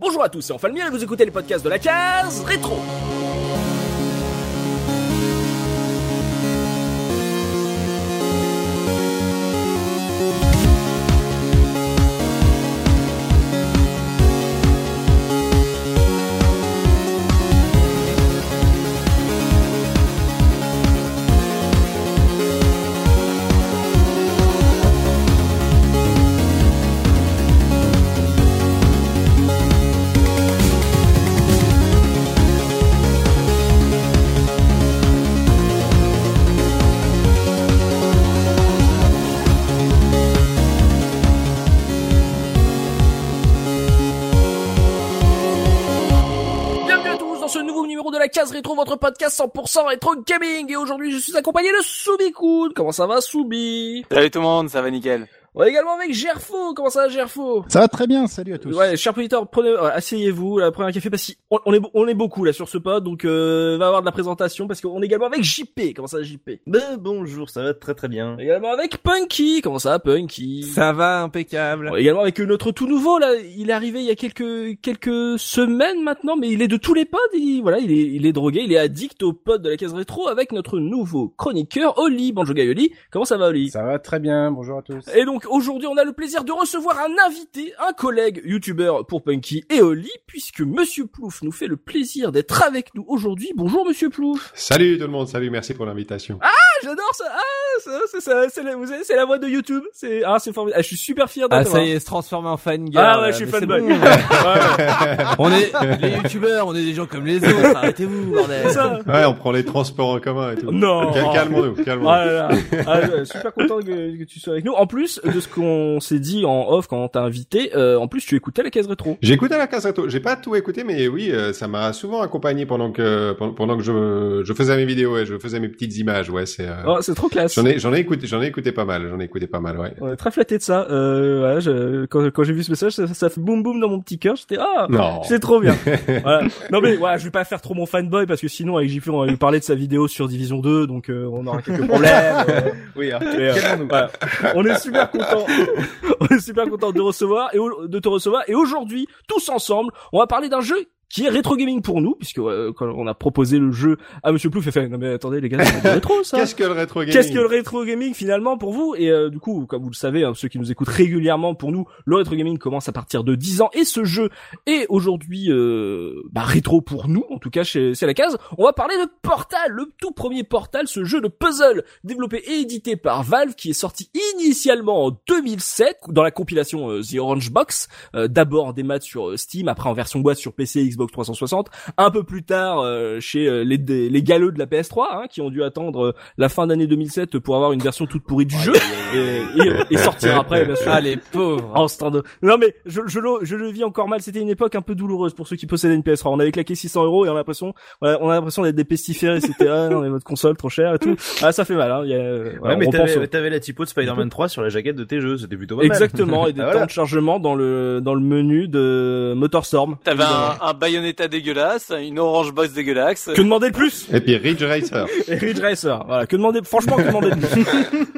Bonjour à tous, c'est Enfin le et vous écoutez les podcasts de la case rétro. La case rétro, votre podcast 100% rétro gaming. Et aujourd'hui, je suis accompagné de Soubikoun. Comment ça va, Soubi? Salut tout le monde, ça va nickel. On est également avec Gerfo. Comment ça va, Gerfo? Ça va très bien, salut à tous. Ouais, chers auditeurs, prenez, euh, asseyez-vous, là, prenez un café parce qu'on on est, on est beaucoup là sur ce pod, donc euh, va avoir de la présentation parce qu'on est également avec JP. Comment ça, JP Ben bonjour, ça va très très bien. Également avec Punky. Comment ça, Punky? Ça va, impeccable. Également avec notre tout nouveau là, il est arrivé il y a quelques quelques semaines maintenant, mais il est de tous les pods. Il, voilà, il est il est drogué, il est addict aux pods de la case rétro avec notre nouveau chroniqueur Oli. Bonjour Guy Oli. Comment ça va Oli? Ça va très bien, bonjour à tous. Et donc aujourd'hui, on a le plaisir de recevoir un invité, un collègue youtubeur pour Punky et Oli, puisque Monsieur Plouf nous fait le plaisir d'être avec nous aujourd'hui. Bonjour Monsieur Plouf. Salut tout le monde, salut, merci pour l'invitation. Ah, j'adore ça. Ah, c'est ça, c'est la, vous savez, c'est la voix de YouTube. C'est ah, c'est formidable. Ah, je suis super fier Ah d'être. ça y est, se transformer en fan Ah ouais, je suis fanboy. Bon. Ouais. on est les youtubeurs, on est des gens comme les autres. Arrêtez-vous, bordel. Ça. Ouais, on prend les transports en commun et tout. Non. Cal- Calmons-nous, calmons-nous. Ah là là. Ah, ouais, super content que, que tu sois avec nous. En plus de ce qu'on s'est dit en off quand on t'a invité, euh, en plus tu écoutais la case rétro. J'ai écouté la case rétro. J'ai pas tout écouté, mais oui, euh, ça m'a souvent accompagné pendant que pendant- pendant que je je faisais mes vidéos et je faisais mes petites images. Ouais, c'est. Euh, Oh, c'est trop classe. J'en ai j'en ai écouté j'en ai écouté pas mal. J'en ai écouté pas mal. Ouais. On est très flatté de ça. Euh, voilà, je- quand, quand j'ai vu ce message, ça, ça fait boum boum dans mon petit cœur. J'étais ah, Non. c'est trop bien. voilà. Non mais voilà, je vais pas faire trop mon fanboy parce que sinon avec JP on va lui parler de sa vidéo sur Division 2, donc euh, on aura quelques problèmes. euh, Oui, alors, et, euh, voilà. On est super content. on est super content de recevoir et de te recevoir. Et aujourd'hui, tous ensemble, on va parler d'un jeu qui est rétro gaming pour nous, puisque euh, quand on a proposé le jeu à Monsieur Plouf, il fait non mais attendez les gars, c'est rétro ça. Qu'est-ce que le rétro gaming Qu'est-ce que le rétro gaming finalement pour vous? Et euh, du coup, comme vous le savez, hein, ceux qui nous écoutent régulièrement, pour nous, le rétro gaming commence à partir de 10 ans et ce jeu est aujourd'hui euh, bah, rétro pour nous, en tout cas chez c'est la case. On va parler de Portal, le tout premier Portal, ce jeu de puzzle développé et édité par Valve qui est sorti initialement en 2007 dans la compilation euh, The Orange Box, euh, d'abord en démat sur euh, Steam, après en version boîte sur PC, Xbox 360, un peu plus tard euh, chez euh, les, les galeux de la PS3 hein, qui ont dû attendre euh, la fin d'année 2007 pour avoir une version toute pourrie du jeu et, et, et sortir après bien sûr. Ah les pauvres. en stand non mais je, je, le, je le vis encore mal. C'était une époque un peu douloureuse pour ceux qui possédaient une PS3 on avait claqué 600 euros et on a l'impression voilà, on a l'impression d'être des pestiférés. C'était ah non mais votre console trop cher et tout. Ah ça fait mal hein. Il y a, euh, voilà, ouais, mais au- t'avais, t'avais la typo de Spider-Man 3 sur la jaquette de tes jeux, c'était plutôt pas mal. exactement et des Ah, voilà. temps de chargement dans le dans le menu de Motorstorm. T'avais un, un Bayonetta dégueulasse, une Orange Box dégueulasse. que demander de plus? Et puis Ridge Racer. Et Ridge Racer, voilà, que demander, franchement, que demander de plus?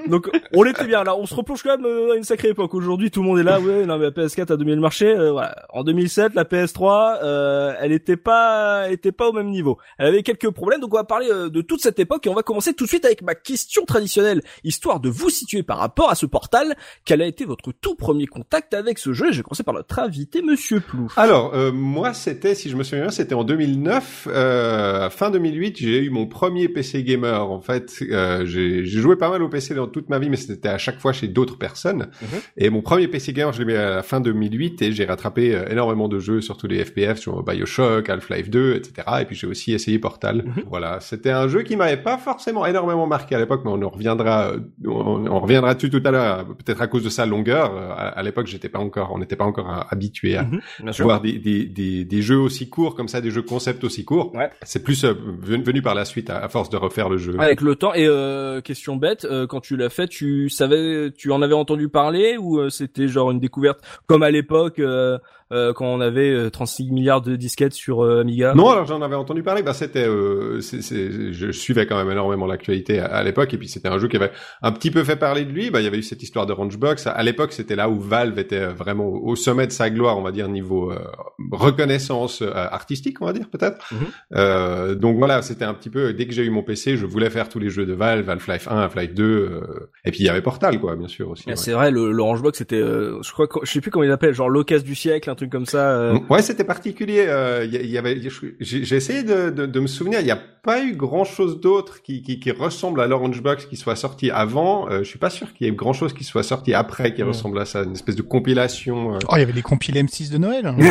Donc, on l'était bien, là, on se replonge quand même euh, à une sacrée époque. Aujourd'hui, tout le monde est là, ouais, non, mais la PS4 a dominé le marché, euh, voilà. En 2007, la PS3, euh, elle était pas, était pas au même niveau. Elle avait quelques problèmes, donc on va parler euh, de toute cette époque et on va commencer tout de suite avec ma question traditionnelle, histoire de vous situer par rapport à ce portal. Quel a été votre tout premier contact avec ce jeu? Et je vais commencer par notre invité, Monsieur Plouf. Alors, euh, moi, c'était, si je me souviens bien, c'était en 2009. Euh, fin 2008, j'ai eu mon premier PC gamer. En fait, euh, j'ai joué pas mal au PC dans toute ma vie, mais c'était à chaque fois chez d'autres personnes. Et mon premier PC gamer, je l'ai mis à la fin 2008 et j'ai rattrapé euh, énormément de jeux, surtout les FPF, sur Bioshock, Half-Life 2, etc. Et puis j'ai aussi essayé Portal. Voilà, c'était un jeu qui m'avait pas forcément énormément marqué à l'époque, mais on en reviendra, on, on reviendra dessus tout à l'heure, peut-être à cause de sa longueur. À, à l'époque, j'étais pas encore, on n'était pas encore habitué à, Bien voir des, des, des, des jeux aussi courts comme ça, des jeux concept aussi courts. Ouais. C'est plus euh, venu par la suite à, à force de refaire le jeu. Avec le temps et euh, question bête, euh, quand tu l'as fait, tu savais, tu en avais entendu parler ou euh, c'était genre une découverte comme à l'époque euh, euh, quand on avait euh, 36 milliards de disquettes sur euh, Amiga. Non, alors j'en avais entendu parler. Bah c'était, euh, c'est- c'est- je suivais quand même énormément l'actualité à, à l'époque, et puis c'était un jeu qui avait un petit peu fait parler de lui. Bah il y avait eu cette histoire de Rangebox. À, l'époque, c'était là où Valve était vraiment au sommet de sa gloire, on va dire niveau euh, reconnaissance euh, artistique, on va dire peut-être. Euh, donc voilà, c'était un petit peu dès que j'ai eu mon PC, je voulais faire tous les jeux de Valve, Half-Life 1, Half-Life 2, euh, et puis il y avait Portal, quoi, bien sûr aussi. Ouais. C'est vrai, le, l'Orange Box c'était, euh, je crois, je sais plus comment il l'appelle, genre l'occasion du siècle, un truc comme ça. euh. Ouais, c'était particulier. euh, Il y, il y avait, j'ai j'ai essayé de, de, de me souvenir. Il n'y a pas eu grand chose d'autre qui, qui, qui ressemble à l'Orange Box qui soit sorti avant. Euh, je suis pas sûr qu'il y ait grand chose qui soit sorti après qui ressemble à ça, une espèce de compilation. euh. Oh, il y avait les compilés M6 de Noël. hein.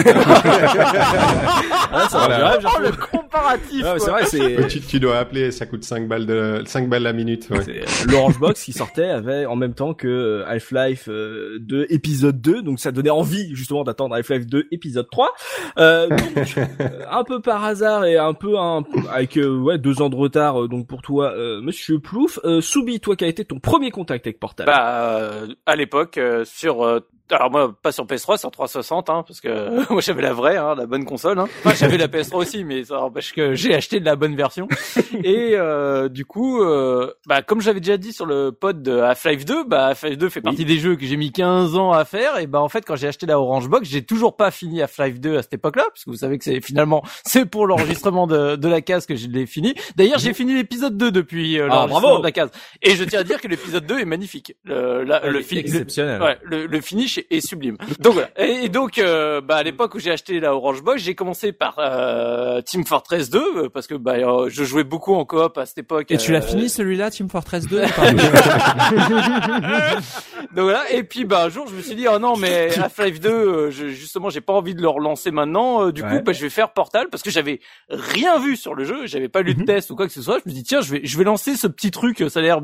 Ah, ça Voilà. Oh, le comparatif Ah, c'est vrai, c'est. Tu, tu dois appeler, ça coûte 5 balles de 5 balles la minute. Ouais. Euh, L'Orange Box qui sortait avait en même temps que euh, Half-Life euh, 2 épisode 2 donc ça donnait envie justement d'attendre Half-Life 2 épisode 3 euh, donc, un peu par hasard et un peu un, avec euh, ouais deux ans de retard euh, donc pour toi euh, monsieur Plouf. Euh, Soubi toi qui a été ton premier contact avec Portal. Bah, euh, à l'époque, euh, sur... alors moi, pas sur PS3, sur 360, hein, parce que moi j'avais la vraie, hein, la bonne console. Hein. Enfin, j'avais la PS3 aussi, mais ça empêche que j'ai acheté de la bonne version. Et euh, du coup, euh, bah, comme j'avais déjà dit sur le pod de Half-Life 2, bah, Half-Life 2 fait partie des jeux que j'ai mis 15 ans à faire. Et bah en fait, quand j'ai acheté la Orange Box, j'ai toujours pas fini Half-Life 2 à cette époque-là, parce que vous savez que c'est finalement c'est pour l'enregistrement de, de la case que je l'ai fini. D'ailleurs, j'ai fini l'épisode 2 depuis euh, Ah, l'enregistrement bravo de la case. Et je tiens à dire que l'épisode 2 est magnifique. Le, la- le, fi- exceptionnel. Ouais, le, le finish est, est sublime. Donc voilà. Et, et donc, euh, bah, à l'époque où j'ai acheté la Orange Box, j'ai commencé par euh, Team Fortress 2 euh, parce que bah, euh, je jouais beaucoup en coop à cette époque. Et tu l'as euh, fini celui-là, Team Fortress 2 Donc voilà. Et puis bah un jour, je me suis dit oh non mais Half-Life 2, euh, je, justement, j'ai pas envie de le relancer maintenant. Euh, du Ouais. coup, bah, je vais faire Portal parce que j'avais rien vu sur le jeu, j'avais pas lu de test ou quoi que ce soit. Je me dis tiens, je vais je vais lancer ce petit truc, ça a l'air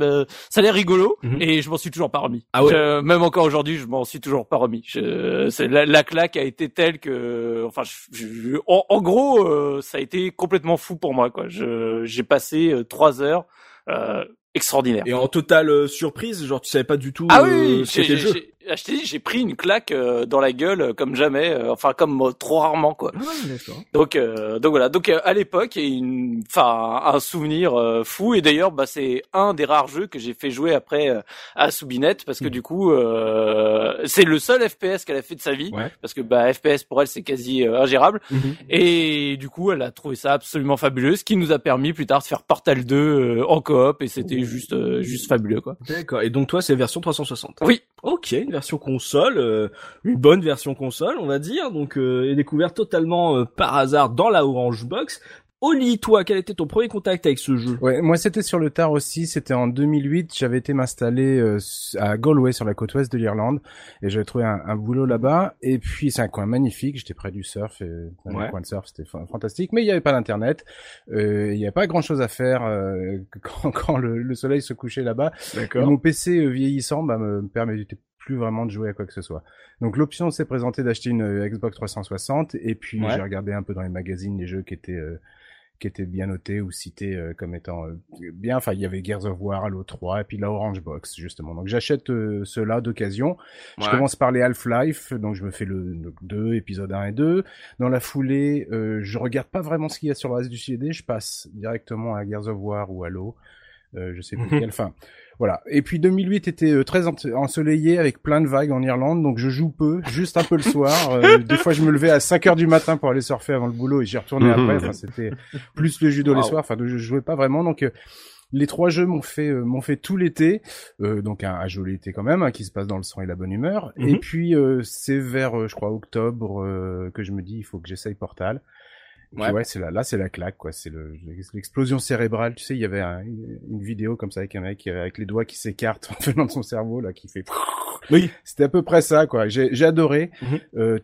ça a l'air rigolo Mhm. et je m'en suis toujours pas remis. Ah ouais. Je- même encore aujourd'hui, je m'en suis toujours pas remis. Je, la, la claque a été telle que enfin je- je- en, en gros, euh, ça a été complètement fou pour moi quoi. J'ai passé euh, trois heures euh, extraordinaires. et en totale euh, surprise genre tu savais pas du tout Ah oui, ce qu'était le jeu je t'ai dit, j'ai pris une claque euh, dans la gueule euh, comme jamais, euh, enfin comme euh, trop rarement quoi. Ah. Donc euh, donc voilà, donc à l'époque, une, enfin un souvenir euh, fou et d'ailleurs bah c'est un des rares jeux que j'ai fait jouer après euh, à Soubinette parce que du coup euh, c'est le seul FPS qu'elle a fait de sa vie Ouais. parce que bah FPS pour elle c'est quasi ingérable Mhm. et du coup elle a trouvé ça absolument fabuleux, ce qui nous a permis plus tard de faire Portal 2 euh, en coop et c'était juste euh, juste fabuleux quoi. D'accord. Et donc toi, c'est version 360. Oui. Ok, version console, euh, une bonne version console, on va dire. Donc, euh, est découvert totalement euh, par hasard dans la Orange Box. Oli, toi, quel était ton premier contact avec ce jeu? Ouais, moi c'était sur le tard aussi, c'était en 2008, j'avais été m'installer euh, à Galway sur la côte ouest de l'Irlande et j'avais trouvé un, un boulot là-bas et puis c'est un coin magnifique, j'étais près du surf et un Ouais. coin de surf, c'était fa- fantastique, mais il n'y avait pas d'internet, euh, il n'y avait pas grand-chose à faire euh, quand, quand le, le soleil se couchait là-bas et mon PC euh, vieillissant bah, me permettait plus vraiment de jouer à quoi que ce soit. Donc l'option s'est présentée d'acheter une euh, Xbox 360 et puis Ouais. j'ai regardé un peu dans les magazines les jeux qui étaient euh, qui étaient bien notés ou cités euh, comme étant euh, bien. Enfin, il y avait Gears of War, Halo 3 et puis la Orange Box justement. Donc j'achète euh, ceux-là d'occasion. Je commence par les Half-Life, donc je me fais le, le 2, épisode 1 et 2. Dans la foulée, je regarde pas vraiment ce qu'il y a sur le reste du CD, je passe directement à Gears of War ou Halo. Euh, je sais plus quelle fin. Voilà. Et puis 2008 était euh, très ensoleillé avec plein de vagues en Irlande, donc je joue peu, juste un peu le soir. Euh, des fois, je me levais à 5 heures du matin pour aller surfer avant le boulot et j'y retournais Mhm. après. Enfin, c'était plus le judo les Wow. soirs. Enfin, je jouais pas vraiment, donc. euh, les trois jeux m'ont fait euh, m'ont fait tout l'été, euh, donc un, un joli été quand même, hein, qui se passe dans le sang et la bonne humeur. Mhm. Et puis euh, c'est vers, euh, je crois, octobre euh, que je me dis il faut que j'essaye Portal. Et Ouais. ouais, c'est là, là c'est la claque quoi, c'est le- l'explosion cérébrale. Tu sais, il y avait un- une vidéo comme ça avec un mec avec les doigts qui s'écartent en venant de son cerveau là, qui fait. Oui. C'était à peu près ça quoi. J'ai j'ai adoré Mhm. euh,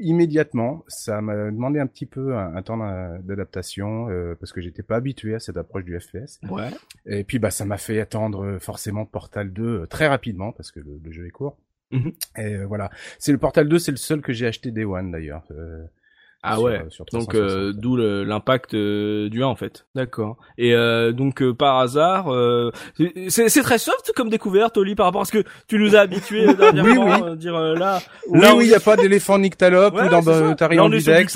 immédiatement. Ça m'a demandé un petit peu un, un temps d'a- d'adaptation euh, parce que j'étais pas habitué à cette approche du FPS. Ouais. Et puis bah ça m'a fait attendre euh, forcément Portal 2 euh, très rapidement parce que le, le jeu est court. Mhm. Et euh, voilà, c'est le Portal 2, c'est le seul que j'ai acheté Day One d'ailleurs. Euh, Ah sur- ouais. sur Donc 360. euh, d'où le- l'impact euh, du 1 en fait. D'accord. Et euh, donc euh, par hasard, euh, c'est c'est très soft comme découverte Oli par rapport à ce que tu nous as habitué dernièrement. Oui, oui. euh, dire euh, là, oui, là, oui, il y a pas d'éléphant nyctalope Ouais, ou dans tout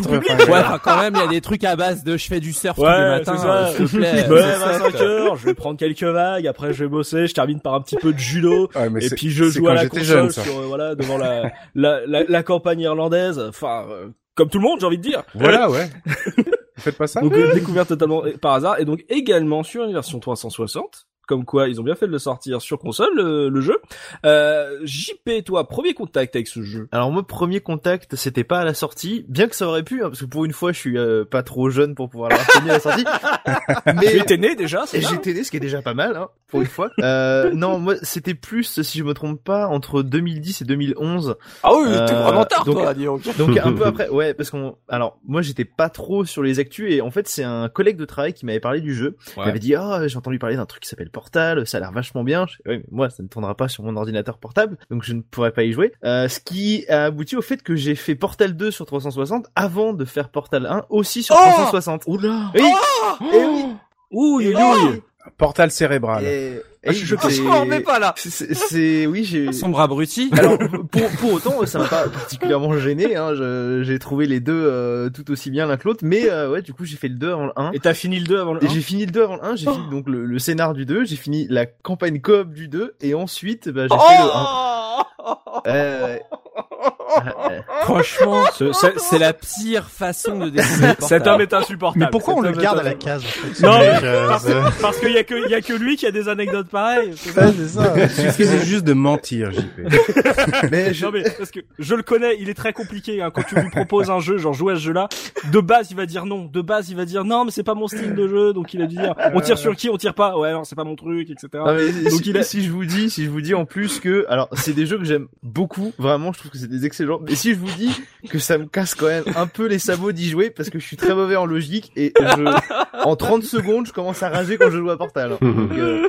public, enfin, Ouais, enfin, quand même, il y a des trucs à base de je fais du surf tous les Ouais, matins, c'est ça. euh, s'il te plaît. Je me c'est lève à soft. 5 heures, je vais prendre quelques vagues, après je vais bosser, je termine par un petit peu de judo, ouais, mais et puis je joue à la console sur euh, voilà devant la, la, la la campagne irlandaise, enfin euh, comme tout le monde j'ai envie de dire. Voilà, ouais. Vous faites pas ça Donc euh, découverte totalement euh, par hasard et donc également sur une version 360. Comme quoi, ils ont bien fait de le sortir sur console, le, le jeu. Euh, JP, toi, premier contact avec ce jeu? Alors moi, premier contact, c'était pas à la sortie, bien que ça aurait pu, hein, parce que pour une fois, je suis euh, pas trop jeune pour pouvoir l'avoir connu à la sortie. Mais étais né déjà, j'étais né, ce qui est déjà pas mal, hein, pour une fois. Euh, non, moi, c'était plus, si je me trompe pas, entre 2010 et 2011. Ah oui, t'es Euh, vraiment tard, donc- toi, donc. Donc un peu après, ouais, parce qu'on, alors moi, j'étais pas trop sur les actus et en fait, c'est un collègue de travail qui m'avait parlé du jeu. Il Ouais. m'avait dit, ah, j'ai entendu parler d'un truc qui s'appelle Portal, ça a l'air vachement bien. Je fais, ouais, mais moi, ça ne tournera pas sur mon ordinateur portable, donc je ne pourrais pas y jouer. Euh, ce qui a abouti au fait que j'ai fait Portal 2 sur 360 avant de faire Portal 1 aussi sur Oh 360. Oula Oui. Et oui. Ouh, Et oui. Portal cérébral. Et, Ah, et je m'en remets pas là. c'est- C'est, oui, j'ai. Sombre abruti. Alors pour, pour autant, ça m'a pas particulièrement gêné. Hein, je- j'ai trouvé les deux euh, tout aussi bien l'un que l'autre, mais euh, ouais, du coup, j'ai fait le 2 avant le 1. Et t'as fini le 2 avant le Et 1 j'ai fini le 2 avant le 1, j'ai fini donc le, le scénar du 2, j'ai fini la campagne coop du 2, et ensuite, bah, j'ai fait le 1. Oh Euh, euh, Franchement, c'est la pire façon de découvrir Cet homme est insupportable. Mais pourquoi on le garde à la case en fait, ce Non, mais euh, parce, parce qu'il y a que il y a que lui qui a des anecdotes pareilles. c'est ça ça. Suffisait juste de mentir, JP. mais je, Non mais parce que je le connais, il est très compliqué hein, quand tu lui proposes un jeu, genre jouer à ce jeu-là, de base il va dire non, de base il va dire non mais c'est pas mon style de jeu, donc il a dû dire on tire sur qui, on tire pas, ouais non c'est pas mon truc, etc. Non, mais Donc si, il a- si je vous dis, si je vous dis en plus que, alors c'est des jeux que j'aime beaucoup, vraiment, je trouve que c'est des excellents. Mais si je vous dis que ça me casse quand même un peu les sabots d'y jouer parce que je suis très mauvais en logique et je, en 30 secondes, je commence à rager quand je joue à Portal. Donc, euh,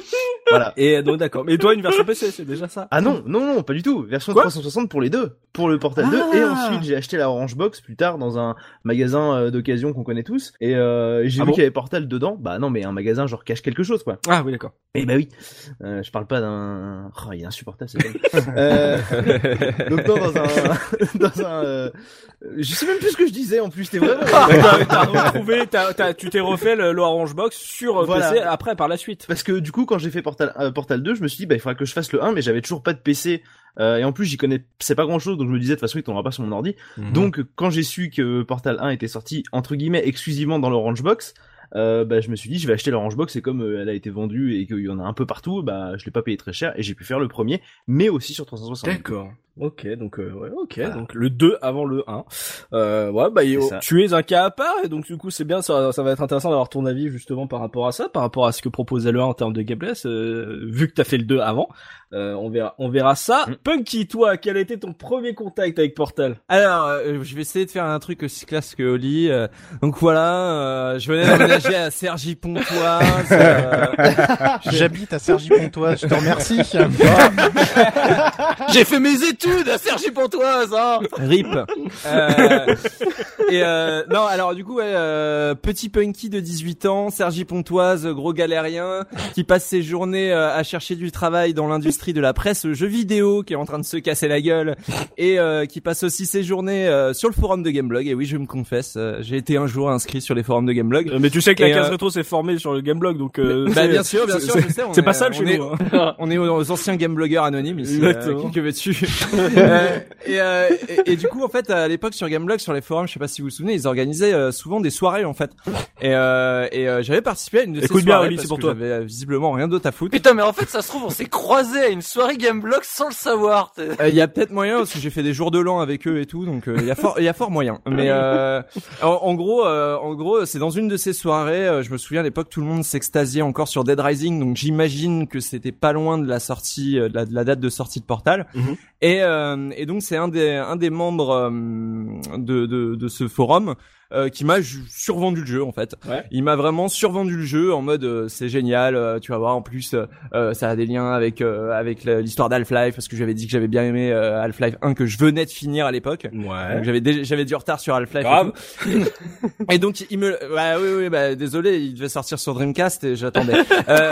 voilà. Et donc d'accord. Mais toi une version PC, c'est déjà ça? Ah non, non, non, pas du tout. Version Quoi? 360 pour les deux. Pour le Portal 2. Et ensuite, j'ai acheté la Orange Box plus tard dans un magasin euh, d'occasion qu'on connaît tous. Et euh, j'ai Ah vu bon? qu'il y avait Portal dedans. Bah non, mais un magasin genre cache quelque chose, quoi. Ah oui d'accord. Eh bah oui. Euh, je parle pas d'un... Oh, il est insupportable, c'est euh... Donc non, dans un... dans un... euh, Je sais même plus ce que je disais, en plus. C'était vraiment... T'as t'as retrouvé, t'as- t'as- tu t'es refait le, le Orange Box sur euh, Voilà. PC après par la suite. Parce que du coup, quand j'ai fait Portal, euh, Portal 2, je me suis dit, bah, il faudra que je fasse le 1, mais j'avais toujours pas de PC. Euh, et en plus, j'y connais, c'est pas grand chose, donc je me disais, de toute façon, il tournera pas sur mon ordi. Mhm. Donc, quand j'ai su que Portal 1 était sorti, entre guillemets, exclusivement dans l'Orange Box, euh, bah, je me suis dit, je vais acheter l'Orange Box, et comme euh, elle a été vendue et qu'il y en a un peu partout, bah, je l'ai pas payé très cher, et j'ai pu faire le premier, mais aussi sur 360. D'accord. Ok, donc euh, ouais, ok, Voilà. donc le 2 avant le 1. Euh, ouais, bah tu es un cas à part et donc du coup c'est bien, ça, ça va être intéressant d'avoir ton avis justement par rapport à ça, par rapport à ce que proposait le 1 en termes de gameplay. euh, vu que t'as fait le 2 avant, euh, on verra, on verra ça. Mm. Punky, toi, quel a été ton premier contact avec Portal? Alors, euh, je vais essayer de faire un truc aussi classe que Oli. euh, donc voilà, euh, je venais d'emménager à Sergi Pontoise. euh, J'habite à Sergi-Pontoise, je te remercie. J'ai fait mes études à Sergi Pontoise, hein. Rip. Euh, et euh, non, alors du coup, ouais, euh, petit punky de 18 ans, Sergi Pontoise, gros galérien, qui passe ses journées euh, à chercher du travail dans l'industrie de la presse jeux vidéo, qui est en train de se casser la gueule, et euh, qui passe aussi ses journées euh, sur le forum de Gameblog. Et oui, je me confesse, euh, j'ai été un jour inscrit sur les forums de Gameblog. Euh, Mais tu sais que la case euh, rétro s'est formée sur le Gameblog, donc euh, Bah c'est- bien sûr, bien c'est- sûr, c'est- je sais. C'est est- pas ça chez est- nous. hein. On est aux, anciens game blogueurs anonymes ici. euh, que veux-tu? Et, euh, et, et du coup, en fait, à l'époque sur Gameblog, sur les forums, je sais pas si vous vous souvenez, ils organisaient euh, souvent des soirées en fait. Et, euh, et euh, j'avais participé à une de Écoute ces bien, soirées Oli, parce c'est pour que toi. J'avais euh, visiblement rien d'autre à foutre. Putain, mais en fait, ça se trouve, on s'est croisés à une soirée Gameblog sans le savoir. Euh, Il y a peut-être moyen parce que j'ai fait des jours de l'an avec eux et tout, donc euh, il y a fort, il y a fort moyen. Mais euh, en, en gros, euh, en gros, c'est dans une de ces soirées. euh, je me souviens à l'époque, tout le monde s'extasiait encore sur Dead Rising, donc j'imagine que c'était pas loin de la sortie, euh, de la, de la date de sortie de Portal. Mhm. Et, euh, et donc c'est un des membres euh, de ce forum euh, qui m'a survendu le jeu en fait. Ouais. Il m'a vraiment survendu le jeu en mode euh, c'est génial, euh, tu vas voir en plus euh, euh, ça a des liens avec euh, avec l'histoire d'Half-Life parce que j'avais dit que j'avais bien aimé euh, Half-Life 1 que je venais de finir à l'époque. Ouais. Donc j'avais j'avais du retard sur Half-Life. et. Et, donc il me, bah oui oui bah désolé, il devait sortir sur Dreamcast et j'attendais. Euh,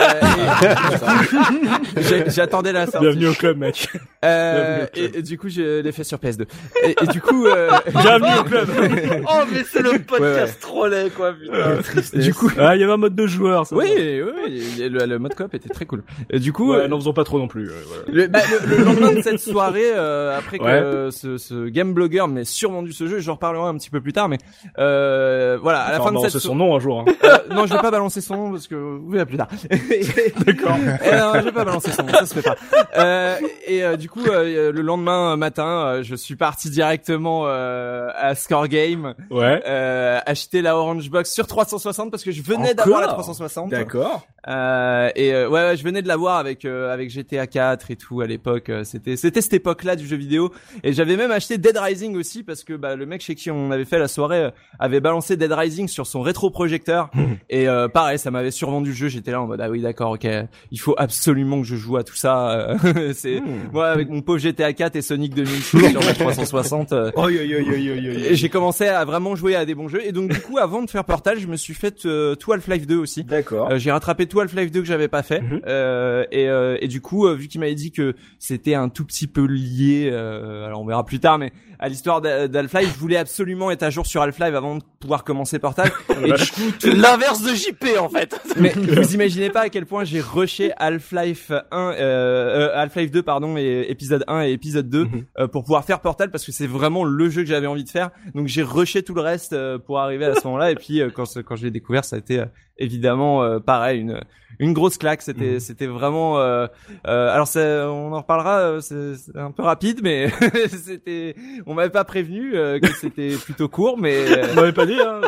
j'attendais la sortie. Bienvenue au club, mec. Euh, et, et du coup je l'ai fait sur PS2. Et, et du coup, euh, Bienvenue au club. Oh, mais c'est le podcast Ouais, trop laid, quoi, putain. du coup. Ah, il y avait un mode de joueur, ça. Oui, oui, oui, le, le mode coop était très cool. Et du coup, Ouais, euh, n'en faisons pas trop non plus. euh, voilà. le, bah, le- le lendemain de cette soirée, euh, après que Ouais. ce, ce game blogger m'ait survendu ce jeu, j'en reparlerai un petit peu plus tard, mais euh, voilà, à la Enfin, fin de cette son nom un jour. Hein. Euh, non, je vais pas balancer son nom parce que vous verrez plus tard. D'accord. non, je vais pas balancer son nom, ça se fait pas. Euh, et euh, du coup, euh, le lendemain matin, euh, je suis parti directement euh, à Score Game, Ouais. Euh, acheter la Orange Box sur 360 parce que je venais d'avoir la 360. D'accord. Euh, et euh, ouais, ouais, je venais de l'avoir avec euh, avec GTA 4 et tout à l'époque. euh, C'était c'était cette époque-là du jeu vidéo. Et j'avais même acheté Dead Rising aussi parce que bah, le mec chez qui on avait fait la soirée euh, avait balancé Dead Rising sur son rétroprojecteur. et euh, pareil, ça m'avait survendu le jeu. J'étais là en mode ah oui d'accord, ok, il faut absolument que je joue à tout ça. C'est moi avec mon pauvre GTA 4 et Sonic 2006 sur ma 360. euh, Oi, oi, oi, oi, oi, oi. et j'ai commencé à vraiment jouer à des bons jeux. Et donc du coup, avant de faire Portal, je me suis fait euh, tout Half-Life 2 aussi. D'accord. Euh, j'ai rattrapé tout Half-Life 2 que j'avais pas fait Mhm. euh, et, euh, et du coup vu qu'il m'avait dit que c'était un tout petit peu lié alors on verra plus tard mais à l'histoire d'Ha- d'Half-Life je voulais absolument être à jour sur Half-Life avant de pouvoir commencer Portal et du coup tout- L'inverse de JP, en fait. mais vous imaginez pas à quel point j'ai rushé Half-Life 1 euh, euh, Half-Life 2 pardon et épisode 1 et épisode 2 Mhm. euh, pour pouvoir faire Portal parce que c'est vraiment le jeu que j'avais envie de faire donc j'ai rushé tout le reste euh, pour arriver à ce moment-là et puis euh, quand quand je l'ai découvert ça a été euh, évidemment euh, pareil une une grosse claque c'était c'était vraiment euh, euh, alors c'est on en reparlera euh, c'est c'est un peu rapide mais c'était on m'avait pas prévenu euh, que c'était plutôt court mais euh, On m'avait pas dit, hein.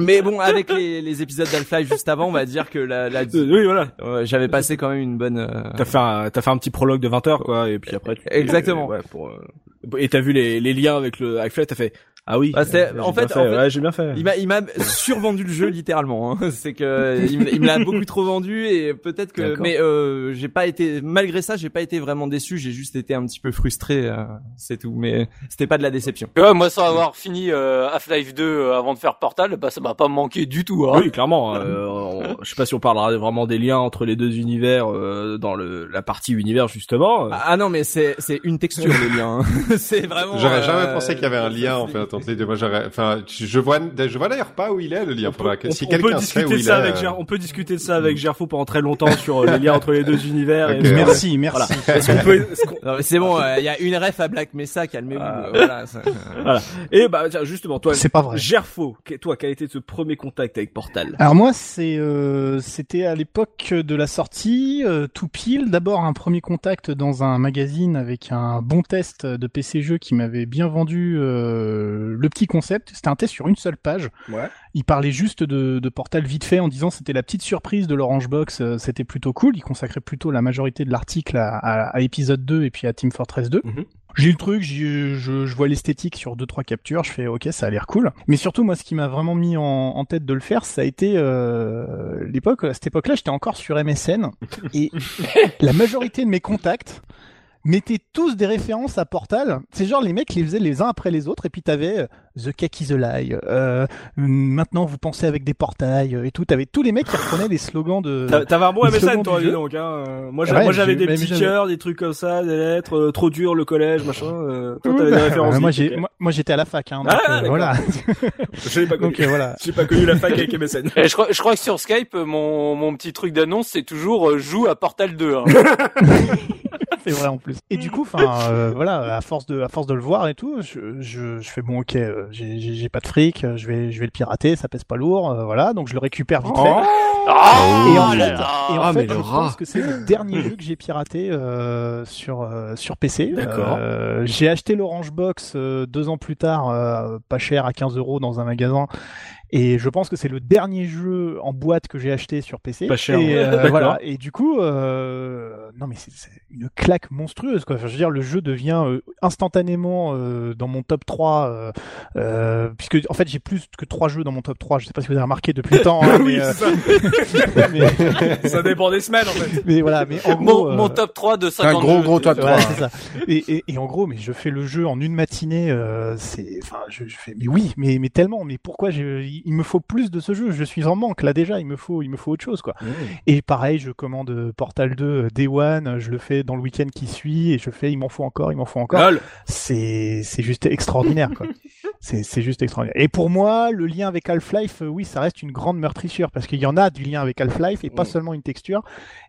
mais bon avec les, les épisodes d'Half-Life juste avant on va dire que la, la Euh, oui, voilà. J'avais passé quand même une bonne euh, T'as fait un, t'as fait un petit prologue de 20 heures, quoi, et puis après. tu- Exactement. Ouais, pour, euh, Et t'as vu les, les liens avec le, avec t'as fait, ah oui. Bah, c'est- en fait- en fait- ouais, j'ai bien fait. il m'a il m'a survendu le jeu littéralement hein. c'est que il, me- il me l'a beaucoup trop vendu et peut-être que D'accord. mais euh, j'ai pas été malgré ça j'ai pas été vraiment déçu j'ai juste été un petit peu frustré euh, c'est tout mais c'était pas de la déception Ouais, moi, sans avoir fini euh, Half-Life 2 euh, avant de faire Portal, bah, ça m'a pas manqué du tout. Hein. Oui, clairement. euh, on- je sais pas si on parlera vraiment des liens entre les deux univers euh, dans le, la partie univers justement. euh. ah non mais c'est c'est une texture le lien hein. c'est vraiment J'aurais euh, jamais pensé qu'il y avait un lien en fait enfin, je vois, je vois d'ailleurs pas où il est le lien. on peut, Faudra que on- si on peut quelqu'un sait discuter où de il ça est. avec euh, Ger- on peut discuter de ça avec Gerfo pendant très longtemps sur euh, les liens entre les deux univers. Et Merci, merci. Peut, c'est bon euh, il y a une ref à Black Mesa calmez-vous Ah. euh, voilà ça- Et bah tiens, justement, toi, C'est pas vrai. Gerfo, toi, quel a été ce premier contact avec Portal? Alors moi, c'est euh, c'était à l'époque de la sortie, euh, tout pile. D'abord un premier contact dans un magazine avec un bon test de PC jeux qui m'avait bien vendu euh, le petit concept. C'était un test sur une seule page. Ouais. Il parlait juste de, de Portal vite fait en disant c'était la petite surprise de l'Orange Box. euh, C'était plutôt cool. Il consacrait plutôt la majorité de l'article à, à, à épisode 2 et puis à Team Fortress 2. Mhm. J'ai eu le truc, je, je vois l'esthétique sur deux trois captures, je fais ok, ça a l'air cool. Mais surtout moi, ce qui m'a vraiment mis en, en tête de le faire, ça a été euh, l'époque. À cette époque-là, j'étais encore sur MSN et la majorité de mes contacts mettaient tous des références à Portal. C'est genre les mecs les faisaient les uns après les autres et puis t'avais euh, The Cake is a Lie. Euh, maintenant vous pensez avec des portails euh, et tout. T'avais tous les mecs qui reprenaient les slogans de. T'a- T'avais un bon MSN, toi, dis donc. Hein. Moi, Ouais, j'avais des petits cœurs, des trucs comme ça, des lettres, euh, trop dur le collège, machin. Euh, toi, t'avais des références. moi, vite, j'ai, ok. moi, moi, j'étais à la fac, hein, donc, Ah, euh, voilà. Je l'ai pas connu. donc voilà. J'ai pas connu la fac avec MSN. Et je, crois, je crois que sur Skype, mon, mon petit truc d'annonce, c'est toujours euh, joue à Portal 2. Hein. c'est vrai en plus. Et du coup, enfin, euh, voilà, à force de, à force de le voir et tout, je, je, je fais bon, ok, euh, j'ai, pas de fric, euh, je vais, je vais le pirater, ça pèse pas lourd, euh, voilà, donc je le récupère vite fait. Oh Et en là fait, là. et en Ah, fait mais je rat. pense que c'est le dernier jeu que j'ai piraté euh, sur euh, sur PC. D'accord. Euh, j'ai acheté l'Orange Box euh, deux ans plus tard, euh, pas cher, à 15 euros dans un magasin. Et je pense que c'est le dernier jeu en boîte que j'ai acheté sur PC. Pas cher, Et, ouais. euh, voilà. Et du coup, euh, non mais c'est une claque monstrueuse quoi. Enfin, je veux dire, le jeu devient euh, instantanément euh, dans mon top 3 euh, euh, puisque en fait j'ai plus que trois jeux dans mon top 3. Je sais pas si vous avez remarqué depuis le temps. hein, oui, mais, euh, ça. mais, ça dépend des semaines en fait. mais voilà. Mais en gros, Mon, euh, mon top 3 de C'est un 50 gros jeux, gros top Ouais, 3. c'est ça. Et, et, et en gros, mais je fais le jeu en une matinée. Euh, c'est, enfin, je, je fais, mais oui, mais mais tellement. Mais pourquoi j'ai, il me faut plus de ce jeu. Je suis en manque là déjà. Il me faut, il me faut autre chose quoi. Et pareil, je commande euh, Portal 2 euh, Day One. Je le fais dans le week-end qui suit et je fais, il m'en faut encore, il m'en faut encore. C'est, c'est juste extraordinaire quoi. C'est, c'est juste extraordinaire. Et pour moi, le lien avec Half-Life, euh, oui, ça reste une grande meurtrissure parce qu'il y en a du lien avec Half-Life et pas seulement une texture.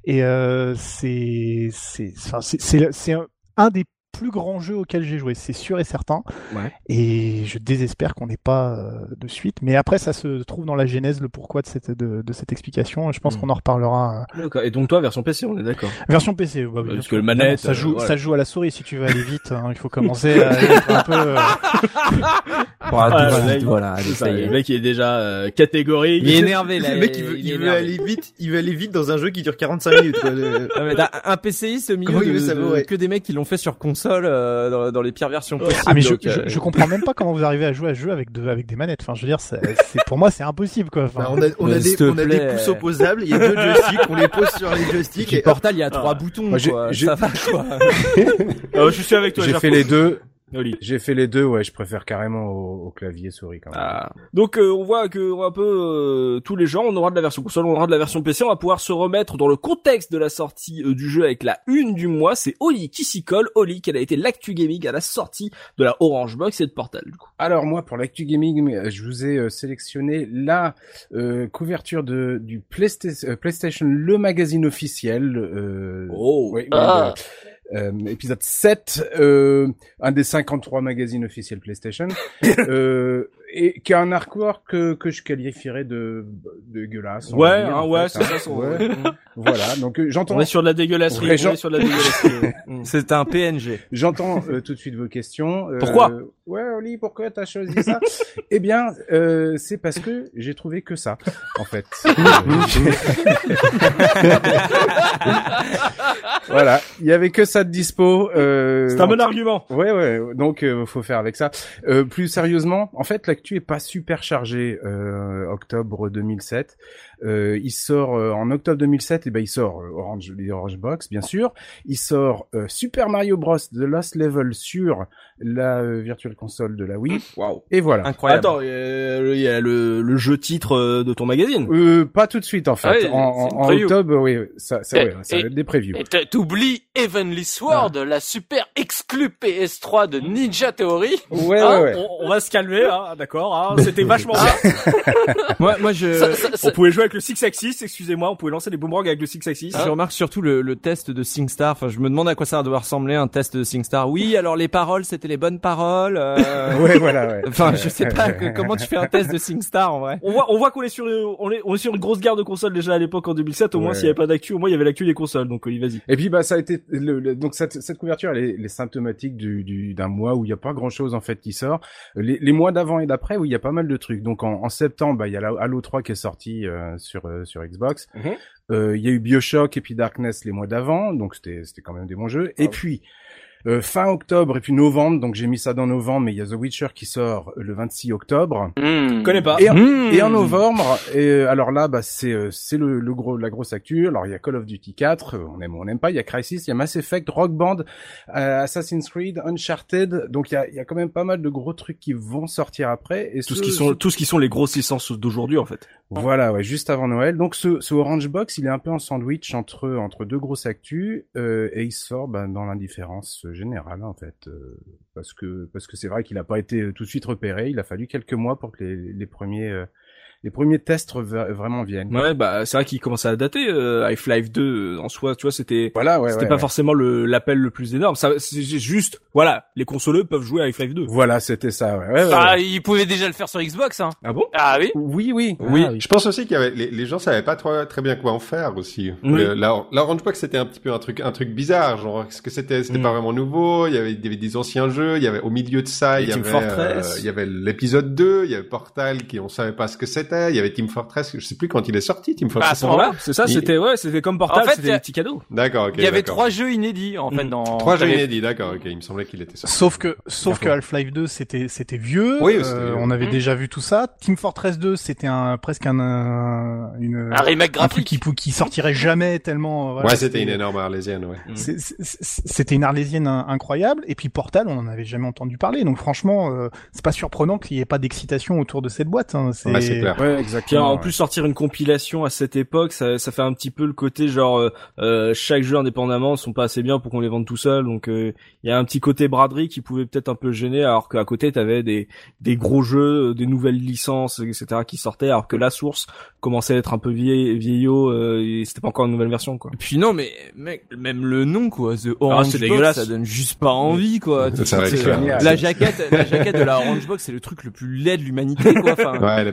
Et euh, c'est, c'est, enfin, c'est, c'est, c'est un, un des plus grands jeux auxquels j'ai joué, c'est sûr et certain. Ouais. Et je désespère qu'on n'ait pas euh, de suite. Mais après, ça se trouve dans la genèse, le pourquoi de cette, de, de cette explication. Je pense Mm. qu'on en reparlera. euh. D'accord. Et donc toi, version PC, on est d'accord. Version PC, bah, oui, Parce que le manette, ça joue, euh, voilà. ça joue à la souris si tu veux aller vite. hein. Il faut commencer à être un peu. euh, Ah, voilà, le mec, voilà, allez, c'est ça, ça y est. le mec il est déjà euh, catégorique. Il est énervé là. Le mec, il veut, il veut aller vite, il veut aller vite dans un jeu qui dure 45 minutes, quoi. Le- Ah, mais un PCI au milieu de, veut ouais. que des mecs qui l'ont fait sur console euh, dans, dans les pires versions possibles. Ah mais je, donc, je, euh, je comprends même pas comment vous arrivez à jouer à ce jeu avec de, avec des manettes. Enfin, je veux dire, c'est, c'est- pour moi c'est impossible quoi. Enfin, Enfin, on a, on a des, on a des pouces opposables, il y a deux joysticks, on les pose sur les Et joysticks puis et Portal, il y a trois Ah. boutons, Moi, j'ai- quoi. j'ai- Ça va, quoi. Euh, je suis avec toi. J'ai fait les deux. Oli. J'ai fait les deux, ouais, je préfère carrément au, au clavier souris quand même. Ah. Donc euh, on voit que on un peu euh, tous les gens, on aura de la version console, on aura de la version PC, on va pouvoir se remettre dans le contexte de la sortie euh, du jeu avec la une du mois. C'est Oli qui s'y colle. Oli, quelle a été l'actu gaming à la sortie de la Orange Box et de Portal du coup. Alors moi, pour l'actu gaming, euh, je vous ai euh, sélectionné la euh, couverture de du Playsta- PlayStation, le magazine officiel. Euh, Oh. Ah. Euh, épisode 7, euh, un des 53 magazines officiels PlayStation, euh, et qui a un artwork que, que je qualifierais de de gueulasse. on va Ouais, dire, hein, en ouais, c'est hein. ça. son- Ouais. voilà, donc euh, j'entends On est sur de la dégueulasserie. Ouais, on est sur de la dégueulasserie. Mm. C'est un PNG. J'entends euh, tout de suite vos questions. Euh, Pourquoi? Ouais, Oli, pourquoi t'as choisi ça? Eh bien, euh, c'est parce que j'ai trouvé que ça, en fait. voilà, il y avait que ça de dispo. Euh, C'est un bon argument. Ouais, ouais. Donc, euh, faut faire avec ça. Euh, plus sérieusement, en fait, l'actu est pas super chargée. Euh, octobre 2007, euh, il sort euh, en octobre 2007. Et ben, il sort euh, Orange, les Orange Box, bien sûr. Il sort euh, Super Mario Bros. The Lost Level sur la euh, Virtual Console de la Wii. Waouh. Et voilà. Incroyable. Attends, il y a le, le jeu titre euh, de ton magazine. Euh, pas tout de suite en fait. Ah en octobre, oui, ça, ça, Et- ouais, ça va être des previews. Et t'oublies Heavenly Sword, la super exclue PS3 de Ninja Theory. Ouais, Ah, ouais, ouais. On, on va se calmer, hein, d'accord. Hein, C'était vachement bien. moi, moi, je, Ça- ça- ça- On pouvait jouer avec le Six Axis, excusez-moi, on pouvait lancer des boomerangs avec le Six Axis. je remarque surtout le, le test de SingStar. Enfin, je me demande à quoi ça doit ressembler un test de SingStar. Oui, alors les paroles, c'était les bonnes paroles. euh, Ouais, voilà, ouais. Enfin, je sais pas que- comment tu fais un test de SingStar en vrai. On voit, on voit qu'on est sur, on est, on est sur une grosse guerre de consoles déjà à l'époque en 2007. Au moins, s'il y avait pas d'actu, au moins il y avait l'actu des consoles. Donc, vas-y. Et puis bah ça a été le, le- donc cette, cette couverture elle est, elle est symptomatique du du- d'un mois où il y a pas grand chose en fait qui sort. Les, les mois d'avant et d'après où il y a pas mal de trucs. Donc en, en septembre bah il y a la Halo 3 qui est sorti euh, sur euh, sur Xbox. Mhm. Euh, Il y a eu BioShock et puis Darkness les mois d'avant donc c'était c'était quand même des bons jeux. Et puis euh, fin octobre et puis novembre donc j'ai mis ça dans novembre mais il y a The Witcher qui sort le 26 octobre. Hmm. Connais pas. Et en, Mmh. et en novembre, et euh, alors là, bah, c'est euh, c'est le, le gros la grosse actu. Alors il y a Call of Duty 4, euh, on aime ou on n'aime pas. Il y a Crisis, il y a Mass Effect, Rock Band, euh, Assassin's Creed, Uncharted. Donc il y a, il y a quand même pas mal de gros trucs qui vont sortir après. Et Tout ce ce- qui sont, tout ce qui sont les grosses licences d'aujourd'hui, en fait. Voilà, ouais, juste avant Noël. Donc ce, Orange Box, il est un peu en sandwich entre entre deux grosses actus euh, et il sort bah, dans l'indifférence générale en fait, euh, parce que parce que c'est vrai qu'il n'a pas été tout de suite repéré. Il a fallu quelques mois pour que les, les premiers euh, les premiers tests vraiment viennent. Ouais, bah c'est vrai qu'il commence à dater. Euh, Half-Life 2 euh, en soi, tu vois, c'était voilà, ouais, c'était pas forcément le l'appel le plus énorme. Ça, c'est juste, voilà, les consoleux peuvent jouer à Half-Life 2. Voilà, c'était ça. Ouais, ah, ils pouvaient déjà le faire sur Xbox, hein. Ah bon? Ah oui. Oui, oui, oui. Ah, Je pense aussi qu'il y avait les, les, gens savaient pas trop, très bien quoi en faire aussi. Oui. la, la Box c'était un petit peu un truc un truc bizarre, genre ce que c'était c'était mm. pas vraiment nouveau. Il y avait il y avait des anciens jeux. Il y avait au milieu de ça, il y, avait, euh, il y avait l'épisode 2, il y avait Portal qui on savait pas ce que c'était. Il y avait Team Fortress, je sais plus quand il est sorti Team Fortress. Ah, là c'est ça, c'était ouais, c'était comme Portal, c'était des petits cadeaux. D'accord, ok. Il y avait trois jeux inédits en fait dans. Trois jeux inédits, d'accord, ok. Il me semblait qu'il était sorti. Sauf que sauf que Half-Life 2 c'était c'était vieux. Oui, euh, on avait mm. déjà vu tout ça. Team Fortress 2 c'était un presque un, une un remake graphique qui qui sortirait jamais tellement. ouais, c'était une énorme arlésienne, ouais. C'était une arlésienne incroyable. Et puis Portal, on en avait jamais entendu parler. Donc franchement, euh, c'est pas surprenant qu'il n'y ait pas d'excitation autour de cette boîte. Hein. C'est ouais, clair. Ouais, exactement. en plus sortir une compilation à cette époque, ça, ça fait un petit peu le côté genre euh, euh chaque jeu indépendamment sont pas assez bien pour qu'on les vende tout seul. Donc euh, il y a un petit côté braderie qui pouvait peut-être un peu gêner, alors qu'à côté t'avais des des gros jeux, des nouvelles licences, etc. qui sortaient, alors que la source commençait à être un peu vieille, vieillot et c'était pas encore une nouvelle version quoi. Et puis non mais mec, même le nom quoi, The ah, Orange Box, ça donne juste pas envie quoi. la jaquette, la jaquette de la Orange Box, c'est le truc le plus laid de l'humanité quoi. Enfin, ouais,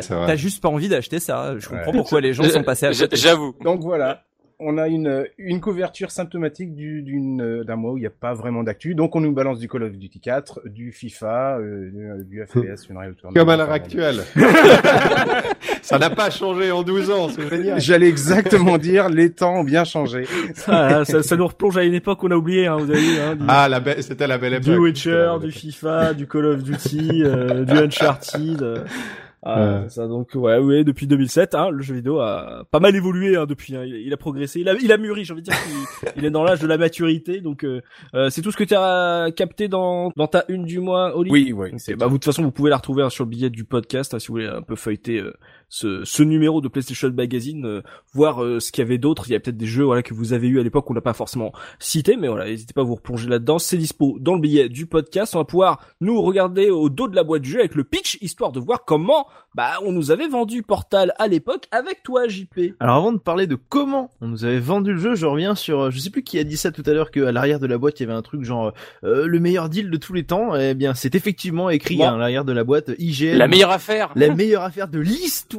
t'as juste pas envie d'acheter ça. Je comprends pourquoi les gens sont passés à J'avoue. Donc voilà on a une, une couverture symptomatique d'une d'un mois où il n'y a pas vraiment d'actu. Donc on nous balance du Call of Duty 4, du FIFA, euh, du FPS, une Comme à l'heure actuelle. ça n'a pas changé en 12 ans, c'est génial. J'allais exactement dire, les temps ont bien changé. ça, ça, nous replonge à une époque qu'on a oublié, hein, vous avez vu. Hein, Ah, la c'était la belle époque. Du Witcher, du FIFA, du Call of Duty, euh, du Uncharted. Euh. Ah, ça donc ouais, ouais, depuis 2007, hein, le jeu vidéo a pas mal évolué hein, depuis. Hein, il, a progressé, il a, il a mûri. J'ai envie de dire qu'il il est dans l'âge de la maturité. Donc euh, euh c'est tout ce que tu as capté dans dans ta une du mois, Oli. Oui, oui. Bah, vous de toute façon, vous pouvez la retrouver hein, sur le billet du podcast hein, si vous voulez un peu feuilleter euh, ce, ce numéro de PlayStation Magazine, euh, voir euh, ce qu'il y avait d'autre. Il y a peut-être des jeux voilà que vous avez eu à l'époque qu'on n'a pas forcément cité, mais voilà, n'hésitez pas à vous replonger là-dedans. C'est dispo dans le billet du podcast. On va pouvoir nous regarder au dos de la boîte du jeu avec le pitch, histoire de voir comment bah on nous avait vendu Portal à l'époque avec toi, JP. Alors avant de parler de comment on nous avait vendu le jeu, je reviens sur, euh, je sais plus qui a dit ça tout à l'heure, qu'à l'arrière de la boîte il y avait un truc genre le meilleur deal de tous les temps. Eh bien, c'est effectivement écrit à l'arrière de la boîte IGN. La meilleure affaire. La meilleure affaire de l'histoire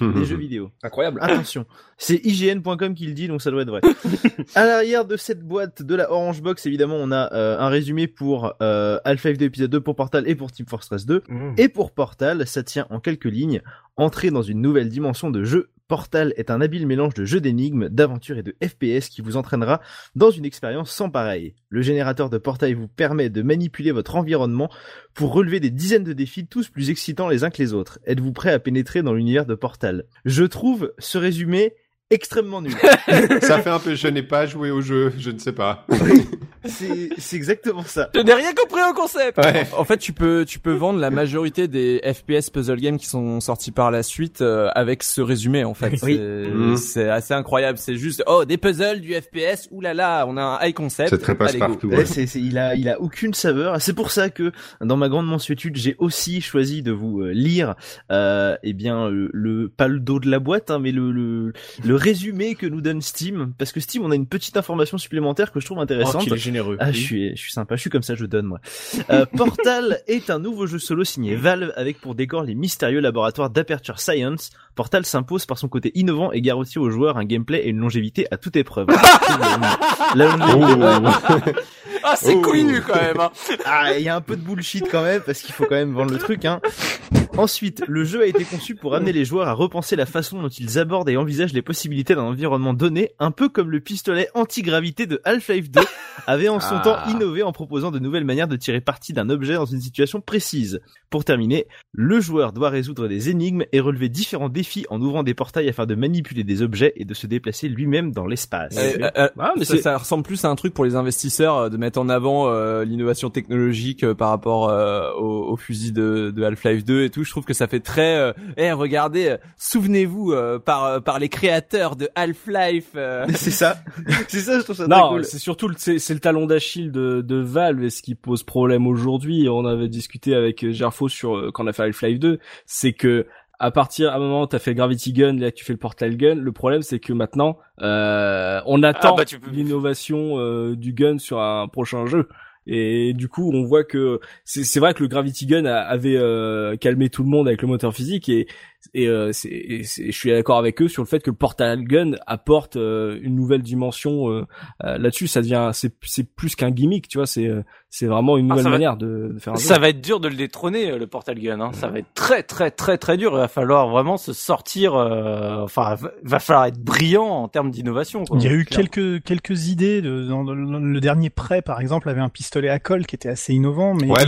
des jeux vidéo. Incroyable. Attention, c'est IGN.com qui le dit, donc ça doit être vrai. à l'arrière de cette boîte de la Orange Box, évidemment, on a euh, un résumé pour euh, Half-Life 2 épisode 2 pour Portal et pour Team Fortress 2. Mmh. Et pour Portal, ça tient en quelques lignes. Entrer dans une nouvelle dimension de jeu Portal est un habile mélange de jeux d'énigmes, d'aventure et de FPS qui vous entraînera dans une expérience sans pareil. Le générateur de Portal vous permet de manipuler votre environnement pour relever des dizaines de défis tous plus excitants les uns que les autres. Êtes-vous prêt à pénétrer dans l'univers de Portal? Je trouve ce résumé extrêmement nul. ça fait un peu je n'ai pas joué au jeu, je ne sais pas. c'est exactement ça. Je n'ai rien compris au concept. Ouais. En fait, tu peux tu peux vendre la majorité des FPS puzzle games qui sont sortis par la suite euh, avec ce résumé en fait. Oui. Mmh. C'est assez incroyable, c'est juste oh des puzzles du FPS, oulala, on a un high concept. C'est très passe-partout. Ouais. il a il a aucune saveur. C'est pour ça que dans ma grande mensuétude, j'ai aussi choisi de vous euh, lire euh, eh bien le, pas le dos de la boîte hein, mais le, le le résumé que nous donne Steam parce que Steam on a une petite information supplémentaire que je trouve intéressante. Oh, généreux. Ah, je suis, je suis sympa, je suis comme ça, je donne moi. Euh, Portal est un nouveau jeu solo signé Valve avec pour décor les mystérieux laboratoires d'Aperture Science. Portal s'impose par son côté innovant et garantit aux joueurs un gameplay et une longévité à toute épreuve. La Ah, c'est oh. connu quand même. Hein. Ah, il y a un peu de bullshit quand même parce qu'il faut quand même vendre le truc. Hein. Ensuite, le jeu a été conçu pour amener les joueurs à repenser la façon dont ils abordent et envisagent les possibilités d'un environnement donné, un peu comme le pistolet anti-gravité de Half-Life 2 avait en son temps ah. innové en proposant de nouvelles manières de tirer parti d'un objet dans une situation précise. Pour terminer, le joueur doit résoudre des énigmes et relever différents défis en ouvrant des portails afin de manipuler des objets et de se déplacer lui-même dans l'espace. Euh, euh, ah, mais ça, ça, ressemble plus à un truc pour les investisseurs euh, de mettre en avant l'innovation technologique par rapport au, au, fusil de, de Half-Life 2 et tout. Je trouve que ça fait très. Eh, regardez, souvenez-vous par par les créateurs de Half-Life. c'est ça, c'est ça. Je trouve ça non, cool. c'est surtout c'est le talon d'Achille de, de Valve et ce qui pose problème aujourd'hui. On avait discuté avec Gerfo sur quand on a fait Half-Life 2, c'est que à partir à un moment t'as fait le Gravity Gun, là tu fais le Portal Gun. Le problème c'est que maintenant euh, on attend Ah, bah, tu peux- l'innovation euh, du gun sur un prochain jeu. Et du coup, on voit que c'est c'est vrai que le Gravity Gun a- avait euh, calmé tout le monde avec le moteur physique et et, euh, c'est- et c'est- je suis d'accord avec eux sur le fait que le Portal Gun apporte euh, une nouvelle dimension euh, euh, là-dessus. Ça devient c'est c'est plus qu'un gimmick, tu vois. C'est euh, c'est vraiment une Ah, nouvelle manière de, de faire un jeu. Ça va être dur de le détrôner euh, le Portal Gun. Hein. Ça va être très très très très dur. Il va falloir vraiment se sortir. euh, Enfin, va- va falloir être brillant en termes d'innovation. quoi. Il y a eu Clairement. quelques quelques idées de, dans, dans le dernier prêt par exemple avait un pistolet à colle qui était assez innovant mais Ouais,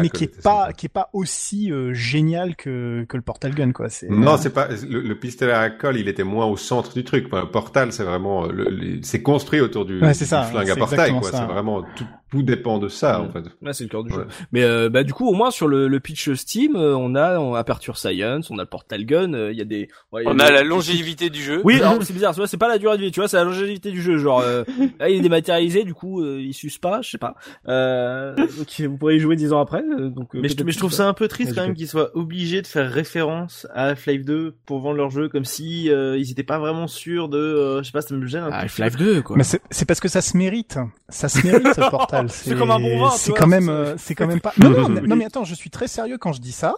mais, qui est pas sympa. qui est pas aussi euh, génial que que le portal gun quoi Non, c'est pas le, le pistolet à colle. Il était moins au centre du truc. Enfin, Portal, c'est vraiment le- le- c'est construit autour du, Ouais, du ça, flingue à portail. C'est vraiment tout, tout dépend de ça en fait. Ouais, c'est le cœur du Ouais. jeu. Mais euh, bah du coup, au moins sur le, le pitch Steam, euh, on a on Aperture Science, on a le Portal Gun, euh, il y a des. ouais, On des- a la longévité du jeu. Oui, alors c'est bizarre, tu vois, c'est pas la durée de vie, tu vois, c'est la longévité du jeu. Genre, euh, là, il est dématérialisé, du coup, euh, il s'use pas, je sais pas. Euh, donc vous pourrez y jouer dix ans après. euh, donc, euh, Mais je, mais je trouve ça un peu triste quand même qu'ils soient obligés de faire référence à Half-Life 2 pour vendre leur jeu, comme si euh, ils étaient pas vraiment sûrs de, euh, je sais pas, ça me gêne un Ah, peu. Half-Life 2, quoi. mais c'est c'est parce que ça se mérite ça se mérite ce portal C'est comme un bon vin, c'est quand même euh, c'est quand même pas non non, non mais attends je suis très sérieux quand je dis ça.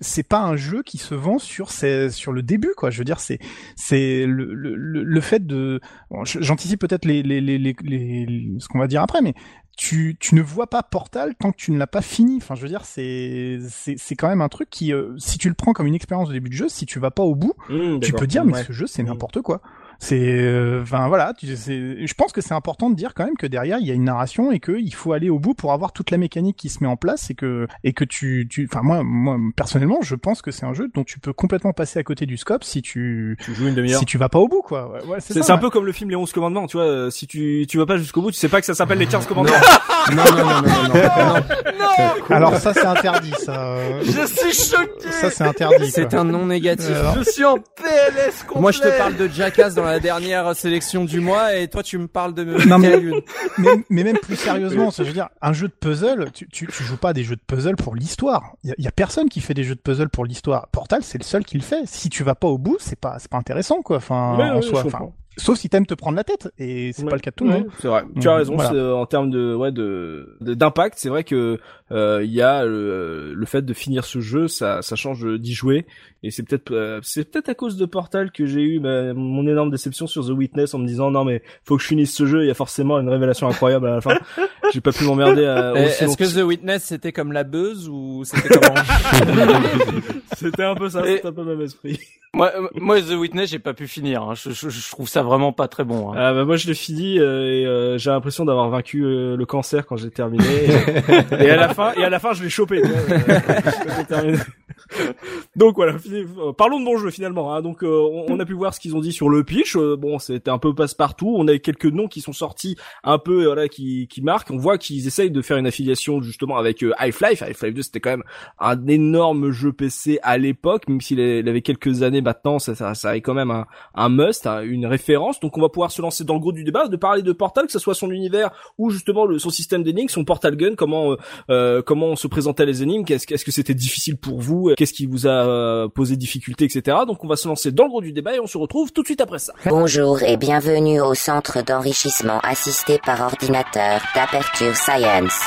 C'est pas un jeu qui se vend sur ses, sur le début quoi. Je veux dire c'est c'est le, le, le le fait de bon, j'anticipe peut-être les, les, les, les, les- ce qu'on va dire après mais tu, tu ne vois pas Portal tant que tu ne l'as pas fini. Enfin, je veux dire, c'est c'est c'est quand même un truc qui, euh, si tu le prends comme une expérience de début de jeu, si tu vas pas au bout, Mmh, tu peux dire mais Ouais. ce jeu c'est n'importe quoi. C'est, euh, enfin voilà, tu, c'est- je pense que c'est important de dire quand même que derrière il y a une narration et que il faut aller au bout pour avoir toute la mécanique qui se met en place et que et que tu, tu, enfin moi, moi personnellement, je pense que c'est un jeu dont tu peux complètement passer à côté du scope si tu Tu joues une demi-heure. si tu vas pas au bout quoi. Ouais, ouais, c'est C'est ça, c'est un ouais. peu comme le film Les 11 commandements, tu vois, euh, si tu tu vas pas jusqu'au bout, tu sais pas que ça s'appelle les 15 commandements. Non, non, non, non, non, non, non. Alors ça c'est interdit, ça. Je suis choqué. Ça c'est interdit. C'est un non négatif. Euh, Je suis en PLS complet. Moi, je te parle de Jackass dans la dernière sélection du mois, et toi, tu me parles de Non, mais- même plus sérieusement, ça, je veux dire, un jeu de puzzle, tu, tu, tu joues pas des jeux de puzzle pour l'histoire. Il y, a- y a personne qui fait des jeux de puzzle pour l'histoire. Portal, c'est le seul qui le fait. Si tu vas pas au bout, c'est pas, c'est pas intéressant, quoi. Enfin, Ouais, en ouais, soi. Enfin. Sauf si t'aimes te prendre la tête, et c'est Ouais. pas le cas de tout le Ouais, monde. C'est vrai. Tu as raison. voilà. c'est, euh, en termes de ouais de d'impact, c'est vrai que euh, il y a le, le fait de finir ce jeu, ça ça change d'y jouer. Et c'est peut-être euh, c'est peut-être à cause de Portal que j'ai eu bah, mon énorme déception sur The Witness en me disant non mais faut que je finisse ce jeu. Il y a forcément une révélation incroyable à la fin. J'ai pas pu m'emmerder. à- Eh, Est-ce que. The Witness c'était comme la buzz ou c'était comment c'était un peu ça, Et- c'était un peu le même esprit. Moi, euh, moi, The Witness, j'ai pas pu finir. hein. Je, je, je trouve ça vraiment pas très bon. hein. Ah bah moi je l'ai fini euh, et euh, j'ai l'impression d'avoir vaincu euh, le cancer quand j'ai terminé et, et à la fin et à la fin je l'ai chopé euh, donc voilà euh, parlons de mon jeu finalement hein. donc euh, on, a pu voir ce qu'ils ont dit sur le pitch Euh, bon c'était un peu passe-partout on a quelques noms qui sont sortis un peu euh, voilà qui qui marquent on voit qu'ils essayent de faire une affiliation justement avec euh, Half-Life Half-Life 2 c'était quand même un énorme jeu PC à l'époque même s'il avait quelques années maintenant ça ça, ça est quand même un must, hein, une référence. Donc on va pouvoir se lancer dans le gros du débat, de parler de Portal, que ce soit son univers ou justement le, son système d'énigmes, son Portal Gun, comment euh, euh, comment on se présentait les énigmes, qu'est-ce qu'est-ce que c'était difficile pour vous, qu'est-ce qui vous a euh, posé difficulté, etc. Donc on va se lancer dans le gros du débat et on se retrouve tout de suite après ça. Bonjour et bienvenue au centre d'enrichissement assisté par ordinateur d'Aperture Science.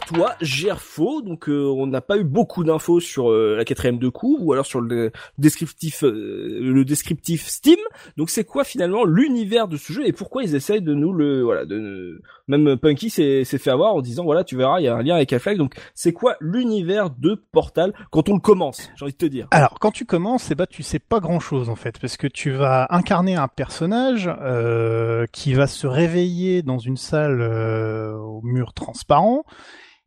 Toi, Gerfo. Donc, euh, on n'a pas eu beaucoup d'infos sur euh, la quatrième de coup, ou alors sur le descriptif, euh, le descriptif Steam. Donc, c'est quoi finalement l'univers de ce jeu et pourquoi ils essayent de nous le, voilà, de même Punky s'est fait avoir en disant voilà, tu verras, il y a un lien avec Half-Life. Donc, c'est quoi l'univers de Portal quand on le commence J'ai envie de te dire? Alors, quand tu commences, eh ben, tu sais pas grand-chose en fait, parce que tu vas incarner un personnage euh, qui va se réveiller dans une salle euh, au mur transparent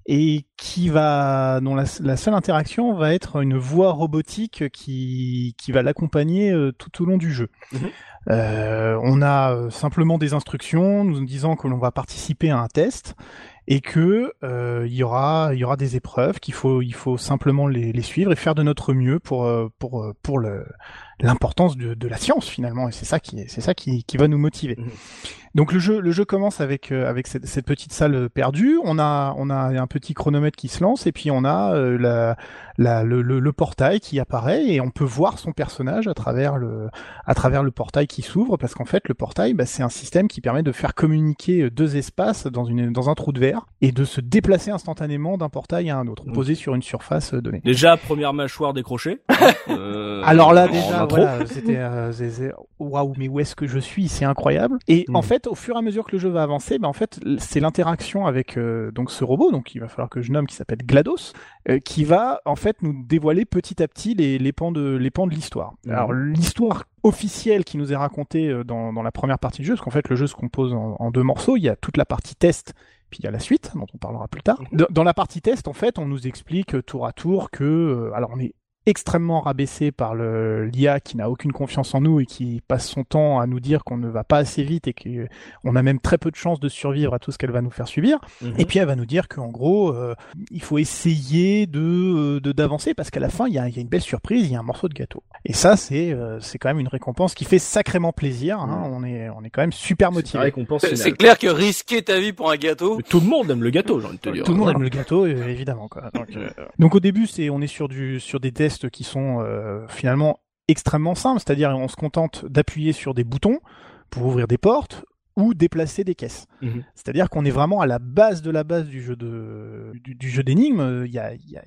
et qui va, dont la, la seule interaction va être une voix robotique qui qui va l'accompagner euh, tout au long du jeu. Mhm. Euh, on a euh, simplement des instructions nous disant que l'on va participer à un test et que euh, il y aura il y aura des épreuves qu'il faut il faut simplement les, les, suivre et faire de notre mieux pour euh, pour pour le l'importance de, de la science finalement et c'est ça qui c'est ça qui, qui va nous motiver. Mmh. Donc le jeu, le jeu commence avec euh, avec cette, cette, petite salle perdue. On a on a un petit chronomètre qui se lance et puis on a euh, la, la le, le, portail qui apparaît et on peut voir son personnage à travers le à travers le portail qui s'ouvre parce qu'en fait le portail bah, c'est un système qui permet de faire communiquer euh, deux espaces dans une dans un trou de verre et de se déplacer instantanément d'un portail à un autre posé sur une surface donnée. Déjà première mâchoire décrochée. euh, Alors là déjà voilà, c'était waouh mais où est-ce que je suis? C'est incroyable et en hmm. fait au fur et à mesure que le jeu va avancer, ben en fait, c'est l'interaction avec euh, donc ce robot, donc il va falloir que je nomme, qui s'appelle Glados, euh, qui va en fait nous dévoiler petit à petit les, les pans de les pans de l'histoire. Mhm. Alors l'histoire officielle qui nous est racontée euh, dans, dans la première partie du jeu, parce qu'en fait le jeu se compose en, deux morceaux. Il y a toute la partie test puis il y a la suite, dont on parlera plus tard. Mhm. Dans la partie test, en fait, on nous explique tour à tour que, alors on est extrêmement rabaissé par le l'IA qui n'a aucune confiance en nous et qui passe son temps à nous dire qu'on ne va pas assez vite et qu'on a même très peu de chances de survivre à tout ce qu'elle va nous faire subir. Mhm. Et puis elle va nous dire qu'en gros, euh, il faut essayer de d'avancer parce qu'à la fin, il y a, y a, une belle surprise, il y a un morceau de gâteau. Et ça, c'est euh, c'est quand même une récompense qui fait sacrément plaisir. Hein. Mhm. On est on est quand même super motivé. C'est clair que risquer ta vie pour un gâteau. tout le monde aime le gâteau, j'ai envie de te dire. Tout le monde aime le gâteau, évidemment. Quoi. Donc, euh, donc au début, c'est on est sur du sur des tests qui sont euh, finalement extrêmement simples, c'est-à-dire on se contente d'appuyer sur des boutons pour ouvrir des portes ou déplacer des caisses. Mhm. C'est-à-dire qu'on est vraiment à la base de la base du jeu de du, jeu d'énigmes. Il y a, y, a,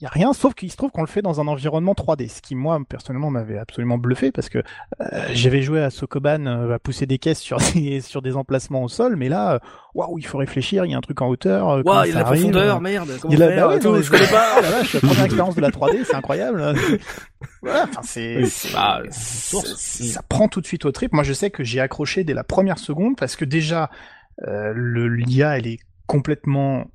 y a rien, sauf qu'il se trouve qu'on le fait dans un environnement 3D, ce qui moi personnellement m'avait absolument bluffé parce que euh, j'avais joué à Sokoban euh, à pousser des caisses sur des sur des emplacements au sol, mais là, euh, waouh, il faut réfléchir. Il y a un truc en hauteur. Euh, waouh, il y a la profondeur, merde. il a, bah je connais pas. Oh la vache, la première expérience de la 3D, c'est incroyable. voilà, enfin c'est, bah, ça prend tout de suite au trip. Moi, je sais que j'ai accroché dès la première seconde parce que déjà euh, le l'IA elle est complètement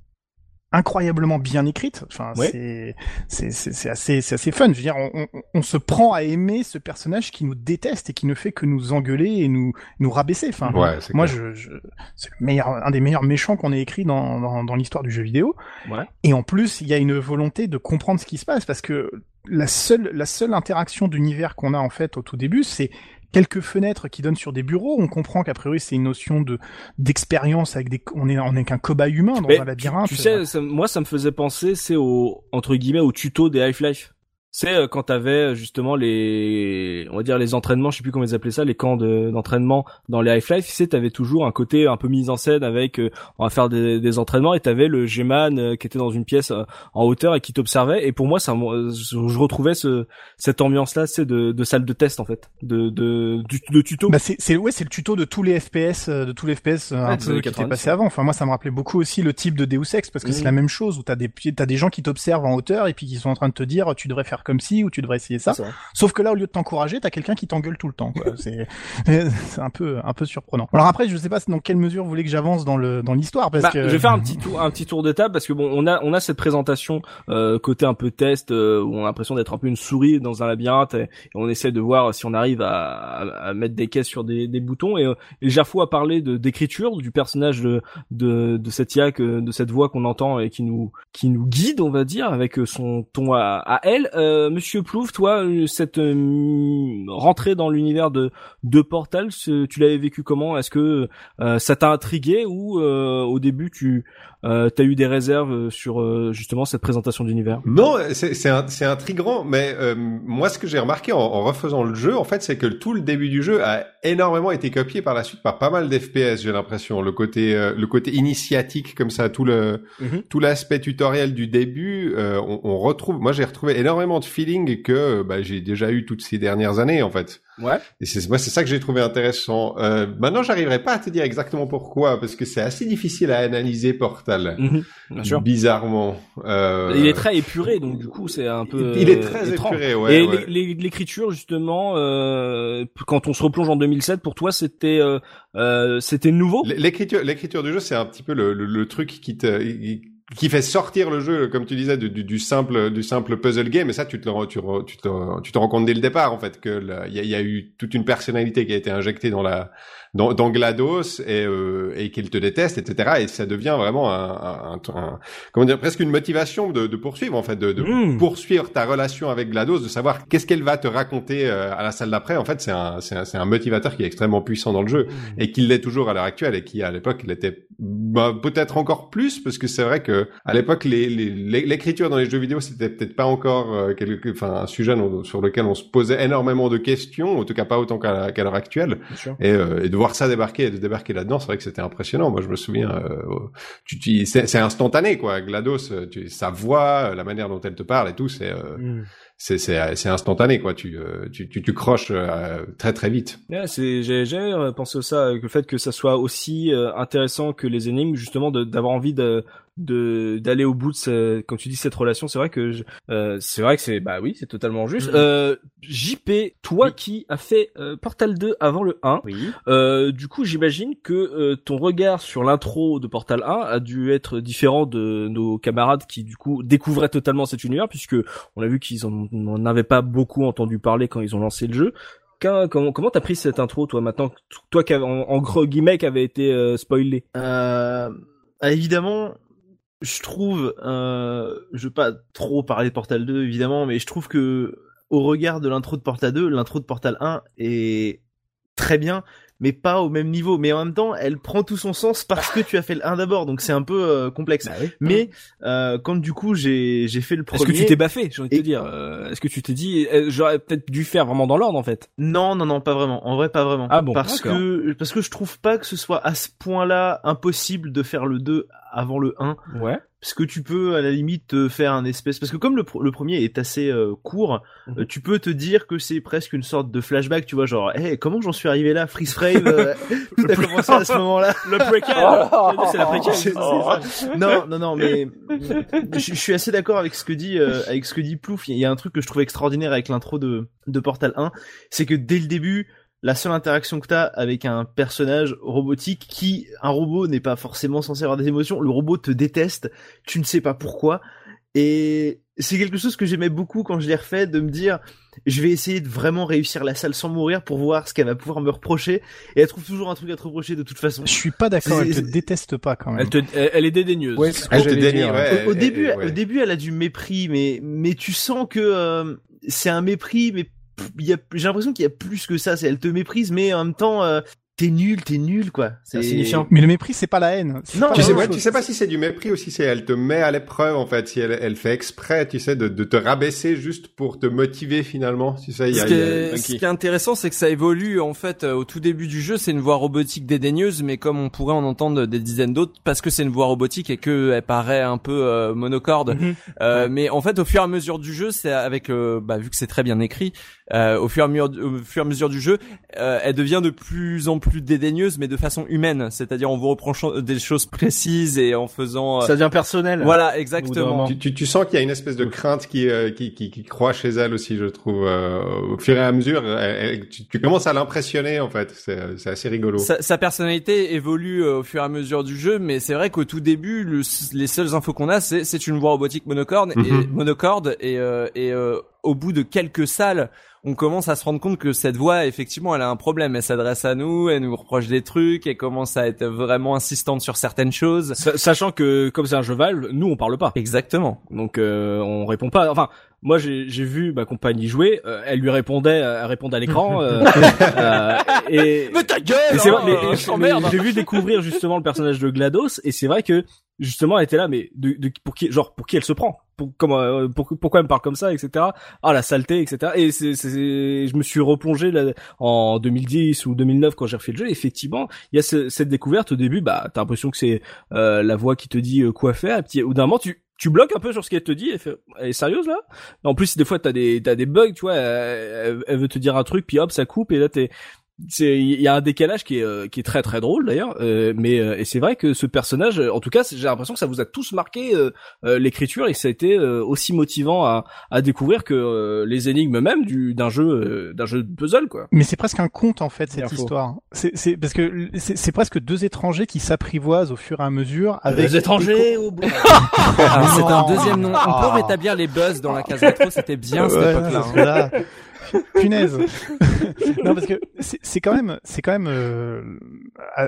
incroyablement bien écrite. Enfin, c'est c'est assez c'est assez fun. Je veux dire, on, on, se prend à aimer ce personnage qui nous déteste et qui ne fait que nous engueuler et nous nous rabaisser. Enfin, moi, je, je c'est le meilleur un des meilleurs méchants qu'on ait écrit dans dans, dans l'histoire du jeu vidéo. Ouais. Et en plus, il y a une volonté de comprendre ce qui se passe parce que la seule la seule interaction d'univers qu'on a en fait au tout début, c'est quelques fenêtres qui donnent sur des bureaux. On comprend qu'a priori c'est une notion de d'expérience avec des on est on est qu'un cobaye humain dans un labyrinthe. Tu sais, moi ça me faisait penser c'est au entre guillemets au tuto des Half-Life. C'est euh, quand t'avais euh, justement les, on va dire les entraînements, je sais plus comment ils appelaient ça, les camps d'entraînement dans les Half-Life. Tu sais, t'avais toujours un côté un peu mise en scène avec, euh, on va faire des, des entraînements et t'avais le G-Man qui était dans une pièce en hauteur et qui t'observait. Et pour moi, ça, je retrouvais ce, cette ambiance-là, c'est de, de salle de test en fait, de, de, de tuto. Bah c'est, c'est ouais, c'est le tuto de tous les FPS, de tous les FPS un peu qui étaient passés avant. Enfin moi, ça me rappelait beaucoup aussi le type de Deus Ex parce que c'est la même chose où t'as des, t'as des gens qui t'observent en hauteur et puis qui sont en train de te dire, tu devrais faire comme si ou tu devrais essayer ça. Sauf que là, au lieu de t'encourager, t'as quelqu'un qui t'engueule tout le temps. C'est c'est un peu un peu surprenant. Alors après, je sais pas dans quelle mesure vous voulez que j'avance dans le dans l'histoire parce bah, que je vais faire un petit tour un petit tour de table parce que bon, on a on a cette présentation euh, côté un peu test euh, où on a l'impression d'être un peu une souris dans un labyrinthe et, on essaie de voir si on arrive à, à, mettre des caisses sur des, des boutons et, euh, et Gerfo a parlé de d'écriture du personnage de de, de cette IA de cette voix qu'on entend et qui nous qui nous guide on va dire avec son ton à, à elle. Euh, Monsieur Plouf, toi, euh, cette euh, rentrée dans l'univers de, de Portal, tu l'avais vécu comment? Est-ce que ça t'a intrigué ou au début tu euh, t'as eu des réserves sur justement cette présentation d'univers? Non, c'est c'est intriguant, mais moi ce que j'ai remarqué en, en, refaisant le jeu, en fait, c'est que tout le début du jeu a énormément été copié par la suite par pas mal d'FPS. J'ai l'impression le côté le côté initiatique comme ça, tout le mhm. tout l'aspect tutoriel du début, on, on retrouve. Moi, j'ai retrouvé énormément de feeling que bah, j'ai déjà eu toutes ces dernières années en fait. Ouais. Et c'est moi c'est ça que j'ai trouvé intéressant. Euh, maintenant j'arriverai pas à te dire exactement pourquoi parce que c'est assez difficile à analyser Portal. Mhm, bien sûr. Bizarrement. Euh... Il est très épuré donc du coup c'est un peu. Il est très épuré ouais. Et l'écriture justement euh, quand on se replonge en 2007 pour toi c'était euh, euh, c'était nouveau? L'écriture l'écriture du jeu c'est un petit peu le, le, le truc qui te qui fait sortir le jeu, comme tu disais, du, simple du simple puzzle game. Et ça, tu te tu, tu, tu te rends compte dès le départ en fait que il y a, eu toute une personnalité qui a été injectée dans la dans, dans GLaDOS et, euh, et qu'il te déteste, etc. Et ça devient vraiment un, un, un, comment dire presque une motivation de, de poursuivre en fait, de, de mmh. poursuivre ta relation avec GLaDOS, de savoir qu'est-ce qu'elle va te raconter euh, à la salle d'après. En fait, c'est un c'est un, un, motivateur qui est extrêmement puissant dans le jeu mmh. et qui l'est toujours à l'heure actuelle et qui à l'époque l'était bah, peut-être encore plus parce que c'est vrai que à l'époque l'écriture les, les, dans les jeux vidéo c'était peut-être pas encore euh, quelque, enfin un sujet sur lequel on se posait énormément de questions, en tout cas pas autant qu'à l'heure actuelle. Et, euh, et de voir ça débarquer et de débarquer là-dedans, c'est vrai que c'était impressionnant. Moi, je me souviens, euh, tu, tu c'est instantané, quoi. Glados, euh, tu, sa voix, la manière dont elle te parle et tout, c'est euh, mm. c'est c'est instantané, quoi. Tu tu tu, tu croches très très vite. Ouais, c'est j'ai j'ai pensé ça, que le fait que ça soit aussi intéressant que les énigmes, justement, d'avoir envie de de d'aller au bout de ce, quand tu dis cette relation c'est vrai que euh, c'est vrai que c'est bah oui c'est totalement juste mm-hmm. euh, JP toi qui as fait euh, Portal 2 avant le 1 oui. euh, du coup j'imagine que euh, ton regard sur l'intro de Portal 1 a dû être différent de nos camarades qui du coup découvraient totalement cet univers puisque on a vu qu'ils en, avaient pas beaucoup entendu parler quand ils ont lancé le jeu comment comment t'as pris cette intro toi maintenant toi qui en, en gros guillemets qui avait été euh, spoilé? Euh, évidemment je trouve, euh, je veux pas trop parler de Portal 2 évidemment, mais je trouve que au regard de l'intro de Portal 2, l'intro de Portal 1 est très bien, mais pas au même niveau. Mais en même temps, elle prend tout son sens parce que tu as fait le 1 d'abord, donc c'est un peu euh, complexe. Bah oui. Mais euh, quand du coup j'ai j'ai fait le premier, est-ce que tu t'es baffé J'ai envie de te dire. Euh, est-ce que tu t'es dit, euh, j'aurais peut-être dû faire vraiment dans l'ordre en fait? Non, non, non, pas vraiment. En vrai, pas vraiment. Ah bon Parce que parce que je trouve pas que ce soit à ce point-là impossible de faire le 2 avant le 1. Ouais. Parce que tu peux à la limite faire un espèce parce que comme le, le premier est assez euh, court mm -hmm. tu peux te dire que c'est presque une sorte de flashback tu vois genre hey, comment j'en suis arrivé là? Freeze frame euh, tout a commencé à ce moment-là le préquel oh, c'est la préquel oh. non non non mais je, je suis assez d'accord avec ce que dit euh, avec ce que dit Plouf. Il y a un truc que je trouve extraordinaire avec l'intro de de Portal 1 c'est que dès le début la seule interaction que t'as avec un personnage robotique qui, un robot n'est pas forcément censé avoir des émotions, le robot te déteste, tu ne sais pas pourquoi, et c'est quelque chose que j'aimais beaucoup quand je l'ai refait, de me dire, je vais essayer de vraiment réussir la salle sans mourir pour voir ce qu'elle va pouvoir me reprocher, et elle trouve toujours un truc à te reprocher de toute façon. Je suis pas d'accord, elle te déteste pas quand même. Elle, te, elle est dédaigneuse. Ouais, elle te ouais, au, au début, ouais. au début, elle a du mépris, mais mais tu sens que euh, c'est un mépris, mais j'ai l'impression qu'il y a plus que ça. Elle te méprise, mais en même temps, euh, t'es nul, t'es nul, quoi. C'est insignifiant. Mais le mépris, c'est pas la haine. Non, tu sais, ouais, tu sais pas si c'est du mépris ou si c'est elle te met à l'épreuve, en fait, si elle, elle fait exprès, tu sais, de, de te rabaisser juste pour te motiver finalement. Si ça, y a, ce, qui y a... est, ce qui est intéressant, c'est que ça évolue, en fait, euh, au tout début du jeu, c'est une voix robotique dédaigneuse, mais comme on pourrait en entendre des dizaines d'autres, parce que c'est une voix robotique et que elle paraît un peu euh, monocorde. Mhm. euh, Ouais. Mais en fait, au fur et à mesure du jeu, c'est avec, euh, bah, vu que c'est très bien écrit, au fur et à mesure, au fur et à mesure du jeu, euh, elle devient de plus en plus dédaigneuse, mais de façon humaine, c'est-à-dire en vous reprochant des choses précises et en faisant. euh, Ça devient personnel. Voilà, exactement. Tu, tu, tu sens qu'il y a une espèce de crainte qui, euh, qui, qui, qui croît chez elle aussi, je trouve. Euh, au fur et à mesure, elle- elle- tu, tu commences à l'impressionner en fait. C'est c'est assez rigolo. Sa, sa personnalité évolue euh, au fur et à mesure du jeu, mais c'est vrai qu'au tout début, le- les seules infos qu'on a, c'est c'est une voix robotique monocorde et Mhm. monocorde et euh, et euh, au bout de quelques salles, on commence à se rendre compte que cette voix, effectivement, elle a un problème. Elle s'adresse à nous, elle nous reproche des trucs, elle commence à être vraiment insistante sur certaines choses. Sa- Sachant que comme c'est un jeu Valve, nous on parle pas. Exactement. Donc euh, on répond pas. Enfin, moi j'ai vu ma compagne y jouer. euh, elle lui répondait, elle répondait à l'écran. euh, euh, et Mais ta gueule mais hein, mais- euh, mais j'ai vu découvrir justement le personnage de Glados et c'est vrai que justement elle était là, mais de, de- pour qui, genre pour qui elle se prend, pour, comment, euh, pour- pourquoi elle me parle comme ça, etc. Ah la saleté, etc. Et c'est, je me suis replongé là, en 2010 ou 2009 quand j'ai refait le jeu. Effectivement, il y a ce- cette découverte au début, bah t'as l'impression que c'est euh, la voix qui te dit euh, quoi faire. Et puis au d'un moment tu tu bloques un peu sur ce qu'elle te dit. Elle fait, elle est sérieuse là? En plus, des fois, t'as des des bugs, tu vois. Elle, elle- veut te dire un truc, puis hop, ça coupe, et là t'es il y a un décalage qui est euh, qui est très très drôle d'ailleurs euh, mais euh, et c'est vrai que ce personnage en tout cas j'ai l'impression que ça vous a tous marqué l'écriture et que ça a été aussi motivant à, à découvrir que les énigmes même du d'un jeu d'un jeu de puzzle quoi. Mais c'est presque un conte en fait cette histoire. C'est c'est parce que c'est presque deux étrangers qui s'apprivoisent au fur et à mesure avec deux étrangers au ah, c'est un deuxième nom. On peut rétablir les buzz dans la case rétro c'était bien cette époque là. Punaise. non parce que c'est quand même, c'est quand même euh,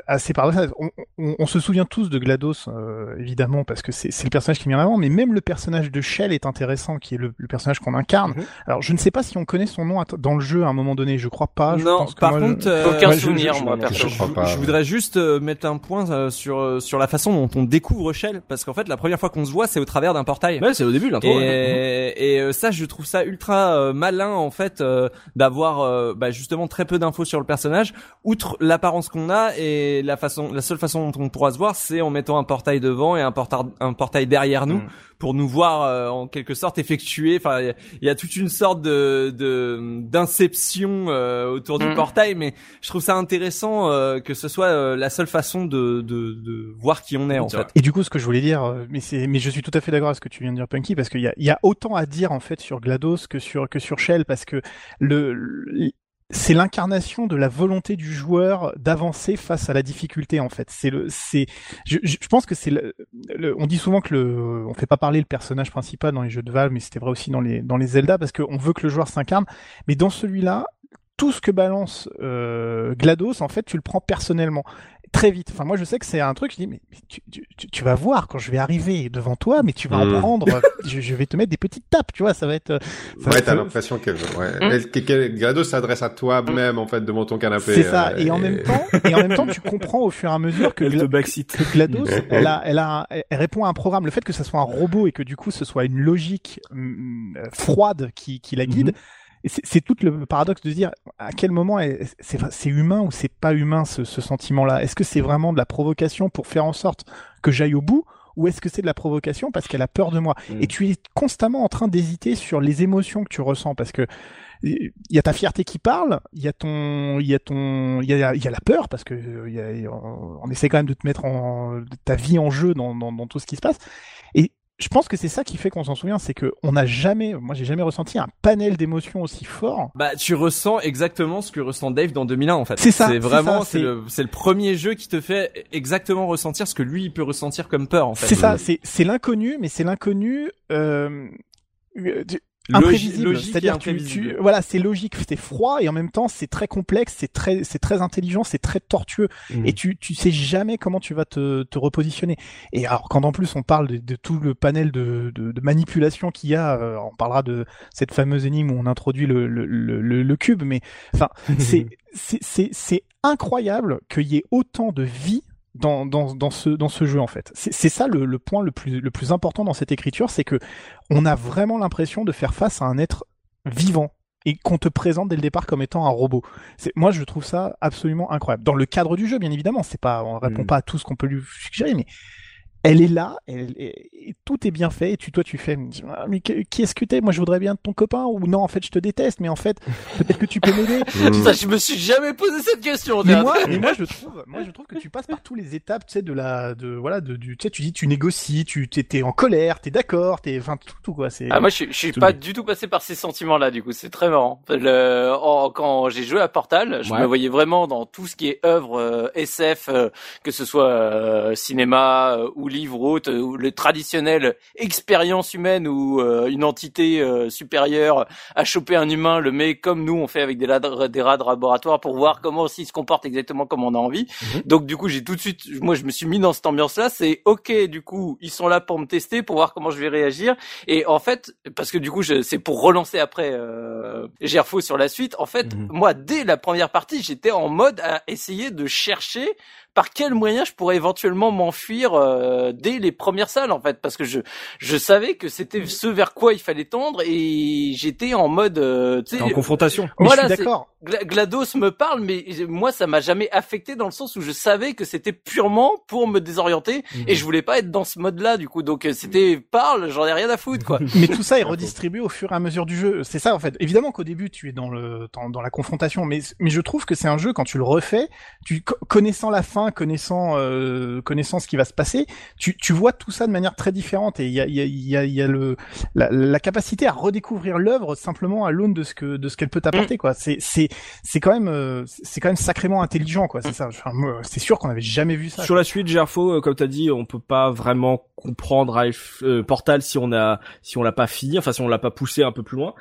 assez paradoxal. On, on, on, se souvient tous de Glados, euh, évidemment, parce que c'est le personnage qui vient avant, mais même le personnage de Shell est intéressant, qui est le, le personnage qu'on incarne. Mhm. Alors je ne sais pas si on connaît son nom dans le jeu à un moment donné. Je crois pas. Je non. Pense que par moi, contre, euh, aucun souvenir, moi, je, je, voudrais juste euh, mettre un point euh, sur sur la façon dont on découvre Shell, parce qu'en fait, la première fois qu'on se voit, c'est au travers d'un portail. Ouais, c'est au début l'intro. Et, et ça, je trouve ça ultra malin en fait euh, d'avoir euh, bah, justement très peu d'infos sur le personnage, outre l'apparence qu'on a et la façon, la seule façon dont on pourra se voir, c'est en mettant un portail devant et un portail, un portail derrière nous. Mm pour nous voir euh, en quelque sorte effectuer. Enfin, il y, a toute une sorte de d'inception euh, autour du mm. portail, mais je trouve ça intéressant euh, que ce soit la seule façon de, de, de, voir qui on est en fait. Et du coup, ce que je voulais dire, mais c'est, mais je suis tout à fait d'accord avec ce que tu viens de dire, Punky, parce qu'il y a, y a autant à dire en fait sur Glados que sur que sur Shell, parce que le c'est l'incarnation de la volonté du joueur d'avancer face à la difficulté en fait. C'est le, c'est, je, je, pense que c'est le, on dit souvent que le, on fait pas parler le personnage principal dans les jeux de Valve, mais c'était vrai aussi dans les dans les Zelda parce qu'on veut que le joueur s'incarne. Mais dans celui-là, tout ce que balance euh, Glados, en fait, tu le prends personnellement très vite. Enfin, moi, je sais que c'est un truc. Je dis, mais, tu, tu, tu, vas voir quand je vais arriver devant toi, mais tu vas en mm. prendre. je, je, vais te mettre des petites tapes, tu vois. Ça va être. Ça ouais, t'as l'impression que ouais. Mm. Grado s'adresse à toi même en fait devant ton canapé. C'est ça. Euh, et, en même temps, et en même temps, tu comprends au fur et à mesure que, Gla que Glados, elle a, elle a, elle répond à un programme. Le fait que ça soit un robot et que du coup, ce soit une logique mm, froide qui, qui la guide. Mm-hmm c'est tout le paradoxe de dire à quel moment c'est humain ou c'est pas humain ce, ce sentiment-là? Est-ce que c'est vraiment de la provocation pour faire en sorte que j'aille au bout ou est-ce que c'est de la provocation parce qu'elle a peur de moi? Mm. Et tu es constamment en train d'hésiter sur les émotions que tu ressens parce que il y a ta fierté qui parle, il y a ton, il y a ton, il y a, y a, la peur parce que y a, on, essaie quand même de te mettre en, ta vie en jeu dans, dans, dans tout ce qui se passe. Et je pense que c'est ça qui fait qu'on s'en souvient, c'est que on n'a jamais, moi j'ai jamais ressenti un panel d'émotions aussi fort. Bah tu ressens exactement ce que ressent Dave dans 2001 en fait. C'est ça. C'est vraiment c'est le, le premier jeu qui te fait exactement ressentir ce que lui il peut ressentir comme peur en fait. C'est ça. C'est c'est l'inconnu, mais c'est l'inconnu. Euh, imprévisible. C'est-à-dire tu, voilà, c'est logique, c'est froid et en même temps c'est très complexe, c'est très, c'est très intelligent, c'est très tortueux mmh. et tu, tu sais jamais comment tu vas te, te repositionner. Et alors quand en plus on parle de, de tout le panel de, de, de manipulation qu'il y a, euh, on parlera de cette fameuse énigme où on introduit le, le, le, le cube, mais enfin c'est, c'est, c'est incroyable qu'il y ait autant de vie dans, dans, dans, ce, dans ce jeu en fait. C'est ça le, le, point le plus, le plus important dans cette écriture, c'est que on a vraiment l'impression de faire face à un être vivant et qu'on te présente dès le départ comme étant un robot. Moi, je trouve ça absolument incroyable. Dans le cadre du jeu, bien évidemment, c'est pas, on répond mm. pas à tout ce qu'on peut lui suggérer, mais elle est là, elle, et tout est bien fait, et tu, toi, tu fais, ah, mais qui est-ce que t'es? Moi, je voudrais bien ton copain, ou non, en fait, je te déteste, mais en fait, peut-être que tu peux m'aider. Ça, je me suis jamais posé cette question. Mais moi, mais moi, je trouve, moi, je trouve que tu passes par tous les étapes, tu sais, de la, de, voilà, de, du, tu sais, tu dis, tu négocies, tu, t'es en colère, t'es d'accord, t'es, enfin, tout, tout, quoi, c'est. Ah, moi, je, je suis pas du tout passé par ces sentiments-là, du coup, c'est très marrant. Le, quand j'ai joué à Portal, je me voyais vraiment dans tout ce qui est œuvre euh, SF, euh, que ce soit euh, cinéma ou livre ou autre, le traditionnel expérience humaine où euh, une entité euh, supérieure a chopé un humain, le met comme nous on fait avec des, des rats de laboratoire pour voir comment s'il se comporte exactement comme on a envie. Mhm. Donc du coup j'ai tout de suite, moi je me suis mis dans cette ambiance-là. C'est ok du coup ils sont là pour me tester, pour voir comment je vais réagir. Et en fait parce que du coup c'est pour relancer après euh, Gerfo sur la suite. En fait mhm. moi dès la première partie j'étais en mode à essayer de chercher par quel moyen je pourrais éventuellement m'enfuir euh, dès les premières salles en fait, parce que je je savais que c'était ce vers quoi il fallait tendre et j'étais en mode euh, tu sais en confrontation. Voilà, je suis d'accord. GLaDOS me parle, mais moi ça m'a jamais affecté dans le sens où je savais que c'était purement pour me désorienter Mhm. et je voulais pas être dans ce mode-là du coup. Donc euh, c'était parle, j'en ai rien à foutre quoi. Mais tout ça est redistribué au fur et à mesure du jeu. C'est ça en fait. Évidemment qu'au début tu es dans le dans, dans la confrontation, mais mais je trouve que c'est un jeu quand tu le refais, tu co- connaissant la fin, connaissant euh, ce qui va se passer, tu tu vois tout ça de manière très différente et il y a y a y a, le la, capacité à redécouvrir l'œuvre simplement à l'aune de ce que de ce qu'elle peut t'apporter quoi. C'est c'est c'est quand même euh, c'est quand même sacrément intelligent quoi. C'est ça. C'est sûr qu'on avait jamais vu ça. Sur la suite, Gerfo, euh, comme t'as dit, on peut pas vraiment comprendre Half- euh, Portal si on a si on l'a pas fini, enfin si on l'a pas poussé un peu plus loin.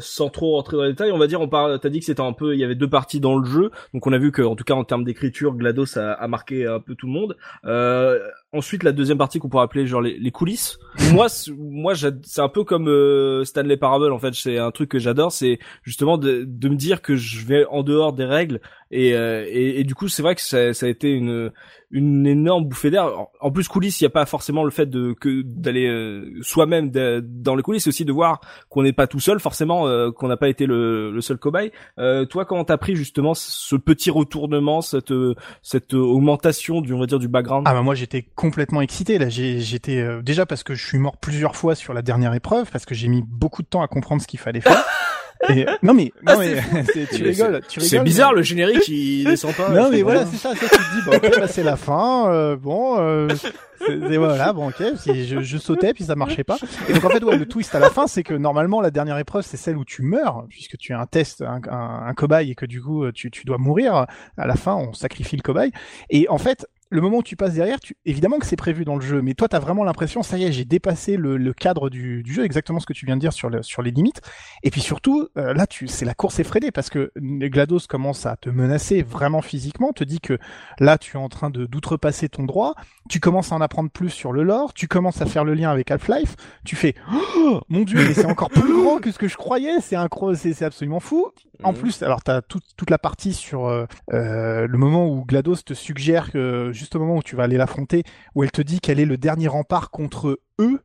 Sans trop rentrer dans les détails, on va dire, on parle. T'as dit que c'était un peu, il y avait deux parties dans le jeu, donc on a vu que, en tout cas en termes d'écriture, Glados a, a marqué un peu tout le monde. Euh, ensuite, la deuxième partie qu'on pourrait appeler genre les, les coulisses. moi, moi, c'est un peu comme euh, Stanley Parable. En fait, c'est un truc que j'adore, c'est justement de, de me dire que je vais en dehors des règles et, euh, et, et du coup, c'est vrai que ça, ça a été une une énorme bouffée d'air. En- plus, coulisses, il n'y a pas forcément le fait de que d'aller euh, soi-même dans les coulisses, c'est aussi de voir qu'on n'est pas tout seul, forcément, euh, qu'on n'a pas été le, le seul cobaye. Euh, toi, comment t'as pris justement ce petit retournement, cette euh, cette augmentation du on va dire du background? Ah bah moi j'étais complètement excité là. J'ai- J'étais euh, déjà parce que je suis mort plusieurs fois sur la dernière épreuve parce que j'ai mis beaucoup de temps à comprendre ce qu'il fallait faire. Et non mais non mais c'est- tu rigoles, tu rigoles. C'est mais- bizarre, le générique il descend pas. Non mais voilà c'est ça. Ça tu te dis bon ok bah, c'est la fin. euh, bon euh, c'est- c'est- voilà bon ok. Je, je sautais puis ça marchait pas. Et donc en fait ouais le twist à la fin c'est que normalement la dernière épreuve c'est celle où tu meurs puisque tu es un test un, un, un cobaye et que du coup tu, tu dois mourir. À la fin on sacrifie le cobaye. Et en fait le moment où tu passes derrière, tu... évidemment que c'est prévu dans le jeu, mais toi, t'as vraiment l'impression, ça y est, j'ai dépassé le, le cadre du, du jeu, exactement ce que tu viens de dire sur, le, sur les limites. Et puis surtout, euh, là, tu, c'est la course effrénée parce que GLaDOS commence à te menacer vraiment physiquement, te dit que là, tu es en train de d'outrepasser ton droit, tu commences à en apprendre plus sur le lore, tu commences à faire le lien avec Half-Life, tu fais, oh, mon dieu, mais c'est encore plus grand que ce que je croyais, c'est incro, c'est c'est absolument fou. En plus, alors t'as toute toute la partie sur euh, euh, le moment où GLaDOS te suggère que juste au moment où tu vas aller l'affronter, où elle te dit qu'elle est le dernier rempart contre eux,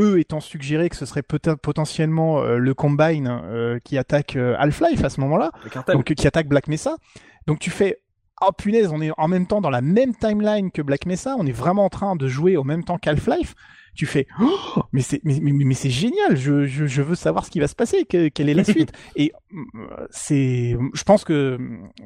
eux étant suggéré que ce serait peut-être potentiellement euh, le Combine euh, qui attaque euh, Half-Life à ce moment-là, donc qui attaque Black Mesa. Donc tu fais oh punaise, on est en même temps dans la même timeline que Black Mesa, on est vraiment en train de jouer au même temps qu'Half-Life. Tu fais oh, mais c'est mais, mais, mais c'est génial, je, je, je veux savoir ce qui va se passer, que- quelle est la suite. Et euh, c'est je pense que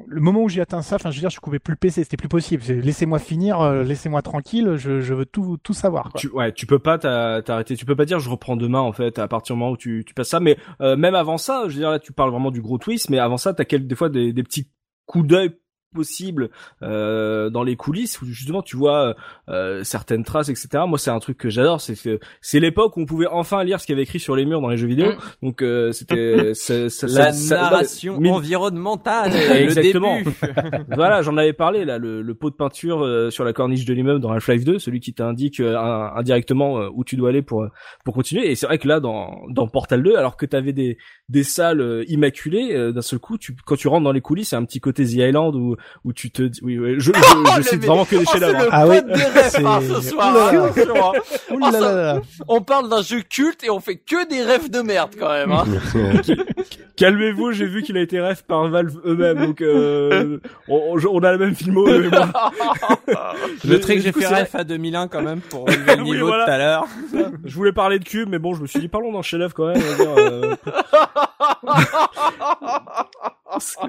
le moment où j'ai atteint ça, enfin je veux dire, je pouvais plus le PC, c'était plus possible. Laissez-moi finir, euh, laissez-moi tranquille, je, je veux tout tout savoir. quoi. Tu, ouais, tu peux pas t'a- t'arrêter, tu peux pas dire je reprends demain en fait à partir du moment où tu, tu passes ça. Mais euh, même avant ça, je veux dire là tu parles vraiment du gros twist, mais avant ça t'as quelques des fois des, des petits coups d'œil possibles euh, dans les coulisses où justement tu vois euh, certaines traces etc moi c'est un truc que j'adore c'est que c'est l'époque où on pouvait enfin lire ce qu'il y avait écrit sur les murs dans les jeux vidéo donc euh, c'était ça- La ça- narration mais- environnementale, Exactement. le début. voilà, j'en avais parlé là, le, le pot de peinture euh, sur la corniche de l'immeuble dans Half-Life 2, celui qui t'indique euh, indirectement euh, où tu dois aller pour pour continuer. Et c'est vrai que là, dans dans Portal 2, alors que t'avais des des salles euh, immaculées, euh, d'un seul coup, tu quand tu rentres dans les coulisses, c'est un petit côté The Island où où tu te dis- oui, oui je je, je cite vraiment que des Oh, le hein. Ah oui, c'est- hein, ce soir. Hein. Là. On parle d'un jeu culte et on fait que des rêves de merde quand même. Hein. Calmez-vous, j'ai vu qu'il a été ref par Valve eux-mêmes, donc euh, on, on a la même filmo. eux et moi. Le que j'ai fait ref à 2001 quand même pour relever le Oui, niveau voilà. tout à l'heure. Je voulais parler de cube, mais bon, je me suis dit parlons d'un chef-d'œuvre quand même. on va dire, euh,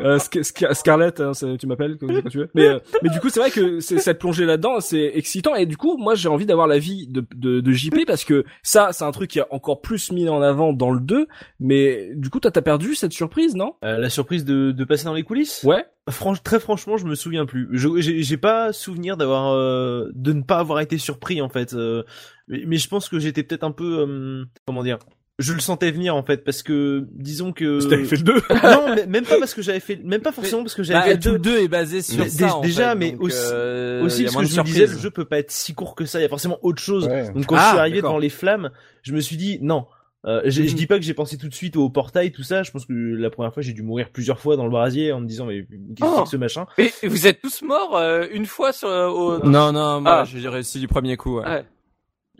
Euh, Sc- Sc- Scarlett, hein, tu m'appelles quand, quand tu veux. Mais, euh, mais du coup, c'est vrai que c'est cette plongée là-dedans, c'est excitant. Et du coup, moi, j'ai envie d'avoir l'avis de, de, de JP parce que ça, c'est un truc qui est encore plus mis en avant dans le 2. Mais du coup, toi, t'as perdu cette surprise, non? Euh, la surprise de, de passer dans les coulisses? Ouais. Franch- très franchement, je me souviens plus. Je- J'ai j'ai pas souvenir d'avoir euh, de ne pas avoir été surpris en fait. euh, mais, mais je pense que j'étais peut-être un peu euh, comment dire. Je le sentais venir en fait parce que disons que T'avais fait le 2 non mais même pas parce que j'avais fait même pas forcément parce que j'avais Bah, fait tout le le deux 2 est basé sur Mais ça. en déjà, fait, mais aussi- euh, aussi parce que je me disais le jeu peut pas être si court que ça il y a forcément autre chose Ouais. donc quand Ah, je suis arrivé devant les flammes je me suis dit non Euh, je, je dis pas que j'ai pensé tout de suite au portail, tout ça. Je pense que la première fois, j'ai dû mourir plusieurs fois dans le brasier en me disant mais qu'est-ce que Oh. c'est que ce machin? Et vous êtes tous morts euh, une fois sur au... Non, non, moi Ah. j'ai réussi du premier coup. Ouais. Ouais.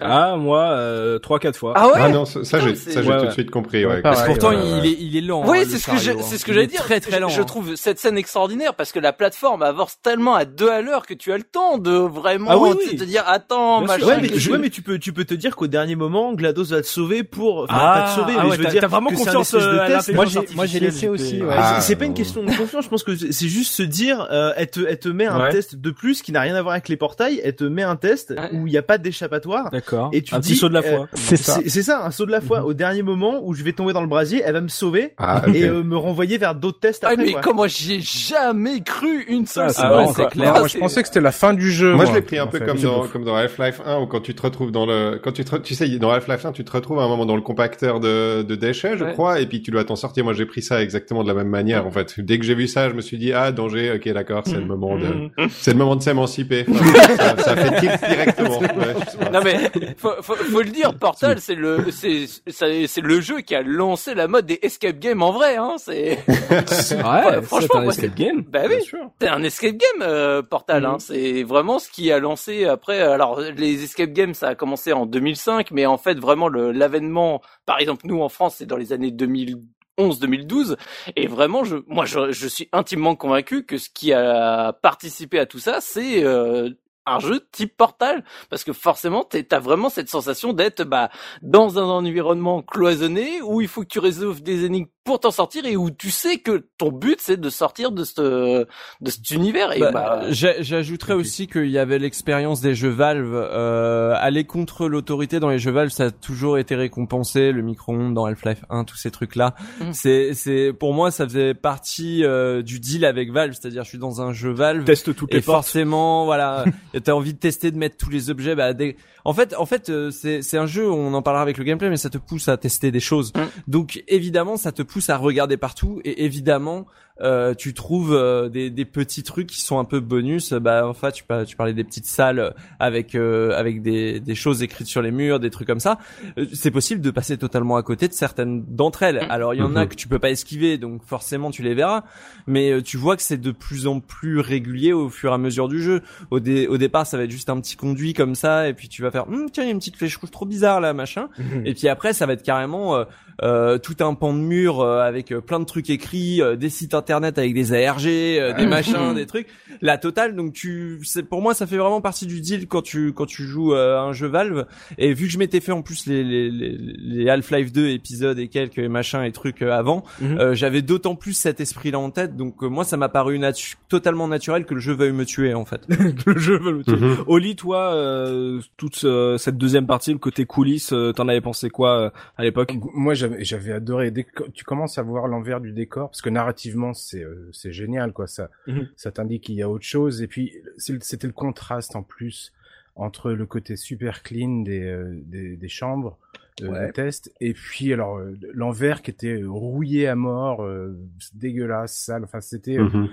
Ah, moi, euh, trois, quatre fois. Ah ouais Ah non, ça, j'ai, ça, j'ai Ouais, tout de suite compris, ouais. Pareil, Pourtant, ouais, il, est, il est lent. Oui, hein, c'est ce que c'est ce que j'allais dire. Très très lent. Je, je hein. trouve cette scène extraordinaire parce que la plateforme avance tellement à deux à l'heure que tu as le temps de vraiment Ah oui, te- oui. te dire attends, machin. Ouais, mais, que je- ouais, mais tu peux, tu peux te dire qu'au dernier moment, GLaDOS va te sauver pour, enfin, Ah, pas te sauver, ah mais ouais, je veux dire t'as vraiment confiance, euh, Moi, j'ai, moi, j'ai laissé aussi, ouais. C'est pas une question de confiance, je pense que c'est juste se dire, euh, elle te, elle te met un test de plus qui n'a rien à voir avec les portails, elle te met un test où il n'y a pas d'échappatoire. D'accord. Et tu un dis, petit saut de la euh, foi. C'est ça. C'est ça, un saut de la foi. Au dernier moment où je vais tomber dans le brasier, elle va me sauver Ah, et euh, me renvoyer vers d'autres tests Ah, après. mais quoi. comment j'y ai jamais cru une seule c'est ouais, c'est clair. Ah, moi, je pensais que c'était la fin du jeu. Moi, je l'ai pris un en peu fait. comme dans, comme dans Half-Life 1 où quand tu te retrouves dans le, quand tu te, tu sais, dans Half-Life 1, tu te retrouves à un moment dans le compacteur de, de déchets, je Ouais. crois, et puis tu dois t'en sortir. Moi, j'ai pris ça exactement de la même manière, en fait. Dès que j'ai vu ça, je me suis dit, ah, danger, ok, d'accord, c'est le moment de, c'est le moment de s'émanciper. Enfin, ça, ça fait tilt directement. Ouais. Non mais faut, faut, faut le dire, Portal c'est le c'est c'est c'est le jeu qui a lancé la mode des escape games en vrai hein. C'est Ouais, franchement, c'est un moi, escape game. bah oui, c'est un escape game euh, Portal. Hein. C'est vraiment ce qui a lancé après. Alors les escape games ça a commencé en 2005, mais en fait vraiment le l'avènement, par exemple nous en France c'est dans les années 2011 2012 et vraiment je moi je, je suis intimement convaincu que ce qui a participé à tout ça c'est euh, un jeu type Portal parce que forcément t'as vraiment cette sensation d'être bah dans un environnement cloisonné où il faut que tu résolves des énigmes pour t'en sortir et où tu sais que ton but c'est de sortir de ce de cet univers et Bah, bah, j'a- J'ajouterais aussi qu'il y avait l'expérience des jeux Valve. Euh, aller contre l'autorité dans les jeux Valve, ça a toujours été récompensé. Le micro-ondes dans Half-Life 1, tous ces trucs-là. Mm. C'est, c'est, pour moi, ça faisait partie euh, du deal avec Valve. C'est-à-dire, je suis dans un jeu Valve. Teste toutes les Et portes. forcément, voilà, t'as envie de tester, de mettre tous les objets. Bah, des- en fait, en fait, euh, c'est un jeu. On en parlera avec le gameplay, mais ça te pousse à tester des choses. Mm. Donc, évidemment, ça te pousse à regarder partout. Et évidemment, euh, tu trouves euh, des, des petits trucs qui sont un peu bonus. Bah, enfin, tu, tu parlais des petites salles avec euh, avec des, des choses écrites sur les murs, des trucs comme ça. Euh, C'est possible de passer totalement à côté de certaines d'entre elles. Alors, il y en a Mhm. que tu peux pas esquiver, donc forcément tu les verras. Mais euh, tu vois que c'est de plus en plus régulier au fur et à mesure du jeu. Au, dé- au départ, ça va être juste un petit conduit comme ça, et puis tu vas faire, Hum, tiens, il y a une petite flèche rouge trop bizarre là, machin. Et puis après, ça va être carrément euh, tout un pan de mur euh, avec euh, plein de trucs écrits, euh, des sites internet avec des ARG, euh, des machins, des trucs, la totale. Donc tu, c'est pour moi, ça fait vraiment partie du deal quand tu quand tu joues euh, un jeu Valve. Et vu que je m'étais fait en plus les les les, les Half-Life 2 épisodes et quelques machins et trucs euh, avant, euh, j'avais d'autant plus cet esprit-là en tête. Donc euh, moi, ça m'a paru natu- totalement naturel que le jeu veuille me tuer en fait. le jeu veut le tuer. Mhm. Oli, toi, euh, toute euh, cette deuxième partie, le côté coulisses, euh, t'en avais pensé quoi euh, à l'époque? Moi, j'avais, j'avais adoré. Dès que tu commences à voir l'envers du décor, parce que narrativement, c'est, euh, c'est génial, quoi. Ça, Mhm. ça t'indique qu'il y a autre chose. Et puis, c'était le contraste en plus entre le côté super clean des, euh, des, des chambres euh, Ouais. de test, et puis alors euh, l'envers qui était rouillé à mort, euh, dégueulasse, sale. Enfin, c'était. euh, Mhm.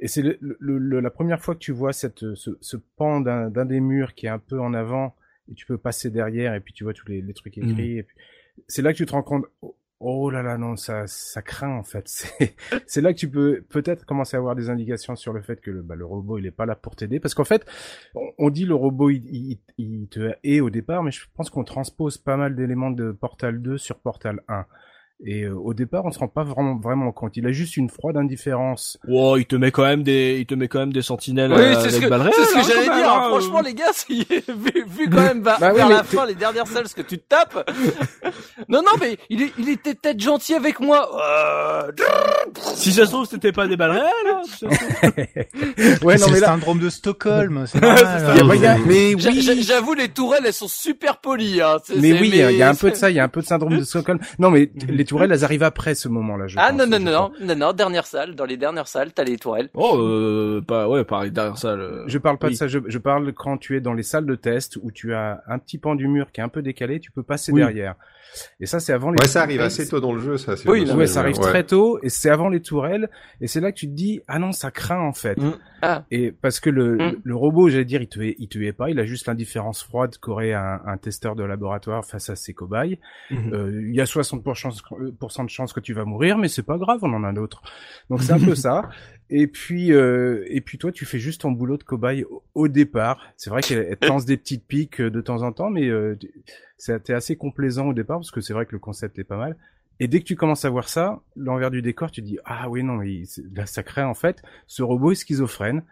Et c'est le, le- le- la première fois que tu vois cette, ce, ce pan d'un des murs qui est un peu en avant et tu peux passer derrière et puis tu vois tous les, les trucs écrits. et puis C'est là que tu te rends compte. oh, là là non ça ça craint en fait c'est là que tu peux peut-être commencer à avoir des indications sur le fait que le, bah, le robot il est pas là pour t'aider parce qu'en fait on, on dit le robot il, il, il te hait au départ mais je pense qu'on transpose pas mal d'éléments de Portal 2 sur Portal 1 et euh, au départ on se rend pas vraiment vraiment compte il a juste une froide indifférence Wow, il te met quand même des, il te met quand même des sentinelles. Oui, euh, c'est ce que, ce que hein, j'allais dire. hein. Franchement, les gars, si, vu, vu quand même vers, Bah vers la t'es- fin, les dernières salles, ce que tu te tapes. non, non, mais il, est, il était peut-être gentil avec moi. Euh... Si ça se trouve, c'était pas des balles réelles. hein, ouais c'est non mais le là syndrome de Stockholm, c'est normal. mais oui j'a- J'avoue, les tourelles, elles sont super polies. Hein. C'est- Mais c'est- oui, il y a un peu de ça, il y a un peu de syndrome de Stockholm. Non, mais les tourelles, elles arrivent après ce moment-là. Je Ah pense, non non non non non non dernière salle dans les dernières salles t'as les tourelles. Oh, euh, pas, ouais, pareil, derrière ça, le... Je parle pas Oui. de ça, je, je parle quand tu es dans les salles de test où tu as un petit pan du mur qui est un peu décalé, tu peux passer Oui. derrière. Et ça, c'est avant les Ouais, ça arrive assez tôt dans le jeu, ça. Oui, non, Ouais, ça arrive ouais. très tôt et c'est avant les tourelles et c'est là que tu te dis ah non ça craint en fait Mm. Ah. et parce que le, Mm. le robot j'allais dire il te il te hait pas il a juste l'indifférence froide qu'aurait un, un testeur de laboratoire face à ses cobayes Mhm. Euh, il y a 60% euh, pourcent de chances que tu vas mourir mais c'est pas grave on en a d'autres. Donc c'est un peu ça. Et puis euh, et puis toi tu fais juste ton boulot de cobaye au, au départ. C'est vrai qu'elle elle te lance des petites piques euh, de temps en temps mais euh, c'était assez complaisant au départ parce que c'est vrai que le concept est pas mal. Et dès que tu commences à voir ça, l'envers du décor, tu dis ah oui non, il, c'est- là ça crée en fait ce robot est schizophrène,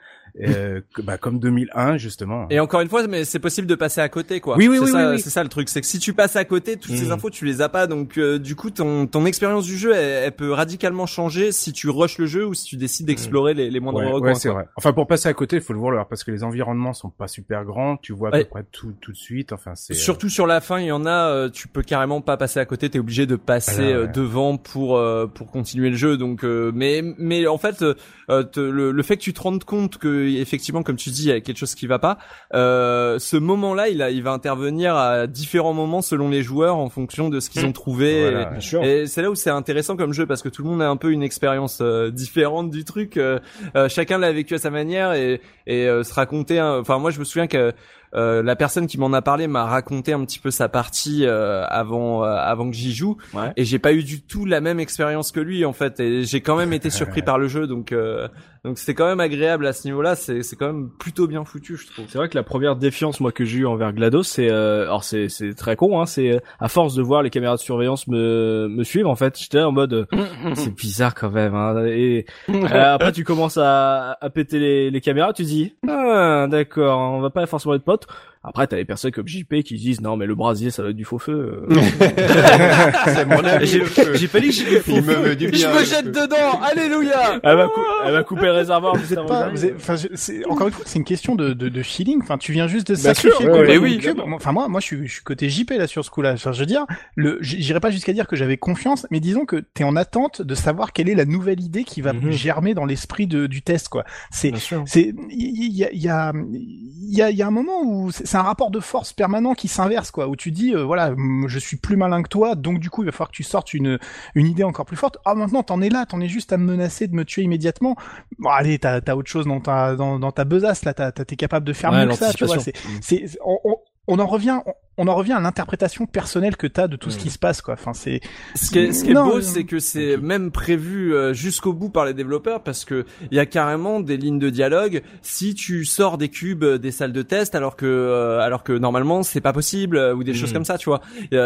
euh, que- bah, comme 2001 justement. Et encore une fois, mais c'est possible de passer à côté, quoi. Oui, oui, c'est oui, ça, oui, oui. C'est ça le truc, c'est que si tu passes à côté, toutes ces Mm. infos, tu les as pas. Donc, euh, du coup, ton ton expérience du jeu, elle, elle peut radicalement changer si tu rushes le jeu ou si tu décides d'explorer les, les moindres Ouais, recoins. ouais, c'est vrai. Enfin pour passer à côté, il faut le vouloir parce que les environnements sont pas super grands, tu vois à Ouais. peu près tout tout de suite. Enfin c'est euh, Surtout sur la fin, il y en a, euh, tu peux carrément pas passer à côté, t'es obligé de passer Ah, euh, devant pour euh, pour continuer le jeu. Donc, euh, mais mais en fait, euh, te- le, le fait que tu te rendes compte que effectivement, comme tu dis, il y a quelque chose qui va pas. Euh, ce moment-là, il a, il va intervenir à différents moments selon les joueurs en fonction de ce qu'ils ont trouvé. Voilà, Et- ouais. Bien sûr. Et c'est là où c'est intéressant comme jeu parce que tout le monde a un peu une expérience euh, différente du truc. euh, euh, chacun l'a vécu à sa manière et, et euh, se raconter. Enfin, moi, je me souviens que euh, la personne qui m'en a parlé m'a raconté un petit peu sa partie euh, avant euh, avant que j'y joue. Ouais. Et j'ai pas eu du tout la même expérience que lui en fait. Et j'ai quand même été surpris par le jeu. Donc euh, donc c'était quand même agréable à ce niveau-là. C'est c'est quand même plutôt bien foutu, je trouve. C'est vrai que la première défiance moi que j'ai eu envers GLaDOS, c'est euh, alors c'est c'est très con hein, c'est euh, à force de voir les caméras de surveillance me me suivre en fait, j'étais en mode euh, c'est bizarre quand même hein, et euh, après tu commences à à péter les les caméras, tu dis ah d'accord, on va pas forcément être potes. Après t'as les personnes comme JP qui disent non mais le brasier ça doit être du faux feu. euh. C'est mon avis, J'ai le feu. j'ai pas dit que j'ai du faux Il me feu. veut du bien. Je me jette dedans. Alléluia. Elle va, cou- elle va couper le réservoir. Vous êtes pas, vous êtes- enfin, je- c'est, encore une fois, c'est une question de, de, de feeling. Enfin, tu viens juste de sacrifier ouais, oui. Enfin, moi, moi, je suis, je suis côté JP là sur ce coup-là. Enfin, je veux dire, le, j'irai pas jusqu'à dire que j'avais confiance, mais disons que t'es en attente de savoir quelle est la nouvelle idée qui va Mhm. germer dans l'esprit de, du test, quoi. C'est, c'est, il y, a, il y a, il y a, il y a un moment où c'est c'est un rapport de force permanent qui s'inverse, quoi, où tu dis, euh, voilà, je suis plus malin que toi, donc du coup, il va falloir que tu sortes une, une idée encore plus forte. Ah, maintenant, t'en es là, t'en es juste à me menacer de me tuer immédiatement. Bon, allez, t'as, t'as autre chose dans ta, dans, dans ta besace, là, t'es capable de faire Ouais, mieux que ça, tu vois. l'anticipation. C'est, c'est, on, on, on en revient, on, on en revient à l'interprétation personnelle que t'as de tout ce Mm. qui se passe, quoi. Enfin, c'est, Ce qui est, ce qui est Non, beau, c'est que c'est même prévu euh, jusqu'au bout par les développeurs parce que il y a carrément des lignes de dialogue. Si tu sors des cubes euh, des salles de test alors que euh, alors que normalement c'est pas possible ou des choses Mhm. comme ça, tu vois.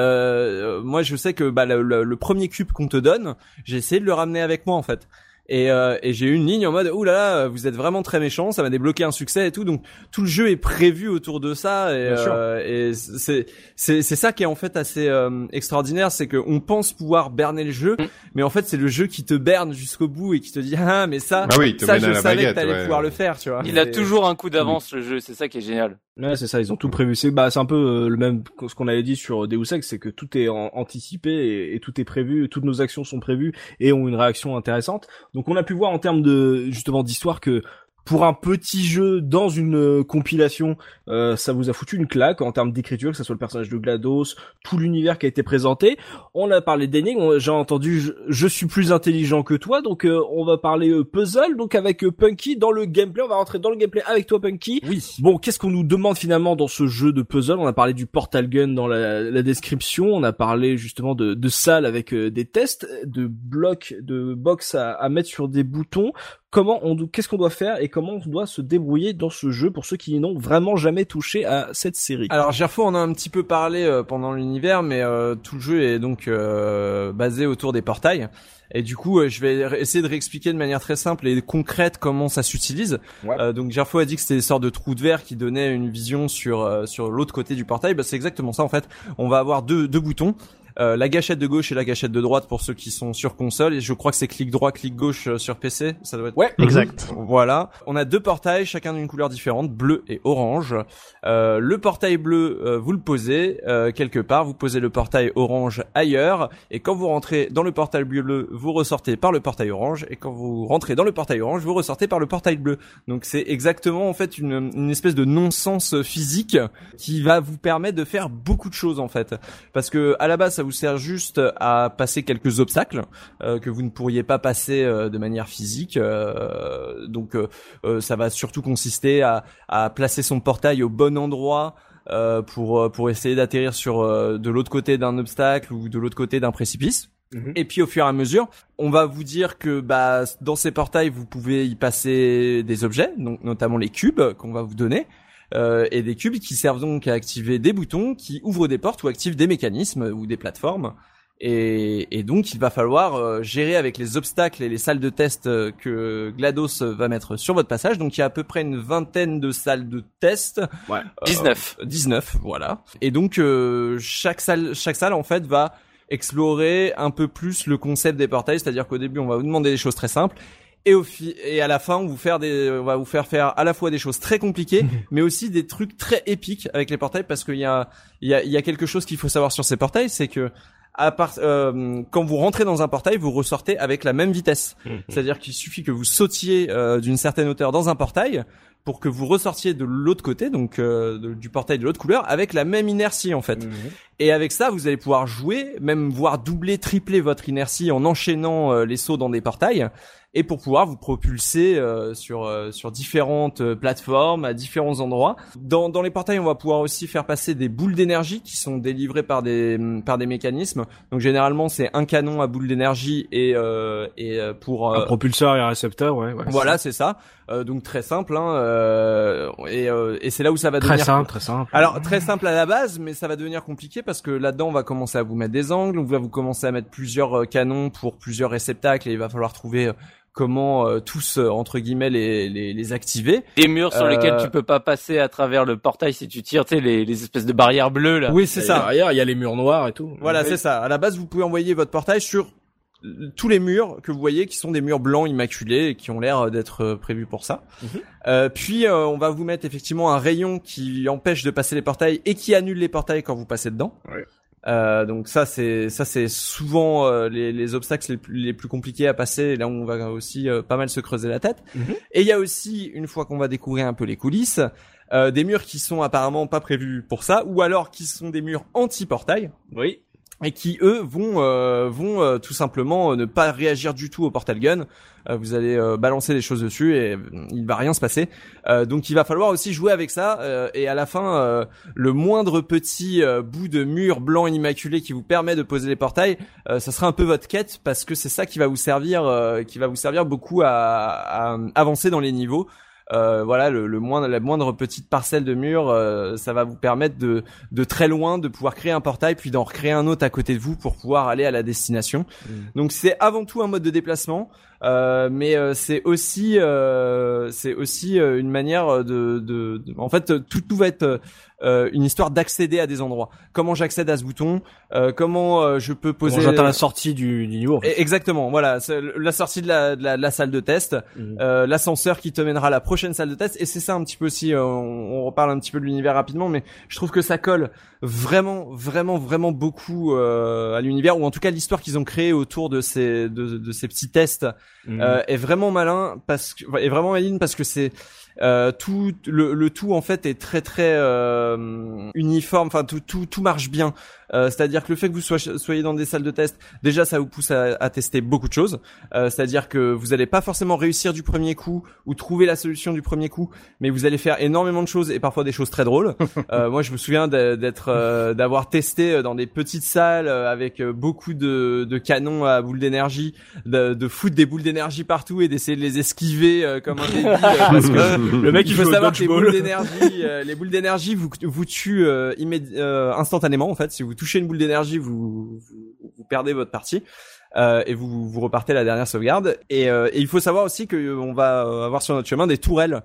Euh, moi, je sais que bah, le, le- le premier cube qu'on te donne, j'ai essayé de le ramener avec moi en fait. Et, euh, et j'ai eu une ligne en mode ouh là là vous êtes vraiment très méchant ça m'a débloqué un succès et tout donc tout le jeu est prévu autour de ça et, euh, et c'est c'est c'est ça qui est en fait assez euh, extraordinaire c'est que on pense pouvoir berner le jeu Mm. mais en fait c'est le jeu qui te berne jusqu'au bout et qui te dit ah mais ça Bah oui, ça je savais baguette, que t'allais ouais. pouvoir le faire tu vois Il a toujours un coup d'avance le jeu, c'est ça qui est génial. Ouais, c'est ça, ils ont tout prévu. C'est bah c'est un peu euh, le même que ce qu'on avait dit sur Deus Ex, c'est que tout est en- anticipé et, et tout est prévu, toutes nos actions sont prévues et ont une réaction intéressante. Donc on a pu voir en termes de justement d'histoire que pour un petit jeu dans une euh, compilation, euh, ça vous a foutu une claque en termes d'écriture, que ce soit le personnage de GLaDOS, tout l'univers qui a été présenté. On a parlé d'énigmes, j'ai entendu je, je suis plus intelligent que toi, donc euh, on va parler euh, puzzle, donc avec Punky dans le gameplay, on va rentrer dans le gameplay avec toi Punky. oui Bon, qu'est-ce qu'on nous demande finalement dans ce jeu de puzzle? On a parlé du portal gun dans la, la description, on a parlé justement de, de salles avec des tests, de blocs, de box à, à mettre sur des boutons. Comment on, qu'est-ce qu'on doit faire et comment on doit se débrouiller dans ce jeu pour ceux qui n'ont vraiment jamais touché à cette série Alors Gerfo en a un petit peu parlé euh, pendant l'univers, mais euh, tout le jeu est donc euh, basé autour des portails. Et du coup, euh, je vais essayer de réexpliquer de manière très simple et concrète comment ça s'utilise. Ouais. Euh, donc Gerfo a dit que c'était des sortes de trous de verre qui donnaient une vision sur euh, sur l'autre côté du portail. Bah, c'est exactement ça en fait. On va avoir deux deux boutons. Euh, la gâchette de gauche et la gâchette de droite pour ceux qui sont sur console et je crois que c'est clic droit, clic gauche euh, sur PC. Ça doit être. Ouais, Exact. Voilà. On a deux portails, chacun d'une couleur différente, bleu et orange. Euh, le portail bleu, euh, vous le posez euh, quelque part. Vous posez le portail orange ailleurs. Et quand vous rentrez dans le portail bleu, vous ressortez par le portail orange. Et quand vous rentrez dans le portail orange, vous ressortez par le portail bleu. Donc c'est exactement en fait une, une espèce de non-sens physique qui va vous permettre de faire beaucoup de choses en fait. Parce que à la base, ça vous sert juste à passer quelques obstacles euh, que vous ne pourriez pas passer euh, de manière physique. Euh, donc ça va surtout consister à, à placer son portail au bon endroit. euh, pour pour essayer d'atterrir sur euh, de l'autre côté d'un obstacle ou de l'autre côté d'un précipice. Mhm. Et puis au fur et à mesure, on va vous dire que bah dans ces portails vous pouvez y passer des objets, donc notamment les cubes qu'on va vous donner. Euh, et des cubes qui servent donc à activer des boutons qui ouvrent des portes ou activent des mécanismes ou des plateformes. Et, et donc il va falloir euh, gérer avec les obstacles et les salles de test euh, que GLaDOS va mettre sur votre passage. Donc il y a à peu près une vingtaine de salles de test. Ouais. Euh, 19. 19, voilà. Et donc euh, chaque salle, chaque salle en fait va explorer un peu plus le concept des portails, c'est-à-dire qu'au début on va vous demander des choses très simples. Et au fi et à la fin, on vous faire des, on va vous faire faire à la fois des choses très compliquées, mais aussi des trucs très épiques avec les portails, parce qu'il y a, il y a, il y a quelque chose qu'il faut savoir sur ces portails, c'est que à part, euh, quand vous rentrez dans un portail, vous ressortez avec la même vitesse. C'est-à-dire qu'il suffit que vous sautiez euh, d'une certaine hauteur dans un portail pour que vous ressortiez de l'autre côté, donc euh, de- du portail de l'autre couleur, avec la même inertie en fait. Et avec ça, vous allez pouvoir jouer, même voir doubler, tripler votre inertie en enchaînant euh, les sauts dans des portails, et pour pouvoir vous propulser euh, sur euh, sur différentes euh, plateformes à différents endroits. Dans dans les portails, on va pouvoir aussi faire passer des boules d'énergie qui sont délivrées par des par des mécanismes. Donc généralement, c'est un canon à boule d'énergie et euh, et euh, pour Un euh, propulseur et un récepteur, ouais. ouais voilà, c'est ça. Euh, donc très simple, hein, euh, et, euh, et c'est là où ça va Très devenir simple, très simple. alors très simple à la base, mais ça va devenir compliqué parce que là-dedans on va commencer à vous mettre des angles, on va vous commencer à mettre plusieurs canons pour plusieurs réceptacles et il va falloir trouver comment euh, tous euh, entre guillemets les, les, les activer. Des murs sur Euh, lesquels tu peux pas passer à travers le portail si tu tires, tu sais, les, les espèces de barrières bleues, là. Oui, c'est ça. Derrière, il y a les murs noirs et tout. Voilà, Oui. c'est ça. À la base, vous pouvez envoyer votre portail sur euh, tous les murs que vous voyez qui sont des murs blancs immaculés et qui ont l'air euh, d'être euh, prévus pour ça. Euh, puis euh, on va vous mettre effectivement un rayon qui empêche de passer les portails et qui annule les portails quand vous passez dedans. Ouais. Euh, donc ça c'est ça c'est souvent euh, les, les obstacles les plus, les plus compliqués à passer et là on va aussi euh, pas mal se creuser la tête. Mhm. Et il y a aussi une fois qu'on va découvrir un peu les coulisses, euh, des murs qui sont apparemment pas prévus pour ça ou alors qui sont des murs anti-portail Oui. Et qui eux vont euh, vont euh, tout simplement euh, ne pas réagir du tout au portal gun. Euh, vous allez euh, balancer des choses dessus et euh, il va rien se passer. Euh, donc il va falloir aussi jouer avec ça et à la fin le moindre petit bout de mur blanc immaculé qui vous permet de poser les portails, ça sera un peu votre quête parce que c'est ça qui va vous servir qui va vous servir beaucoup à, à avancer dans les niveaux. Euh, voilà, le, le moindre, la moindre petite parcelle de mur, euh, ça va vous permettre de, de très loin de pouvoir créer un portail, puis d'en recréer un autre à côté de vous pour pouvoir aller à la destination. Donc c'est avant tout un mode de déplacement, mais euh, c'est aussi, euh, c'est aussi euh, une manière de, de, de- en fait, tout, tout va être euh, une histoire d'accéder à des endroits. Comment j'accède à ce bouton Euh, Comment euh, je peux Poser... poser J'attends la sortie du, du niveau. en fait. Et- Exactement, voilà, la sortie de la, de la, de la salle de test, euh, l'ascenseur qui te mènera à la prochaine salle de test, et c'est ça un petit peu aussi, euh, on, on reparle un petit peu de l'univers rapidement, mais je trouve que ça colle vraiment, vraiment, vraiment beaucoup euh, à l'univers, ou en tout cas l'histoire qu'ils ont créée autour de ces, de, de ces petits tests Mhm. euh, est vraiment malin parce que est vraiment maligne parce que c'est euh, tout le, le tout en fait est très très euh, uniforme enfin tout tout tout marche bien euh, c'est-à-dire que le fait que vous soyez, soyez dans des salles de test déjà ça vous pousse à, à tester beaucoup de choses. Euh, c'est-à-dire que vous allez pas forcément réussir du premier coup ou trouver la solution du premier coup mais vous allez faire énormément de choses et parfois des choses très drôles. Euh, moi je me souviens d'être euh, d'avoir testé dans des petites salles euh, avec euh, beaucoup de, de canons à boules d'énergie de, de foutre des boules d'énergie partout et d'essayer de les esquiver euh, comme un débile euh, parce que Le mec, il faut savoir que les boules d'énergie euh, les boules d'énergie vous vous tuent euh, immédi- euh, instantanément en fait si vous touchez une boule d'énergie vous, perdez votre partie euh, et vous vous repartez la dernière sauvegarde. Et, euh, il faut savoir aussi que euh, va avoir sur notre chemin des tourelles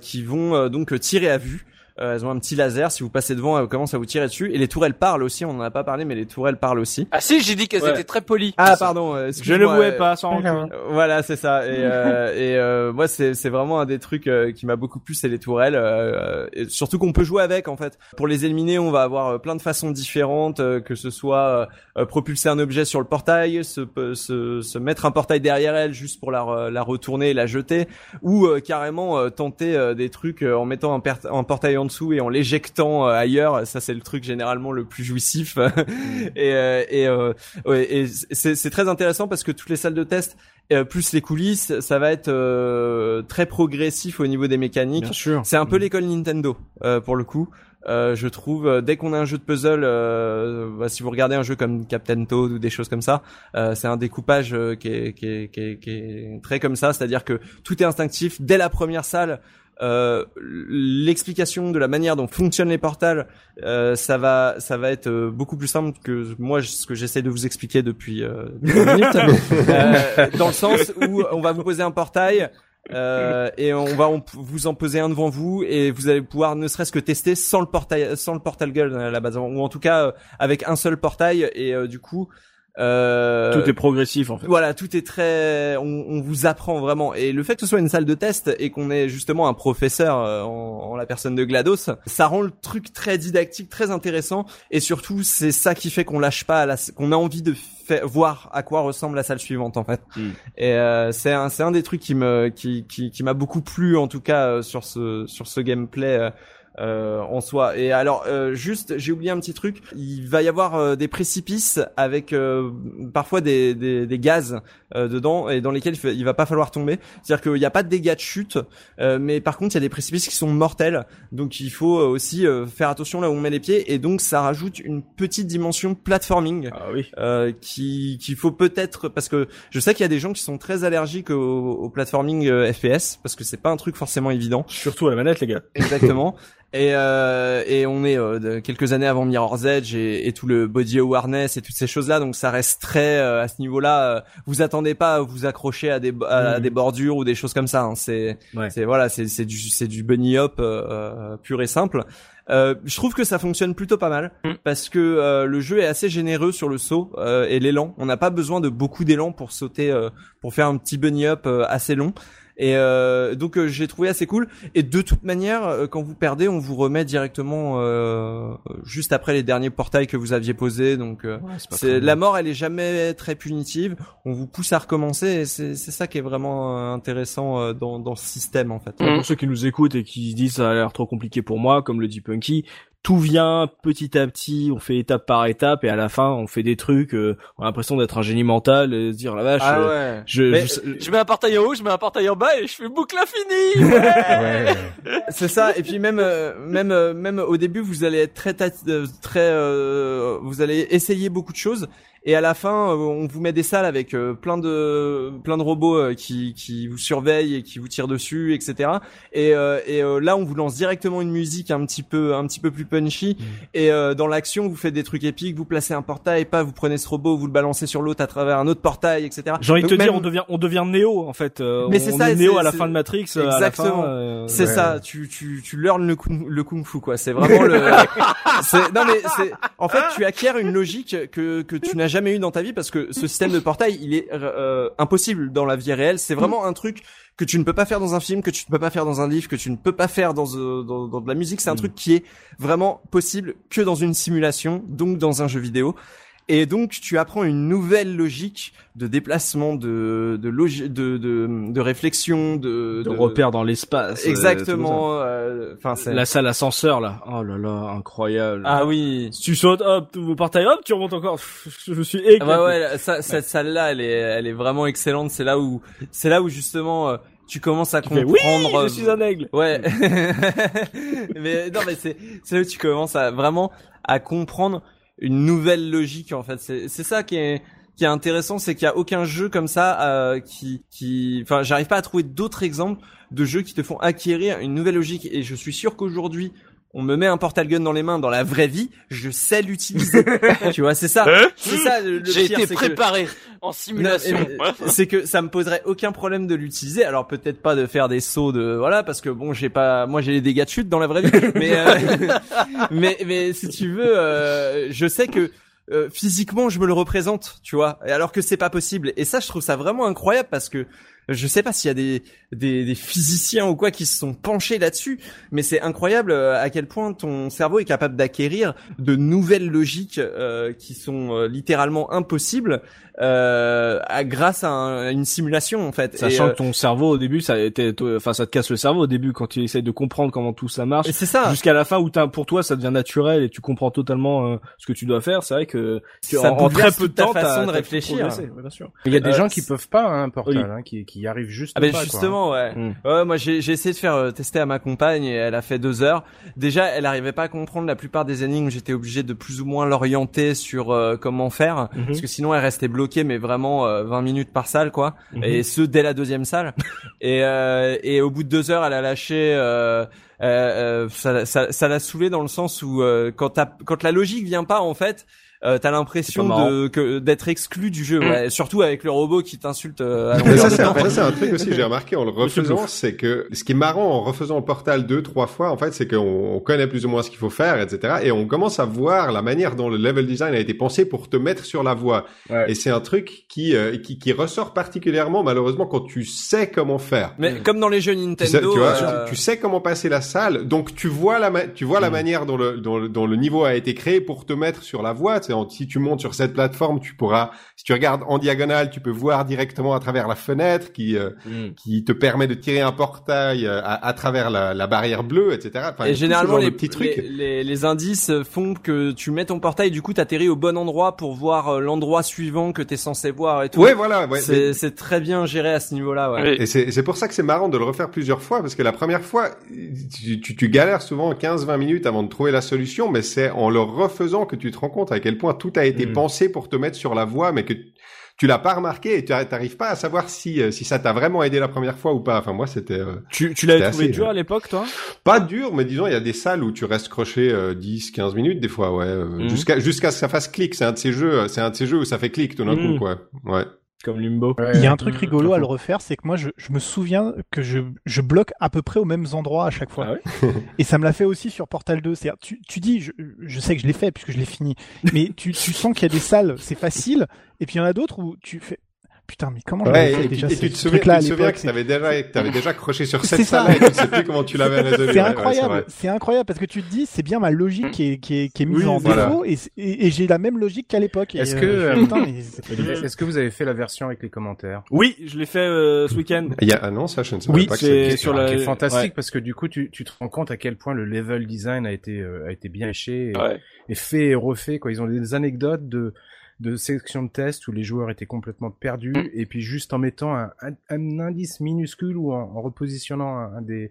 qui vont donc tirer à vue Euh, elles ont un petit laser. Si vous passez devant, elles commencent à vous tirer dessus. Et les tourelles parlent aussi. On en a pas parlé, mais les tourelles parlent aussi. Ah si, j'ai dit qu'elles Ouais. étaient très polies. Ah pardon. euh, Je ne voulais pas, sans rancune. euh, Voilà, c'est ça. Et, euh, et euh, moi, c'est c'est vraiment un des trucs euh, qui m'a beaucoup plu, c'est les tourelles. euh, et surtout qu'on peut jouer avec, en fait. Pour les éliminer, on va avoir plein de façons différentes, euh, que ce soit euh, propulser un objet sur le portail, se, se, se mettre un portail derrière elle juste pour la, re- la retourner et la jeter, ou euh, carrément euh, tenter euh, des trucs euh, en mettant un, per- un portail en dessous et en l'éjectant euh, ailleurs. Ça, c'est le truc généralement le plus jouissif. et euh, et, euh, ouais, et c'est c'est très intéressant parce que toutes les salles de test euh, plus les coulisses, ça va être euh, très progressif au niveau des mécaniques. Bien sûr. C'est un peu l'école Nintendo euh, pour le coup. Euh, je trouve dès qu'on a un jeu de puzzle, euh, bah, si vous regardez un jeu comme Captain Toad ou des choses comme ça, euh, c'est un découpage euh, qui, est, qui, est, qui, est, qui est très comme ça, c'est-à-dire que tout est instinctif dès la première salle. Euh, l'explication de la manière dont fonctionnent les portals, euh, ça va, ça va être euh, beaucoup plus simple que moi ce que j'essaie de vous expliquer depuis euh, minutes, Euh, dans le sens où on va vous poser un portail. Euh, et on va vous en poser un devant vous et vous allez pouvoir ne serait-ce que tester sans le portail sans le portal gun à la base ou en tout cas euh, avec un seul portail et euh, du coup euh, Tout est progressif en fait. voilà, tout est très, on, on vous apprend vraiment. Et le fait que ce soit une salle de test et qu'on ait justement un professeur euh, en, en la personne de Glados, ça rend le truc très didactique, très intéressant. Et surtout, c'est ça qui fait qu'on lâche pas, qu'on a envie de faire, voir à quoi ressemble la salle suivante en fait. Mm. Et euh, c'est un, c'est un des trucs qui me, qui, qui, qui m'a beaucoup plu en tout cas euh, sur ce, sur ce gameplay. Euh, en soi. Et alors, euh, juste, j'ai oublié un petit truc. Il va y avoir euh, des précipices avec euh, parfois des, des, des gaz euh, dedans et dans lesquels il, va pas falloir tomber. C'est-à-dire qu'il n'y a pas de dégâts de chute, euh, mais par contre, il y a des précipices qui sont mortels. Donc, il faut aussi euh, faire attention là où on met les pieds. Et donc, ça rajoute une petite dimension platforming Ah oui. euh, qui qu'il faut peut-être parce que je sais qu'il y a des gens qui sont très allergiques au, au platforming FPS parce que c'est pas un truc forcément évident. Surtout à la manette les gars. Exactement. Et, euh, et on est euh, quelques années avant Mirror's Edge et, et tout le body awareness et toutes ces choses-là, donc ça reste très euh, à ce niveau-là. euh, vous attendez pas à vous accrocher à des à Mhm. des bordures ou des choses comme ça. hein. C'est Ouais. c'est voilà, c'est c'est du c'est du bunny hop euh, euh, pur et simple. Euh, je trouve que ça fonctionne plutôt pas mal Mm. parce que euh, le jeu est assez généreux sur le saut euh, et l'élan. On n'a pas besoin de beaucoup d'élan pour sauter, euh, pour faire un petit bunny hop euh, assez long. Et euh, donc euh, j'ai trouvé assez cool. Et de toute manière, euh, quand vous perdez, on vous remet directement euh, juste après les derniers portails que vous aviez posés. Donc euh, c'est la mort, elle est jamais très punitive. On vous pousse à recommencer. Et c'est c'est ça qui est vraiment intéressant euh, dans dans ce système en fait. Mm. Pour ceux qui nous écoutent et qui se disent ça a l'air trop compliqué pour moi, comme le dit Punky, tout vient petit à petit, on fait étape par étape et à la fin on fait des trucs, euh, on a l'impression d'être un génie mental et se dire la vache. Ah euh. Je, Mais- je- Je mets un portail en haut, je mets un portail en bas et je fais boucle infinie. Ouais. C'est ça. Et puis même euh, même euh, même au début, vous allez être très euh, très euh, vous allez essayer beaucoup de choses. Et à la fin, euh, on vous met des salles avec euh, plein de plein de robots euh, qui qui vous surveillent et qui vous tirent dessus, etc. Et et là, on vous lance directement une musique un petit peu un petit peu plus punchy. Et euh, dans l'action, vous faites des trucs épiques. Vous placez un portail, pas vous prenez ce robot, vous le balancez sur l'autre à travers un autre portail, etc. J'ai envie de te dire, on devient, on devient Néo en fait. Mais c'est ça, c'est- à la fin de Matrix. Exactement. euh, C'est Ouais. ça, tu tu tu learns le kung, le kung fu quoi. C'est vraiment le. non mais c'est en fait tu acquiers une logique que que tu n'as jamais eu dans ta vie parce que ce système de portail il est euh, impossible dans la vie réelle. C'est vraiment un truc que tu ne peux pas faire dans un film, que tu ne peux pas faire dans un livre, que tu ne peux pas faire dans euh, dans, dans de la musique. C'est un truc qui est vraiment possible que dans une simulation, donc dans un jeu vidéo. Et donc tu apprends une nouvelle logique de déplacement, de de de, de de réflexion, de, de repères dans l'espace. euh, Exactement. euh, Enfin, c'est. La salle ascenseur là. Oh là là, incroyable. Ah oui. Si tu sautes, hop, tu portail, hop, tu remontes encore. Je suis éclaté. Ah ouais, ouais. ça- cette salle-là, elle est, elle est vraiment excellente. C'est là où, c'est là où justement, euh, tu commences à Tu fais, comprendre. oui, euh, je suis un aigle. Ouais. mais non, mais c'est, c'est là où tu commences à vraiment à comprendre une nouvelle logique en fait. C'est, ça qui est qui est intéressant, c'est qu'il y a aucun jeu comme ça euh, qui qui, enfin, j'arrive pas à trouver d'autres exemples de jeux qui te font acquérir une nouvelle logique. Et je suis sûr qu'aujourd'hui on me met un portal gun dans les mains dans la vraie vie, je sais l'utiliser. tu vois, c'est ça. C'est ça le, le J'ai été que- préparé en simulation. c'est que ça me poserait aucun problème de l'utiliser. Alors peut-être pas de faire des sauts de voilà parce que bon j'ai pas moi j'ai les dégâts de chute dans la vraie vie. mais euh, mais mais si tu veux, euh, je sais que euh, physiquement je me le représente, tu vois. Et Alors que c'est pas possible. Et ça je trouve ça vraiment incroyable parce que je sais pas s'il y a des, physiciens ou quoi qui se sont penchés là-dessus, mais c'est incroyable euh, à quel point ton cerveau est capable d'acquérir de nouvelles logiques euh, qui sont euh, littéralement impossibles euh, à- grâce à, un- à une simulation en fait. Sachant et, euh, que ton cerveau au début, ça été, enfin, ça te casse le cerveau au début quand tu essayes de comprendre comment tout ça marche. et c'est ça. Jusqu'à la fin où t'as, pour toi, ça devient naturel et tu comprends totalement euh, ce que tu dois faire. C'est vrai que tu- Ça en, en très peu de ta temps, t'as- façon de réfléchir. Ouais, bien sûr. Il y a des Euh, gens qui peuvent pas hein, un portal, Oui. hein, qui, qui y arrivent juste Ah ben pas. quoi, hein. justement ouais. Mm. Ouais moi j'ai j'ai essayé de faire euh, tester à ma compagne et elle a fait deux heures. Déjà elle arrivait pas à comprendre la plupart des énigmes. J'étais obligé de plus ou moins l'orienter sur euh, comment faire Mhm. parce que sinon elle restait bloquée mais vraiment euh, 20 minutes par salle quoi. Mhm. Et ce dès la deuxième salle. et euh, et au bout de deux heures elle a lâché. Euh, euh, euh, ça ça ça l'a saoulé dans le sens où euh, quand quand la logique vient pas en fait. Euh, t'as l'impression de d'être exclu du jeu, ouais. surtout avec le robot qui t'insulte euh, à Mais longueur ça, c'est un, ça, c'est un truc aussi que j'ai remarqué en le refaisant, c'est que ce qui est marrant en refaisant le portal deux, trois fois, en fait, c'est qu'on on connaît plus ou moins ce qu'il faut faire, etc. Et on commence à voir la manière dont le level design a été pensé pour te mettre sur la voie. Ouais. Et c'est un truc qui, euh, qui, qui ressort particulièrement, malheureusement, quand tu sais comment faire. Mais comme dans les jeux Tu Nintendo, sais, tu, vois, euh, tu, tu sais comment passer la salle, donc tu vois la, ma- tu vois Mm. la manière dont le, dont, le, dont le niveau a été créé pour te mettre sur la voie. En- si tu montes sur cette plateforme, tu pourras, si tu regardes en diagonale, tu peux voir directement à travers la fenêtre qui, euh, Mm. qui te permet de tirer un portail euh, à, à travers la, la barrière bleue, etc. Enfin, et généralement les, petits trucs. les, les, les indices font que tu mets ton portail, du coup t'atterris au bon endroit pour voir euh, l'endroit suivant que t'es censé voir et tout. Ouais, voilà. Ouais, c'est c'est très bien géré à ce niveau-là. Ouais. Oui. Et c'est c'est pour ça que c'est marrant de le refaire plusieurs fois, parce que la première fois, tu, tu, tu galères souvent 15-20 minutes avant de trouver la solution, mais c'est en le refaisant que tu te rends compte à quel point tout a été Mm. pensé pour te mettre sur la voie, mais que tu l'as pas remarqué et tu n'arrives pas à savoir si, euh, si ça t'a vraiment aidé la première fois ou pas. Enfin, moi, c'était euh, Tu, tu l'avais trouvé assez, dur euh, à l'époque, toi? pas dur, mais disons, il y a des salles où tu restes croché euh, 10-15 minutes des fois, ouais, euh, Mhm. jusqu'à jusqu'à ce que ça fasse clic. C'est un de ces jeux, c'est un de ces jeux où ça fait clic tout d'un Mhm. coup, quoi. Ouais. Comme Limbo. Ouais. Il y a un truc Mmh, rigolo à le refaire, c'est que moi je, je me souviens que je, je bloque à peu près aux mêmes endroits à chaque fois. Ah ouais Et ça me l'a fait aussi sur Portal 2. C'est-à-dire, tu, tu dis, je, je sais que je l'ai fait puisque je l'ai fini, mais tu, tu sens qu'il y a des salles, c'est facile, et puis il y en a d'autres où tu fais, putain, mais comment Ouais, fait et, déjà tu, et tu te souviens, tu truc-là à te souviens que t'avais déjà, que t'avais déjà croché sur cette salle et tu ne sais plus comment tu l'avais résolu. C'est ouais, incroyable, c'est incroyable parce que tu te dis c'est bien ma logique qui est, qui est, qui est mise Oui, en voilà. défaut et, et, et j'ai la même logique qu'à l'époque. Est-ce euh, que, euh, mais Est-ce que vous avez fait la version avec les commentaires? Oui, je l'ai fait euh, ce week-end. Il y a, ah non, ça, je ne sais Oui, pas que c'est sur la- qui est fantastique ouais. parce que du coup tu, tu te rends compte à quel point le level design a été euh, a été bien léché et, et fait et refait quoi ils ont des anecdotes de de sélection de tests où les joueurs étaient complètement perdus Mm. et puis juste en mettant un, un, un indice minuscule ou en, en repositionnant un, un des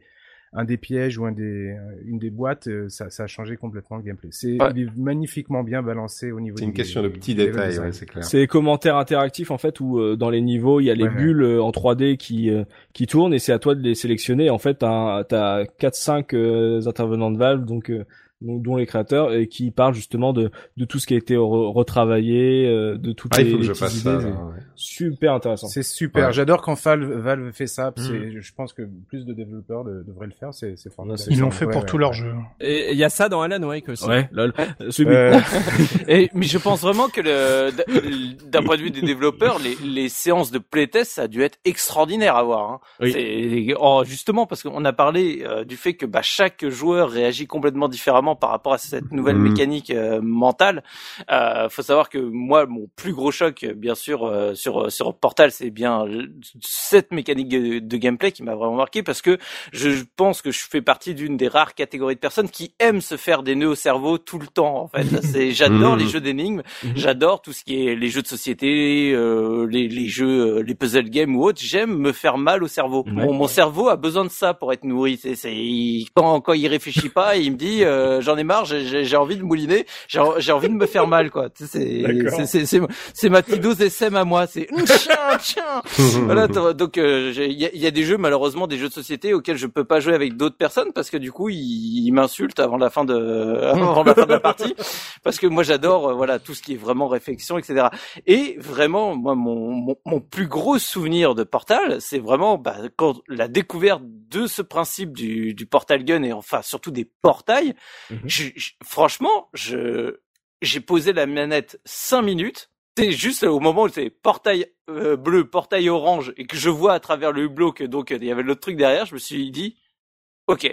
un des pièges ou un des une des boîtes euh, ça, ça a changé complètement le gameplay c'est Ouais. magnifiquement bien balancé au niveau C'est une des- question de petits détails, ouais, c'est clair. C'est les commentaires interactifs en fait où euh, dans les niveaux il y a les Ouais, bulles euh, en 3D qui euh, qui tournent et c'est à toi de les sélectionner. En fait, t'as t'as quatre cinq euh, intervenants de Valve donc euh, dont dont les créateurs et qui parlent justement de de tout ce qui a été re- retravaillé, euh, de toutes Ah, les, il faut que les je fasse idées. ça. c'est là, ouais. Super intéressant. C'est super. Ouais. J'adore quand Valve, Valve fait ça. Mm. C'est, je pense que plus de développeurs de- devraient le faire. C'est, formidable. Ils l'ont fait Ouais, pour ouais, tous ouais. leurs jeux. Et il y a ça dans Alan Wake aussi. Ouais, lol. Euh, Et, mais je pense vraiment que le, d'un point de vue des développeurs, les, les séances de playtest, ça a dû être extraordinaire à voir. Hein. Oui. Oh, justement parce qu'on a parlé euh, du fait que bah, chaque joueur réagit complètement différemment par rapport à cette nouvelle Mhm. mécanique euh, mentale. Euh, faut savoir que moi, mon plus gros choc, bien sûr, euh, sur sur Portal, c'est bien cette mécanique de, de gameplay qui m'a vraiment marqué parce que je pense que je fais partie d'une des rares catégories de personnes qui aiment se faire des nœuds au cerveau tout le temps. En fait, c'est j'adore Mhm. les jeux d'énigmes, Mhm. j'adore tout ce qui est les jeux de société, euh, les, les jeux, euh, les puzzle games ou autres. J'aime me faire mal au cerveau. Mon, mon cerveau a besoin de ça pour être nourri. C'est, quand quand il réfléchit pas, il me dit euh, euh, j'en ai marre, j'ai j'ai envie de mouliner, j'ai j'ai envie de me faire mal quoi. C'est c'est c'est c'est ma petite dose SM à moi, c'est voilà donc euh, il y, a, y, a, des jeux malheureusement des jeux de société auxquels je peux pas jouer avec d'autres personnes parce que du coup ils, ils m'insultent avant la fin de avant la fin de la partie parce que moi j'adore voilà tout ce qui est vraiment réflexion etc. Et vraiment moi mon mon, mon plus gros souvenir de Portal c'est vraiment bah, quand la découverte de ce principe du, du portal gun et enfin surtout des portails, je, franchement, je j'ai posé la manette cinq minutes. C'est juste au moment où c'est portail euh, bleu, portail orange et que je vois à travers le hublot que donc il y avait l'autre truc derrière, je me suis dit, ok,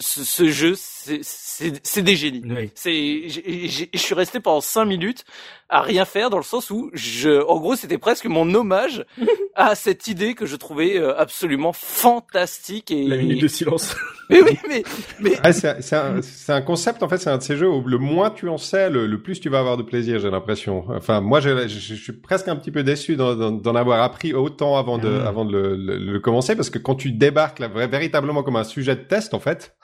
ce, ce jeu, c'est des génies. C'est, je suis resté pendant cinq minutes à rien faire dans le sens où je, en gros, c'était presque mon hommage à cette idée que je trouvais euh, absolument fantastique et la minute de silence. mais oui, mais mais ah, c'est un, un, concept en fait, c'est un de ces jeux où le moins tu en sais, le, le plus tu vas avoir de plaisir. J'ai l'impression. Enfin, moi, je, je, suis presque un petit peu déçu d'en avoir appris autant avant de ah. avant de le, le, commencer parce que quand tu débarques là véritablement comme un sujet de test en fait.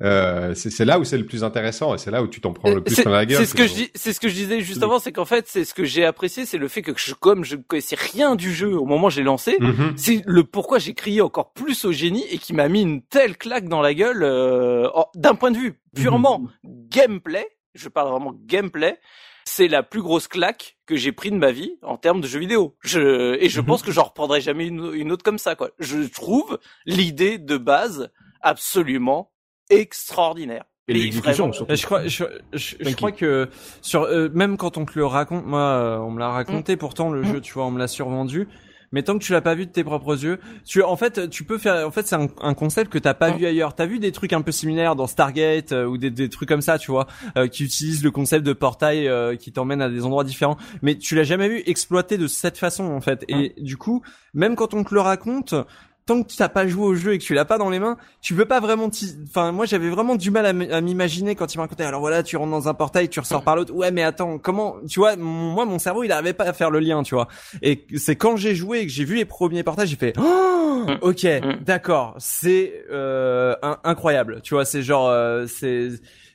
Euh, c'est là où c'est le plus intéressant et c'est là où tu t'en prends le plus dans la gueule. C'est ce que je dis, c'est ce que je disais juste avant, c'est qu'en fait, c'est ce que j'ai apprécié, c'est le fait que je, comme je ne connaissais rien du jeu au moment où j'ai lancé, mhm. c'est le pourquoi j'ai crié encore plus au génie et qui m'a mis une telle claque dans la gueule euh, d'un point de vue purement mhm. gameplay. Je parle vraiment gameplay c'est la plus grosse claque que j'ai pris de ma vie en termes de jeux vidéo. Je, et je mhm. pense que j'en reprendrai jamais une, une, autre comme ça, quoi. Je trouve l'idée de base absolument extraordinaire. Et l'exécution, Je crois, je, je, crois que sur euh, même quand on te le raconte, moi, euh, on me l'a raconté. Mm. Pourtant, le mm. jeu, tu vois, on me l'a survendu. Mais tant que tu l'as pas vu de tes propres yeux, tu, en fait, tu peux faire. En fait, c'est un, un, concept que t'as pas mm. vu ailleurs. T'as vu des trucs un peu similaires dans Stargate euh, ou des, des, trucs comme ça, tu vois, qui utilisent le concept de portail qui t'emmène à des endroits différents. Mais tu l'as jamais vu exploité de cette façon, en fait. Et du coup, même quand on te le raconte, tant que tu n'as pas joué au jeu et que tu l'as pas dans les mains, tu peux pas vraiment. Enfin, moi, j'avais vraiment du mal à m'imaginer quand il me racontait. Alors voilà, tu rentres dans un portail, tu ressors par l'autre. Ouais, mais attends, comment Tu vois, moi, mon cerveau, il n'arrivait pas à faire le lien, tu vois. Et c'est quand j'ai joué et que j'ai vu les premiers portails, j'ai fait. Oh, ok, d'accord, c'est euh, incroyable. Tu vois, c'est genre, euh, c'est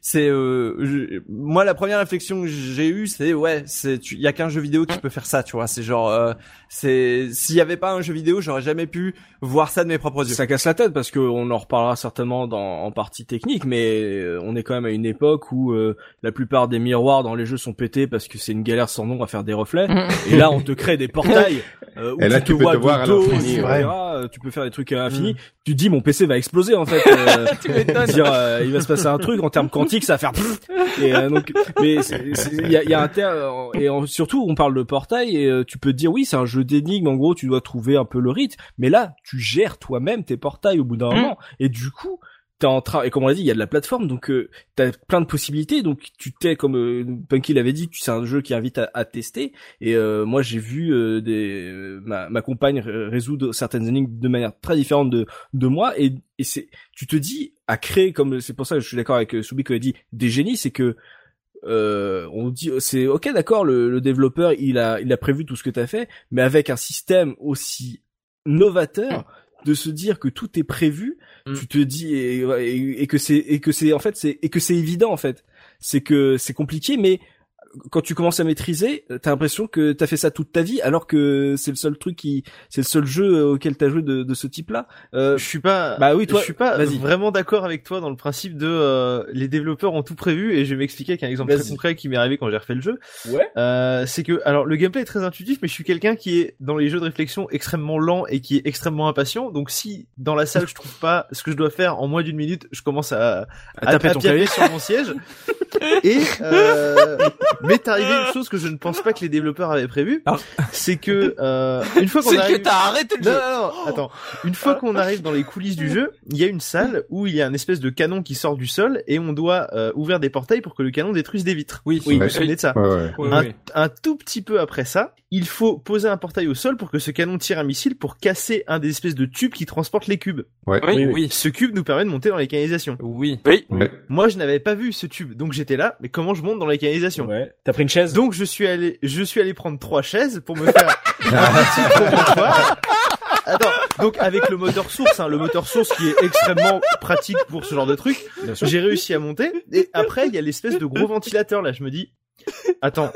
c'est euh, moi la première réflexion que j'ai eue c'est ouais c'est il y a qu'un jeu vidéo qui peut faire ça tu vois. C'est genre euh, c'est s'il y avait pas un jeu vidéo j'aurais jamais pu voir ça de mes propres yeux. Ça casse la tête parce que on en reparlera certainement dans en partie technique mais euh, on est quand même à une époque où la plupart des miroirs dans les jeux sont pétés parce que c'est une galère sans nom à faire des reflets. Et là on te crée des portails où et là, tu, peux te voir dos, tu peux faire des trucs à l'infini. Mm. tu dis mon PC va exploser en fait. Dire il va se passer un truc en termes quantiques ça va faire et euh, donc mais il y a, y a un terme et surtout on parle de portail et euh, tu peux te dire oui c'est un jeu d'énigmes en gros tu dois trouver un peu le rythme. Mais là tu gères toi-même tes portails au bout d'un mmh. moment. Et du coup en train et comme on l'a dit il y a de la plateforme donc euh, t'as plein de possibilités donc tu t'es comme euh, Punky l'avait dit c'est un jeu qui invite à, tester et euh, moi j'ai vu euh, des ma, ma, compagne résoudre certaines énigmes de manière très différente de moi et, c'est tu te dis à créer comme c'est pour ça que je suis d'accord avec Soubi qui a dit des génies c'est que euh, on dit c'est ok d'accord le, le, développeur il a il a prévu tout ce que t'as fait mais avec un système aussi novateur de se dire que tout est prévu, mm. tu te dis et, et, que c'est et que c'est en fait c'est et que c'est évident en fait, c'est que c'est compliqué mais quand tu commences à maîtriser, t'as l'impression que t'as fait ça toute ta vie, alors que c'est le seul truc qui, c'est le seul jeu auquel t'as joué de, de ce type-là. Euh, je suis pas, bah oui, toi, je suis pas vraiment d'accord avec toi dans le principe de euh, les développeurs ont tout prévu et je vais m'expliquer avec un exemple très concret qui m'est arrivé quand j'ai refait le jeu. Ouais. Euh, c'est que, alors le gameplay est très intuitif, mais je suis quelqu'un qui est dans les jeux de réflexion extrêmement lent et qui est extrêmement impatient. Donc si dans la salle je trouve pas ce que je dois faire en moins d'une minute, je commence à, à, taper ton clavier sur mon siège. et euh, mais t'es arrivé une chose que je ne pense pas que les développeurs avaient prévu, ah. c'est que euh, une fois qu'on arrive, que t'as arrêté le jeu. Non, non, attends. Une fois qu'on arrive dans les coulisses du jeu, il y a une salle où il y a un espèce de canon qui sort du sol et on doit euh, ouvrir des portails pour que le canon détruise des vitres. Oui, oui, vous vous de ça. Ouais, ouais. Un, un, tout petit peu après ça, il faut poser un portail au sol pour que ce canon tire un missile pour casser un des espèces de tubes qui transportent les cubes. Ouais. Oui, oui. Ce cube nous permet de monter dans les canalisations. Oui. Oui. Moi, je n'avais pas vu ce tube, donc j'étais là. Mais comment je monte dans les canalisations Ouais. T'as pris une chaise donc je suis allé, je suis allé prendre trois chaises pour me faire un. Attends, donc avec le moteur source, hein, le moteur source qui est extrêmement pratique pour ce genre de truc, j'ai réussi à monter. Et après, il y a l'espèce de gros ventilateur là. Je me dis, attends.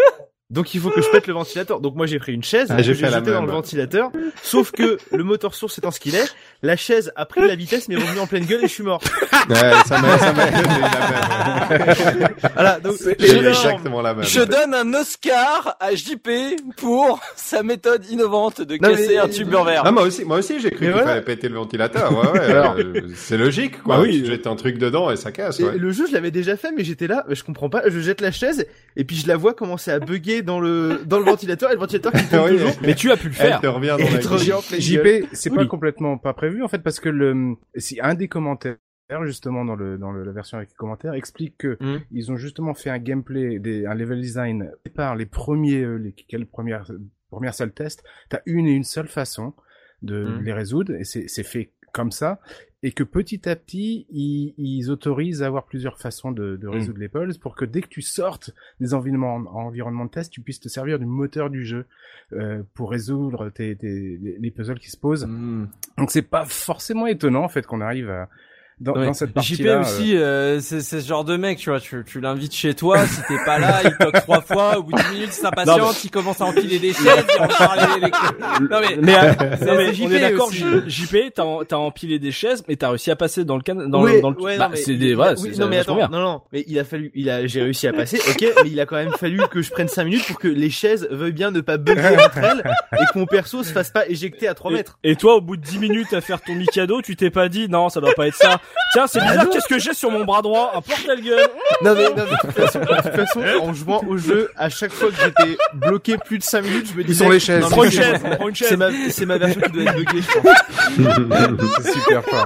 Donc il faut que je pète le ventilateur. Donc moi j'ai pris une chaise, Ah, j'ai jetée dans le ventilateur. Sauf que le moteur source étant ce qu'il est, la chaise a pris la vitesse mais est revenue en pleine gueule et je suis mort. Ouais, ça m'a, ça m'a la. Voilà, donc énorme. exactement la même. Je donne un Oscar à JP pour sa méthode innovante de Non, casser mais- un tube vert. Ah, moi aussi, moi aussi, j'ai cru qu'il voilà. fallait péter le ventilateur. Ouais, ouais. Alors. euh, c'est logique, quoi. Bah oui. Tu jettes un truc dedans et ça casse, Et ouais. le jeu, je l'avais déjà fait, mais j'étais là, mais je comprends pas. Je jette la chaise et puis je la vois commencer à bugger dans le dans le ventilateur et le ventilateur qui tourne Oui, toujours. Mais tu as pu le Elle faire. te revient dans Et la elle te revient en pleine gueule. JP, c'est Oui. pas complètement pas prévu en fait parce que le si un des commentaires justement dans le dans le- la version avec les commentaires explique que Mm. ils ont justement fait un gameplay des un level design par les premiers euh, les quelles premières premières salles test, t'as une et une seule façon de Mm. les résoudre et c'est c'est fait comme ça et que petit à petit ils, ils autorisent à avoir plusieurs façons de, de résoudre les puzzles pour que dès que tu sortes des environnements environnements de test, tu puisses te servir du moteur du jeu euh, pour résoudre tes, tes- les les puzzles qui se posent. Hmm. Donc c'est pas forcément étonnant en fait qu'on arrive à dans, Ouais. dans cette JP partie-là. aussi, euh, c'est c'est ce genre de mec, tu vois, tu, tu l'invites chez toi, si t'es pas là, il toque trois fois, au bout de 10 minutes, il s'impatiente, il commence à empiler des chaises, il les, les- Non mais, Mais, euh, non, mais c'est on JP est d'accord, JP, t'as empilé des chaises, mais t'as réussi à passer dans le can, dans Oui, le, dans le, ouais, bah, non, mais- c'est des, voilà, oui, non mais attends, bien. non non, mais il a fallu, il a, j'ai réussi à passer, ok, mais il a quand même fallu que je prenne 5 minutes pour que les chaises veuillent bien ne pas bugger entre elles et que mon perso se fasse pas éjecter à 3 mètres. Et toi, au bout de 10 minutes à faire ton Mikado, tu t'es pas dit, non, ça doit pas être ça. Tiens, c'est bizarre, qu'est-ce que j'ai sur mon bras droit? Un porte-gueule. Non mais, non, mais de toute façon, de toute façon, en jouant au jeu, à chaque fois que j'étais bloqué plus de 5 minutes, je me disais, sont les chaises. non, Prends mais une c'est chaise, prends une chaise. C'est ma, c'est ma version qui doit être buggée, je pense. c'est super fort.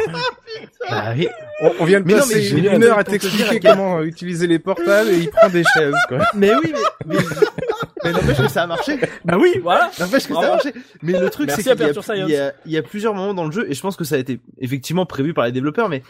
Bah oui. On, on vient de Mais non, mais passer j'ai une heure à t'expliquer comment euh, utiliser les portables et il prend des chaises quoi. Mais oui, mais, mais, mais n'empêche que ça a marché. Bah oui, voilà. N'empêche que ça a marché. Mais le truc, c'est qu'il y, y a, il y a plusieurs moments dans le jeu, et je pense que ça a été effectivement prévu par les développeurs, mais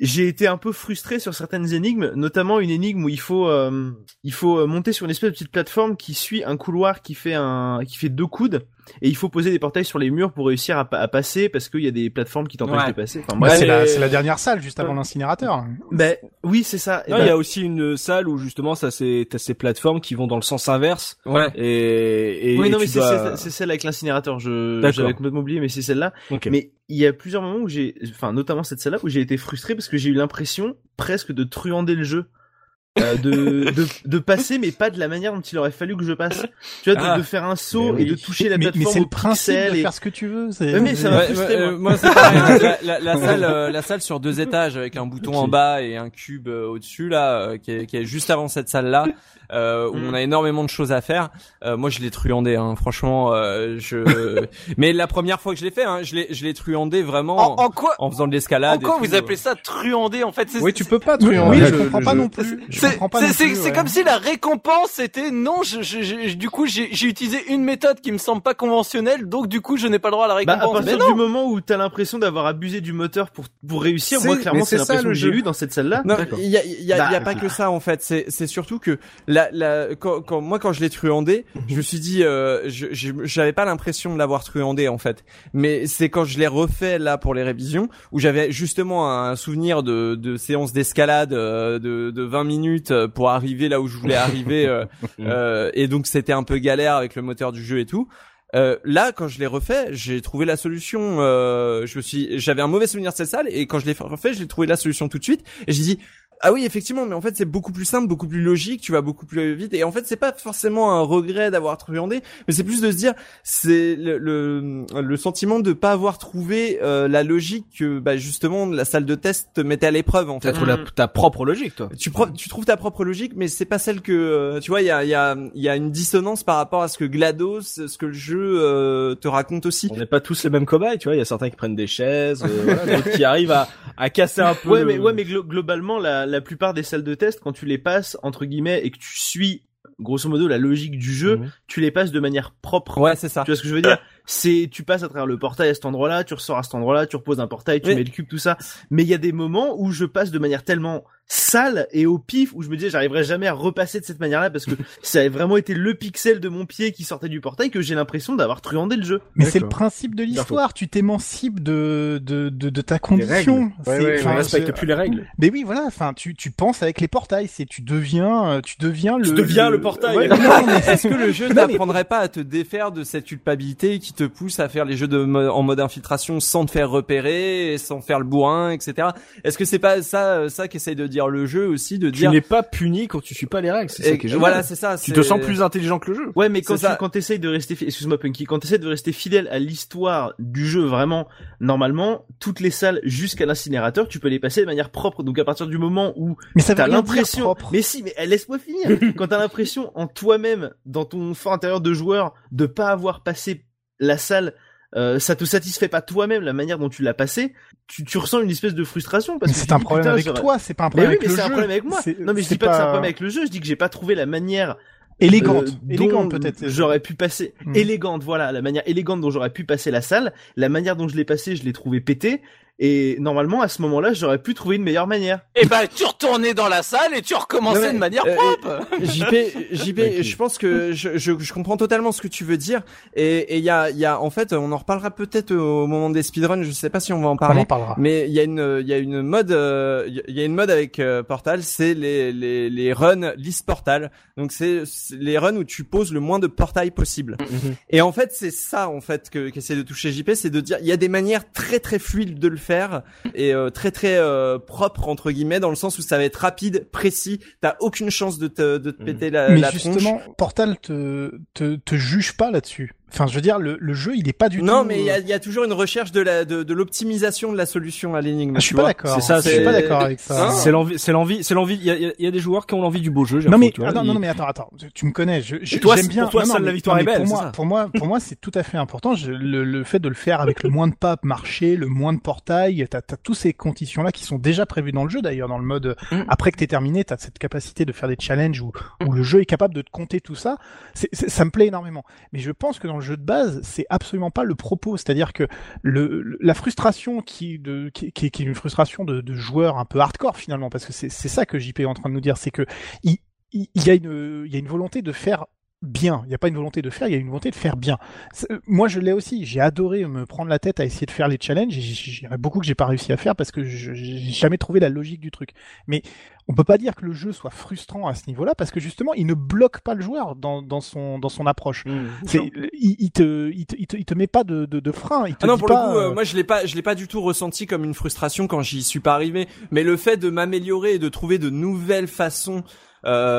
j'ai été un peu frustré sur certaines énigmes, notamment une énigme où il faut, euh, il faut euh, monter sur une espèce de petite plateforme qui suit un couloir qui fait un, qui fait deux coudes, et il faut poser des portails sur les murs pour réussir à, pa- à passer parce qu'il y a des plateformes qui t'empêchent Ouais. de passer. Enfin, Bah, c'est la, dernière salle juste avant l'incinérateur. Ben, oui, c'est ça. Ben, il y a aussi une salle où justement, ça c'est, t'as ces plateformes qui vont dans le sens inverse. Ouais. Et, et oui, et non, mais c'est dois- celle avec l'incinérateur. Je, j'avais complètement oublié, mais c'est celle-là. Ok. Mais il y a plusieurs moments où j'ai, enfin, notamment cette celle-là où j'ai été frustré parce que j'ai eu l'impression presque de truander le jeu. Euh, de, de, de passer, mais pas de la manière dont il aurait fallu que je passe. Tu vois, de, Ah. de faire un saut Mais et de toucher la mais, mais plateforme c'est au le principe de et- faire ce que tu veux. c'est- Ouais, mais ça m'a Ouais, frustré, ouais, moi. moi c'est pareil. la, la, la salle, euh, la salle sur deux étages avec un bouton en bas et un cube euh, au-dessus là, euh, qui, est, qui est juste avant cette salle là, euh, où Mm. on a énormément de choses à faire. Euh, moi, je l'ai truandé, hein, franchement. Euh, je. mais la première fois que je l'ai fait, hein, je l'ai, je l'ai truandé vraiment En, en quoi, en faisant de en l'escalade. et quoi vous appelez ça truander en fait? C'est- Oui, tu peux pas truander oui, je comprends pas non plus. Je C'est comprends pas c'est- non c'est- plus, c'est ouais. comme si la récompense c'était non, je, je, je- du coup j'ai j'ai utilisé une méthode qui me semble pas conventionnelle, donc du coup je n'ai pas le droit à la Bah, à récompense. mais partir du moment où t'as l'impression d'avoir abusé du moteur pour, pour réussir, moi, clairement, c'est l'impression que j'ai eu dans cette salle-là. Non, il y a, il y a, Bah, il y a pas que ça en fait. C'est, c'est surtout que la, la, quand, quand moi quand je l'ai truandé, je me suis dit, euh, j'avais pas l'impression de l'avoir truandé en fait. Mais c'est quand je l'ai refait là pour les révisions où j'avais justement un souvenir de, de séance d'escalade euh, de, de 20 minutes euh, pour arriver là où je voulais arriver. euh, euh, et donc c'était un peu galère avec le moteur du jeu et tout. Euh, là, quand je l'ai refait, j'ai trouvé la solution. Euh, je me suis, j'avais un mauvais souvenir de cette salle, et quand je l'ai refait, j'ai trouvé la solution tout de suite. Et j'ai dit, ah oui, effectivement, mais en fait, c'est beaucoup plus simple, beaucoup plus logique. Tu vas beaucoup plus vite. Et en fait, c'est pas forcément un regret d'avoir truandé, mais c'est plus de se dire, c'est le, le, le sentiment de pas avoir trouvé euh, la logique que, bah, justement, la salle de test te mettait à l'épreuve. En T'as fait, trouvé la- ta propre logique, toi. tu, pro- tu trouves ta propre logique, mais c'est pas celle que euh, tu vois. Il y a, il y a, il y a une dissonance par rapport à ce que Glados, ce que le jeu euh, te raconte aussi. On n'est pas tous les mêmes cobayes, tu vois. Il y a certains qui prennent des chaises, euh, voilà, d'autres qui arrivent à, à casser un peu. Ouais, le- mais, ouais, mais glo- globalement, la, la plupart des salles de test, quand tu les passes, entre guillemets, et que tu suis, grosso modo, la logique du jeu, Mhm. tu les passes de manière propre. Ouais, c'est ça. Tu vois ce que je veux dire? c'est tu passes à travers le portail à cet endroit-là, tu ressors à cet endroit-là, tu reposes un portail, tu mets le cube, tout ça. Mais il y a des moments où je passe de manière tellement sale et au pif où je me disais j'arriverai jamais à repasser de cette manière-là parce que ça avait vraiment été le pixel de mon pied qui sortait du portail que j'ai l'impression d'avoir truandé le jeu. Mais c'est le principe de l'histoire, tu t'émancipes de, de, de, de ta condition. Ouais, ouais, on respecte plus les règles. Mais oui, voilà, enfin, tu, tu penses avec les portails, c'est tu deviens, euh, tu deviens le. Tu deviens le, portail. Ouais, Est-ce que le jeu n'apprendrait pas à te défaire de cette culpabilité qui te pousse à faire les jeux de en mode infiltration sans te faire repérer, sans faire le bourrin, etc. Est-ce que c'est pas ça, ça qu'essaye de dire le jeu aussi, de dire. Tu n'es pas puni quand tu suis pas les règles, c'est ça qui est génial. Voilà, c'est ça. Tu te sens plus intelligent que le jeu. Ouais, mais quand tu, quand t'essayes de rester, excuse-moi Punky, quand t'essayes de rester fidèle à l'histoire du jeu, vraiment, normalement, toutes les salles jusqu'à l'incinérateur, tu peux les passer de manière propre. Donc à partir du moment où mais ça t'as l'impression, mais si, mais laisse-moi finir. quand t'as l'impression en toi-même, dans ton fort intérieur de joueur, de pas avoir passé la salle euh, ça te satisfait pas toi-même la manière dont tu l'as passé, tu, tu ressens une espèce de frustration parce mais que c'est un problème avec toi, c'est pas un problème mais oui, avec mais le c'est un jeu. problème avec moi. Non mais je dis pas, que c'est un problème avec le jeu, je dis que j'ai pas trouvé la manière élégante, euh, élégante peut-être. J'aurais pu passer Hmm. élégante, voilà, la manière élégante dont j'aurais pu passer la salle, la manière dont je l'ai passé, je l'ai trouvé pété. Et normalement, à ce moment-là, j'aurais pu trouver une meilleure manière. Et ben, tu retournais dans la salle et tu recommençais Non, mais, de manière euh, propre. JP, JP, je pense que je, je, je comprends totalement ce que tu veux dire. Et il y a, il y a, en fait, on en reparlera peut-être au moment des speedruns. Je sais pas si on va en parler. On en parlera. Mais il y a une, il y a une mode, euh, il y a une mode avec euh, Portal, c'est les, les, les runs list Portal. Donc c'est les runs où tu poses le moins de portails possible. Et en fait, c'est ça en fait que qu'essaie de toucher JP, c'est de dire il y a des manières très très fluides de le faire et euh, très très euh, propre entre guillemets dans le sens où ça va être rapide, précis. T'as aucune chance de te de te péter la, Mais la justement, tronche. Portal te, te, te juge pas là-dessus. Enfin, je veux dire, le, le jeu, il est pas du Non, tout. mais il y a, il y a toujours une recherche de la de, de l'optimisation de la solution à l'énigme. Ah, je suis pas d'accord. C'est ça, Je suis pas d'accord avec ça. C'est l'envie, c'est l'envie, c'est l'envie. Il y a, il y a- il y a des joueurs qui ont l'envie du beau jeu. Non mais attends, non, non mais attends attends tu me connais je, je- toi, j'aime bien pour toi, non, non, la victoire non, est belle, pour moi ça. pour moi pour moi c'est tout à fait important Je- le, le fait de le faire avec le moins de pas marcher le moins de portail t'as as tous ces conditions là qui sont déjà prévues dans le jeu d'ailleurs dans le mode Mm. après que t'es terminé t'as cette capacité de faire des challenges où, où le jeu est capable de te compter tout ça ça me plaît énormément mais je pense que dans jeu de base c'est absolument pas le propos. C'est-à-dire que le, la frustration qui de qui, qui, est une frustration de, de joueurs un peu hardcore finalement parce que c'est ça que JP est en train de nous dire c'est que il il y a une il y a une volonté de faire bien. Il n'y a pas une volonté de faire, il y a une volonté de faire bien. Euh, Moi, je l'ai aussi. J'ai adoré me prendre la tête à essayer de faire les challenges. Il y en a beaucoup que j'ai pas réussi à faire parce que je- j'ai jamais trouvé la logique du truc. Mais on peut pas dire que le jeu soit frustrant à ce niveau-là parce que justement, il ne bloque pas le joueur dans, dans son dans son approche. C'est, il, il te, il te, il te, il te met pas de, de, de frein. Il te Ah non pour pas, le coup, euh, euh, moi je l'ai pas, je l'ai pas du tout ressenti comme une frustration quand j'y suis pas arrivé. Mais le fait de m'améliorer et de trouver de nouvelles façons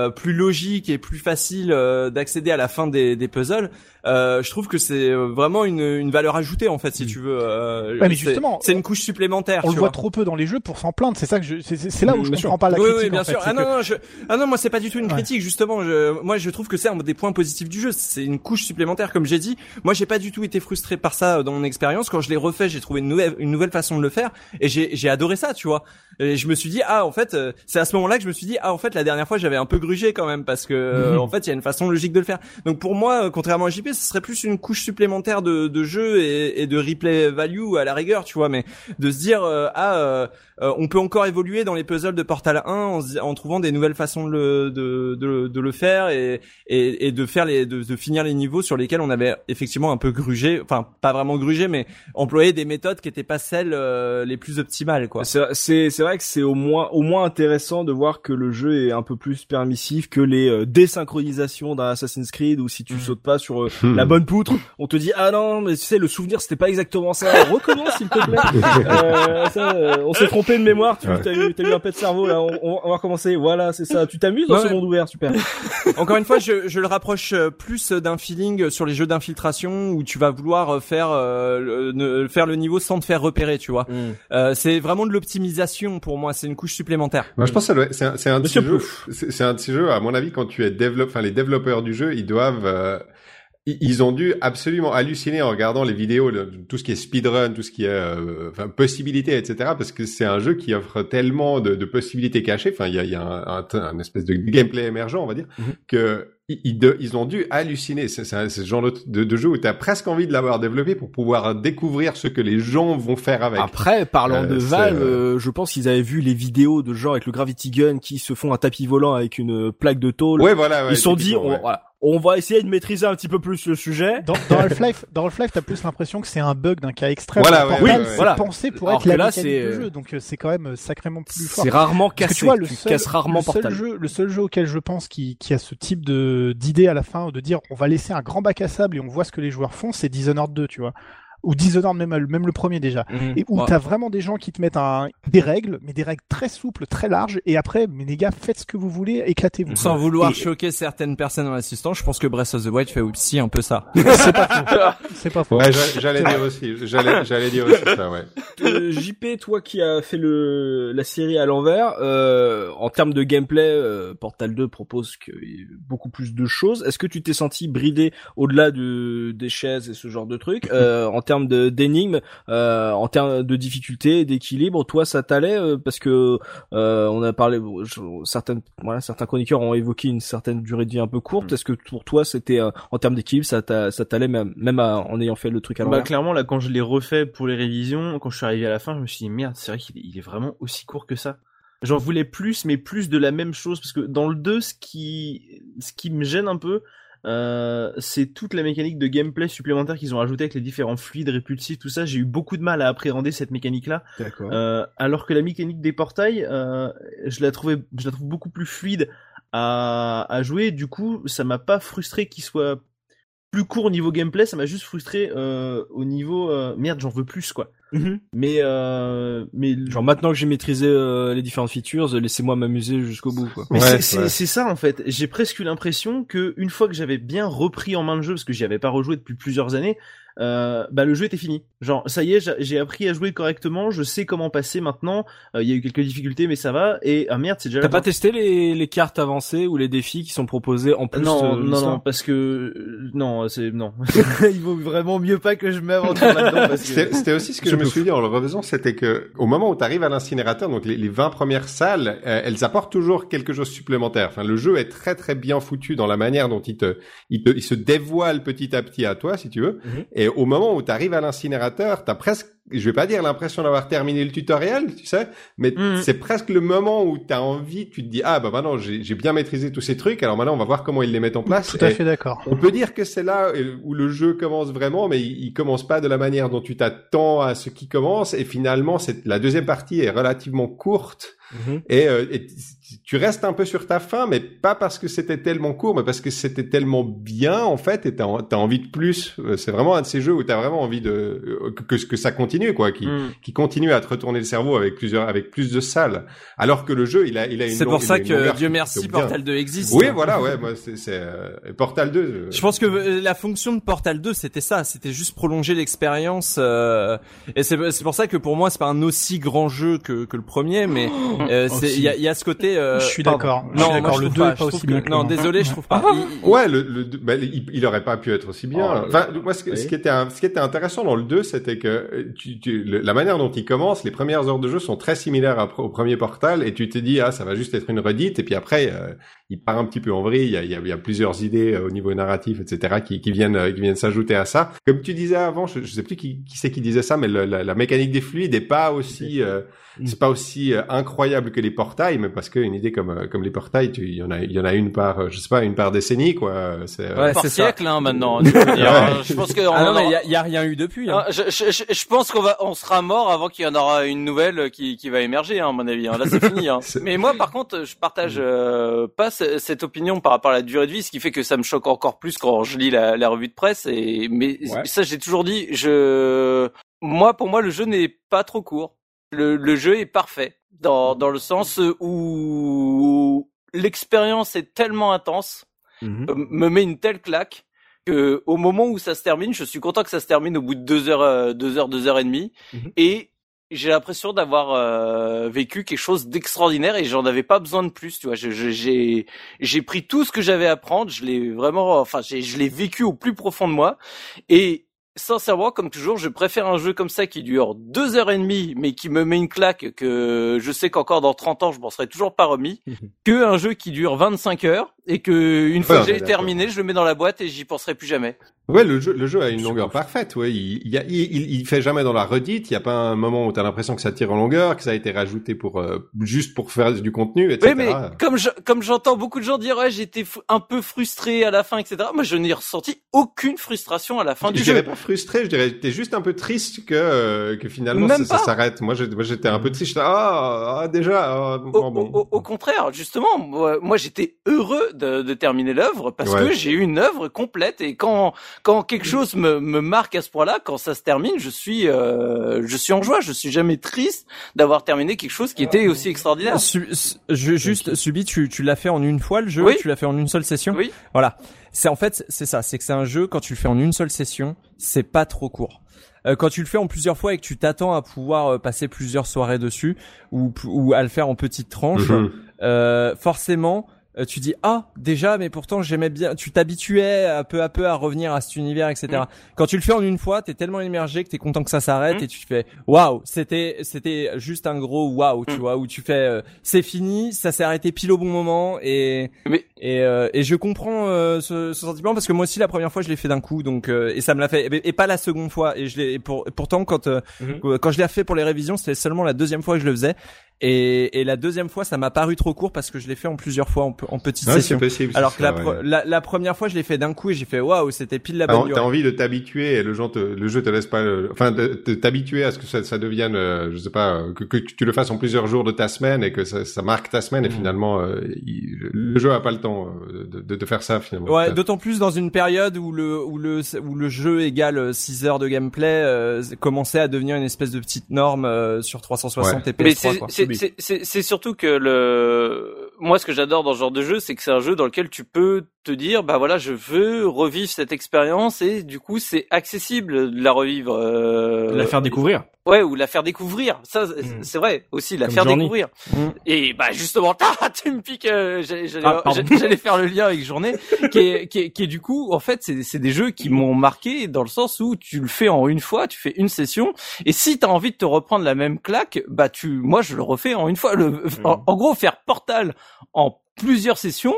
plus logiques et plus faciles euh, d'accéder à la fin des puzzles, euh, je trouve que c'est euh, vraiment une, une valeur ajoutée en fait, si tu veux. euh, Ouais, mais justement, c'est une couche supplémentaire. on tu le voit trop peu dans les jeux pour s'en plaindre. C'est ça que je, c'est- là où je Bien sûr. comprends pas la oui, critique. oui, bien en fait. sûr. Ah non, que- non, je... ah non, moi c'est pas du tout une Ouais. critique. Justement, je... moi je trouve que c'est un des points positifs du jeu. C'est une couche supplémentaire, comme j'ai dit. Moi, j'ai pas du tout été frustré par ça euh, dans mon expérience. Quand je l'ai refait, j'ai trouvé une nouvelle, une nouvelle façon de le faire, et j'ai, adoré ça, tu vois. Et je me suis dit, ah, en fait, c'est à ce moment-là que je me suis dit, ah, en fait, la dernière fois, j'avais un peu grugé quand même, parce que euh, en fait, il y a une façon logique de le faire. Donc pour moi, contrairement à JP, ce serait plus une couche supplémentaire de, jeu et, et de replay value à la rigueur, tu vois. Mais de se dire, euh, ah. Euh, on peut encore évoluer dans les puzzles de Portal 1 en, en trouvant des nouvelles façons de le, de, de, de le faire et, et, et de faire les de, de finir les niveaux sur lesquels on avait effectivement un peu grugé, enfin pas vraiment grugé, mais employé des méthodes qui étaient pas celles euh, les plus optimales quoi. C'est c'est c'est vrai que c'est au moins au moins intéressant de voir que le jeu est un peu plus permissif que les euh, désynchronisations d'un Assassin's Creed où si tu sautes pas sur euh, la bonne poutre, on te dit ah non mais tu sais le souvenir c'était pas exactement ça. Recommence s'il te plaît. Euh, ça, euh, on s'est trompé de mémoire. Tu Ouais. as eu un pet de cerveau là. On, on va recommencer. Voilà c'est ça. Tu t'amuses dans Ouais. ce monde ouvert super. Encore une fois, je, je le rapproche euh, plus d'un feeling sur les jeux d'infiltration où tu vas vouloir euh, faire euh, le, ne- faire le niveau sans te faire repérer, tu vois. Euh, c'est vraiment de l'optimisation pour moi, c'est une couche supplémentaire. Moi, je pense que c'est un, un ces jeux. C'est c'est un de ces jeux. À mon avis, quand tu es développeur, enfin les développeurs du jeu, ils doivent, euh, ils- ont dû absolument halluciner en regardant les vidéos, de tout ce qui est speedrun, tout ce qui est, euh, enfin possibilités, etc. Parce que c'est un jeu qui offre tellement de, de possibilités cachées. Enfin, il y a, y a un, un, un espèce de gameplay émergent, on va dire, Mhm. que ils, ils, ont dû halluciner. C'est ce genre de, de, jeu où tu as presque envie de l'avoir développé pour pouvoir découvrir ce que les gens vont faire avec. Après, parlant de Valve, je pense qu'ils avaient vu les vidéos de gens avec le Gravity Gun qui se font un tapis volant avec une plaque de tôle. Ouais, voilà. ils se sont dit, on, voilà, on va essayer de maîtriser un petit peu plus le sujet. Dans, dans Half-Life, dans Half-Life, t'as plus l'impression que c'est un bug d'un cas extrême. Voilà, oui, voilà. pensé pour être la là, mécanique du jeu, donc euh, c'est quand même euh, sacrément plus fort. C'est rarement cassé. tu vois, le seul, rarement le seul jeu, le seul jeu auquel je pense qui, qui a ce type de d'idée à la fin, de dire on va laisser un grand bac à sable et on voit ce que les joueurs font, c'est Dishonored 2, tu vois ou Dishonored même même le premier déjà. Mhm. et où t'as vraiment des gens qui te mettent un, des règles mais des règles très souples très larges. Et après mais les gars faites ce que vous voulez éclatez-vous. Sans vouloir choquer certaines personnes en assistant je pense que Breath of the Wild fait aussi un peu ça. C'est pas faux. C'est pas faux. Ouais, j'allais dire aussi j'allais j'allais dire aussi ça ouais. Euh, JP toi qui as fait le la série à l'envers euh, en termes de gameplay euh, Portal 2 propose que beaucoup plus de choses. Est-ce que tu t'es senti bridé au-delà de des chaises et ce genre de trucs euh, en termes d'énigmes, euh, en termes de difficulté, d'équilibre, toi ça t'allait euh, parce que euh, on a parlé, certaines, voilà, certains chroniqueurs ont évoqué une certaine durée de vie un peu courte. Mm. Est-ce que pour toi c'était en termes d'équilibre, ça t'allait même, même en ayant fait le truc à Bah clairement là quand je l'ai refait pour les révisions, quand je suis arrivé à la fin, je me suis dit merde, c'est vrai qu'il est, est vraiment aussi court que ça. J'en voulais plus, mais plus de la même chose, parce que dans le 2, ce qui, ce qui me gêne un peu, euh, c'est toute la mécanique de gameplay supplémentaire qu'ils ont ajouté avec les différents fluides répulsifs, tout ça. J'ai eu beaucoup de mal à appréhender cette mécanique-là. Euh, alors que la mécanique des portails, euh, je la trouvais, je la trouve beaucoup plus fluide à, à jouer. Du coup, ça m'a pas frustré qu'il soit plus court au niveau gameplay, ça m'a juste frustré euh, au niveau euh, merde, j'en veux plus quoi. Mhm. Mais euh, mais genre maintenant que j'ai maîtrisé euh, les différentes features, laissez-moi m'amuser jusqu'au bout quoi. Mais c'est ça en fait. J'ai presque eu l'impression que une fois que j'avais bien repris en main le jeu parce que j'y avais pas rejoué depuis plusieurs années, euh, bah le jeu était fini. Genre ça y est, j'ai appris à jouer correctement, je sais comment passer maintenant. Euh, il y a eu quelques difficultés, mais ça va. Et ah merde, c'est déjà. T'as pas testé les, les cartes avancées ou les défis qui sont proposés en plus Non, non, non, parce que euh, non, c'est non. il vaut vraiment mieux pas que je m'aventure là-dedans. C'était aussi ce que je, me suis dit en le refaisant, c'était que au moment où tu arrives à l'incinérateur, donc les, les 20 premières salles, elles apportent toujours quelque chose supplémentaire. Enfin, le jeu est très très bien foutu dans la manière dont il te, il, te, il se dévoile petit à petit à toi, si tu veux. Mhm. Et au moment où tu arrives à l'incinérateur, tu as presque je vais pas dire l'impression d'avoir terminé le tutoriel, tu sais, mais mm. c'est presque le moment où tu as envie, tu te dis ah bah maintenant j'ai bien maîtrisé tous ces trucs, alors maintenant on va voir comment ils les mettent en place. Tout à fait d'accord. On peut dire que c'est là où le jeu commence vraiment, mais il, il, commence pas de la manière dont tu t'attends à ce qui commence, et finalement la deuxième partie est relativement courte. Mm-hmm. Et, euh, et, tu restes un peu sur ta faim, mais pas parce que c'était tellement court, mais parce que c'était tellement bien en fait, et t'as as envie de plus. Euh, c'est vraiment un de ces jeux où t'as vraiment envie de euh, que que ça continue quoi, qui, mm. qui continue à te retourner le cerveau avec plusieurs, avec plus de salles. Alors que le jeu, il a, il a une. C'est pour ça que Dieu merci, Portal 2 existe. Oui, voilà, ouais, moi, c'est, euh, Portal 2. Je... pense que euh, la fonction de Portal 2, c'était ça, c'était juste prolonger l'expérience. Euh, et c'est, c'est pour ça que pour moi, c'est pas un aussi grand jeu que, que le premier, mais euh, c'est, il y a, y a ce côté. je suis d'accord. Non, d'accord. Le 2 est pas aussi bien. Non, désolé, je trouve pas. ouais, le, le, bah, il, il, aurait pas pu être aussi bien. Oh, enfin, moi, ce, ce, qui était, ce qui était intéressant dans le 2, c'était que tu la manière dont il commence, les premières heures de jeu sont très similaires au premier Portal, et tu te dis ah ça va juste être une redite, et puis après euh, il part un petit peu en vrille. Il y a, il y a, plusieurs idées euh, au niveau narratif, etc., qui, qui viennent euh, qui viennent s'ajouter à ça. Comme tu disais avant, je, je sais plus qui, qui c'est qui disait ça, mais la, la, mécanique des fluides est pas aussi c'est pas aussi incroyable que les portails, mais parce qu'une idée comme comme les portails, il y en a il y en a une par je sais pas une par décennie quoi. C'est ouais, par siècle hein, maintenant. je pense que ah non, il y, a, rien eu depuis. Hein. Ah, je, je, je, pense qu'on va on sera mort avant qu'il y en aura une nouvelle qui qui va émerger hein, à mon avis. Hein. Là c'est fini. Hein. mais moi par contre je partage euh, pas cette opinion par rapport à la durée de vie, ce qui fait que ça me choque encore plus quand je lis la, la revue de presse. Et mais ça, j'ai toujours dit, je, moi, pour moi, le jeu n'est pas trop court. Le, le jeu est parfait dans dans le sens où l'expérience est tellement intense, mhm. euh, me met une telle claque que au moment où ça se termine, je suis content que ça se termine au bout de deux heures, euh, deux heures, deux heures et demie. Mhm. Et j'ai l'impression d'avoir euh, vécu quelque chose d'extraordinaire et j'en avais pas besoin de plus tu vois. J'ai j'ai pris tout ce que j'avais à prendre je l'ai vraiment enfin je l'ai vécu au plus profond de moi. Et sincèrement comme toujours je préfère un jeu comme ça qui dure deux heures et demie mais qui me met une claque que je sais qu'encore dans 30 ans je m'en serais toujours pas remis que un jeu qui dure 25 heures et que une fois Ouais, que j'ai terminé, je le mets dans la boîte et j'y penserai plus jamais. Ouais, le jeu, le jeu a une longueur parfaite. Ouais, il, il, fait jamais dans la redite. Il y a pas un moment où t'as l'impression que ça tire en longueur, que ça a été rajouté pour euh, juste pour faire du contenu, etc. Oui, mais comme je, comme j'entends beaucoup de gens dire, ouais, j'étais un peu frustré à la fin, etc. Moi, je n'ai ressenti aucune frustration à la fin je du dirais jeu. pas frustré, je dirais t'es juste un peu triste que euh, que finalement Même ça, s'arrête. Moi, j'étais un peu triste. J'étais, Ah, ah, déjà. ah, Au, bon, bon. au- au contraire, justement, moi, moi, j'étais heureux de, de terminer l'œuvre parce Ouais. que j'ai eu une œuvre complète et quand quand quelque chose me, me marque à ce point-là, quand ça se termine, je suis euh, je suis en joie. Je suis jamais triste d'avoir terminé quelque chose qui était aussi extraordinaire. Su- juste, Subi, tu, tu l'as fait en une fois le jeu? Oui. Tu l'as fait en une seule session? Oui. Voilà. C'est en fait, c'est ça. C'est que c'est un jeu, quand tu le fais en une seule session, c'est pas trop court. Euh, quand tu le fais en plusieurs fois et que tu t'attends à pouvoir euh, passer plusieurs soirées dessus ou, ou à le faire en petites tranches, Mhm. euh, forcément, tu dis ah déjà, mais pourtant j'aimais bien. Tu t'habituais à peu à peu à revenir à cet univers, etc. Mm. Quand tu le fais en une fois, t'es tellement immergé que t'es content que ça s'arrête Mm. et tu fais waouh, c'était c'était juste un gros waouh, tu Mm. vois, où tu fais euh, c'est fini, ça s'est arrêté pile au bon moment et Mais- et euh, et je comprends euh, ce, ce sentiment parce que moi aussi la première fois je l'ai fait d'un coup donc euh, et ça me l'a fait et, et pas la seconde fois et je l'ai pour pourtant quand euh, Mhm. quand je l'ai fait pour les révisions c'était seulement la deuxième fois que je le faisais et, et la deuxième fois ça m'a paru trop court parce que je l'ai fait en plusieurs fois en, en petites Ouais, c'est sessions possible. alors que la, ça, ouais. la, la première fois je l'ai fait d'un coup et j'ai fait waouh c'était pile la T'as bonne t'as durée. envie de t'habituer et le jeu te, le jeu te laisse pas, le- enfin, de, de t'habituer à ce que ça, ça devienne, euh, je sais pas, euh, que, que tu le fasses en plusieurs jours de ta semaine et que ça, ça marque ta semaine et finalement, euh, il- le jeu a pas le temps euh, de, de, de faire ça finalement. Ouais, d'autant plus dans une période où le où le où le jeu égale 6 heures de gameplay euh, commençait à devenir une espèce de petite norme euh, sur 360 et Mais PS3 c'est- surtout que le moi ce que j'adore dans ce genre de jeu c'est que c'est un jeu dans lequel tu peux te dire bah voilà je veux revivre cette expérience et du coup c'est accessible de la revivre euh, De la faire découvrir. ouais ou la faire découvrir ça c'est- Mm. c'est vrai aussi la Comme faire Journey. découvrir Mm. et bah justement ah, tu me piques euh, j'allais j'allais- Ah, faire le lien avec journée qui est qui est, qui est du coup en fait c'est c'est des jeux qui m'ont marqué dans le sens où tu le fais en une fois tu fais une session et si t'as envie de te reprendre la même claque bah tu moi je le refais en une fois le en, en gros faire Portal en plusieurs sessions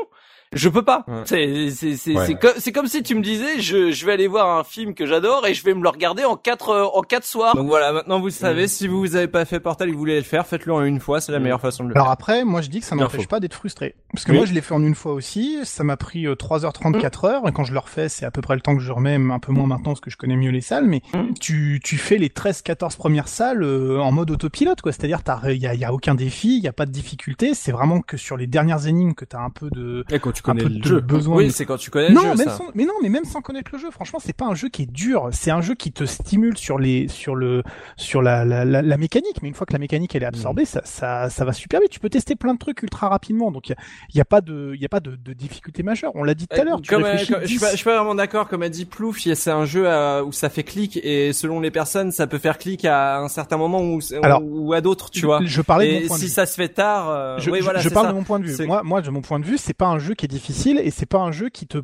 je peux pas. Ouais. C'est c'est c'est Ouais. comme c'est comme si tu me disais je je vais aller voir un film que j'adore et je vais me le regarder en quatre euh, en quatre soirs. Donc voilà, maintenant vous le Mm. savez, si vous vous avez pas fait Portal et que vous voulez le faire, faites-le en une fois, c'est la meilleure façon de le Alors faire. après, moi je dis que ça faux. pas d'être frustré. Parce que Oui. moi je l'ai fait en une fois aussi, ça m'a pris euh, 3h30, 4h, et quand je le refais, c'est à peu près le temps que je remets, un peu moins maintenant parce que je connais mieux les salles, mais Mm. tu, tu fais les 13-14 premières salles euh, en mode autopilote, quoi. C'est-à-dire, il y a, y a aucun défi, il y a pas de difficulté, c'est vraiment que sur les dernières énigmes que t'as un peu de... Tu Un connais peu le jeu. besoin Oui, de- c'est quand tu connais le non, jeu, même ça. sans, mais non, mais même sans connaître le jeu, franchement, c'est pas un jeu qui est dur. C'est un jeu qui te stimule sur les, sur le, sur la, la, la, la mécanique. Mais une fois que la mécanique elle est absorbée, ça, ça, ça va super vite. Tu peux tester plein de trucs ultra rapidement. Donc il y a, y a pas de, il y a pas de, de difficulté majeure. On l'a dit tout à l'heure. Tu Comme, euh, réfléchis comme- je, suis 10. pas, je suis pas vraiment d'accord, comme a dit Plouf, il y a- c'est un jeu euh, où ça fait clic et selon les personnes, ça peut faire clic à un certain moment ou, Alors, ou à d'autres, tu vois. Je parlais de mon point si de vue. ça se fait tard, euh, je, oui, je- voilà, je c'est parle ça. de mon point de vue. Moi, moi, de mon point de vue, c'est pas un jeu qui est difficile et c'est pas un jeu qui te,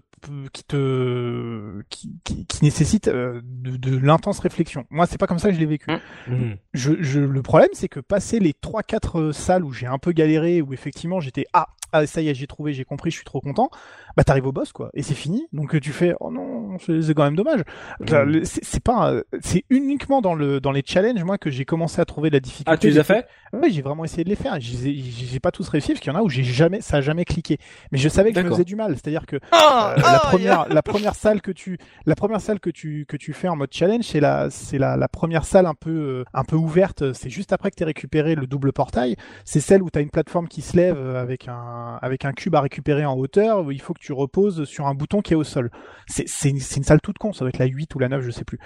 qui te, qui, qui, qui nécessite euh, de, de l'intense réflexion. Moi, c'est pas comme ça que je l'ai vécu. Mhm. je, je, le problème, c'est que passer les 3-4 salles où j'ai un peu galéré, où effectivement j'étais ah, ah ça y est, j'ai trouvé, j'ai compris, je suis trop content, bah t'arrives au boss quoi, et c'est fini. Donc euh, tu fais oh non, c'est c'est quand même dommage. C'est c'est pas, c'est uniquement dans le dans les challenges moi que j'ai commencé à trouver la difficulté. Ah, tu les as fait? Oui, j'ai vraiment essayé de les faire. J'ai pas tous réussi parce qu'il y en a où j'ai jamais, ça a jamais cliqué. Mais je savais que je me faisais du mal. C'est-à-dire que Ah, euh, ah, la première, la première salle que tu, la première salle que tu que tu fais en mode challenge, c'est la, c'est la, la première salle un peu euh, un peu ouverte. C'est juste après que tu récupéré le double portail. C'est celle où tu as une plateforme qui se lève avec un avec un cube à récupérer en hauteur. Il faut que tu reposes sur un bouton qui est au sol. C'est une, une salle toute con. Ça doit être la 8 ou la 9, je sais plus.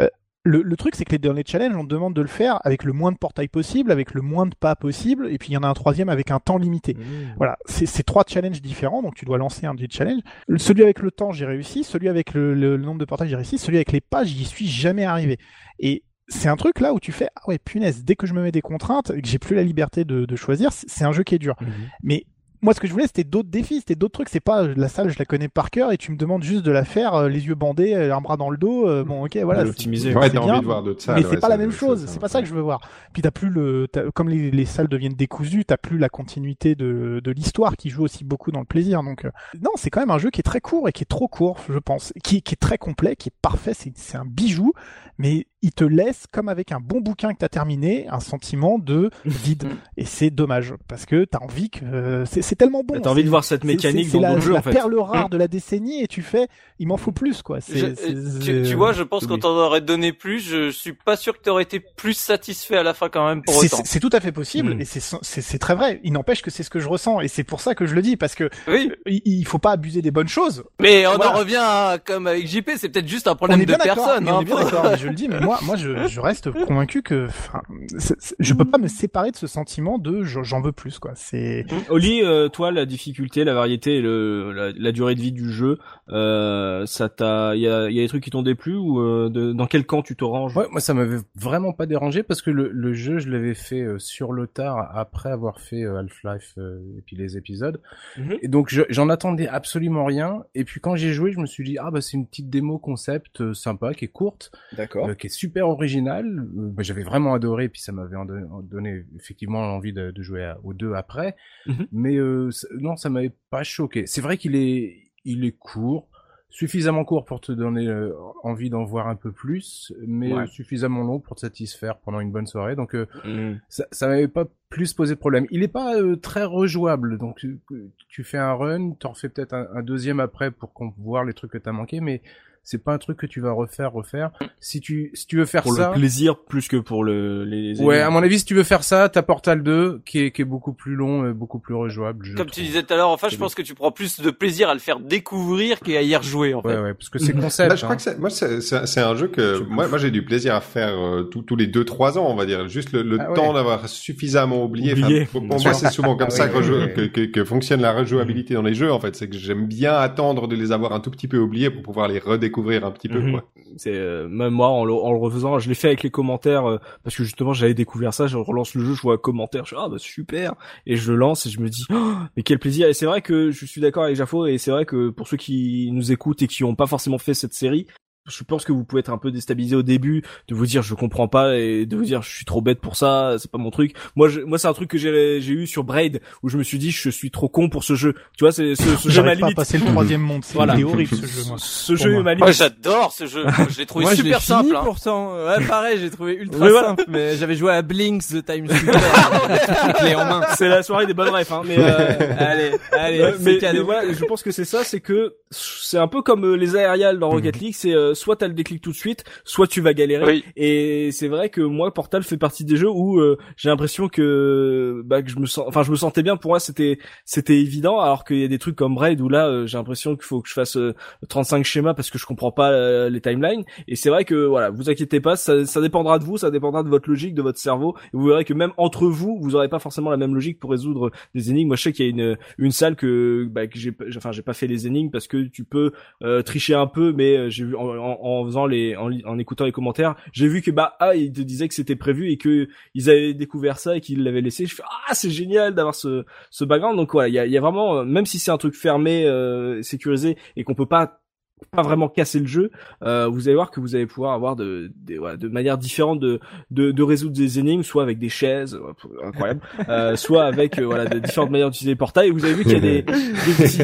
Euh, le, le truc, c'est que les, les challenges, on te demande de le faire avec le moins de portails possible, avec le moins de pas possible, et puis il y en a un troisième avec un temps limité. Voilà, c'est trois challenges différents, donc tu dois lancer un des challenges. Le- Celui avec le temps, j'ai réussi. Celui avec le, le- le nombre de portails, j'ai réussi. Celui avec les pas, j'y suis jamais arrivé. Et c'est un truc là où tu fais ah ouais punaise, dès que je me mets des contraintes et que j'ai plus la liberté de, de choisir, c'est un jeu qui est dur. Mhm. Mais moi, ce que je voulais, c'était d'autres défis, c'était d'autres trucs. C'est pas la salle, je la connais par cœur et tu me demandes juste de la faire, euh, les yeux bandés, euh, un bras dans le dos. euh, bon, ok, voilà. c'est- Optimiser. Ouais, t'as envie de voir d'autres salles. mais c'est ouais, pas la même chose. C'est pas ça que je veux voir. Puis t'as plus le, t'as- comme les, les salles deviennent décousues, t'as plus la continuité de, de l'histoire qui joue aussi beaucoup dans le plaisir. Donc euh, non, c'est quand même un jeu qui est très court et qui est trop court, je pense, qui, qui est très complet, qui est parfait. C'est, c'est un bijou, mais il te laisse comme avec un bon bouquin que t'as terminé, un sentiment de vide. et c'est dommage parce que t'as envie que euh, c'est, c'est tellement bon. T'as envie de voir cette mécanique c'est, la, la en fait. perle rare de la décennie et tu fais, il m'en faut plus quoi. Je- c'est- tu, tu vois, je pense qu'on t'en aurait donné plus. Je suis pas sûr que t'aurais été plus satisfait à la fin quand même pour C'est- autant. C'est tout à fait possible Mm. et c'est c'est c'est très vrai. Il n'empêche que c'est ce que je ressens et c'est pour ça que je le dis parce que Oui, il, il faut pas abuser des bonnes choses. mais on Voilà. en revient à, comme avec JP, c'est peut-être juste un On problème est de personne. mais on hein. est bien d'accord. je le dis, mais moi, moi, je, je reste convaincu que, enfin, c'est- c'est- je peux pas me séparer de ce sentiment de je- j'en veux plus quoi. C'est Oli, euh, toi, la difficulté, la variété, et le, la, la durée de vie du jeu, euh, ça t'a, il y a, il y a des trucs qui t'ont déplu ou euh, de, dans quel camp tu te ranges? Ouais, moi ça m'avait vraiment pas dérangé parce que le, le jeu je l'avais fait euh, sur le tard après avoir fait euh, Half-Life euh, et puis les épisodes Mhm. et donc je- j'en attendais absolument rien et puis quand j'ai joué je me suis dit ah bah c'est une petite démo concept euh, sympa qui est courte D'accord. euh, qui est super originale Euh, bah, j'avais vraiment adoré et puis ça m'avait en don- en donné effectivement l'envie de, de jouer à- aux deux après Mhm. mais euh, non ça m'avait pas choqué c'est vrai qu'il est il est court suffisamment court pour te donner euh, envie d'en voir un peu plus, mais Ouais. euh, suffisamment long pour te satisfaire pendant une bonne soirée. Donc euh, Mhm. ça, ça m'avait pas plus posé de problème. Il est pas euh, très rejouable, donc tu, tu fais un run, t'en refais peut-être un, un deuxième après pour qu'on voir les trucs que t'as manqué, mais c'est pas un truc que tu vas refaire, refaire. Si tu si tu veux faire Pour ça, le plaisir plus que pour le, les. les ouais, à mon avis, si tu veux faire ça, t'as Portal 2 qui est qui est beaucoup plus long, et beaucoup plus rejouable. je Comme tu disais tout à l'heure, enfin, je pense que tu prends plus de plaisir à le faire découvrir qu'à y rejouer, en fait. Ouais, ouais, parce que c'est concept. Bah, je crois hein. que c'est, moi, c'est, c'est, c'est un jeu que moi, moi j'ai du plaisir à faire euh, tous- tous les deux trois ans, on va dire. Juste le, le Ah ouais. temps d'avoir suffisamment oublié. Enfin, Oublié. pour, pour moi, c'est souvent comme Ah ça oui, que, oui, rejou- oui. que, que, que fonctionne la rejouabilité dans les jeux. En fait, c'est que j'aime bien attendre de les avoir un tout petit peu oubliés pour pouvoir les redécouvrir un petit peu. Mhm. C'est euh, même moi en le, en le refaisant, je l'ai fait avec les commentaires euh, parce que justement j'avais découvert ça. Je relance le jeu, je vois un commentaire, je fais ah bah super et je le lance et je me dis Oh, mais quel plaisir. Et c'est vrai que je suis d'accord avec Jaffo et c'est vrai que pour ceux qui nous écoutent et qui n'ont pas forcément fait cette série. Je pense que vous pouvez être un peu déstabilisé au début, de vous dire je comprends pas et de vous dire je suis trop bête pour ça, c'est pas mon truc. Moi, je, moi c'est un truc que j'ai j'ai eu sur Braid où je me suis dit je suis trop con pour ce jeu. Tu vois, c'est ce, ce jeu ma J'arrive pas à limite. passer le troisième monde. C'est Voilà. horrible ce jeu. Moi. Ce jeu moi. est ma Moi, limite. j'adore ce jeu. Je l'ai trouvé Moi, super fini simple. hein. pourtant. Ouais, pareil, j'ai trouvé ultra Mais simple. Mais j'avais joué à Blinks The Time Sweeper, clé en main. C'est la soirée des bonnes refs, hein. Mais euh, Allez, allez, Ouais, c'est mais, mais cadeau. voilà, je pense que c'est ça, c'est que c'est un peu comme euh, les aériales dans Rocket League, c'est euh, soit t'as le déclic tout de suite, soit tu vas galérer. Oui. Et c'est vrai que moi, Portal fait partie des jeux où euh, j'ai l'impression que bah que je me sens, enfin je me sentais bien. Pour moi, c'était c'était évident, alors qu'il y a des trucs comme Braid où là, euh, j'ai l'impression qu'il faut que je fasse euh, 35 schémas parce que je comprends pas euh, les timelines. Et c'est vrai que voilà, vous inquiétez pas, ça, ça dépendra de vous, ça dépendra de votre logique, de votre cerveau. Et vous verrez que même entre vous, vous aurez pas forcément la même logique pour résoudre des énigmes. Moi, je sais qu'il y a une une salle que bah, que j'ai enfin j'ai pas fait les énigmes parce que tu peux euh, tricher un peu, mais euh, j'ai vu en, en, faisant les en, en écoutant les commentaires, j'ai vu que bah ah ils te disaient que c'était prévu et que ils avaient découvert ça et qu'ils l'avaient laissé. Je fais ah c'est génial d'avoir ce ce background. Donc voilà, il y a, y a vraiment euh, même si c'est un truc fermé, euh, sécurisé et qu'on peut pas pas vraiment casser le jeu, euh, vous allez voir que vous allez pouvoir avoir de, de, voilà, de manière différente de, de, de résoudre des énigmes, soit avec des chaises, euh, incroyable, euh, soit avec euh, voilà de différentes manières d'utiliser les portails. Et vous avez vu qu'il y a des, des petits,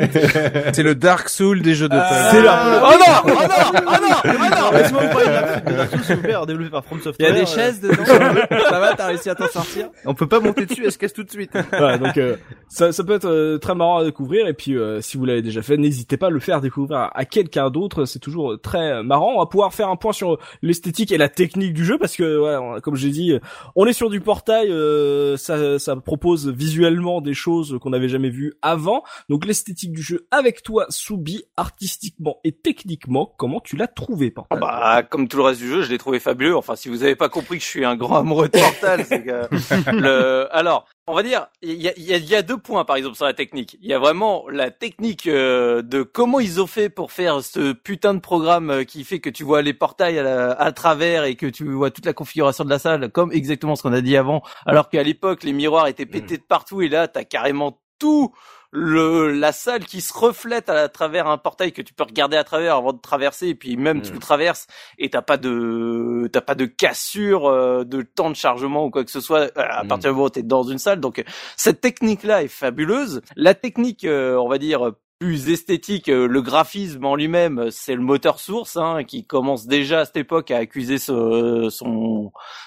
C'est le Dark Soul des jeux de Ah, c'est un peu Oh non, oh non, oh non, oh non. Non, laisse-moi parler développé par From Il y a des euh, chaises dedans. Ça va, t'as réussi à t'en sortir? On peut pas monter dessus, elle se casse tout de suite. voilà, donc euh, ça, ça peut être euh, très marrant à découvrir et puis euh, si vous l'avez déjà fait, n'hésitez pas à le faire découvrir à, à quelqu'un d'autre, c'est toujours très marrant. On va pouvoir faire un point sur l'esthétique et la technique du jeu parce que voilà, comme j'ai dit, on est sur du portail, euh, ça, ça propose visuellement des choses qu'on n'avait jamais vues avant. Donc l'esthétique du jeu avec toi, Soubi, artistiquement et techniquement, comment tu l'as trouvé, Ah Portal Bah, comme tout le reste du jeu, je l'ai trouvé fabuleux. Enfin, si vous avez pas compris que je suis un grand amoureux de Portal, c'est que le. Alors, on va dire, il y a, y, a, il y a deux points par exemple sur la technique. Il y a vraiment la technique euh, de comment ils ont fait pour faire ce putain de programme euh, qui fait que tu vois les portails à, la- à travers et que tu vois toute la configuration de la salle, comme exactement ce qu'on a dit avant. Alors qu'à l'époque, les miroirs étaient pétés de partout et là, t'as carrément tout le la salle qui se reflète à, travers un portail que tu peux regarder à travers avant de traverser et puis même tu le traverses et t'as pas de t'as pas de cassure euh, de temps de chargement ou quoi que ce soit à partir du moment où t'es dans une salle. Donc cette technique là est fabuleuse. La technique on va dire plus esthétique, le graphisme en lui-même, c'est le moteur source hein, qui commence déjà à cette époque à accuser son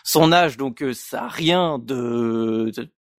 son âge, donc ça a rien de,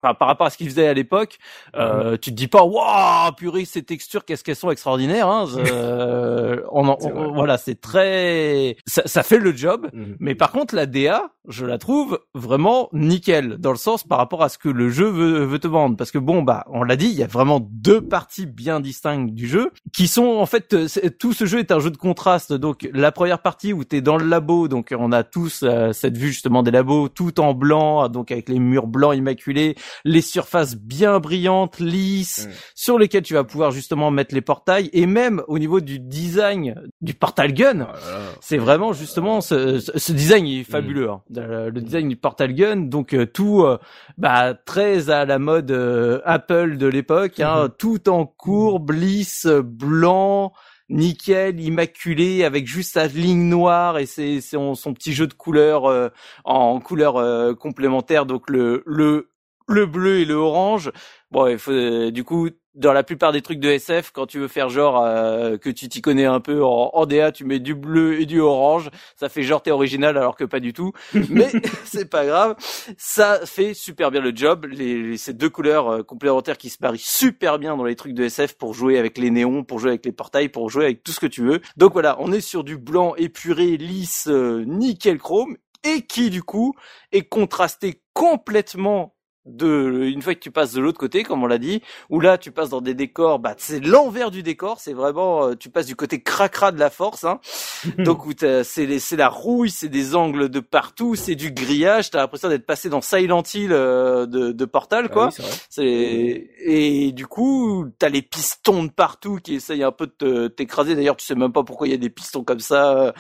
par rapport à ce qu'ils faisaient à l'époque, euh, tu te dis pas waouh purée ces textures qu'est-ce qu'elles sont extraordinaires hein, euh, on, voilà c'est très ça, ça, fait le job mhm. mais par contre la DA je la trouve vraiment nickel dans le sens par rapport à ce que le jeu veut, veut te vendre. Parce que bon bah on l'a dit il y a vraiment deux parties bien distinctes du jeu qui sont en fait tout ce jeu est un jeu de contraste. Donc la première partie où tu es dans le labo donc on a tous euh, cette vue justement des labos tout en blanc donc avec les murs blancs immaculés les surfaces bien brillantes, lisses, mm. sur lesquelles tu vas pouvoir justement mettre les portails, et même au niveau du design du portal gun, oh c'est vraiment justement ce, ce, design est fabuleux, mm. hein. le design du portal gun, donc euh, tout euh, bah très à la mode euh, Apple de l'époque, hein, mm-hmm. tout en courbe, lisse, blanc nickel, immaculé, avec juste sa ligne noire et c'est son, son, petit jeu de couleurs en couleurs complémentaires. Donc le, le le bleu et le orange. Bon, il faut du coup dans la plupart des trucs de SF, quand tu veux faire genre euh, que tu t'y connais un peu en, en, DA, tu mets du bleu et du orange. Ça fait genre t'es original alors que pas du tout. Mais c'est pas grave. Ça fait super bien le job. Les, ces deux couleurs euh, complémentaires qui se marient super bien dans les trucs de SF pour jouer avec les néons, pour jouer avec les portails, pour jouer avec tout ce que tu veux. Donc voilà, on est sur du blanc épuré, lisse, euh, nickel chrome et qui du coup est contrasté complètement de une fois que tu passes de l'autre côté comme on l'a dit où là tu passes dans des décors bah c'est l'envers du décor c'est vraiment euh, tu passes du côté cracra de la force hein. donc où c'est c'est la rouille c'est des angles de partout c'est du grillage t'as l'impression d'être passé dans Silent Hill euh, de, de Portal ah quoi. c'est et du coup t'as les pistons de partout qui essayent un peu de t'écraser. D'ailleurs tu sais même pas pourquoi il y a des pistons comme ça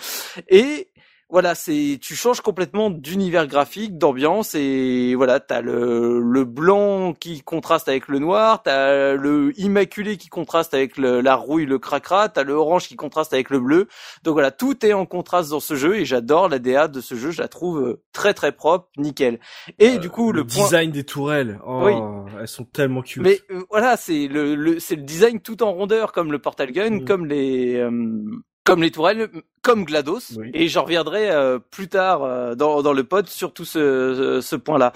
et voilà, c'est tu changes complètement d'univers graphique, d'ambiance et voilà, t'as le le blanc qui contraste avec le noir, t'as le immaculé qui contraste avec le, la rouille, le cracra, t'as le orange qui contraste avec le bleu. Donc voilà, tout est en contraste dans ce jeu et j'adore la DA de ce jeu, je la trouve euh, très très propre, nickel. Et euh, du coup le, design des tourelles, oh, oui. elles sont tellement cute. Mais euh, voilà, c'est le, le c'est le design tout en rondeur comme le Portal Gun, mm. comme les comme les tourelles, comme GLaDOS, et j'en reviendrai euh, plus tard euh, dans, dans le pod sur tout ce, ce point-là.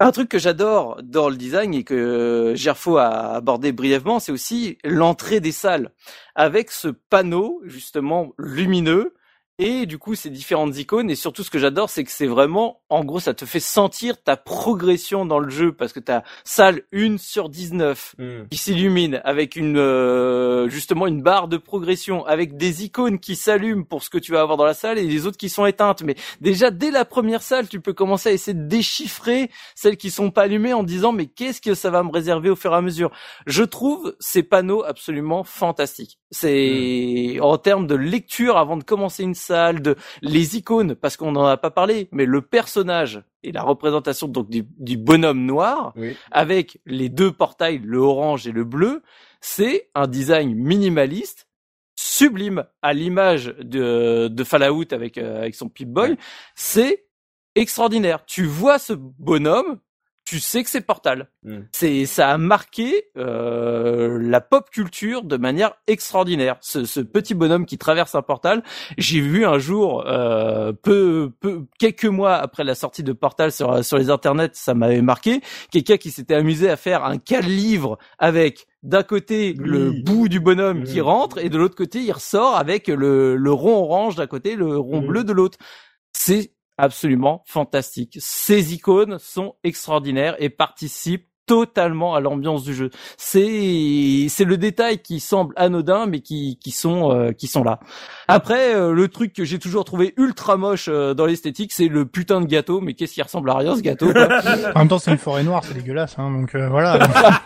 Un truc que j'adore dans le design et que Gerfo a abordé brièvement, c'est aussi l'entrée des salles. Avec ce panneau justement lumineux et du coup ces différentes icônes et surtout ce que j'adore c'est que c'est vraiment en gros ça te fait sentir ta progression dans le jeu parce que t'as salle 1 sur 19 hmm. qui s'illumine avec une euh, justement une barre de progression avec des icônes qui s'allument pour ce que tu vas avoir dans la salle et les autres qui sont éteintes mais déjà dès la première salle tu peux commencer à essayer de déchiffrer celles qui sont pas allumées en disant mais qu'est-ce que ça va me réserver au fur et à mesure? Je trouve ces panneaux absolument fantastiques c'est hmm. en termes de lecture avant de commencer une salle, de les icônes, parce qu'on n'en a pas parlé, mais le personnage et la représentation donc du, bonhomme noir avec les deux portails, le orange et le bleu, c'est un design minimaliste sublime à l'image de, de Fallout avec euh, avec son Pip-Boy, c'est extraordinaire. Tu vois ce bonhomme tu sais que c'est Portal. Hmm. C'est ça a marqué euh, la pop culture de manière extraordinaire. Ce, ce, petit bonhomme qui traverse un portal, j'ai vu un jour, euh, peu, peu, quelques mois après la sortie de Portal sur sur les internets, ça m'avait marqué. Quelqu'un qui s'était amusé à faire un livre avec d'un côté le bout du bonhomme qui rentre et de l'autre côté il ressort avec le, le rond orange d'un côté, le rond bleu de l'autre. C'est absolument fantastique. Ces icônes sont extraordinaires et participent totalement à l'ambiance du jeu. C'est c'est le détail qui semble anodin mais qui qui sont euh, qui sont là. Après euh, le truc que j'ai toujours trouvé ultra moche euh, dans l'esthétique, c'est le putain de gâteau mais qu'est-ce qui ressemble à rien ce gâteau En même temps, c'est une forêt noire, c'est dégueulasse hein, donc voilà.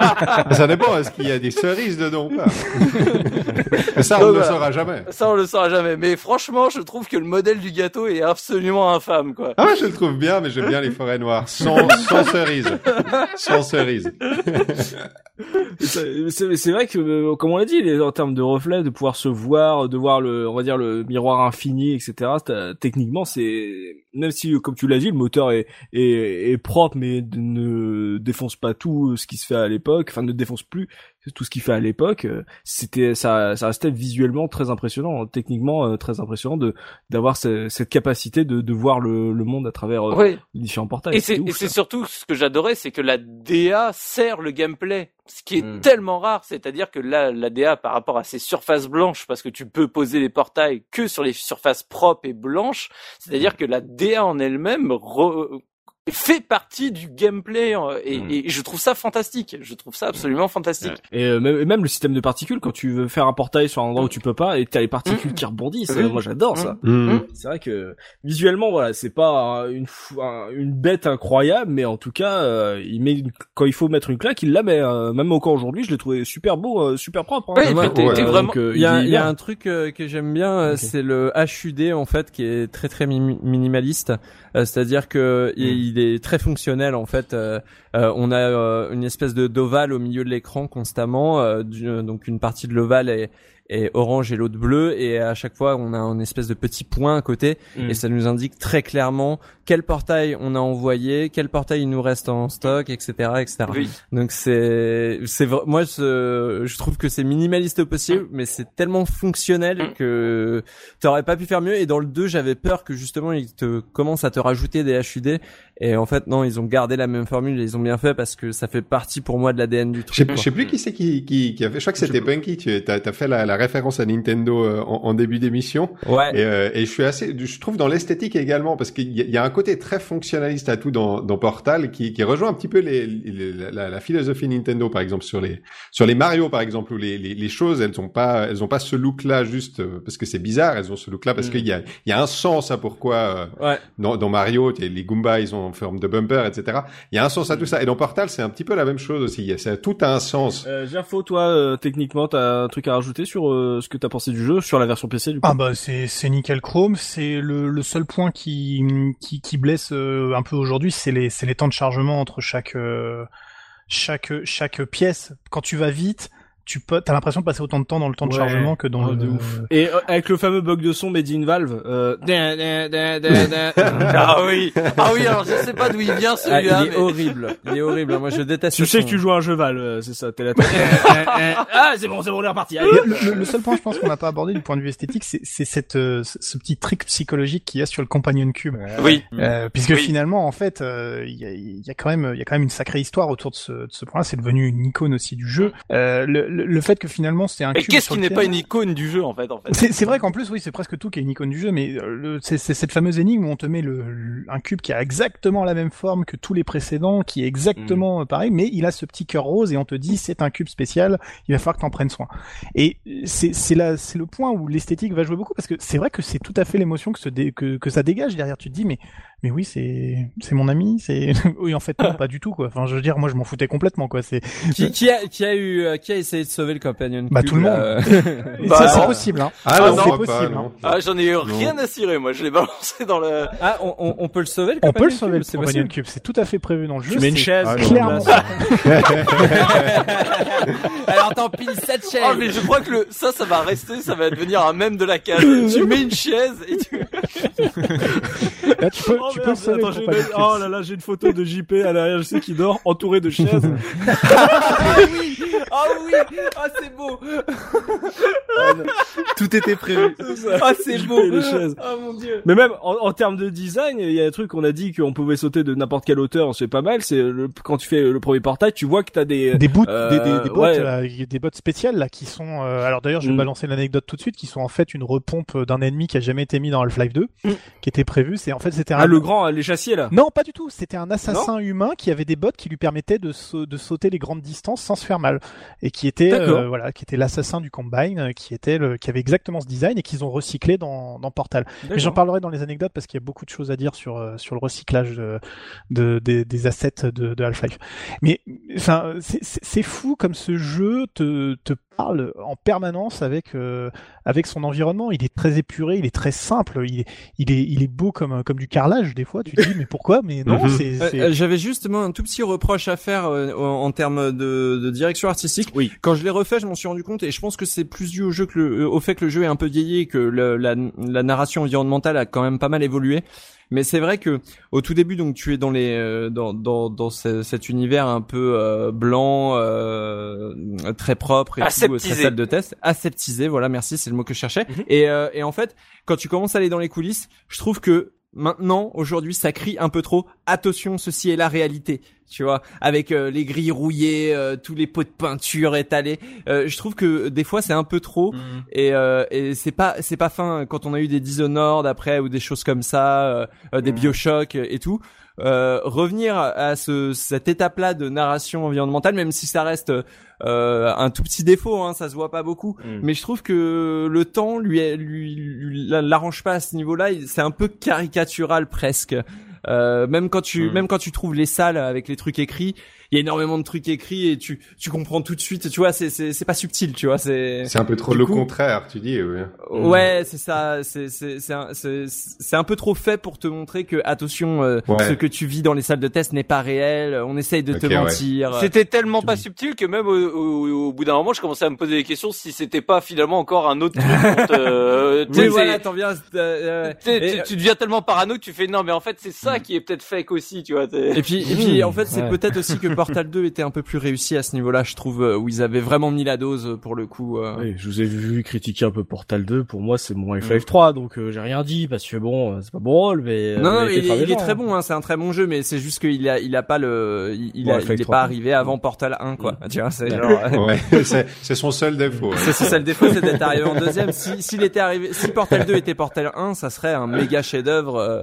ça dépend, est-ce qu'il y a des cerises dedans ou pas? Ça on ne le saura jamais. Ça on le saura jamais, mais franchement, je trouve que le modèle du gâteau est absolument infâme quoi. Ah, je le trouve bien mais j'aime bien les forêts noires sans sans cerises. Sans cerises c'est vrai que euh, comme on l'a dit en termes de reflet de pouvoir se voir de voir le on va dire le miroir infini etc c'est- techniquement c'est même si comme tu l'as dit le moteur est, est est propre mais ne défonce pas tout ce qui se fait à l'époque enfin ne défonce plus tout ce qu'il fait à l'époque euh, c'était ça ça restait visuellement très impressionnant hein, techniquement euh, très impressionnant de d'avoir ce- cette capacité de de voir le, le monde à travers euh, Ouais. les différents portails Et c'est surtout ce que j'adorais, c'est que la DA sert le gameplay, ce qui est Mm. tellement rare. C'est-à-dire que là, la DA par rapport à ces surfaces blanches, parce que tu peux poser les portails que sur les surfaces propres et blanches, c'est-à-dire que la DA en elle-même re- fait partie du gameplay euh, et, Mm. et je trouve ça fantastique. Je trouve ça absolument fantastique. Et euh, même, et même le système de particules, quand tu veux faire un portail sur un endroit où tu peux pas, et t'as les particules Mm. qui rebondissent, moi j'adore ça. Mm. C'est vrai que visuellement, voilà, c'est pas une, un- une bête incroyable, mais en tout cas, euh, il met une- quand il faut mettre une claque, il la met. euh, même encore aujourd'hui, je l'ai trouvé super beau, euh, super propre. Hein. Ouais, Ouais, ouais. vraiment. Donc, euh, Il y a, il y a un truc euh, que j'aime bien, euh, Ok. c'est le HUD en fait qui est très très mi- minimaliste. Euh, C'est-à-dire que il- Mm. il est très fonctionnel en fait. Euh, euh, on a euh, une espèce de d'ovale au milieu de l'écran constamment. euh, du- donc une partie de l'ovale est, est orange et l'autre bleu et à chaque fois on a un espèce de petit point à côté Mm. et ça nous indique très clairement quel portail on a envoyé, quel portail il nous reste en stock, etc., etc. Oui. Donc c'est c'est moi je, je trouve que c'est minimaliste au possible mais c'est tellement fonctionnel Mm. que t'aurais pas pu faire mieux et dans le 2 j'avais peur que justement ils te commencent à te rajouter des HUD et en fait non ils ont gardé la même formule et ils ont bien fait parce que ça fait partie pour moi de l'ADN du truc. je sais plus qui c'est qui, qui, qui a fait. Je crois que c'était Punky. Tu as, as fait la, la référence à Nintendo euh, en, en début d'émission. Ouais. Et, euh, et je suis assez, je trouve dans l'esthétique également parce qu'il y, a- il y a un côté très fonctionnaliste à tout dans, dans Portal qui, qui rejoint un petit peu les, les- la, la philosophie Nintendo par exemple sur les sur les Mario par exemple où les, les, les choses elles ont pas elles ont pas ce look là juste euh, parce que c'est bizarre elles ont ce look là parce Mm. qu'il y a il y a un sens à pourquoi euh, Ouais. dans, dans Mario les Goombas ils ont en forme de bumper etc il y a un sens à tout ça. Et dans Portal c'est un petit peu la même chose aussi. Ça tout a un sens. Euh, Gerfo, toi, euh, techniquement, t'as un truc à rajouter sur euh, ce que t'as pensé du jeu, sur la version PC du coup Ah bah c'est c'est nickel chrome, c'est le, le seul point qui qui, qui blesse euh, un peu aujourd'hui, c'est les c'est les temps de chargement entre chaque euh, chaque chaque pièce. Quand tu vas vite, tu peux t'as l'impression de passer autant de temps dans le temps de Ouais. chargement que dans Ouais, le de ouf. Et euh, avec le fameux bug de son made in Valve, euh... Ah oui. Ah oui. Alors je sais pas d'où il vient Ah, celui-là. il est mais- horrible. Il est horrible. Moi je déteste. tu ce sais que tu joues à un jeu Valve, euh, c'est ça, t'es là. t'es- ah, c'est bon, c'est bon, on est reparti. Le, seul point, je pense, qu'on n'a pas abordé du point de vue esthétique, c'est c'est cette euh, ce petit trick psychologique qu'il y a sur le companion cube. Oui. Euh, puisque Oui. finalement, en fait, euh, il y, a, il y a quand même, il y a quand même une sacrée histoire autour de ce, de ce point-là. C'est devenu une icône aussi du jeu. Euh, le, le, fait que finalement, c'est un Et cube. qu'est-ce sur qui n'est pas une icône du jeu en fait en fait. C'est c'est vrai qu'en plus, oui, c'est presque tout qui est une icône du jeu, mais euh, c'est cette fameuse énigme où on te met le, le- un cube qui a exactement la même forme que tous les précédents, qui est exactement euh, pareil, mais il a ce petit cœur rose et on te dit c'est un cube spécial, il va falloir que t'en prennes soin. Et c'est c'est là, c'est le point où l'esthétique va jouer beaucoup parce que c'est vrai que c'est tout à fait l'émotion que, que que ça dégage derrière. Tu te dis mais mais oui c'est c'est mon ami, c'est oui en fait non pas du tout quoi. Enfin je veux dire moi je m'en foutais complètement quoi. C'est Qui, qui a qui a eu euh, qui a essayé de sauver le companion Bah, Cube, tout le monde. euh, Bah, ça c'est non. possible hein. ah, Ah, non, non, c'est pas, possible, non. Ah j'en ai eu rien à cirer moi. Je l'ai balancé dans le. Ah, on, on, on peut le sauver le On peut le companion sauver Cube, le c'est companion possible. cube, c'est tout à fait prévu dans le jeu. Tu mets une chaise. Ah, non, Clairement. Alors t'en piles cette chaise. Ah mais je crois que le ça ça va rester, ça va devenir un mème de la case. tu mets une chaise et tu. Là, tu peux, Oh, tu merde, peux le sauver attends, le j'ai compagnon une- cube. Oh là là, j'ai une photo de JP à l'arrière, je sais qu'il dort, entouré de chaises. Ah oui, ah ah c'est beau. Tout était prévu. Ah c'est beau. les chaises. Ah mon dieu. Mais même en, en termes de design, il y a un truc qu'on a dit qu'on pouvait sauter de n'importe quelle hauteur, c'est pas mal. C'est le, quand tu fais le premier portail, tu vois que t'as des des bouts, Euh, des, des, des bottes, ouais. là, des bottes spéciales là qui sont. euh, alors d'ailleurs, je vais Mm. balancer l'anecdote tout de suite, qui sont en fait une repompe d'un ennemi qui a jamais été mis dans Half-Life 2, Mm. qui était prévu. C'est en fait c'était un. ah le grand, les chassiers là. Non, pas du tout. C'était un assassin humain qui avait des bottes qui lui permettaient de, de sauter les grandes distances sans se faire mal, et qui était euh, voilà, qui était l'assassin du Combine, euh, qui était le, qui avait exactement ce design et qu'ils ont recyclé dans, dans Portal. Mais j'en parlerai dans les anecdotes parce qu'il y a beaucoup de choses à dire sur euh, sur le recyclage de, de- des, des assets de, de Half-Life. Mais enfin, c'est- fou comme ce jeu te te parle en permanence avec euh, avec son environnement. Il est très épuré, il est très simple, il est il est il est beau comme comme du carrelage des fois. Tu te dis mais pourquoi? Mais non, Mhm. c'est Euh, c'est- euh, J'avais justement un tout petit reproche à faire euh, en, en termes de, de direction artistique. Oui. Quand je l'ai refait, je m'en suis rendu compte et je pense que c'est plus dû au jeu que le, euh, au fait que le jeu est un peu vieilli et que le- la, la narration environnementale a quand même pas mal évolué. Mais c'est vrai que au tout début, donc tu es dans les euh, dans dans, dans ce- cet univers un peu euh, blanc, euh, très propre et tout, Aseptisé. très salle de test, aseptisé. Voilà, merci, c'est le mot que je cherchais. Mhm. Et euh, et en fait, quand tu commences à aller dans les coulisses, je trouve que maintenant, aujourd'hui, ça crie un peu trop. Attention, ceci est la réalité. Tu vois, avec euh, les grilles rouillées, euh, tous les pots de peinture étalés. Euh, je trouve que des fois c'est un peu trop et, euh, et c'est pas c'est pas fin quand on a eu des Dishonored après ou des choses comme ça, euh, euh, des Bioshock et tout. Euh, revenir à ce cette étape-là de narration environnementale, même si ça reste euh, un tout petit défaut, hein, ça se voit pas beaucoup. Mm. Mais je trouve que le temps lui lui, lui l'arrange pas à ce niveau-là. C'est un peu caricatural presque. Euh, même quand tu Mm. même quand tu trouves les salles avec les trucs écrits, il y a énormément de trucs écrits et tu tu comprends tout de suite. Tu vois, c'est c'est c'est pas subtil, tu vois. C'est C'est un peu trop Du le coup- contraire, tu dis. Oui. Ouais, c'est ça. C'est c'est c'est un, c'est c'est un peu trop fait pour te montrer que attention, euh, Ouais. ce que tu vis dans les salles de test n'est pas réel. On essaye de te ouais. mentir. C'était tellement pas subtil que même au, au- au bout d'un moment, je commençais à me poser des questions si c'était pas finalement encore un autre truc. euh, Oui, voilà, t'en viens. euh, euh, tu, sais, et- tu, tu deviens tellement parano que tu fais non mais en fait c'est ça qui est peut-être fake aussi tu vois Et puis, et puis, en fait, c'est Ouais. peut-être aussi que Portal 2 était un peu plus réussi à ce niveau-là, je trouve, euh, où ils avaient vraiment mis la dose euh, pour le coup. euh. Oui, je vous ai vu critiquer un peu Portal 2. Pour moi, c'est mon Half-Life 3, donc euh, j'ai rien dit parce que bon, c'est pas mon rôle, mais Non, non, il, il est très bon, hein, c'est un très bon jeu, mais c'est juste qu'il a, il a pas le, il, Bon, a- Half-Life il est 3. pas arrivé avant Portal 1, quoi. Tu vois, c'est genre. Ouais, c'est c'est son seul défaut. C'est c'est ça le défaut, c'est d'être arrivé en deuxième. Si s'il était arrivé, si Portal 2 était Portal 1, ça serait un méga chef-d'œuvre euh,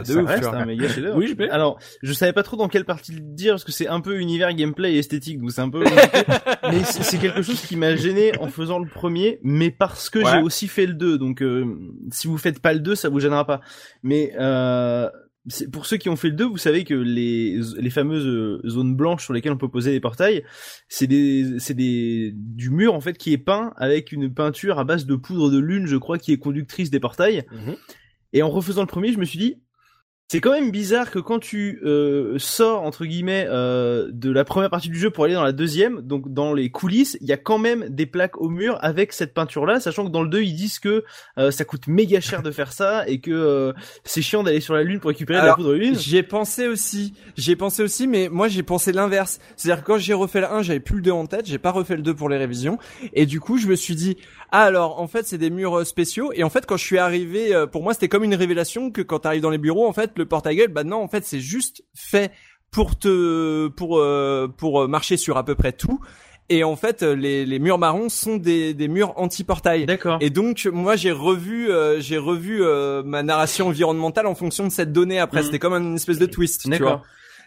de ça ouf. reste tu vois. un méga chef-d'œuvre. Oui, je peux. Alors, je savais pas trop dans quelle partie le dire parce que c'est un peu univers gameplay et esthétique, donc c'est un peu mais c'est quelque chose qui m'a gêné en faisant le premier, mais parce que Ouais. j'ai aussi fait le 2, donc euh, si vous faites pas le 2, ça vous gênera pas. Mais euh, pour ceux qui ont fait le 2, vous savez que les, les fameuses zones blanches sur lesquelles on peut poser des portails, c'est des, c'est des, du mur en fait qui est peint avec une peinture à base de poudre de lune, je crois, qui est conductrice des portails. Mhm. Et en refaisant le premier, je me suis dit, c'est quand même bizarre que quand tu euh, sors entre guillemets euh, de la première partie du jeu pour aller dans la deuxième, donc dans les coulisses, il y a quand même des plaques au mur avec cette peinture là, sachant que dans le 2 ils disent que euh, ça coûte méga cher de faire ça et que euh, c'est chiant d'aller sur la lune pour récupérer de la poudre lune. J'y ai pensé aussi. J'y ai pensé aussi, mais moi j'ai pensé l'inverse. C'est-à-dire que quand j'ai refait le 1, j'avais plus le 2 en tête, j'ai pas refait le 2 pour les révisions. Et du coup, je me suis dit, alors en fait c'est des murs euh, spéciaux. Et en fait quand je suis arrivé, euh, pour moi c'était comme une révélation que quand t'arrives dans les bureaux, en fait le porte-à-gueule, bah non, en fait c'est juste fait pour te, pour euh, pour marcher sur à peu près tout. Et en fait, les, les murs marrons sont des, des murs anti-portail. D'accord. Et donc moi j'ai revu euh, j'ai revu euh, ma narration environnementale en fonction de cette donnée après Mhm. c'était comme une espèce de twist tu D'accord. vois.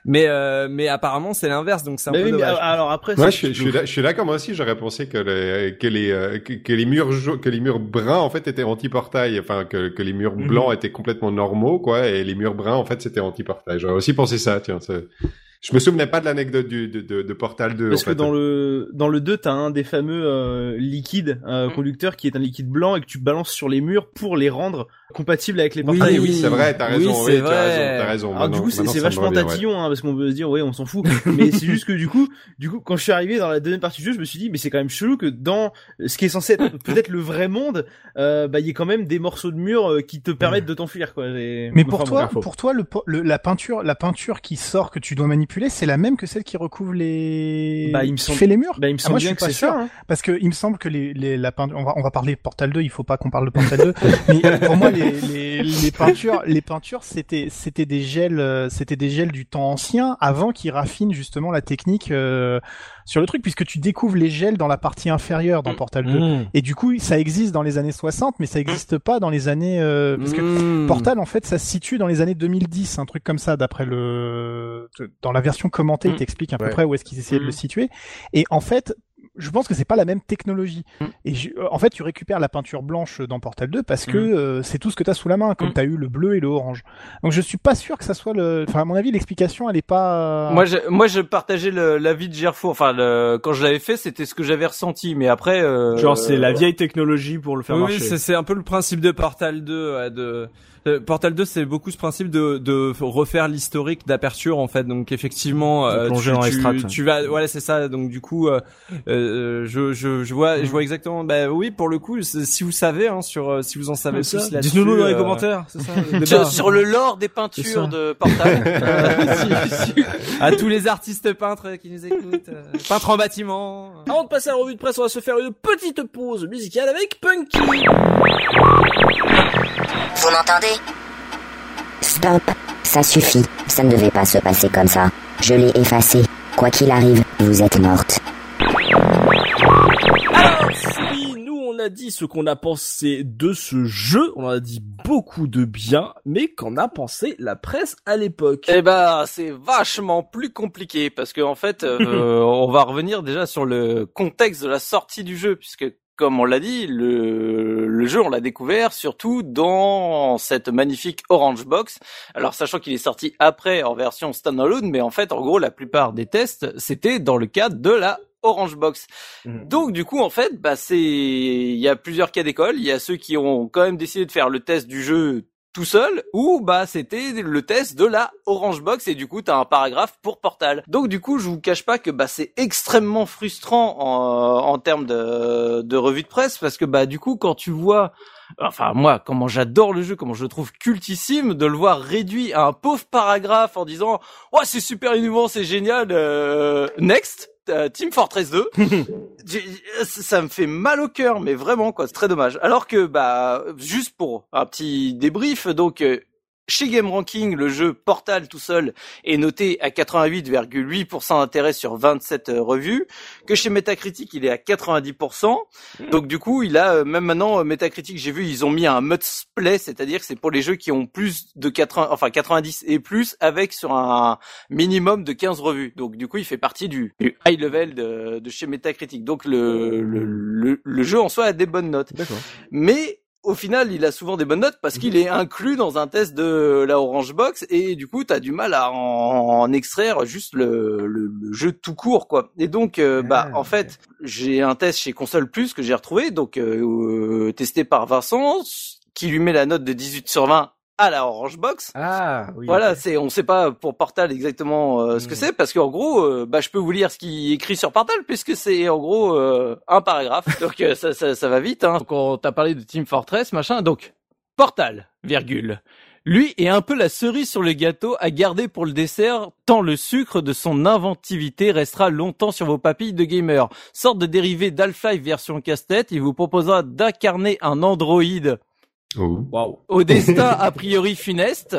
Mais euh, mais apparemment c'est l'inverse donc c'est un peu oui, mais dommage. alors après, Moi, c'est- je suis, je je suis d'accord. Moi aussi, j'aurais pensé que les, que les, euh, que, que les murs que les murs bruns en fait étaient anti-portail. Enfin, que, que les murs Mhm. blancs étaient complètement normaux, quoi, et les murs bruns en fait c'était anti-portail. J'aurais aussi pensé ça. Tiens, c'est- je me souvenais pas de l'anecdote du de, de, de Portal 2. Parce en que fait. dans le dans le 2, t'as un des fameux euh, liquides euh, Mm. conducteurs qui est un liquide blanc et que tu balances sur les murs pour les rendre compatibles avec les Oui, portails. Ah oui, c'est vrai. T'as Oui, raison. c'est Oui, tu as vrai. raison. T'as raison. Alors du coup c'est vachement ouais. tatillon hein, parce qu'on peut se dire ouais on s'en fout mais c'est juste que du coup du coup quand je suis arrivé dans la deuxième partie du jeu je me suis dit mais c'est quand même chelou que dans ce qui est censé être peut-être le vrai monde euh, bah il y ait quand même des morceaux de mur euh, qui te permettent de t'enfuir quoi. Et- Mais enfin, pour toi, pour toi, le, po- le- la peinture, la peinture qui sort que tu dois manipuler, c'est la même que celle qui recouvre les, Bah, il me qui semble- fait les murs? bah, il me Ah, semble moi, je suis pas sûr. ça. hein. Parce que il me semble que les, les la peinture, on va on va parler Portal 2, il faut pas qu'on parle de Portal 2, mais pour moi les, les, les peintures, les peintures c'était c'était des gels, euh, c'était des gels du temps ancien avant qu'ils raffinent justement la technique euh, sur le truc puisque tu découvres les gels dans la partie inférieure dans Portal 2. Mmh. Et du coup, ça existe dans les années 60 mais ça existe pas dans les années euh, parce que Mmh. Portal, en fait, ça se situe dans les années 2010, un truc comme ça, d'après le, dans la version commentée, il Mm. t'explique à peu Ouais. près où est-ce qu'ils essayaient de Mm. le situer. Et en fait, je pense que c'est pas la même technologie. Mm. Et je- euh, en fait, tu récupères la peinture blanche dans Portal 2 parce que Mm. euh, c'est tout ce que tu as sous la main, comme Mm. tu as eu le bleu et le orange. Donc je suis pas sûr que ça soit le. Enfin, à mon avis, l'explication, elle est pas. Moi, je, moi, je partageais l'avis de Gerfo. Enfin, le, quand je l'avais fait, c'était ce que j'avais ressenti. Mais après, euh, Genre c'est la vieille technologie pour le faire oui, marcher. oui, c'est c'est un peu le principe de Portal 2. ouais, de euh, Portal 2, c'est beaucoup ce principe de, de refaire l'historique d'aperture en fait. Donc effectivement, De euh, tu, dans les tu, strates. tu vas, voilà, c'est ça. Donc du coup, euh, euh, je, je, je vois, je vois exactement. Bah oui, pour le coup, si vous savez, hein, sur, euh, si vous en savez plus là-dessus. Dites-nous dans les euh, commentaires, c'est ça. sur, le lore des peintures de Portal. euh, à tous les artistes peintres qui nous écoutent, euh, peintres en bâtiment. Avant de passer à la revue de presse, on va se faire une petite pause musicale avec Punky. Vous m'entendez? Stop. Ça suffit. Ça ne devait pas se passer comme ça. Je l'ai effacé. Quoi qu'il arrive, vous êtes morte. Alors, si nous on a dit ce qu'on a pensé de ce jeu, on en a dit beaucoup de bien, mais qu'en a pensé la presse à l'époque? Eh ben, c'est vachement plus compliqué parce que en fait, euh, on va revenir déjà sur le contexte de la sortie du jeu, puisque comme on l'a dit, le, le jeu on l'a découvert surtout dans cette magnifique Orange Box. Alors sachant qu'il est sorti après en version standalone, mais en fait, en gros, la plupart des tests c'était dans le cadre de la Orange Box. Mhm. Donc du coup en fait bah c'est il y a plusieurs cas d'école, il y a ceux qui ont quand même décidé de faire le test du jeu tout seul ou bah c'était le test de la Orange Box et du coup t'as un paragraphe pour Portal. Donc du coup je vous cache pas que bah c'est extrêmement frustrant en, en termes de, de revue de presse parce que bah du coup quand tu vois enfin moi comment j'adore le jeu comment je le trouve cultissime de le voir réduit à un pauvre paragraphe en disant ouais c'est super innovant c'est génial euh, next euh, Team Fortress 2 j'ai- ça me fait mal au cœur, mais vraiment quoi, c'est très dommage. Alors que bah juste pour un petit débrief, donc euh, chez Game Ranking, le jeu Portal tout seul est noté à 88,8% d'intérêt sur 27 euh, revues, que chez Metacritic il est à 90%. Donc du coup, il a euh, même maintenant euh, Metacritic, j'ai vu, ils ont mis un must play, c'est-à-dire que c'est pour les jeux qui ont plus de 80 enfin 90 et plus avec sur un minimum de 15 revues. Donc du coup, il fait partie du, du high level de, de chez Metacritic. Donc le, le, le, le jeu en soi a des bonnes notes. Mais au final, il a souvent des bonnes notes parce qu'il est inclus dans un test de la Orange Box et du coup, t'as du mal à en, en extraire juste le, le, le jeu tout court, quoi. Et donc, euh, bah, en fait, j'ai un test chez Console Plus que j'ai retrouvé, donc euh, euh, testé par Vincent, qui lui met la note de 18 sur 20 à la Orange Box. Ah, oui. Voilà, c'est on sait pas pour Portal exactement euh, ce que Mm. c'est parce qu'en gros, euh, bah je peux vous lire ce qui est écrit sur Portal puisque c'est en gros euh, un paragraphe, donc euh, ça, ça ça va vite. Hein. Donc on t'a parlé de Team Fortress, machin. Donc Portal, virgule. Lui est un peu la cerise sur le gâteau à garder pour le dessert, tant le sucre de son inventivité restera longtemps sur vos papilles de gamer. Sorte de dérivé d'Half-Life version casse-tête, il vous proposera d'incarner un androïde Oh. Au destin a priori funeste,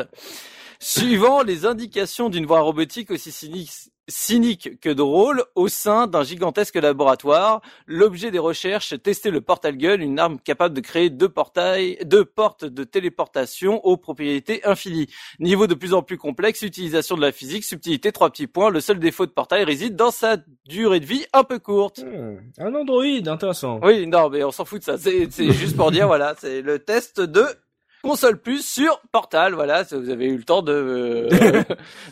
suivant les indications d'une voix robotique aussi cynique, cynique que drôle au sein d'un gigantesque laboratoire. L'objet des recherches, tester le portal gun, une arme capable de créer deux portails, deux portes de téléportation aux propriétés infinies. Niveau de plus en plus complexe, utilisation de la physique, subtilité, trois petits points. Le seul défaut de portail réside dans sa durée de vie un peu courte. Hmm, Un Android, intéressant. Oui, non, mais on s'en fout de ça. C'est juste pour dire, voilà, c'est le test de console plus sur Portal. Voilà, vous avez eu le temps de euh,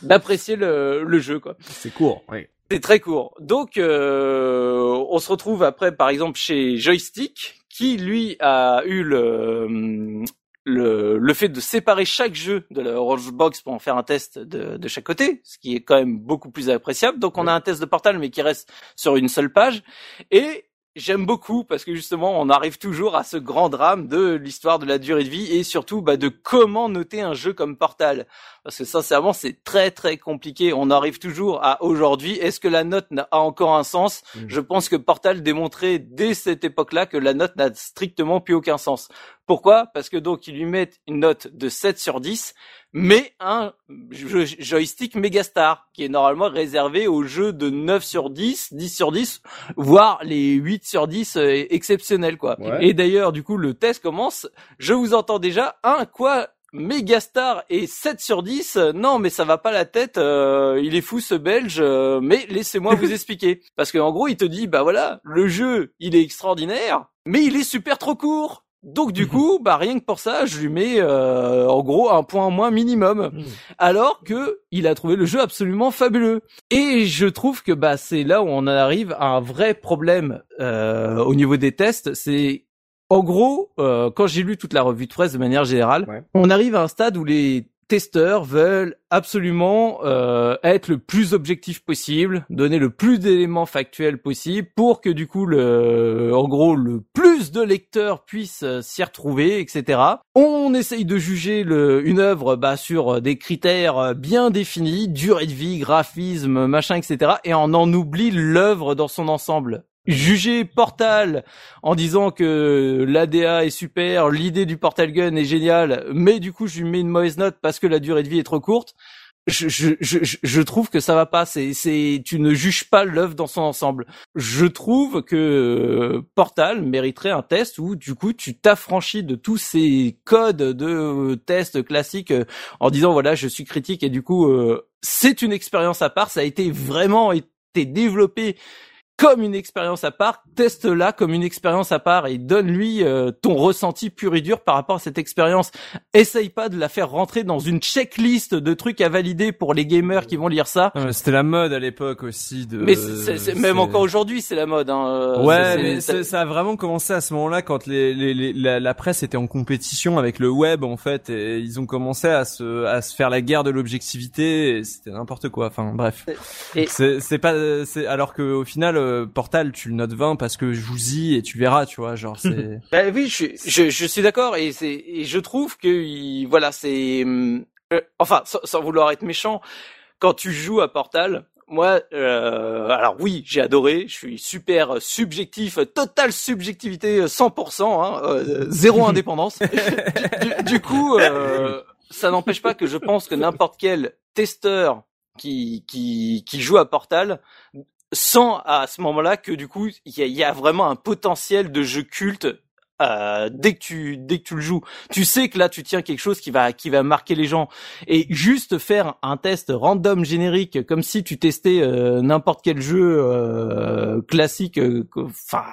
d'apprécier le, le jeu, quoi. C'est court. Oui. C'est très court. Donc, euh, on se retrouve après, par exemple, chez Joystick, qui lui a eu le le, le fait de séparer chaque jeu de la Orange Box pour en faire un test de, de chaque côté, ce qui est quand même beaucoup plus appréciable. Donc on a un test de Portal mais qui reste sur une seule page. Et j'aime beaucoup parce que justement on arrive toujours à ce grand drame de l'histoire de la durée de vie et surtout bah, de comment noter un jeu comme Portal. Parce que sincèrement c'est très très compliqué. On arrive toujours à aujourd'hui. Est-ce que la note a encore un sens? Mm. Je pense que Portal démontrait dès cette époque-là que la note n'a strictement plus aucun sens. Pourquoi? Parce que donc ils lui mettent une note de 7 sur 10, mais un jo- joystick Megastar qui est normalement réservé aux jeux de 9 sur 10, 10 sur 10, voire les 8 sur 10 euh, exceptionnels quoi. Ouais. Et d'ailleurs du coup le test commence, je vous entends déjà, un quoi? Megastar et 7 sur 10. euh, Non, mais ça va pas la tête. euh, il est fou ce Belge. euh, mais laissez-moi vous expliquer. Parce qu'en gros, il te dit, bah voilà, le jeu, il est extraordinaire, mais il est super trop court. Donc du coup, bah rien que pour ça, je lui mets euh, en gros un point en moins minimum. Alors que il a trouvé le jeu absolument fabuleux. Et je trouve que bah c'est là où on en arrive à un vrai problème euh, au niveau des tests. C'est en gros, euh, quand j'ai lu toute la revue de presse de manière générale, Ouais. on arrive à un stade où les testeurs veulent absolument euh, être le plus objectif possible, donner le plus d'éléments factuels possible pour que du coup le, en gros, le plus de lecteurs puissent euh, s'y retrouver, etc. On essaye de juger une œuvre bah, sur des critères euh, bien définis, durée de vie, graphisme, machin, etc. Et on en oublie l'œuvre dans son ensemble juger Portal en disant que l'ADA est super, l'idée du Portal Gun est géniale, mais du coup je lui mets une mauvaise note parce que la durée de vie est trop courte. Je, je, je, trouve que ça va pas. C'est, tu ne juges pas l'œuvre dans son ensemble. Je trouve que euh, Portal mériterait un test où du coup tu t'affranchis de tous ces codes de euh, tests classiques euh, en disant voilà je suis critique et du coup c'est une expérience à part. Ça a été vraiment été développé comme une expérience à part, teste-la comme une expérience à part et donne-lui euh, ton ressenti pur et dur par rapport à cette expérience. Essaye pas de la faire rentrer dans une checklist de trucs à valider pour les gamers qui vont lire ça. C'était la mode à l'époque aussi de. Mais c'est, même encore aujourd'hui, c'est la mode. Hein. euh, Ouais, mais ça a vraiment commencé à ce moment-là quand les, les, les- la, la presse était en compétition avec le web en fait et ils ont commencé à se à se faire la guerre de l'objectivité. et C'était n'importe quoi. Enfin bref. Et- C'est pas alors que au final euh, Portal tu le notes 20 parce que joue-y et tu verras tu vois genre c'est. Bah oui, je, je, je suis d'accord et c'est et je trouve que il- voilà c'est euh, enfin sans, sans vouloir être méchant quand tu joues à Portal. Moi, euh, alors oui, j'ai adoré. Je suis super subjectif, totale subjectivité, 100%, hein, euh, zéro indépendance. du, du- du coup, euh, ça n'empêche pas que je pense que n'importe quel testeur qui qui qui joue à Portal sent à ce moment-là que du coup il y a, y a vraiment un potentiel de jeu culte euh, dès que tu dès que tu le joues. Tu sais que là tu tiens quelque chose qui va qui va marquer les gens. Et juste faire un test random générique comme si tu testais euh, n'importe quel jeu euh, classique euh, enfin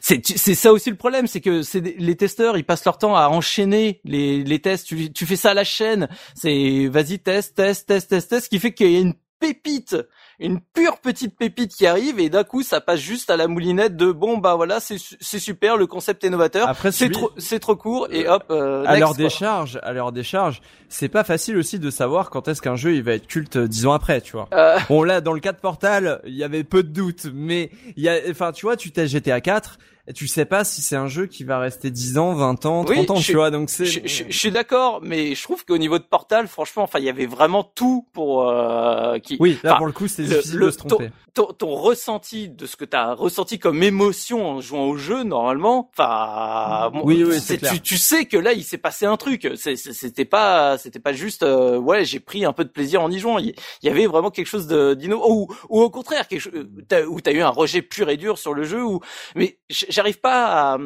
c'est c'est ça aussi le problème c'est que c'est les testeurs ils passent leur temps à enchaîner les les tests. Tu tu fais ça à la chaîne c'est vas-y test test test test test ce qui fait qu'il y a une pépite une pure petite pépite qui arrive et d'un coup ça passe juste à la moulinette de bon bah voilà c'est c'est super le concept est novateur. Après c'est trop c'est trop court et hop euh, à next, leur décharge, à leur décharge, c'est pas facile aussi de savoir quand est-ce qu'un jeu il va être culte euh, dix ans après, tu vois. Euh, Bon là, dans le cas de Portal, il y avait peu de doutes, mais il y a, enfin, tu vois, tu testes GTA 4, et tu sais pas si c'est un jeu qui va rester 10 ans, 20 ans, 30 Oui, ans, je tu vois, donc c'est. je, je- je suis d'accord mais je trouve qu'au niveau de Portal franchement enfin il y avait vraiment tout pour euh, qui Oui, là pour le coup, c'est le- difficile le- de se tromper. Ton, ton ressenti de ce que t'as ressenti comme émotion en jouant au jeu normalement enfin bon, Oui, oui, c'est tu, tu sais que là il s'est passé un truc. C'était pas c'était pas juste euh, ouais j'ai pris un peu de plaisir en y jouant. Il il y avait vraiment quelque chose de d'inno ou, ou au contraire quelque chose t'as- où t'as eu un rejet pur et dur sur le jeu ou mais j'arrive pas à,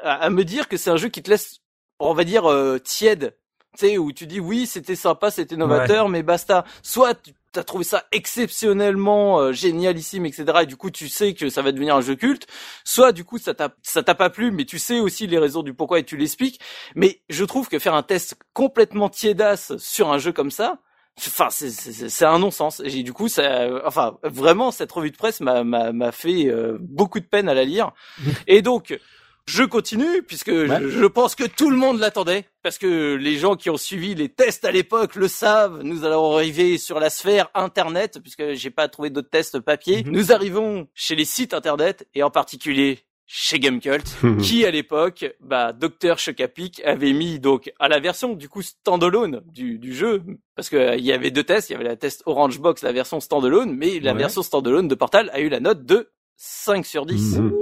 à, à me dire que c'est un jeu qui te laisse on va dire euh, tiède. Tu sais où tu dis oui c'était sympa c'était novateur mais basta. Soit tu as trouvé ça exceptionnellement euh, génialissime etc et du coup tu sais que ça va devenir un jeu culte soit du coup ça t'a ça t'a pas plu mais tu sais aussi les raisons du pourquoi et tu l'expliques mais je trouve que faire un test complètement tiédasse sur un jeu comme ça Enfin, c'est- un non-sens. Et du coup, ça, enfin, vraiment, cette revue de presse m'a fait euh, beaucoup de peine à la lire. Et donc, je continue puisque je, je pense que tout le monde l'attendait parce que les gens qui ont suivi les tests à l'époque le savent. Nous allons arriver sur la sphère internet puisque j'ai pas trouvé d'autres tests papier. Nous arrivons chez les sites internet et en particulier chez Gamecult, qui à l'époque, bah, Dr Chocapic avait mis donc à la version du coup standalone du, du jeu, parce que euh, il y avait deux tests, il y avait la test Orange Box, la version standalone, mais la Ouais. version standalone de Portal a eu la note de 5 sur 10. Mhm.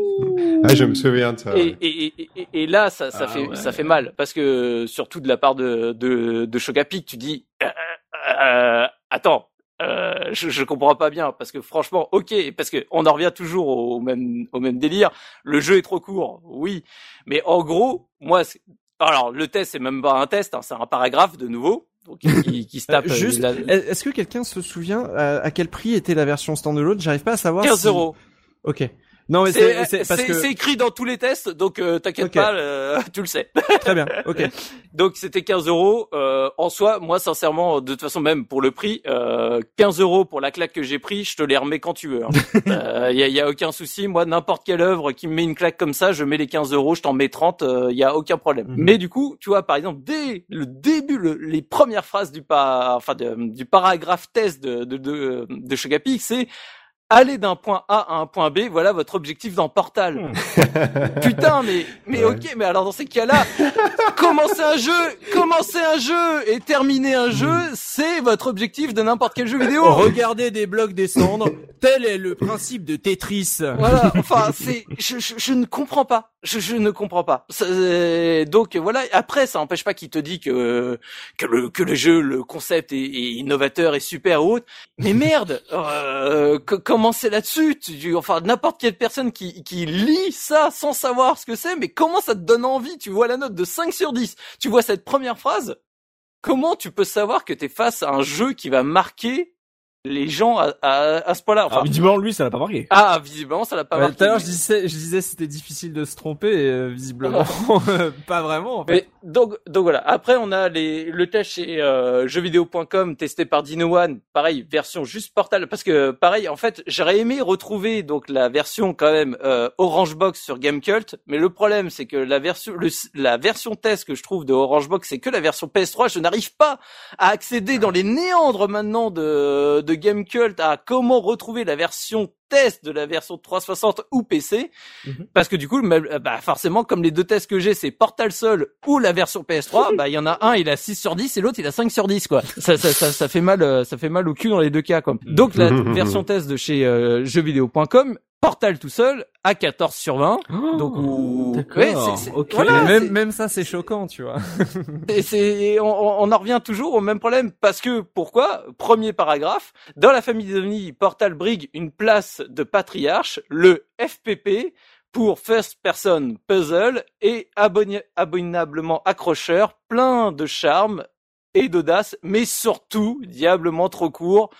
Ah, je me souviens de ça. Et, ouais. et, et, et- et là, ça, ça Ah fait ouais. ça fait mal parce que surtout de la part de de, de Chocapic, tu dis euh, euh, attends, euh, je, je comprends pas bien parce que franchement, ok, parce que on en revient toujours au même au même délire. Le jeu est trop court, oui, mais en gros, moi, alors le test c'est même pas un test, hein, c'est un paragraphe de nouveau. Donc, qui, qui se tape. Euh, juste, la- est-ce que quelqu'un se souvient euh, à quel prix était la version standalone? J'arrive pas à savoir. 15 si- euros. Ok. Non mais C'est c'est c'est parce c'est- que c'est écrit dans tous les tests, donc euh, t'inquiète pas, euh, tu le sais. très bien. Ok. Donc c'était 15 euros. Euh, en soi, moi sincèrement, de toute façon même pour le prix, euh, 15 euros pour la claque que j'ai pris, je te les remets quand tu veux. Il hein. y, a, y a aucun souci. Moi, n'importe quelle œuvre qui me met une claque comme ça, je mets les 15 euros, je t'en mets 30, il y a aucun problème. Mhm. Mais du coup, tu vois, par exemple, dès le début, le- les premières phrases du pa, enfin de- du paragraphe test de de de, de c'est Aller d'un point A à un point B, voilà votre objectif dans Portal. Putain, mais mais Ouais. ok, mais alors dans ces cas-là, commencer un jeu, commencer un jeu et terminer un jeu, c'est votre objectif de n'importe quel jeu vidéo. Regardez des blocs descendre. Tel est le principe de Tetris. Voilà, enfin c'est, je, je, je ne comprends pas, je, je ne comprends pas. C'est- Donc voilà, après ça n'empêche pas qu'il te dit que que le que le jeu, le concept est, est innovateur et super autre. Mais merde, euh, co- commencer là-dessus, tu- enfin n'importe quelle personne qui qui lit ça sans savoir ce que c'est, mais comment ça te donne envie? Tu vois la note de 5 sur 10, tu vois cette première phrase, comment tu peux savoir que t'es face à un jeu qui va marquer les gens à, à, à ce point-là Enfin, Alors, visiblement, lui, ça l'a pas marqué. ah, visiblement, ça l'a pas marqué. Tout à l'heure, je disais, je disais, c'était difficile de se tromper. Et, euh, visiblement, pas vraiment. En fait. Mais donc, donc voilà. Après, on a les, le test chez euh, jeuxvideo.com testé par Dino One. Pareil, version juste Portal. Parce que pareil, en fait, j'aurais aimé retrouver donc la version quand même euh, Orange Box sur Gamecult. Mais le problème, c'est que la version, le, la version test que je trouve de Orange Box, c'est que la version PS3. Je n'arrive pas à accéder dans les néandres maintenant de, de Gamecult à comment retrouver la version test de la version 360 ou PC parce que du coup euh, bah forcément comme les deux tests que j'ai c'est Portal Sol ou la version PS3 bah il y en a un il a 6 sur 10 et l'autre il a 5 sur 10 quoi. Ça, ça, ça, ça fait mal euh, ça fait mal au cul dans les deux cas quoi. Donc la version test de chez euh, jeuxvideo.com Portal tout seul à 14 sur 20 donc ou- d'accord. ouais, c'est- c'est- Ok. voilà, Mais même, même ça, c'est choquant, tu vois. et c'est, on, on on en revient toujours au même problème parce que pourquoi? Premier paragraphe dans la famille d'OVNI, Portal brigue une place de patriarche, le FPP pour First Person Puzzle et abominablement accrocheur, plein de charme et d'audace, mais surtout diablement trop court,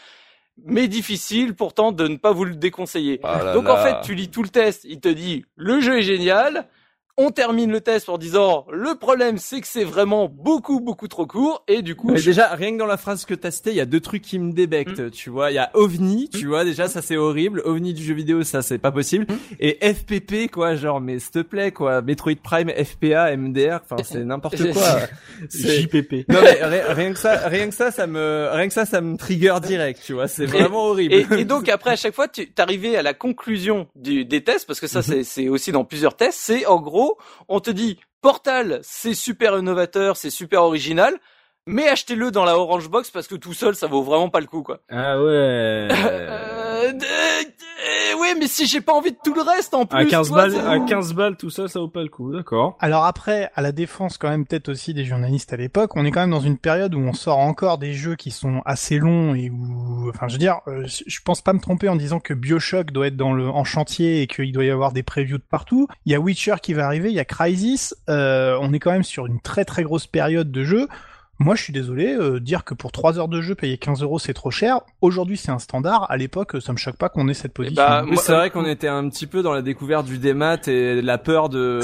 mais difficile pourtant de ne pas vous le déconseiller. Donc en fait, tu lis tout le test, il te dit le jeu est génial. On termine le test en disant le problème c'est que c'est vraiment beaucoup beaucoup trop court et du coup Mais je- déjà, rien que dans la phrase que t'as citée, il y a deux trucs qui me débectent, tu vois. Il y a OVNI, tu vois, déjà, ça c'est horrible. OVNI du jeu vidéo, ça c'est pas possible. Et FPP, quoi, genre, mais s'il te plaît, quoi. Metroid Prime, FPA, MDR, enfin, c'est n'importe quoi. C'est- JPP. Non mais ri- rien que ça, rien que ça, ça me, rien que ça, ça me trigger direct, tu vois. C'est vraiment horrible. et, et donc après à chaque fois tu t'arrivais à la conclusion du, des tests parce que ça c'est c'est aussi dans plusieurs tests c'est en gros on te dit Portal c'est super innovateur c'est super original mais achetez-le dans la Orange Box parce que tout seul ça vaut vraiment pas le coup quoi. Ah ouais. Euh, ouais mais si j'ai pas envie de tout le reste en plus. à 15 tu vois, balles, à 15 balles, tout ça, ça vaut pas le coup, d'accord. Alors après, à la défense quand même peut-être aussi des journalistes à l'époque, on est quand même dans une période où on sort encore des jeux qui sont assez longs et où, enfin je veux dire, euh, je pense pas me tromper en disant que Bioshock doit être dans le en chantier et qu'il doit y avoir des previews de partout. Il y a Witcher qui va arriver, il y a Crysis. Euh, on est quand même sur une très très grosse période de jeu. Moi, je suis désolé, euh, dire que pour 3 heures de jeu, payer 15 euros, c'est trop cher. Aujourd'hui, c'est un standard. À l'époque, ça me choque pas qu'on ait cette position. bah, moi- c'est vrai qu'on était un petit peu dans la découverte du démat et la peur de.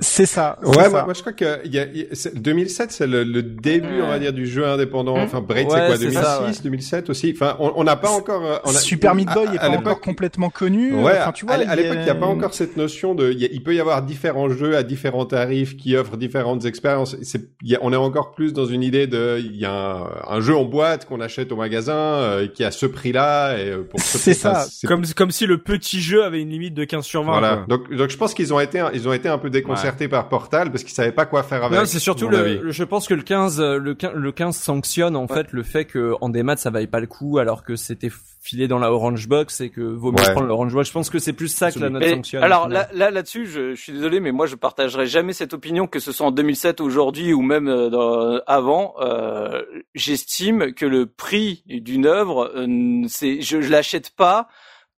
c'est ça. Ouais, ça. moi, moi, je crois que il y a, y a- c'est- 2007, c'est le, le début, on va dire, du jeu indépendant. Enfin, Braid, Ouais, c'est quoi, c'est 2006, ça, ouais. 2007 aussi. Enfin, on on n'a pas encore. euh, On a, Super Meat Boy à- est à pas l'époque- encore complètement connu. Ouais, enfin, tu vois, à, l'époque, il n'y a pas encore cette notion de. Il, y a- il peut y avoir différents jeux à différents tarifs qui offrent différentes expériences. C'est, il y a- on est encore plus dans une idée de. Il y a un, un jeu en boîte qu'on achète au magasin euh, qui a ce prix-là et euh, pour ce C'est ça. c'est- Comme, comme si le petit jeu avait une limite de 15 sur 20. Voilà. quoi. Donc, donc je pense qu'ils ont été, ils ont été un peu déconcertés par Portal parce qu'ils savaient pas quoi faire avec. Non, c'est surtout le, je pense que le 15, euh, le 15, le 15 sanctionne en fait le fait que en démat ça vaille pas le coup alors que c'était filé dans la Orange Box et que vaut mieux Ouais. prendre l'Orange Box. Je pense que c'est plus ça que la note sanctionne. alors là, là là-dessus, je, je suis désolé, mais moi je partagerai jamais cette opinion que ce soit en 2007 aujourd'hui ou même euh, dans- avant. Euh, J'estime que le prix d'une œuvre, euh, c'est, je, je l'achète pas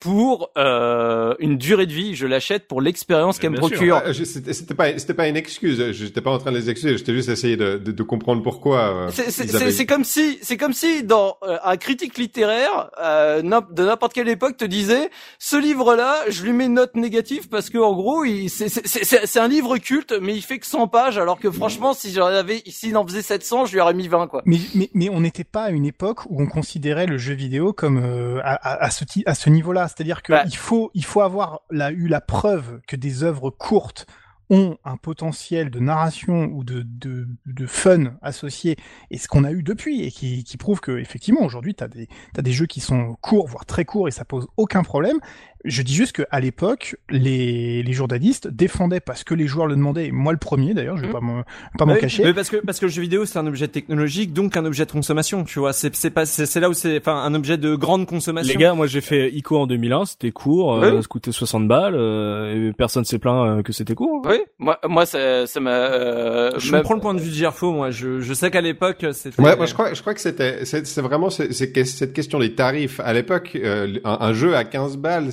pour euh, une durée de vie. Je l'achète pour l'expérience qu'elle me procure. Ah, je- C'était pas, c'était pas une excuse. J'étais pas en train de les excuser. J'étais juste essayé de, de, de comprendre pourquoi. euh, C'est- C'est ils c'est- avaient- c'est comme si, c'est comme si dans euh, un critique littéraire euh, de n'importe quelle époque te disait ce livre-là, je lui mets une note négative parce que en gros, il- c'est- c'est c'est- c'est un livre culte, mais il fait que 100 pages, alors que franchement, si j'en avais, s'il en faisait 700, je lui aurais mis 20 quoi. Mais, mais, mais on n'était pas à une époque où on considérait le jeu vidéo comme euh, à, à, à ce, ti- à ce niveau-là. C'est-à-dire qu'il Bah. faut, il faut avoir la, eu la preuve que des œuvres courtes ont un potentiel de narration ou de, de, de fun associé, et ce qu'on a eu depuis, et qui, qui prouve que effectivement aujourd'hui t'as des, t'as des jeux qui sont courts, voire très courts, et ça pose aucun problème. Je dis juste qu'à l'époque, les, les journalistes défendaient parce que les joueurs le demandaient, et moi le premier d'ailleurs, je vais Mhm. pas m'en pas m'en Oui, cacher. mais parce que parce que le jeu vidéo c'est un objet technologique donc un objet de consommation tu vois c'est c'est pas c'est c'est là où c'est enfin un objet de grande consommation Les gars, moi j'ai fait ICO en 2001, c'était court, euh, Oui. ça coûtait 60 balles, euh, et personne s'est plaint euh, que c'était court. Oui, moi, moi, ça, ça m'a. euh, je comprends le point de vue de Gerfo moi je je sais qu'à l'époque c'était Ouais, moi je crois, je crois que c'était, c'est c'est vraiment c'est, c'est que cette question des tarifs. À l'époque, euh, un, un jeu à 15 balles,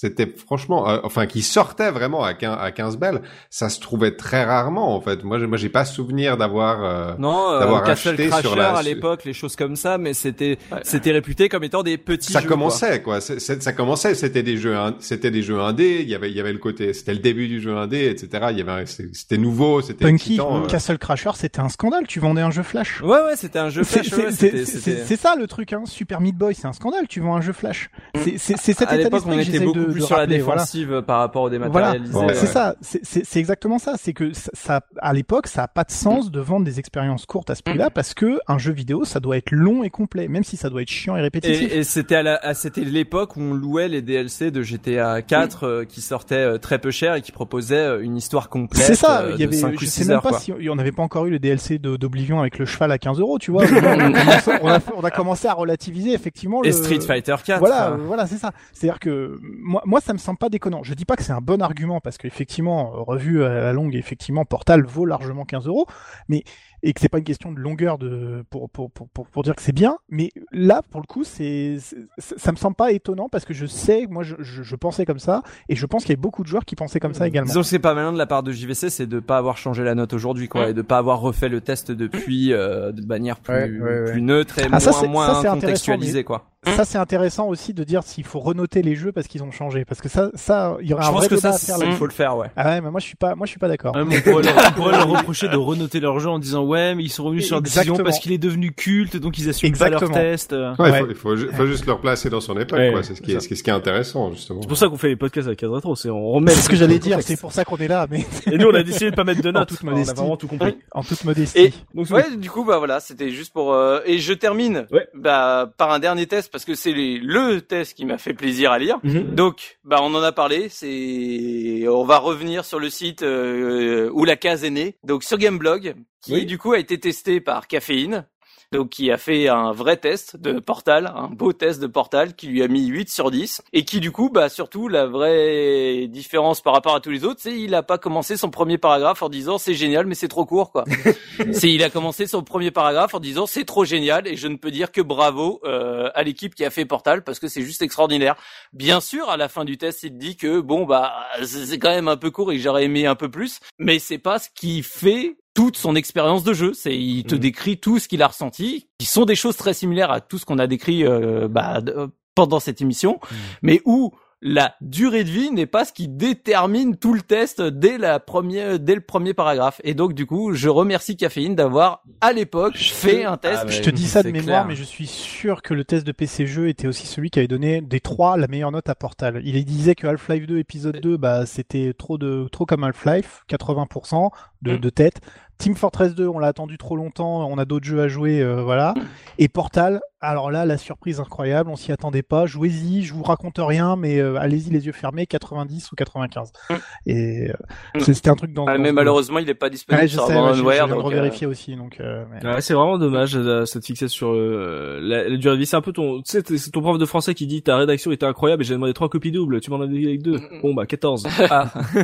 c'était franchement, euh, enfin, qui sortait vraiment à 15, à 15 balles, ça se trouvait très rarement en fait. Moi, j'ai- moi, j'ai pas souvenir d'avoir. euh, non euh, d'avoir Castle acheté Crasher sur la- à l'époque les choses comme ça mais c'était Ouais. c'était réputé comme étant des petits ça jeux, commençait quoi. Ça commençait. C'était des jeux, c'était des jeux indés. Il y avait, il y avait le côté, c'était le début du jeu indé, etc. Il y avait, c'était nouveau, c'était Punky, excitant. euh. Castle Crasher, c'était un scandale. Tu vendais un jeu Flash. ouais ouais c'était un jeu flash ouais, c'est- c'est ça le truc, hein. Super Meat Boy, c'est un scandale. Tu vends un jeu Flash. C'est cet à état d'esprit que j'essaie beaucoup plus de sur la voilà. défensive par rapport au Voilà, dématérialisé Ouais, c'est ça. C'est- exactement ça. C'est que ça, ça- à l'époque, ça a pas de sens de vendre des expériences courtes à ce prix-là parce que un jeu vidéo, ça doit être long et complet, même si ça doit être chiant et répétitif. Et, et c'était à c'était l'époque où on louait les DLC de GTA 4 euh, qui sortaient euh, très peu cher et qui proposaient euh, une histoire complète. C'est ça, il y avait, 5 ou je 6 sais même heures, pas quoi. si on n'avait pas encore eu le DLC d'Oblivion avec le cheval à 15 euros, tu vois. on, a, on a- on a commencé à relativiser effectivement Et le, Street Fighter 4. Voilà, euh, voilà, c'est ça. C'est-à-dire que moi, moi, ça me semble pas déconnant. Je dis pas que c'est un bon argument parce qu'effectivement, euh, revu à la longue, effectivement, Portal vaut largement 15 euros, mais et que c'est pas une question de longueur de pour pour pour pour, pour dire que c'est bien. Mais là, pour le coup, c'est ça me semble pas étonnant parce que je sais, moi, je, je, je pensais comme ça et je pense qu'il y a beaucoup de joueurs qui pensaient comme ça également. Disons que c'est pas malin de la part de JVC, c'est de pas avoir changé la note aujourd'hui, quoi, et de pas avoir refait le test depuis euh, de manière plus, Ouais, ouais, ouais. plus neutre et Ah, ça, moins, ça, c'est intéressant, contextualisé, quoi. Ça, c'est intéressant aussi de dire s'il faut renoter les jeux parce qu'ils ont changé. Parce que ça, ça, il y aurait Je un pense vrai que débat ça, à faire il faut le faire, ouais. Ah ouais, mais moi, je suis pas, moi, je suis pas d'accord. Ouais, mais on, pourrait leur, on pourrait leur reprocher de renoter leur jeu en disant ouais mais ils sont revenus sur leur décision parce qu'il est devenu culte donc ils assument pas Exactement. leur test. euh. Ouais, il Ouais. faut, il faut, ju- faut juste le replacer dans son époque, Ouais, quoi. C'est ce qui est, c'est ce qui est, ce qui est intéressant, justement. C'est pour ça qu'on fait les podcasts avec Case Retro, c'est on remet. C'est ce que j'allais dire, c'est pour ça qu'on est là, mais Et nous on a décidé de pas mettre de En notes, toute on a modestie. vraiment tout compris. en toute modestie. Et Donc ouais, du coup, bah voilà, c'était juste pour. euh, Et je termine, Ouais. bah par un dernier test parce que c'est les- le test qui m'a fait plaisir à lire. Mhm. Donc, bah on en a parlé. C'est, on va revenir sur le site euh, où la case est née. Donc sur Gameblog, qui Oui. du coup a été testé par Caféine. Donc qui a fait un vrai test de Portal, un beau test de Portal qui lui a mis 8 sur 10 et qui du coup bah surtout la vraie différence par rapport à tous les autres, c'est il a pas commencé son premier paragraphe en disant c'est génial mais c'est trop court quoi. c'est il a commencé son premier paragraphe en disant c'est trop génial et je ne peux dire que bravo euh, à l'équipe qui a fait Portal parce que c'est juste extraordinaire. Bien sûr, à la fin du test, il dit que bon bah c'est quand même un peu court et que j'aurais aimé un peu plus, mais c'est pas ce qui fait toute son expérience de jeu. C'est il te Mhm. décrit tout ce qu'il a ressenti, qui sont des choses très similaires à tout ce qu'on a décrit euh, bah, de- euh, pendant cette émission, mais où la durée de vie n'est pas ce qui détermine tout le test dès la première, dès le premier paragraphe. Et donc, du coup, je remercie Caféine d'avoir, à l'époque, fait un test. Ah, je te dis ça de mémoire, clair. mais je suis sûr que le test de PC jeu était aussi celui qui avait donné des trois la meilleure note à Portal. Il disait que Half-Life 2 épisode 2, bah, c'était trop de, trop comme Half-Life, 80% de, Mm. de tête. Team Fortress 2, on l'a attendu trop longtemps, on a d'autres jeux à jouer, euh, voilà. Et Portal, alors là, la surprise incroyable, on s'y attendait pas. Jouez-y, je vous raconte rien, mais euh, allez-y les yeux fermés, 90 ou 95. Mm. Et euh, Mm. c'était un truc dans. Ah, dans mais malheureusement, il n'est pas disponible Ouais, je sur sais, ouais, je, je donc, euh, revérifier aussi, donc. euh, mais- Ouais, c'est vraiment dommage euh, cette fixette sur euh, la, la durée de vie. C'est un peu ton, tu sais, t'es- c'est ton prof de français qui dit ta rédaction était incroyable et j'ai demandé trois copies doubles. Tu m'en as avec deux. Bon bah 14. Ah.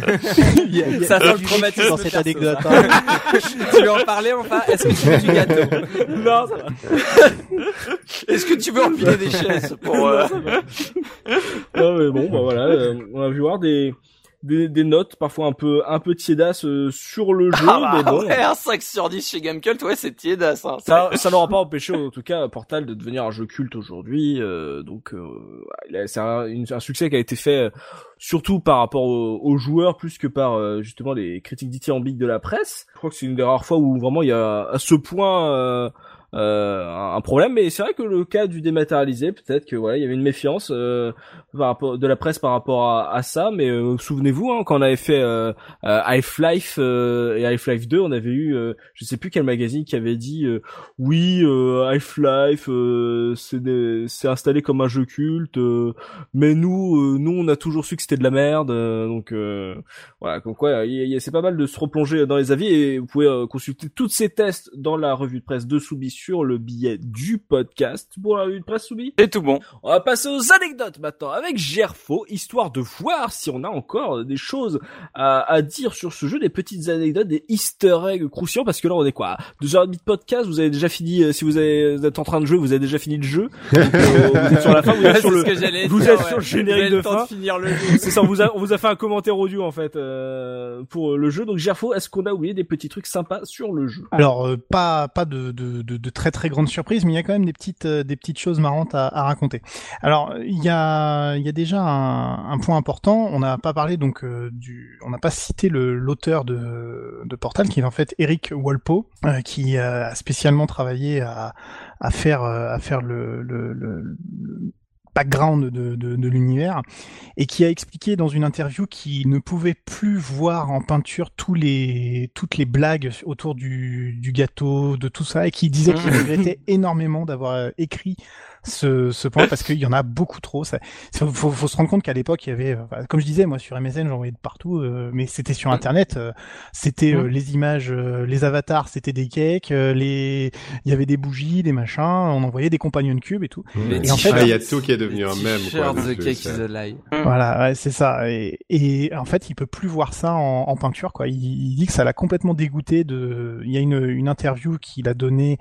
Il y a- il y a- Ça sent le traumatisme dans cette perso, anecdote. ça. hein. tu veux en parler enfin Est-ce que tu veux du gâteau Non, ça va. Est-ce que tu veux empiler des chaises pour euh, Non, mais bon, bah voilà, euh, on a vu voir des, des, des notes parfois un peu un peu tiédasses euh, sur le jeu, Ah mais bah bon. ouais, un 5 sur 10 chez Gamecult, ouais, c'est tiédasse. Hein. Ça, ça n'aura pas empêché en tout cas Portal de devenir un jeu culte aujourd'hui. euh, donc euh, c'est un, un succès qui a été fait euh, surtout par rapport aux, aux joueurs plus que par euh, justement les critiques dithyrambiques de la presse. Je crois que c'est une des rares fois où vraiment il y a à ce point euh, un problème. Mais c'est vrai que le cas du dématérialisé, peut-être que voilà, il y avait une méfiance euh, par rapport de la presse par rapport à, à ça. Mais euh, souvenez-vous hein, quand on avait fait euh, euh, Half-Life euh, et Half-Life 2, on avait eu, euh, je sais plus quel magazine qui avait dit oui, Half-Life, c'est installé comme un jeu culte, mais nous, nous, on a toujours su que c'était de la merde, donc voilà, donc quoi, c'est pas mal de se replonger dans les avis et vous pouvez consulter tous ces tests dans la revue de presse de Soubi sur le billet du podcast pour la revue de presse Soubi. C'est tout bon. On va passer aux anecdotes maintenant avec Gerfo, histoire de voir si on a encore des choses à, à dire sur ce jeu, des petites anecdotes, des easter eggs croustillants, parce que là on est quoi? Deux heures et demie de podcast, vous avez déjà fini, euh, si vous, avez, vous êtes en train de jouer, vous avez déjà fini le jeu. Donc, euh, vous êtes sur la fin, vous êtes sur le... vous dire, êtes ouais. sur le générique avez de fin. de finir le jeu. C'est ça, on vous, a, on vous a fait un commentaire audio en fait euh, pour le jeu. Donc Gerfo, est-ce qu'on a oublié des petits trucs sympas sur le jeu? Alors euh, pas pas de, de, de, de très très grandes surprises, mais il y a quand même des petites euh, des petites choses marrantes à, à raconter. Alors il y a il y a déjà un, un point important. On n'a pas parlé donc euh, du on n'a pas cité l'auteur de de Portal qui est en fait Eric Walpo euh, qui a spécialement travaillé à à faire euh, à faire le, le, le background de, de, de l'univers et qui a expliqué dans une interview qu'il ne pouvait plus voir en peinture tous les toutes les blagues autour du, du gâteau de tout ça et qui disait qu'il regrettait énormément d'avoir euh, écrit ce, ce point parce qu'il y en a beaucoup trop. Ça, faut, faut, se rendre compte qu'à l'époque il y avait, euh, comme je disais, moi sur MSN j'en voyais de partout, euh, mais c'était sur Internet, euh, c'était euh, les images, euh, les avatars, c'était des cakes, euh, les, il y avait des bougies, des machins, on envoyait des companion cubes et tout. Et en fait, Ah, il y a tout qui est devenu un mème. quoi, T-shirt, dessus, The Cake ça. is a Lie. Voilà, ouais, c'est ça. Et, et en fait, il peut plus voir ça en, en peinture, quoi. Il, il dit que ça l'a complètement dégoûté. De, il y a une, une interview qu'il a donnée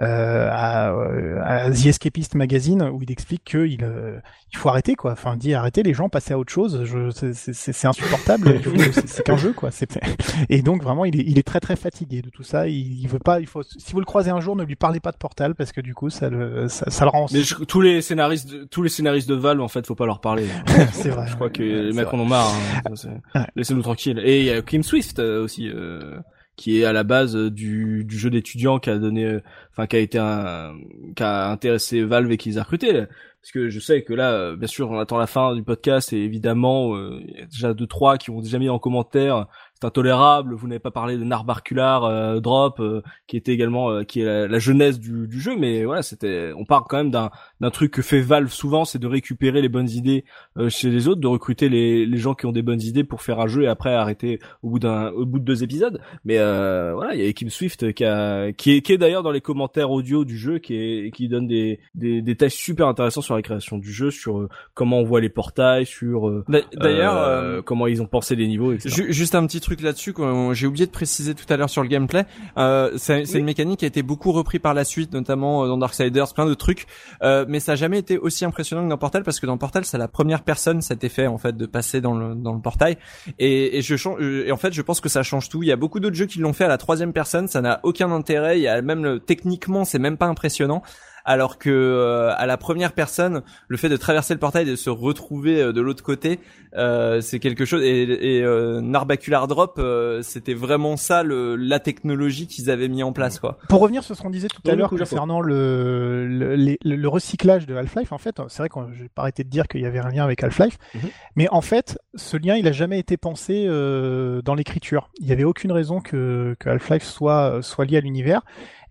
euh, à, euh, à The Escapist Magazine où il explique que il, euh, il faut arrêter, quoi. Enfin, dit arrêtez les gens, passez à autre chose. C'est- insupportable. C'est qu'un jeu, quoi. Et donc vraiment, il est, il est très très fatigué de tout ça. Il, il veut pas. Il faut. Si vous le croisez un jour, ne lui parlez pas de Portal parce que du coup, ça le, ça, ça le rend. Mais je- tous les scénaristes, de, tous les scénaristes de Valve, en fait, faut pas leur parler. c'est vrai. Je crois que les mecs en ont marre. hein. Ouais. Laissez-nous tranquilles. Et il y a Kim Swift euh, aussi, euh, qui est à la base euh, du, du jeu d'étudiants qui a donné, euh, enfin qui a été un, qui a intéressé Valve et qui les a recrutés. Parce que je sais que là, euh, bien sûr, on attend la fin du podcast et évidemment, il y a déjà deux trois qui ont déjà mis en commentaire. Intolérable. Vous n'avez pas parlé de Narbarcular euh, Drop, euh, qui était également, euh, qui est la, la jeunesse du, du jeu. Mais voilà, c'était, on parle quand même d'un d'un truc que fait Valve souvent, c'est de récupérer les bonnes idées chez les autres, de recruter les, les gens qui ont des bonnes idées pour faire un jeu et après arrêter au bout d'un au bout de deux épisodes. Mais euh, voilà, il y a Kim Swift qui a qui est qui est d'ailleurs dans les commentaires audio du jeu qui est qui donne des des détails super intéressants sur la création du jeu, sur comment on voit les portails, sur D'a- D'ailleurs, comment ils ont pensé les niveaux, etc. Ju- Juste un petit truc là-dessus que j'ai oublié de préciser tout à l'heure sur le gameplay. Euh, c'est une mécanique qui a été beaucoup repris par la suite, notamment euh, dans Darksiders, plein de trucs. Euh, mais ça a jamais été aussi impressionnant que dans Portal parce que dans Portal, c'est la première personne cet effet en fait de passer dans le dans le portail. Et, et je euh, et en fait, je pense que ça change tout. Il y a beaucoup d'autres jeux qui l'ont fait à la troisième personne, ça n'a aucun intérêt. Il y a même le, techniquement, c'est même pas impressionnant alors que euh, à la première personne, le fait de traverser le portail et de se retrouver euh, de l'autre côté, euh, c'est quelque chose. Et, et euh, Narbacular Drop, euh, c'était vraiment ça, le, la technologie qu'ils avaient mis en place, quoi. Pour revenir sur ce qu'on disait tout à l'heure concernant le, le, les- le recyclage de Half-Life, en fait, c'est vrai que j'ai pas arrêté de dire qu'il y avait un lien avec Half-Life, Mhm. mais en fait, ce lien, il a jamais été pensé euh, dans l'écriture. Il y avait aucune raison que, que Half-Life soit, soit lié à l'univers.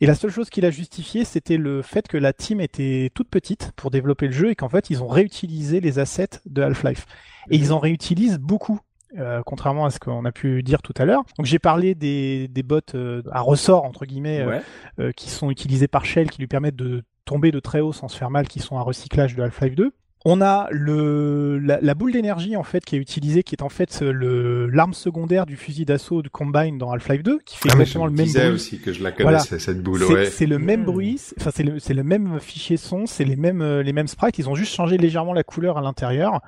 Et la seule chose qu'il a justifié, c'était le fait que la team était toute petite pour développer le jeu et qu'en fait, ils ont réutilisé les assets de Half-Life. Et ils en réutilisent beaucoup. euh, contrairement à ce qu'on a pu dire tout à l'heure. Donc j'ai parlé des, des bots euh, à ressort entre guillemets euh, Ouais. euh, qui sont utilisés par Shell, qui lui permettent de tomber de très haut sans se faire mal, qui sont un recyclage de Half-Life 2. On a le la, la boule d'énergie en fait qui est utilisée, qui est en fait le l'arme secondaire du fusil d'assaut de Combine dans Half-Life 2, qui fait Ah, exactement je le me même bruit. aussi que je la Voilà. connaissais, cette boule, C'est ouais. c'est le même Hmm. bruit, c'est- enfin c'est le c'est le même fichier son, c'est les mêmes euh, les mêmes sprites. Ils ont juste changé légèrement la couleur à l'intérieur,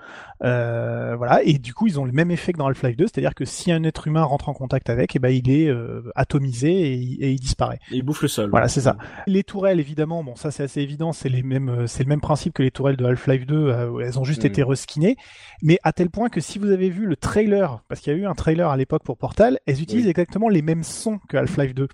euh, voilà. Et du coup, ils ont le même effet que dans Half-Life 2, c'est-à-dire que si un être humain rentre en contact avec, et ben il est euh, atomisé et, il- et il disparaît. Et il bouffe le sol. Voilà, c'est ça. Les tourelles, évidemment, bon, ça c'est assez évident, c'est les mêmes, euh, c'est le même principe que les tourelles de Half-Life 2. Euh, elles ont juste Mhm. été reskinées, mais à tel point que si vous avez vu le trailer, parce qu'il y a eu un trailer à l'époque pour Portal, elles utilisent exactement les mêmes sons que Half-Life 2,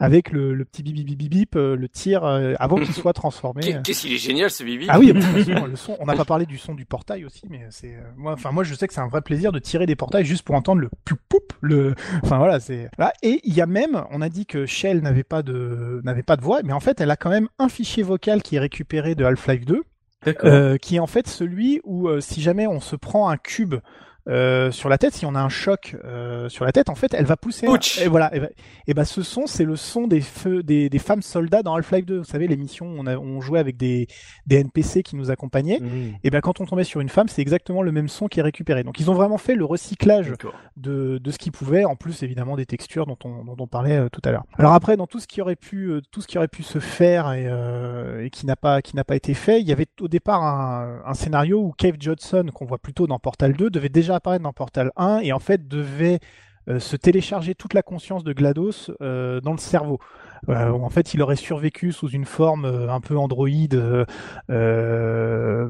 avec le, le petit bip bip bip bip, euh, le tir euh, avant qu'il soit transformé. Qu'est- Qu'est-ce qu'il est génial ce Bibi Ah oui, le son. On n'a pas parlé du son du portail aussi, mais c'est euh, moi. Enfin, moi, je sais que c'est un vrai plaisir de tirer des portails juste pour entendre le poup poup. Le. Enfin voilà, c'est. Là, et il y a même, on a dit que Shell n'avait pas de n'avait pas de voix, mais en fait, elle a quand même un fichier vocal qui est récupéré de Half-Life 2, euh, qui est en fait celui où euh, si jamais on se prend un cube euh, sur la tête, si on a un choc euh, sur la tête, en fait, elle va pousser. Ouch. Et voilà. Et, ben- et ben, ce son, c'est le son des feux, des, des femmes soldats dans Half-Life 2. Vous savez, l'émission on, a, on jouait avec des, des NPC qui nous accompagnaient. Et bien, quand on tombait sur une femme, c'est exactement le même son qui est récupéré. Donc, ils ont vraiment fait le recyclage de, de ce qu'ils pouvaient, en plus évidemment des textures dont on, dont on parlait euh, tout à l'heure. Alors après, dans tout ce qui aurait pu, tout ce qui aurait pu se faire et, et qui n'a pas, qui n'a pas été fait, il y avait au départ un, un scénario où Cave Johnson, qu'on voit plutôt dans Portal 2, devait déjà apparaître dans Portal 1 et en fait devait euh, se télécharger toute la conscience de GLaDOS euh, dans le cerveau. Euh, où en fait, il aurait survécu sous une forme euh, un peu androïde, euh, euh,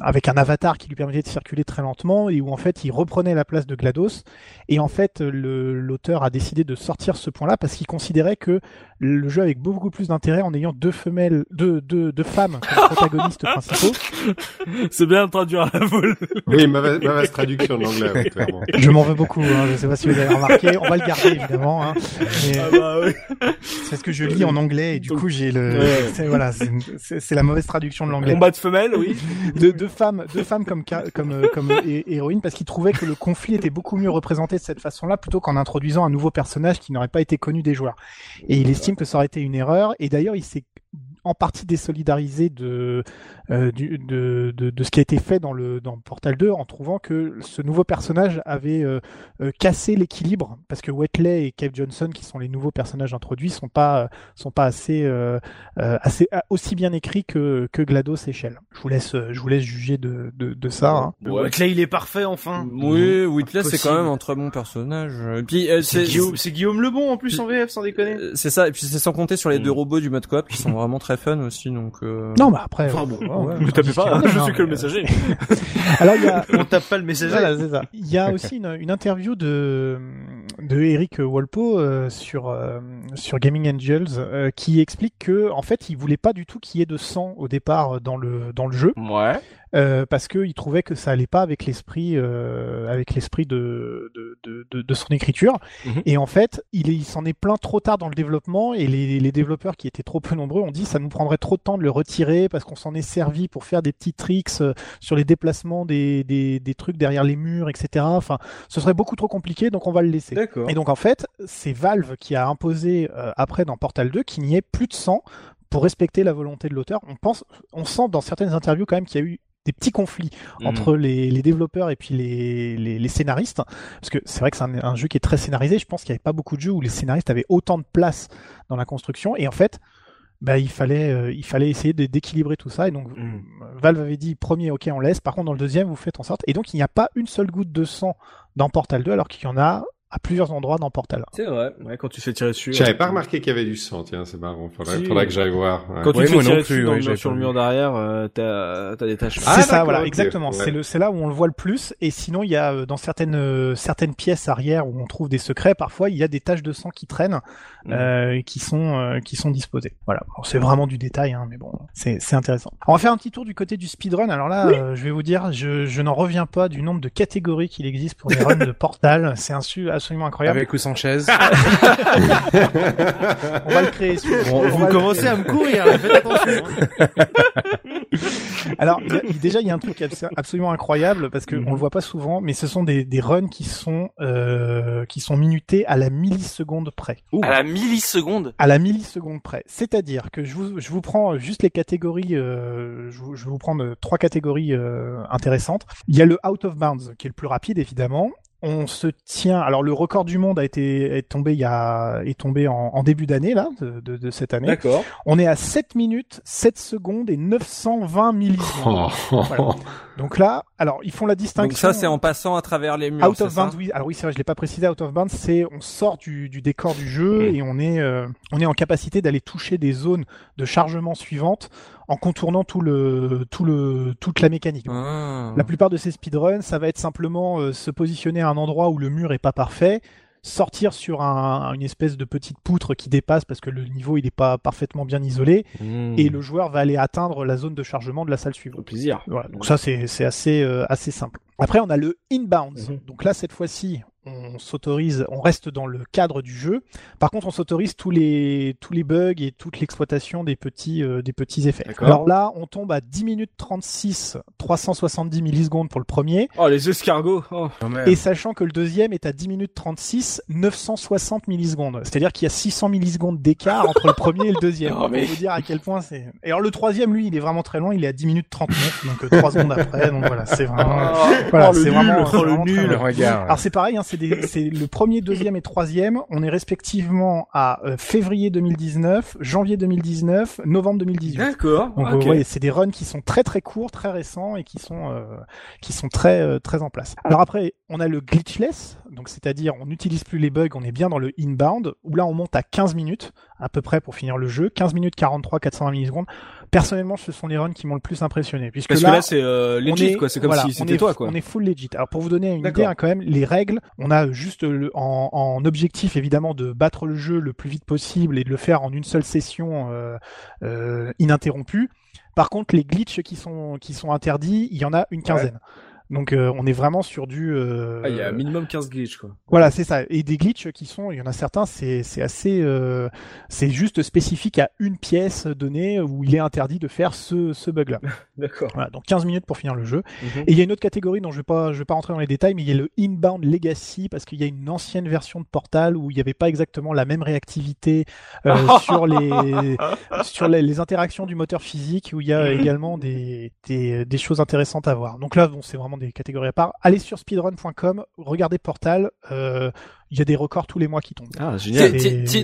avec un avatar qui lui permettait de circuler très lentement, et où en fait, il reprenait la place de GLaDOS. Et en fait, le- l'auteur a décidé de sortir ce point-là parce qu'il considérait que le jeu avait beaucoup plus d'intérêt en ayant deux femelles, deux, deux, deux femmes comme protagonistes principaux. C'est bien de traduire à la vol. Oui, mauvaise, mauvaise traduction de l'anglais, clairement. Je m'en veux beaucoup, hein, je sais pas si vous avez remarqué. On va le garder évidemment. Hein, mais... Ah bah oui. C'est parce que je lis en anglais et du coup j'ai le, Ouais. voilà, c'est, la mauvaise traduction de l'anglais. Combat de femelles, oui. De deux femmes, deux femmes comme comme euh, comme hé- héroïnes parce qu'il trouvait que le conflit était beaucoup mieux représenté de cette façon-là plutôt qu'en introduisant un nouveau personnage qui n'aurait pas été connu des joueurs. Et il estime que ça aurait été une erreur. Et d'ailleurs, il s'est en partie désolidarisé de, euh, du, de, de, de ce qui a été fait dans le dans Portal 2 en trouvant que ce nouveau personnage avait euh, euh, cassé l'équilibre parce que Wetley et Cave Johnson qui sont les nouveaux personnages introduits sont pas sont pas assez euh, euh, assez aussi bien écrits que que GLaDOS et Shell. Je vous laisse euh, je vous laisse juger de de, de ça. hein. Ouais. Là, il est parfait, enfin. Oui, Whitley, c'est Possible. quand même un très bon personnage. Et puis, euh, C'est c'est Guillaume, c'est Guillaume Lebon en plus en VF, sans déconner. euh, c'est ça. Et puis, c'est sans compter sur les Mm. deux robots du mode coop qui sont vraiment très fun aussi. Donc, euh... Non, bah après. Enfin bon, ouais, ne ouais, tapez pas, dit je a, suis que le mais, messager. euh, Alors il y a On tape pas le messager. Voilà, c'est ça. Il y a aussi une, une interview de de Eric Walpo euh, sur euh, sur Gaming Angels euh, qui explique que en fait il voulait pas du tout qu'il y ait de sang au départ dans le dans le jeu Ouais. euh, parce que il trouvait que ça allait pas avec l'esprit euh, avec l'esprit de de, de de de son écriture Mhm. et en fait il est- il s'en est plein trop tard dans le développement et les les développeurs qui étaient trop peu nombreux ont dit ça nous prendrait trop de temps de le retirer parce qu'on s'en est servi pour faire des petits tricks euh, sur les déplacements des, des, des trucs derrière les murs, etc. Enfin, ce serait beaucoup trop compliqué, donc on va le laisser. D'accord. Et donc en fait, c'est Valve qui a imposé euh, après dans Portal 2 qu'il n'y ait plus de sang pour respecter la volonté de l'auteur. On pense, on sent dans certaines interviews quand même qu'il y a eu des petits conflits Mhm. entre les, les développeurs et puis les, les, les scénaristes, parce que c'est vrai que c'est un, un jeu qui est très scénarisé. Je pense qu'il n'y avait pas beaucoup de jeux où les scénaristes avaient autant de place dans la construction, et en fait, bah, il fallait, euh, il fallait essayer d'équilibrer tout ça. Et donc, Mhm. Valve avait dit premier, ok, on laisse. Par contre, dans le deuxième, vous faites en sorte. Et donc, il n'y a pas une seule goutte de sang dans Portal 2, alors qu'il y en a à plusieurs endroits dans Portal 1. C'est vrai. Ouais, quand tu fais tirer dessus. J'avais euh, pas remarqué qu'il y avait du sang, tiens, c'est marrant. Faudrait, Si. faudrait que j'aille voir. ouais. Quand Ouais, tu fais non tirer plus, dessus dans j'avais sur le mur derrière, euh, t'as des taches. Ah, c'est ça, voilà, exactement. Ouais. C'est le, c'est là où on le voit le plus. Et sinon, il y a euh, dans certaines euh, certaines pièces arrière où on trouve des secrets, parfois il y a des taches de sang qui traînent, Mhm. euh, qui sont euh, qui sont disposées. Voilà, Bon, c'est vraiment du détail, hein, mais bon, c'est c'est intéressant. On va faire un petit tour du côté du speedrun. Alors là, euh, je vais vous dire, je je n'en reviens pas du nombre de catégories qu'il existe pour les runs de Portal. C'est un su- absolument incroyable. Avec ou sans chaise. On va le créer. Bon, On vous commencez à me courir, là, faites attention. hein. Alors il y a- déjà il y a un truc abs- absolument incroyable parce que on le voit pas souvent, mais ce sont des, des runs qui sont euh, qui sont minutés à la milliseconde près. À la milliseconde. À la milliseconde près. C'est-à-dire que je vous je vous prends juste les catégories. euh, je, vous- je vais vous prendre trois catégories euh, intéressantes. Il y a le out of bounds qui est le plus rapide évidemment. On se tient. Alors le record du monde a été est tombé il y a est tombé en, en début d'année là de, de, de cette année. D'accord. On est à 7 minutes, 7 secondes et 920 millisecondes. Voilà. Donc là, alors ils font la distinction. Donc ça, c'est en passant à travers les murs. Out of bounds, oui. Alors oui, c'est vrai, je l'ai pas précisé. Out of bounds, c'est on sort du, du décor du jeu Mm. et on est euh, on est en capacité d'aller toucher des zones de chargement suivantes en contournant tout le tout le toute la mécanique. Ah. La plupart de ces speedruns, ça va être simplement euh, se positionner à un endroit où le mur est pas parfait, sortir sur un, une espèce de petite poutre qui dépasse parce que le niveau il est pas parfaitement bien isolé Hmm. et le joueur va aller atteindre la zone de chargement de la salle Au suivante. plaisir. Voilà, donc ça c'est c'est assez euh, assez simple. Après on a le inbounds. Mhm. Donc là cette fois-ci on s'autorise, on reste dans le cadre du jeu. Par contre on s'autorise tous les tous les bugs et toute l'exploitation des petits euh, des petits effets. D'accord. Alors là on tombe à 10 minutes 36 370 millisecondes pour le premier Oh, les escargots. Oh. Quand même. et sachant que le deuxième est à 10 minutes 36 960 millisecondes. C'est-à-dire qu'il y a 600 millisecondes d'écart entre le premier et le deuxième. Oh, mais- Pour vous dire à quel point c'est. Et alors le troisième, lui, il est vraiment très loin. Il est à 10 minutes 39, donc 3 secondes après. Donc voilà, c'est vraiment. Voilà, c'est vraiment. c'est vraiment très le bien. regard. Alors c'est pareil, hein, c'est des- c'est le premier, deuxième et troisième. On est respectivement à euh, février 2019, janvier 2019, novembre 2018. D'accord. Donc ok. ouais, c'est des runs qui sont très très courts, très récents et qui sont euh, qui sont très euh, très en place. Alors après, on a le glitchless, donc c'est-à-dire on n'utilise plus les bugs, on est bien dans le inbound où là on monte à 15 minutes à peu près pour finir le jeu, 15 minutes 43 420 millisecondes. Personnellement, ce sont les runs qui m'ont le plus impressionné puisque Parce là, que là, c'est euh, on legit, est- quoi. C'est comme voilà, si on c'était est- toi, quoi. On est full legit. Alors pour vous donner une idée, hein, quand même, les règles, on a juste le- en, en objectif évidemment de battre le jeu le plus vite possible et de le faire en une seule session euh, euh, ininterrompue. Par contre, les glitches qui sont qui sont interdits, il y en a une quinzaine. Donc euh, on est vraiment sur du. euh, Ah, il y a minimum 15 glitches, quoi. Voilà, c'est ça. Et des glitches qui sont, il y en a certains, c'est c'est assez, euh, c'est juste spécifique à une pièce donnée où il est interdit de faire ce ce bug-là. D'accord. Voilà, donc 15 minutes pour finir le jeu. Mhm. Et il y a une autre catégorie dont je vais pas, je vais pas rentrer dans les détails, mais il y a le inbound legacy parce qu'il y a une ancienne version de Portal où il n'y avait pas exactement la même réactivité euh, sur les sur les, les interactions du moteur physique où il y a également des, des des choses intéressantes à voir. Donc là, bon, c'est vraiment des catégories à part. Allez sur speedrun.com, regardez Portal. euh, il y a des records tous les mois qui tombent. Ah, génial.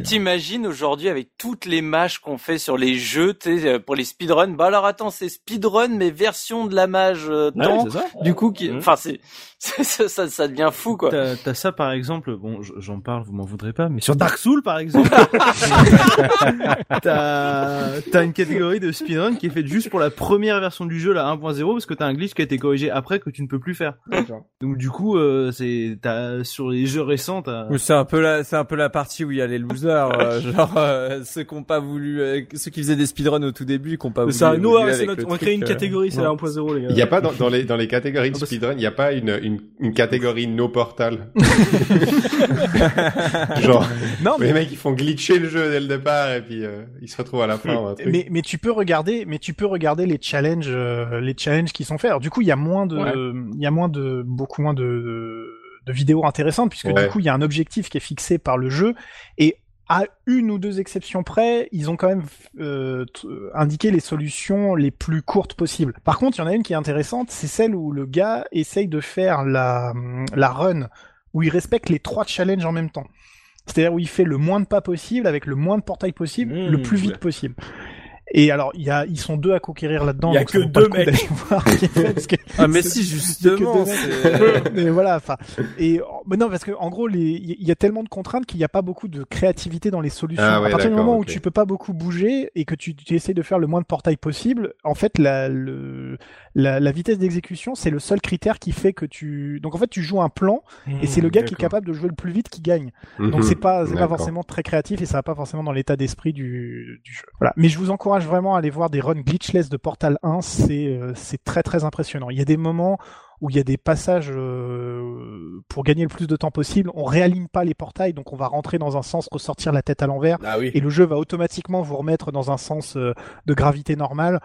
T'imagines aujourd'hui avec toutes les mâches qu'on fait sur les jeux, tu sais, euh, pour les speedruns? Bah alors attends, c'est speedrun mais version de la mage euh, temps. c'est ça. du coup, qui, Mhm. enfin c'est, ça, ça, ça devient fou quoi. T'as t'as ça par exemple, bon j'en parle, vous m'en voudrez pas, mais sur Dark Souls par exemple, t'as t'as une catégorie de speedrun qui est faite juste pour la première version du jeu, la 1.0, parce que t'as un glitch qui a été corrigé après que tu ne peux plus faire. Donc du coup, euh, c'est t'as sur les jeux récents, t'as Ou c'est un peu la, c'est un peu la partie où il y a les losers, euh, genre euh, ceux qui ont pas voulu, euh, ceux qui faisaient des speedruns au tout début, qui ont pas voulu. C'est ça. Nous, ouais, notre- on va créer une euh, catégorie, c'est ouais. la 1.0, les gars. Il n'y a pas dans, dans les dans les catégories de speedrun, il n'y a pas une, une une catégorie no portal. Genre Non, les mecs ils font glitcher le jeu dès le départ et puis euh, ils se retrouvent à la fin. un truc. mais mais tu peux regarder mais tu peux regarder les challenges euh, les challenges qui sont faits alors du coup il y a moins de Ouais. il y a moins de beaucoup moins de de vidéos intéressantes puisque Ouais. du coup il y a un objectif qui est fixé par le jeu et à une ou deux exceptions près, ils ont quand même euh, t- indiqué les solutions les plus courtes possibles. Par contre, il y en a une qui est intéressante, c'est celle où le gars essaye de faire la, la run, où il respecte les trois challenges en même temps. C'est-à-dire où il fait le moins de pas possible avec le moins de portails possible, Mmh, le plus vite ouais. possible. Et alors, il y a, ils sont deux à conquérir là-dedans. Il y a donc que deux mecs. voir parce que Ah mais si justement, mais voilà, enfin, et mais non parce que en gros, il y a tellement de contraintes qu'il n'y a pas beaucoup de créativité dans les solutions. Ah ouais, à partir du moment où tu peux pas beaucoup bouger et que tu, tu essayes de faire le moins de portails possible, en fait, la, le, la, la vitesse d'exécution, c'est le seul critère qui fait que tu. Donc en fait, tu joues un plan et c'est le gars qui est capable de jouer le plus vite qui gagne. Donc Mhm. c'est pas c'est pas forcément très créatif et ça va pas forcément dans l'état d'esprit du, du jeu. Voilà. Mais je vous encourage vraiment à aller voir des runs glitchless de Portal 1, c'est euh, c'est très très impressionnant. Il y a des moments où il y a des passages euh, pour gagner le plus de temps possible. On réaligne pas les portails, donc on va rentrer dans un sens, ressortir la tête à l'envers, Ah oui. et le jeu va automatiquement vous remettre dans un sens euh, de gravité normale.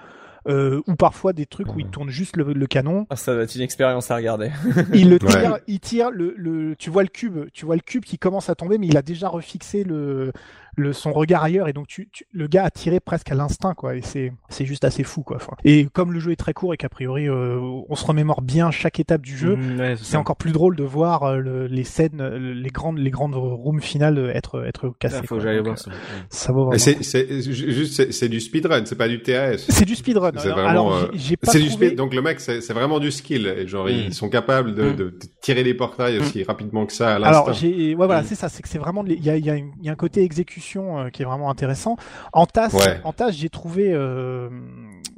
Euh, ou parfois des trucs où il tourne juste le, le canon, Ah, ça va être une expérience à regarder. il le Ouais. tire, il tire le, le, tu vois le cube, tu vois le cube qui commence à tomber, mais il a déjà refixé le, le son regard ailleurs et donc tu, tu- le gars a tiré presque à l'instinct quoi et c'est c'est juste assez fou quoi. Enfin, et comme le jeu est très court et qu'a priori euh, on se remémore bien chaque étape du jeu, Mmh, ouais, c'est encore plus drôle de voir euh, le- les scènes, les grandes les grandes rooms finales être être cassées. Ah, faut que quoi. j'aille Donc, voir euh, ça. ça vaut c'est, c'est, juste, c'est, c'est du speedrun, c'est pas du TAS. C'est du speedrun. C'est Alors, euh, j'ai- j'ai pas C'est du trouvé- speed, donc le mec, c'est, c'est vraiment du skill. Et genre, Mm. ils sont capables de, Mm. de, de tirer les portails aussi rapidement que ça à l'instant. Alors j'ai ouais voilà Mm. c'est ça c'est que c'est vraiment il y a, il y, a y a un côté exécution euh, qui est vraiment intéressant. En tasse Ouais. en tasse j'ai trouvé euh,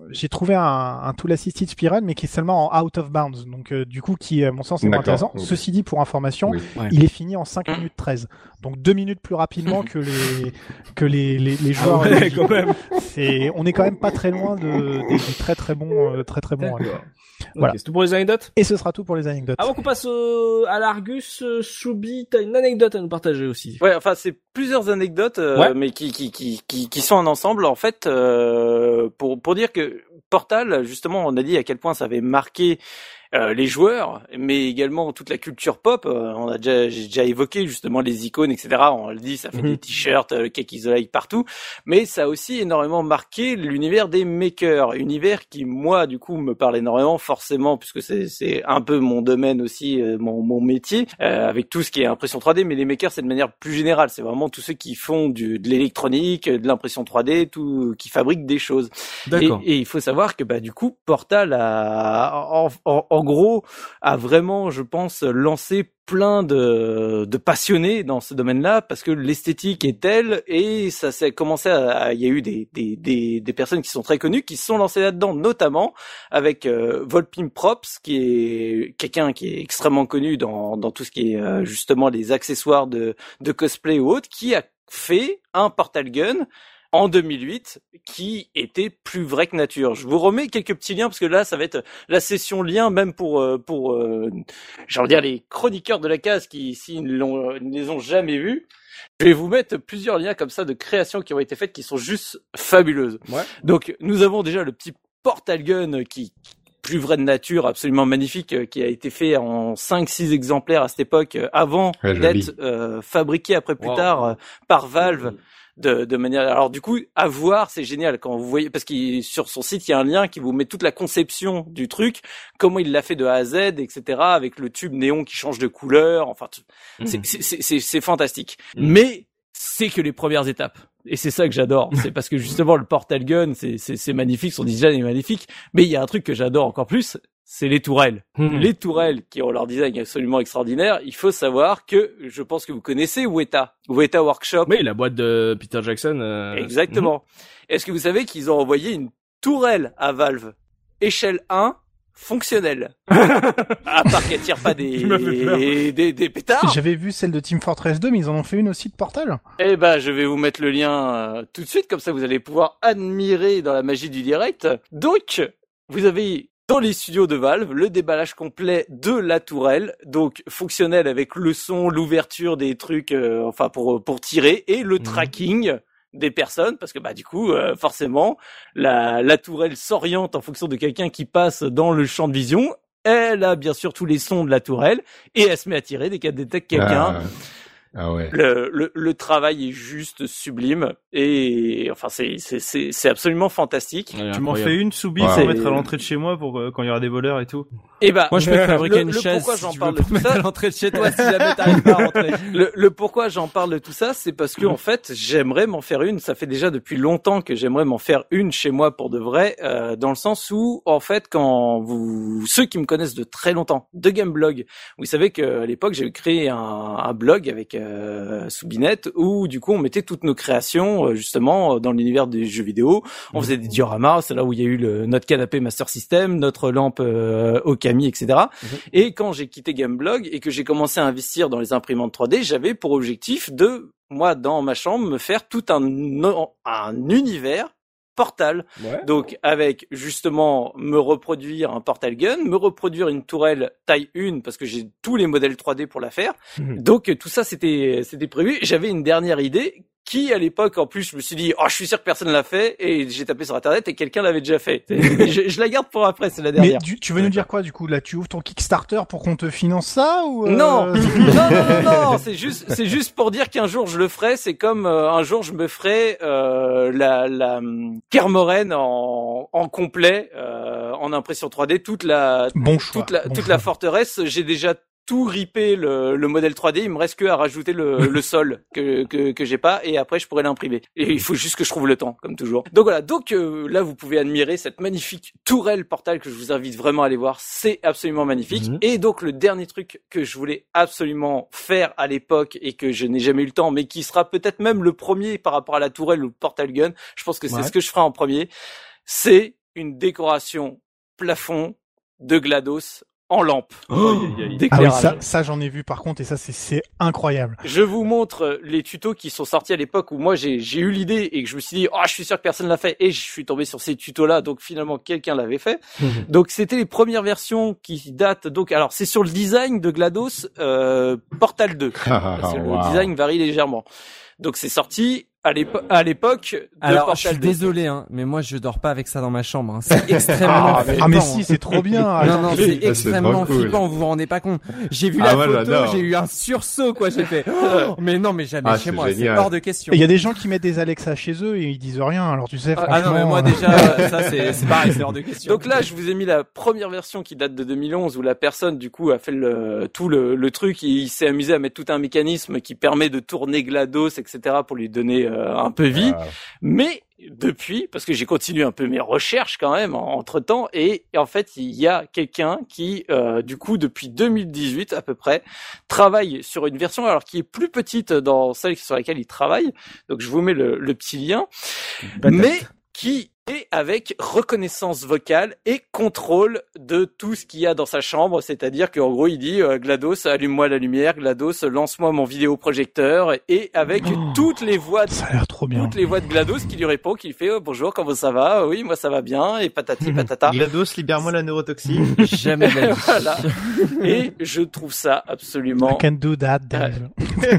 j'ai trouvé un, un tool assisted speedrun mais qui est seulement en out of bounds donc euh, du coup qui à mon sens est moins intéressant. Ceci dit pour information Oui. Ouais. il est fini en 5 minutes 13 donc 2 minutes plus rapidement que les que les les, les joueurs. Ah ouais, éligibles. quand même. C'est on est quand même pas très loin de des, des très très bons euh, très très bons. Voilà. C'est tout pour les anecdotes? Et ce sera tout pour les anecdotes. Avant qu'on passe au- à l'Argus, euh, Choubi, t'as une anecdote à nous partager aussi. Ouais, enfin c'est plusieurs anecdotes, euh, Ouais. mais qui, qui qui qui qui sont un ensemble en fait euh, pour pour dire que Portal justement on a dit à quel point ça avait marqué euh, les joueurs, mais également toute la culture pop. Euh, on a déjà j'ai déjà évoqué justement les icônes, etc. On le dit, ça fait Mhm. des t-shirts, euh, le cake isolate partout, mais ça a aussi énormément marqué l'univers des makers, univers qui moi du coup me parle énormément forcément puisque c'est c'est un peu mon domaine aussi, euh, mon mon métier euh, avec tout ce qui est impression 3D, mais les makers c'est de manière plus générale, c'est vraiment tous ceux qui font du de l'électronique, de l'impression 3D, tout qui fabriquent des choses. Et, et il faut savoir que bah du coup Portal a en, en- en gros a vraiment je pense lancé plein de, de passionnés dans ce domaine-là parce que l'esthétique est telle et ça s'est commencé à il y a eu des, des, des, des personnes qui sont très connues qui se sont lancées là-dedans notamment avec euh, Volpim Props qui est quelqu'un qui est extrêmement connu dans, dans tout ce qui est euh, justement les accessoires de, de cosplay ou autre qui a fait un portal gun en 2008 qui était plus vrai que nature. Je vous remets quelques petits liens parce que là ça va être la session lien même pour euh, pour euh, de dire les chroniqueurs de la case qui ici ne, l'ont- ne les ont jamais vus. Je vais vous mettre plusieurs liens comme ça de créations qui ont été faites qui sont juste fabuleuses. Ouais. Donc nous avons déjà le petit portal gun qui plus vrai de nature, absolument magnifique, euh, qui a été fait en 5-6 exemplaires à cette époque, avant Ouais, d'être euh, fabriqué après plus Wow. tard euh, par Valve de, de manière. Alors du coup, à voir, c'est génial quand vous voyez parce qu'il sur son site il y a un lien qui vous met toute la conception du truc, comment il l'a fait de A à Z, etc. Avec le tube néon qui change de couleur. Enfin, t- c'est- c'est c'est c'est c'est fantastique. Mais c'est que les premières étapes. Et c'est ça que j'adore. C'est parce que justement le portal gun, c'est c'est c'est magnifique, son design est magnifique. Mais il y a un truc que j'adore encore plus, c'est les tourelles. Mhm. Les tourelles qui ont leur design absolument extraordinaire. Il faut savoir que je pense que vous connaissez Weta, Weta Workshop. Oui, la boîte de Peter Jackson. euh, Exactement. Est-ce que vous savez qu'ils ont envoyé une tourelle à Valve? Échelle 1 fonctionnelle À part qu'elle tire pas des, Tu m'as fait peur. des, des pétards. J'avais vu celle de Team Fortress 2, mais ils en ont fait une aussi de Portal. Eh ben, je vais vous mettre le lien euh, tout de suite, comme ça vous allez pouvoir admirer dans la magie du direct. Donc, vous avez dans les studios de Valve le déballage complet de la tourelle, donc fonctionnel avec le son, l'ouverture des trucs, euh, enfin pour pour tirer et le tracking des personnes parce que bah du coup euh, forcément la la tourelle s'oriente en fonction de quelqu'un qui passe dans le champ de vision. Elle a bien sûr tous les sons de la tourelle et elle se met à tirer dès qu'elle détecte quelqu'un. Ah, ah ouais. le, le, le travail est juste sublime et enfin c'est c'est c'est c'est absolument fantastique. ouais, Tu m'en fais une soubi Ouais. pour mettre à l'entrée de chez moi pour euh, quand il y aura des voleurs et tout? Et bah Moi, je peux te fabriquer le- une le chaise pourquoi si j'en parle de tout ça. l'entrée de chez toi si jamais t'arrives pas à rentrer. le, le pourquoi j'en parle de tout ça, c'est parce que en fait j'aimerais m'en faire une. Ça fait déjà depuis longtemps que j'aimerais m'en faire une chez moi pour de vrai, euh, dans le sens où en fait quand vous ceux qui me connaissent de très longtemps de Gameblog, vous savez que à l'époque j'ai créé un, un blog avec euh, Soubinette où du coup on mettait toutes nos créations euh, justement dans l'univers des jeux vidéo. On faisait des dioramas, c'est là où il y a eu le, notre canapé Master System, notre lampe euh, Etc. Et quand j'ai quitté Gameblog et que j'ai commencé à investir dans les imprimantes 3D, j'avais pour objectif de, moi, dans ma chambre, me faire tout un, un univers Portal. Ouais. Donc avec justement me reproduire un Portal Gun, me reproduire une tourelle taille 1 parce que j'ai tous les modèles 3D pour la faire. Mhm. Donc tout ça c'était c'était prévu. J'avais une dernière idée qui à l'époque en plus je me suis dit oh je suis sûr que personne l'a fait et j'ai tapé sur internet et quelqu'un l'avait déjà fait. Mais je, je la garde pour après, c'est la Mais dernière. du- tu veux nous dire quoi du coup Là, tu ouvres ton Kickstarter pour qu'on te finance ça ou euh, Non, non, non, non, non, c'est juste, c'est juste pour dire qu'un jour je le ferai. C'est comme euh, un jour je me ferai euh, la, la hum, Kermoren en, en complet, euh, en impression 3D, toute la, Bon choix. toute la, bon toute choix. la forteresse. J'ai déjà tout ripé le, le modèle 3D. Il me reste que à rajouter le, le sol que que, que j'ai pas et après je pourrais l'imprimer. Et il faut juste que je trouve le temps, comme toujours. Donc voilà. Donc euh, là vous pouvez admirer cette magnifique tourelle portal que je vous invite vraiment à aller voir. C'est absolument magnifique. Mhm. Et donc le dernier truc que je voulais absolument faire à l'époque et que je n'ai jamais eu le temps, mais qui sera peut-être même le premier par rapport à la tourelle ou le portal gun. Je pense que c'est Ouais. ce que je ferai en premier. C'est une décoration plafond de Glados en lampe. Ah oui, ça, ça j'en ai vu par contre et ça c'est c'est incroyable. Je vous montre les tutos qui sont sortis à l'époque où moi j'ai j'ai eu l'idée et que je me suis dit oh je suis sûr que personne l'a fait et je suis tombé sur ces tutos là donc finalement quelqu'un l'avait fait. donc c'était les premières versions qui datent donc alors c'est sur le design de Glados euh, Portal 2 parce que le Wow. design varie légèrement. Donc c'est sorti à l'épo- à l'époque de Alors, je suis 2. désolé, hein, mais moi, je dors pas avec ça dans ma chambre. hein. C'est extrêmement Ah, mais, flippant. ah, mais hein. si c'est trop bien. Non, non, mais- c'est extrêmement trop cool. flippant, vous vous rendez pas compte. J'ai vu Ah, la moi, photo, j'ai eu un sursaut, quoi, j'ai fait, oh, mais non, mais jamais Ah, chez moi, c'est hors de question. Il y a des gens qui mettent des Alexa chez eux et ils disent rien. Alors tu sais, Ah franchement. non, mais moi, euh, déjà, ça, c'est c'est pareil, c'est hors de question. Donc là, je vous ai mis la première version qui date de 2011 où la personne du coup a fait le, tout le, le truc. et Il s'est amusé à mettre tout un mécanisme qui permet de tourner Glados, etc. pour lui donner euh, un peu vie. Ah. Mais depuis, parce que j'ai continué un peu mes recherches quand même entre temps, et, et en fait il y a quelqu'un qui, euh, du coup depuis 2018 à peu près, travaille sur une version alors qui est plus petite dans celle sur laquelle il travaille. Donc je vous mets le, le petit lien, mais qui est avec reconnaissance vocale et contrôle de tout ce qu'il y a dans sa chambre, c'est-à-dire qu'en gros il dit euh, Glados allume-moi la lumière, Glados lance-moi mon vidéoprojecteur et avec Oh. toutes les voix de Ça a l'air trop bien. toutes les voix de GLaDOS qui lui répond, qui lui fait oh, bonjour, comment ça va? Oui, moi ça va bien et patati patata. GLaDOS, libère-moi la neurotoxine. jamais de la vie. voilà. Et je trouve ça I absolument can do that, Dave.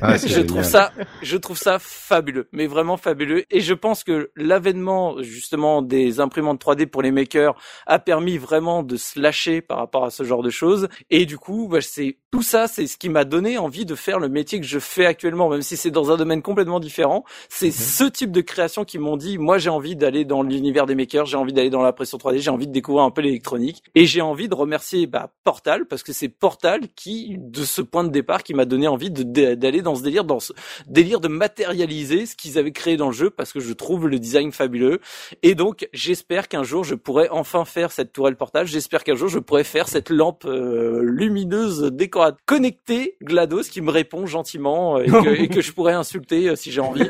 Ah, je trouve ça, je trouve ça fabuleux, mais vraiment fabuleux. Et je pense que l'avènement justement des imprimantes 3D pour les makers a permis vraiment de se lâcher par rapport à ce genre de choses. Et du coup, bah, c'est tout ça, c'est ce qui m'a donné envie de faire le métier que je fais actuellement, même si c'est dans un domaine complètement différent. C'est ce type de création qui m'ont dit, moi j'ai envie d'aller dans l'univers des makers, j'ai envie d'aller dans la pression 3D, j'ai envie de découvrir un peu l'électronique, et j'ai envie de remercier bah, Portal parce que c'est Portal qui, de ce point de départ, qui m'a donné envie d'aller dans ce délire, dans ce délire de matérialiser ce qu'ils avaient créé dans le jeu parce que je trouve le design fabuleux. Et donc, j'espère qu'un jour je pourrai enfin faire cette tourelle portage. J'espère qu'un jour je pourrai faire cette lampe euh, lumineuse décorative connectée GLaDOS qui me répond gentiment euh, et que, et que je pourrais insulter euh, si j'ai envie.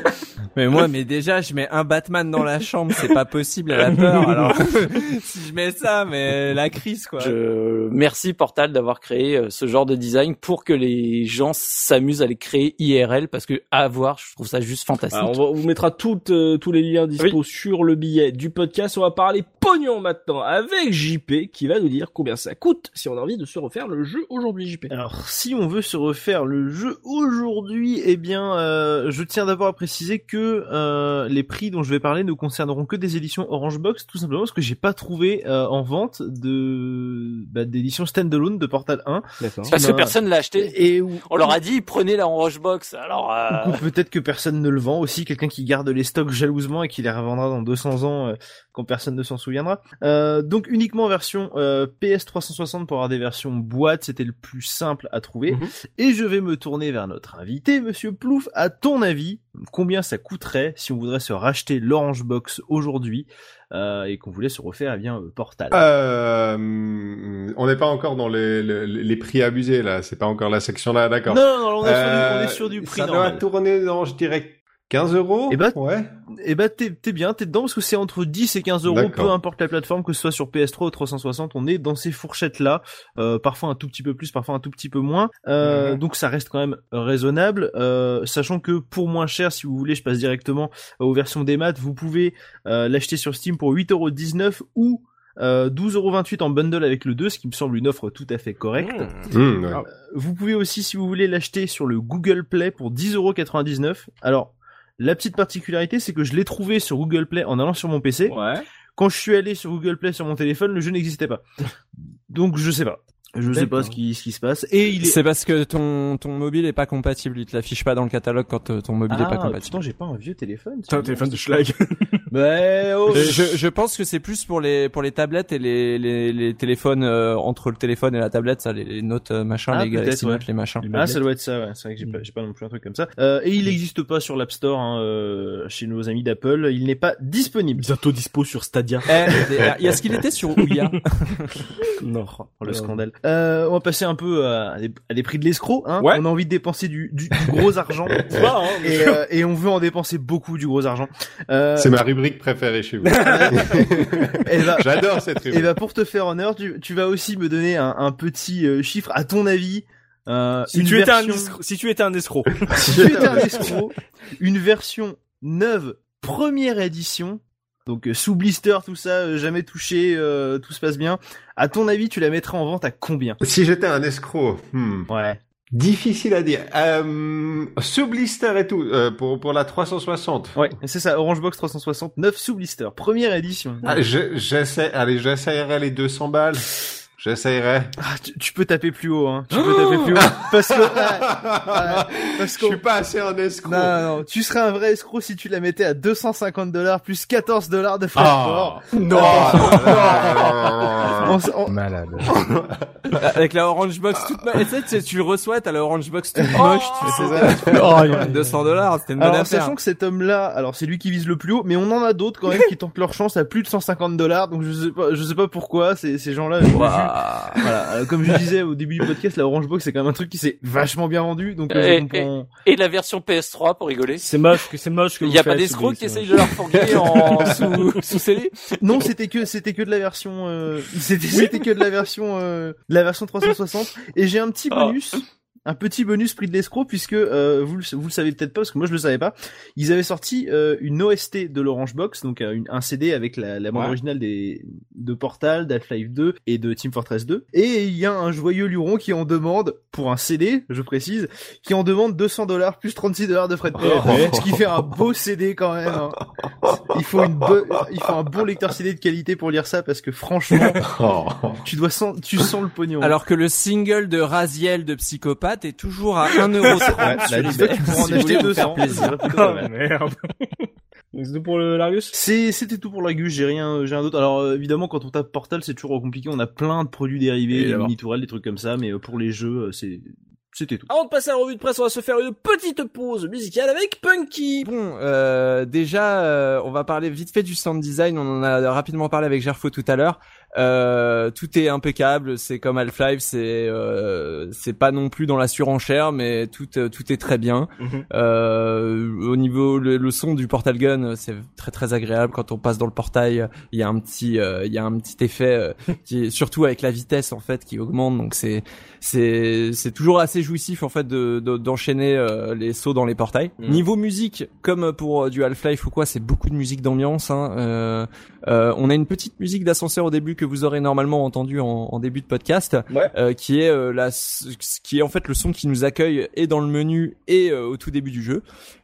Mais moi, mais déjà, je mets un Batman dans la chambre, c'est pas possible, elle a peur, alors, si je mets ça, mais la crise, quoi. Je merci Portal d'avoir créé ce genre de design pour que les gens s'amusent à les créer IRL parce que à voir, je trouve ça juste fantastique. Alors, on, va- on vous mettra toutes, euh, tous les liens dispo sur le billet du podcast. On va parler pognon maintenant avec JP qui va nous dire combien ça coûte si on a envie de se refaire le jeu aujourd'hui JP. Alors, si on veut se refaire le jeu aujourd'hui, eh bien, euh, je tiens d'abord à préciser que euh, les prix dont je vais parler ne concerneront que des éditions Orange Box, tout simplement parce que j'ai pas trouvé euh, en vente de bah, d'édition standalone de Portal 1. D'accord. parce que personne l'a acheté. Et où- On leur a dit prenez la Orange Box. Alors euh, peut-être que personne ne le vend aussi, quelqu'un qui garde les stocks jalousement et qui les revendra dans 200 ans euh, quand personne ne s'en souviendra. Euh, donc uniquement en version euh, PS360 pour avoir des versions boîte, c'était le plus simple à trouver. Mhm. Et je vais me tourner vers notre invité, Monsieur Plouf. À ton avis, combien ça coûterait si on voudrait se racheter l'Orange Box aujourd'hui euh, et qu'on voulait se refaire eh bien euh, Portal? Euh, on n'est pas encore dans les, les, les prix abusés là, c'est pas encore la section là, d'accord. Non, non, non, on est, sur, du, on est sur du prix Ça doit normal. tourner dans, je dirais, 15 euros Eh ben, ouais. Et bah t'es t'es bien, t'es dedans parce que c'est entre 10 et 15 euros, D'accord. peu importe la plateforme, que ce soit sur PS3 ou 360, on est dans ces fourchettes là, euh, parfois un tout petit peu plus, parfois un tout petit peu moins. Euh, Mhm. Donc ça reste quand même raisonnable, euh, sachant que pour moins cher, si vous voulez, je passe directement aux versions des maths, vous pouvez euh, l'acheter sur Steam pour 8,19€ ou euh, 12,28€ en bundle avec le 2, ce qui me semble une offre tout à fait correcte. Mmh, ouais. Vous pouvez aussi, si vous voulez, l'acheter sur le Google Play pour 10,99€. Alors, la petite particularité, c'est que je l'ai trouvé sur Google Play en allant sur mon PC. Ouais. Quand je suis allé sur Google Play sur mon téléphone, le jeu n'existait pas. Donc, je sais pas. Je sais pas ce qui, ce qui se passe. Et il est... C'est parce que ton ton mobile est pas compatible, il te l'affiche pas dans le catalogue quand euh, ton mobile est pas Ah, compatible. putain, j'ai pas un vieux téléphone. T'as un téléphone de schlag. Mais, oh, Je, je, je pense que c'est plus pour les pour les tablettes et les les, les téléphones euh, entre le téléphone et la tablette, ça les, les notes euh, machin, Ah, les Galaxy peut-être, Note, les machins. Ah, ça doit être ça, ouais. C'est vrai que j'ai pas, j'ai pas non plus un truc comme ça. Euh, et il n'existe pas sur l'App Store, hein, euh, chez nos amis d'Apple. Il n'est pas disponible. Bientôt dispo sur Stadia. Eh, il y a ce qu'il était sur Ouya. non. Oh, le scandale. Euh, on va passer un peu à des, à des prix de l'escroc. Hein. Ouais. On a envie de dépenser du, du, du gros argent. Hein, et, euh, et on veut en dépenser beaucoup du gros argent. Euh, C'est ma rubrique préférée chez vous. et bah, J'adore cette et rubrique. bah, pour te faire honneur, tu, tu vas aussi me donner un, un petit euh, chiffre. À ton avis, euh, Si une tu étais un escroc, si tu étais un escroc. si tu étais un escroc, une version neuve, première édition, donc euh, sous blister, tout ça, euh, jamais touché, euh, tout se passe bien. À ton avis, tu la mettrais en vente à combien? Si j'étais un escroc, hmm, Ouais. difficile à dire. Euh, sous blister et tout, euh, pour pour la 360. Ouais, c'est ça, Orange Box 369 sous blister, première édition. Ah, je- j'essaie, allez, j'essayerai les 200 balles. J'essayerai. Ah, tu, tu peux taper plus haut, hein. Tu peux taper plus haut. Parce que, ouais, ouais, parce Je que, suis pas assez un escroc. non, non, non, tu serais un vrai escroc si tu la mettais à 250 dollars plus 14 dollars de frais de Ah. port. Non. On Malade. Avec la Orange Box toute moche. Et tu sais, tu reçois, t'as la Orange Box toute moche, tu sais. Oh, il y a- 200 dollars, c'était une bonne Alors, affaire. sachant que cet homme-là, alors c'est lui qui vise le plus haut, mais on en a d'autres quand même qui tentent leur chance à plus de 150 dollars, donc je sais pas, je sais pas pourquoi, ces, ces gens-là, voilà, euh, comme je disais au début du podcast, la Orange Box c'est quand même un truc qui s'est vachement bien vendu, donc euh, Et- comprends- Et la version PS3 pour rigoler. C'est moche que c'est moche que Il y a pas d'escrocs qui essayent de leur fourguer en sous sous. Non, c'était que c'était que de la version euh, c'était c'était que de la version euh, de la version 360 et j'ai un petit Oh. Un petit bonus prix de l'escroc puisque euh, vous le, vous le savez peut-être pas parce que moi je le savais pas. Ils avaient sorti euh, une OST de l'Orange Box donc euh, une- un CD avec la, la bande Ouais. originale des de Portal, d'Half-Life 2 et de Team Fortress 2 et il y a un joyeux luron qui en demande pour un CD, je précise, qui en demande 200 dollars plus 36 dollars de frais de port, ce qui fait un beau CD quand même. hein. Il faut une il faut un bon lecteur CD de qualité pour lire ça parce que franchement, Oh. tu dois sens, tu sens le pognon. Alors que le single de Raziel de Psychopathe est toujours à 1,30€ Ouais, sur eBay. tu pourras en acheter voulez vous faire 200. plaisir. C'est plutôt pas Oh mal. merde. Donc, C'est tout pour le Larius? C'était tout pour la Gus, j'ai rien, j'ai rien d'autre. Alors, euh, évidemment, quand on tape Portal, c'est toujours compliqué, on a plein de produits dérivés, des alors mini tourelles, des trucs comme ça, mais euh, pour les jeux, euh, c'est, c'était tout. Avant de passer à la revue de presse, on va se faire une petite pause musicale avec Punky. Bon, euh, déjà, euh, on va parler vite fait du sound design. On en a rapidement parlé avec Gerfo tout à l'heure. Euh, tout est impeccable. C'est comme Half-Life. C'est euh, c'est pas non plus dans la surenchère, mais tout euh, tout est très bien. Mhm. Euh, au niveau le, le son du portal gun, c'est très très agréable. Quand on passe dans le portail, il y a un petit euh, il y a un petit effet euh, qui est surtout avec la vitesse en fait qui augmente. Donc c'est c'est c'est toujours assez jouissif en fait de de- d'enchaîner les sauts dans les portails. Mhm. Niveau musique, comme pour du Half-Life ou quoi, c'est beaucoup de musique d'ambiance. Hein. On a une petite musique d'ascenseur au début que vous aurez normalement entendu en, en début de podcast, Ouais. euh, qui est euh, la qui est en fait le son qui nous accueille et dans le menu et euh, au tout début du jeu.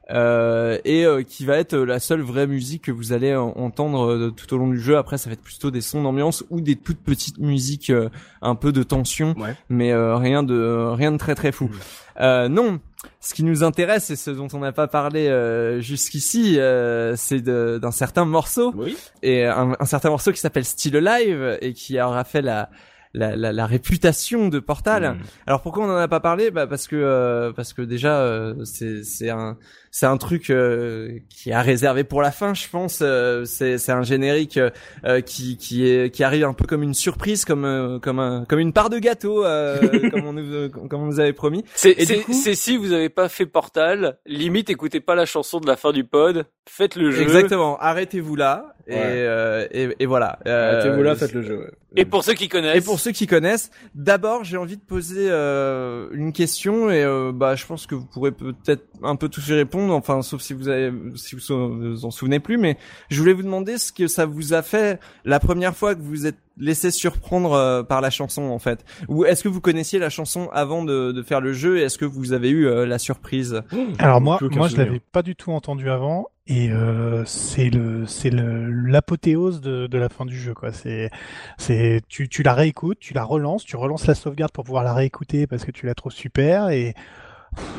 Euh, et euh, qui va être la seule vraie musique que vous allez en- entendre tout au long du jeu. Après, ça va être plutôt des sons d'ambiance ou des toutes petites musiques un peu de tension, Ouais. mais rien de rien de très très fou. Euh, non, ce qui nous intéresse et ce dont on n'a pas parlé euh, jusqu'ici, euh, c'est d'un certain morceau Oui. et un, un certain morceau qui s'appelle Still Alive et qui aura fait la la, la, la réputation de Portal. Mm. Alors pourquoi on en a pas parlé? Bah parce que euh, parce que déjà euh, c'est c'est un c'est un truc euh, qui est à réserver pour la fin, je pense. Euh, c'est c'est un générique euh, qui qui est qui arrive un peu comme une surprise, comme euh, comme un comme une part de gâteau, euh, comme on nous comme on nous avait promis. C'est si vous avez pas fait Portal, limite écoutez pas la chanson de la fin du pod, faites le jeu. Exactement. Arrêtez-vous là et Ouais. euh, et, et voilà. Euh, Arrêtez-vous là, faites le jeu. ouais. Et pour ceux qui connaissent. Et pour ceux qui connaissent, d'abord j'ai envie de poser euh, une question et euh, bah je pense que vous pourrez peut-être un peu tous y répondre, enfin sauf si vous avez si vous en souvenez plus, mais je voulais vous demander ce que ça vous a fait la première fois que vous vous êtes laissé surprendre euh, par la chanson en fait, ou est-ce que vous connaissiez la chanson avant de, de faire le jeu et est-ce que vous avez eu euh, la surprise? Alors moi, moi je l'avais pas du tout entendu avant et euh, c'est le c'est le l'apothéose de, de la fin du jeu quoi. C'est c'est tu tu la réécoutes, tu la relances, tu relances la sauvegarde pour pouvoir la réécouter parce que tu la trouves super et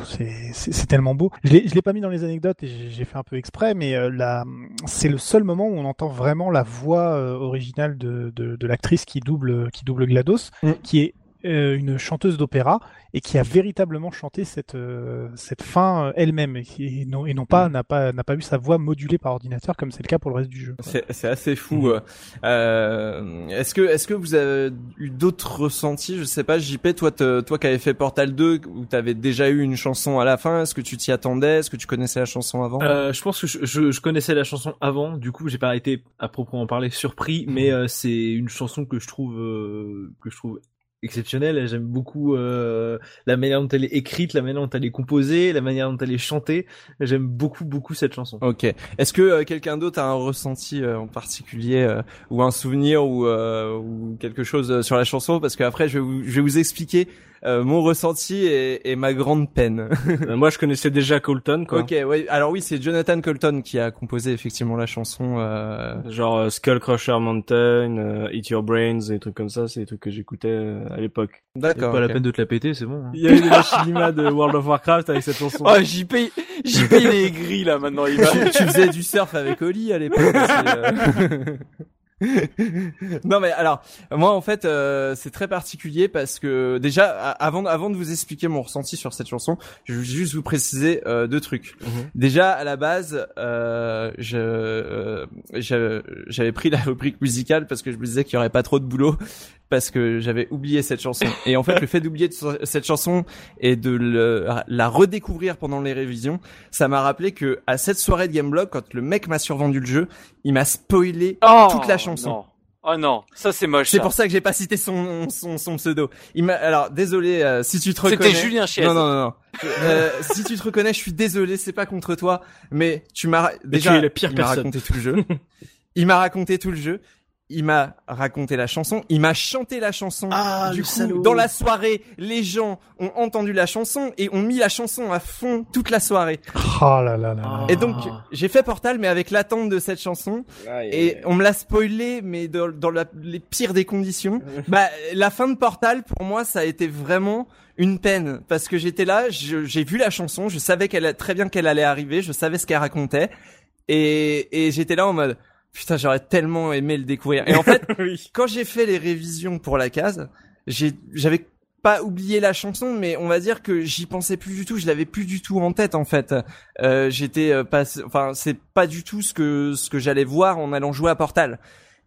c'est c'est c'est tellement beau. Je l'ai pas mis dans les anecdotes et j'ai fait un peu exprès mais euh, c'est le seul moment où on entend vraiment la voix euh, originale de de, de l'actrice qui double qui double Glados Mm. qui est euh, une chanteuse d'opéra et qui a véritablement chanté cette euh, cette fin euh, elle-même et, non et non pas n'a pas n'a pas eu sa voix modulée par ordinateur comme c'est le cas pour le reste du jeu. C'est c'est assez fou. euh. Euh, est-ce que est-ce que vous avez eu d'autres ressentis? Je sais pas, JP, toi te- toi qui avais fait Portal 2 où t'avais déjà eu une chanson à la fin, est-ce que tu t'y attendais? Est-ce que tu connaissais la chanson avant? Euh, je pense que je, je, je connaissais la chanson avant, du coup j'ai pas été à proprement parler surpris, mais euh, c'est une chanson que je trouve euh, que je trouve exceptionnelle. J'aime beaucoup euh, la manière dont elle est écrite, la manière dont elle est composée, la manière dont elle est chantée. J'aime beaucoup beaucoup cette chanson. Ok. Est-ce que euh, quelqu'un d'autre a un ressenti euh, en particulier euh, ou un souvenir ou, euh, ou quelque chose sur la chanson? Parce qu'après je vous je vais vous expliquer euh, mon ressenti et, et ma grande peine. Euh, moi, je connaissais déjà Colton, quoi. Ok, ouais. Alors oui, c'est Jonathan Colton qui a composé effectivement la chanson. Euh... Genre euh, Skull Crusher Mountain, euh, Eat Your Brains, et des trucs comme ça, c'est des trucs que j'écoutais euh, à l'époque. D'accord. pas la peine de te la péter, c'est bon. hein. Il y avait des machinima de World of Warcraft avec cette chanson. Oh, JP, JP il est aigri là maintenant. Il va. tu, tu faisais du surf avec Oli à l'époque. Non mais alors moi en fait euh, c'est très particulier parce que déjà avant avant de vous expliquer mon ressenti sur cette chanson je veux juste vous préciser euh, deux trucs. Mhm. déjà à la base euh, je euh, je- j'avais pris la rubrique musicale parce que je me disais qu'il y aurait pas trop de boulot parce que j'avais oublié cette chanson. Et en fait le fait d'oublier cette chanson et de le- la redécouvrir pendant les révisions ça m'a rappelé que à cette soirée de Gameblog quand le mec m'a survendu le jeu il m'a spoilé Oh, toute la chanson non. Oh non, ça c'est moche. c'est pour ça que j'ai pas cité son son, son pseudo. Il m'a alors désolé euh, si tu te C'était reconnais. Julien Chiez. Non non non. non. Euh, si tu te reconnais, je suis désolé, c'est pas contre toi, mais tu m'as déjà tu es la pire il m'a raconté tout le jeu. il m'a raconté tout le jeu. Il m'a raconté la chanson, il m'a chanté la chanson. Ah, du coup, salaud. dans la soirée, les gens ont entendu la chanson et ont mis la chanson à fond toute la soirée. Oh là là là. là. Et donc, j'ai fait Portal, mais avec l'attente de cette chanson. Et on me l'a spoilé, mais dans, dans la- les pires des conditions. bah, la fin de Portal, pour moi, ça a été vraiment une peine. Parce que j'étais là, j'ai vu la chanson, je savais qu'elle très bien qu'elle allait arriver, je savais ce qu'elle racontait. Et, et j'étais là en mode, putain, j'aurais tellement aimé le découvrir. Et en fait, oui. quand j'ai fait les révisions pour la case, j'avais pas oublié la chanson, mais on va dire que j'y pensais plus du tout, je l'avais plus du tout en tête en fait. Euh, j'étais euh, pas, enfin c'est pas du tout ce que ce que j'allais voir en allant jouer à Portal.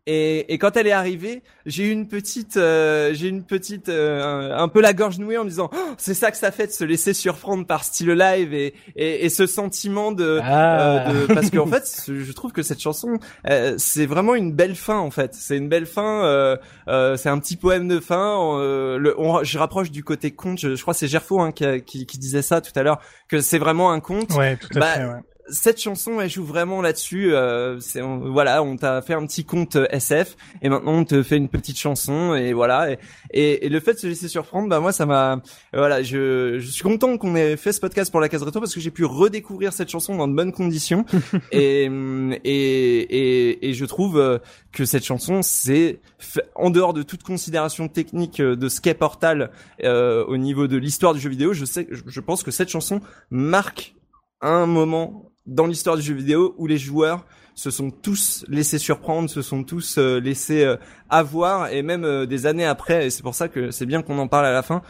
Et, et quand elle est arrivée, j'ai eu une petite, euh, j'ai eu une petite, euh, un, un peu la gorge nouée en me disant, Oh, c'est ça que ça fait de se laisser surprendre par style live et, et, et ce sentiment de, Ah. euh, de- parce qu'en fait, je trouve que cette chanson, euh, c'est vraiment une belle fin en fait. C'est une belle fin. Euh, euh, c'est un petit poème de fin. euh, le, on- je rapproche du côté conte. Je, je crois que c'est Gerfo hein, qui, a- qui, qui disait ça tout à l'heure que c'est vraiment un conte. Ouais, tout à Bah, fait. Ouais. Cette chanson, elle joue vraiment là-dessus. Euh, c'est on- voilà, on t'a fait un petit conte SF et maintenant on te fait une petite chanson et voilà. Et, et, et le fait de se laisser surprendre, bah moi ça m'a voilà, je, je suis content qu'on ait fait ce podcast pour la case rétro parce que j'ai pu redécouvrir cette chanson dans de bonnes conditions et, et, et, je trouve euh, que cette chanson, c'est en dehors de toute considération technique euh, de ce qu'est Portal euh, au niveau de l'histoire du jeu vidéo, je sais, je pense que cette chanson marque un moment dans l'histoire du jeu vidéo où les joueurs se sont tous laissés surprendre, se sont tous laissés avoir, et même des années après, et c'est pour ça que c'est bien qu'on en parle à la fin.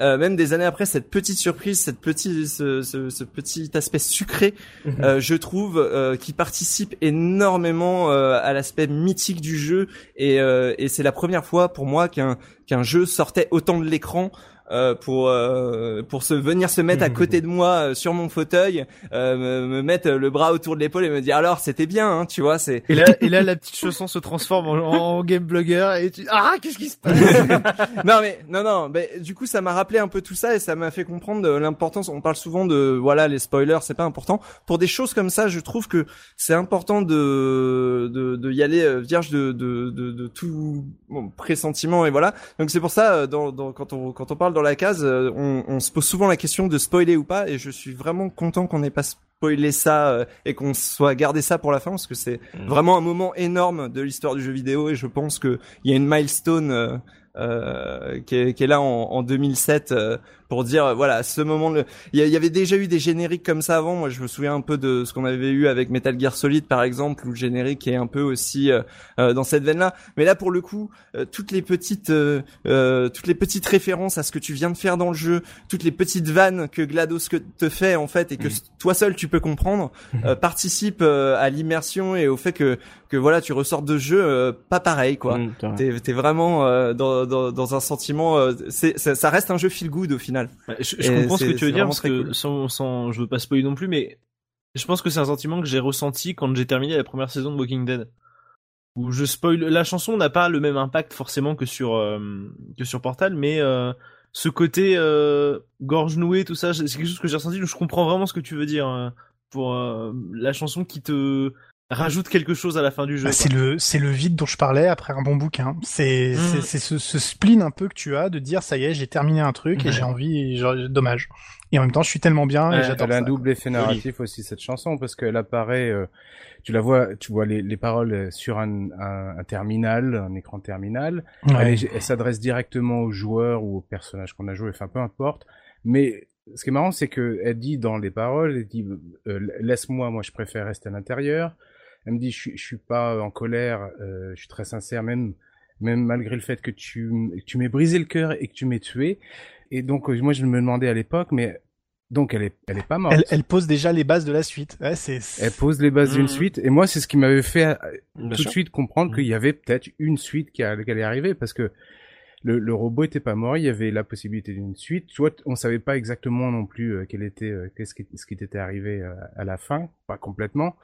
Euh, même des années après cette petite surprise, cette petite, ce, ce, ce petit aspect sucré, mhm. euh, je trouve, euh, qui participe énormément euh, à l'aspect mythique du jeu. Et, et c'est la première fois pour moi qu'un qu'un jeu sortait autant de l'écran euh, pour euh, pour se venir se mettre à côté de moi euh, sur mon fauteuil, me, me, mettre le bras autour de l'épaule et me dire alors c'était bien, hein, tu vois, c'est. Et là et là la petite chanson se transforme en, game blogger et tu ah qu'est-ce qui se passe? Non mais non non, mais du coup ça m'a rappelé un peu tout ça et ça m'a fait comprendre l'importance. On parle souvent de voilà les spoilers, c'est pas important. Pour des choses comme ça, je trouve que c'est important de, de de y aller vierge de de de, de tout bon, pressentiment et voilà. Donc c'est pour ça dans, dans quand on quand on parle dans la case, euh, on, on, se pose souvent la question de spoiler ou pas, et je suis vraiment content qu'on n'ait pas spoilé ça euh, et qu'on soit gardé ça pour la fin, parce que c'est mm. vraiment un moment énorme de l'histoire du jeu vidéo, et je pense qu'il y a une milestone euh, qui, est, qui, est, là en, en 2007 euh, pour dire voilà ce moment il y, avait déjà eu des génériques comme ça avant. Moi je me souviens un peu de ce qu'on avait eu avec Metal Gear Solid par exemple où le générique est un peu aussi euh, dans cette veine là mais là pour le coup toutes les petites toutes les petites références à ce que tu viens de faire dans le jeu toutes les petites vannes que GLaDOS te fait en fait et que toi seul tu peux comprendre participent à l'immersion et au fait que que voilà tu ressortes de jeu pas pareil quoi. Mm, t'es es vraiment dans dans, un sentiment. Euh, c'est, ça, reste un jeu feel good au final. Je, comprends ce que tu veux dire parce que sans, sans, je veux pas spoiler non plus, mais je pense que c'est un sentiment que j'ai ressenti quand j'ai terminé la première saison de Walking Dead. Où je spoil, la chanson n'a pas le même impact forcément que sur euh, que sur Portal, mais euh, ce côté gorge nouée, tout ça, c'est quelque chose que j'ai ressenti. Je comprends vraiment ce que tu veux dire pour la chanson qui te rajoute quelque chose à la fin du jeu. Bah, c'est le c'est le vide dont je parlais après un bon bouquin. C'est mm. c'est ce, ce, spleen un peu que tu as de dire ça y est j'ai terminé un truc et j'ai envie et dommage. Et en même temps je suis tellement bien et j'adore Elle a un double effet narratif aussi cette chanson parce qu'elle apparaît euh, tu la vois tu vois les, les paroles sur un, un, terminal un écran terminal. Elle, s'adresse directement aux joueurs ou aux personnages qu'on a joué enfin peu importe. Mais ce qui est marrant, c'est que elle dit dans les paroles, elle dit euh, laisse-moi, moi je préfère rester à l'intérieur. Elle me dit, je, je suis pas en colère, euh, je suis très sincère, même même malgré le fait que tu, tu m'aies brisé le cœur et que tu m'aies tué. Et donc, euh, moi, je me demandais à l'époque, mais donc elle est, elle est pas morte. Elle, elle pose déjà les bases de la suite. Ouais, c'est. Elle pose les bases d'une mmh. suite. Et moi, c'est ce qui m'avait fait euh, tout de suite comprendre mmh. qu'il y avait peut-être une suite qui, allait arriver parce que le, le, robot était pas mort. Il y avait la possibilité d'une suite. Tu vois, on savait pas exactement non plus euh, quel était, qu'est-ce qui, ce qui était arrivé à la fin, pas complètement.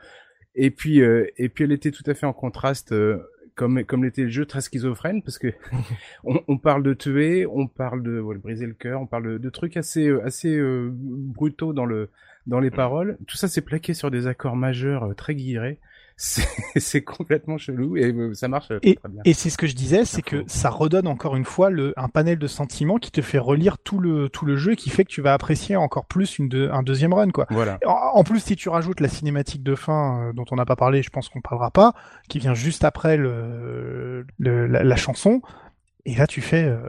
Et puis, euh, et puis elle était tout à fait en contraste, euh, comme comme l'était le jeu, très schizophrène, parce que on, on, parle de tuer, on parle de briser le cœur, on parle de, de trucs assez euh, assez brutaux dans le dans les paroles. Tout ça c'est plaqué sur des accords majeurs très guillerés c'est complètement chelou et ça marche et, très bien. Et c'est ce que je disais, c'est que ça redonne encore une fois le, un panel de sentiments qui te fait relire tout le tout le jeu, qui fait que tu vas apprécier encore plus une un deuxième run quoi. Voilà. En, plus, si tu rajoutes la cinématique de fin euh, dont on n'a pas parlé, je pense qu'on parlera pas, qui vient juste après le, le la, chanson, et là tu fais euh,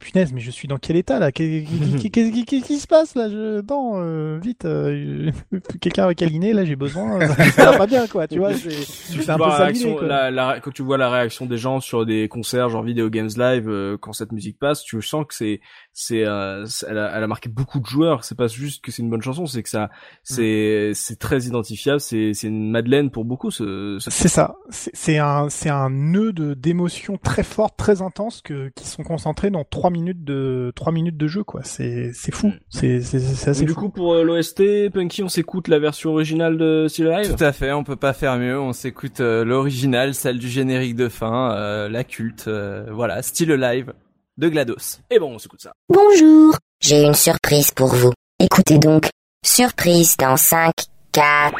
Punaise, mais je suis dans quel état là? Qu'est-ce qui se passe là? Je... Non, euh, vite, euh, quelqu'un avec câliner là, j'ai besoin. Euh, ça va pas bien quoi, tu vois. C'est un peu la réaction, la, la, quand tu vois la réaction des gens sur des concerts genre Video Games Live, quand cette musique passe, tu sens que c'est c'est euh, elle, a, elle, a, marqué beaucoup de joueurs c'est pas juste que c'est une bonne chanson c'est que ça c'est c'est très identifiable c'est c'est une madeleine pour beaucoup ce, c'est ça c'est un c'est un nœud de d'émotions très fortes très intenses que qui sont concentrés dans trois minutes de trois minutes de jeu quoi c'est c'est fou mm. c'est c'est assez du coup pour euh, l'OST Punky on s'écoute la version originale de Still Alive tout à fait on peut pas faire mieux on s'écoute euh, l'original celle du générique de fin la culte voilà Still Alive de GLaDOS. Et bon, on s'écoute ça. Bonjour, j'ai une surprise pour vous. Écoutez donc. Surprise dans 5, 4.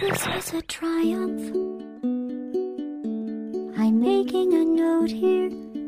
This was a triumph. I'm making a note here,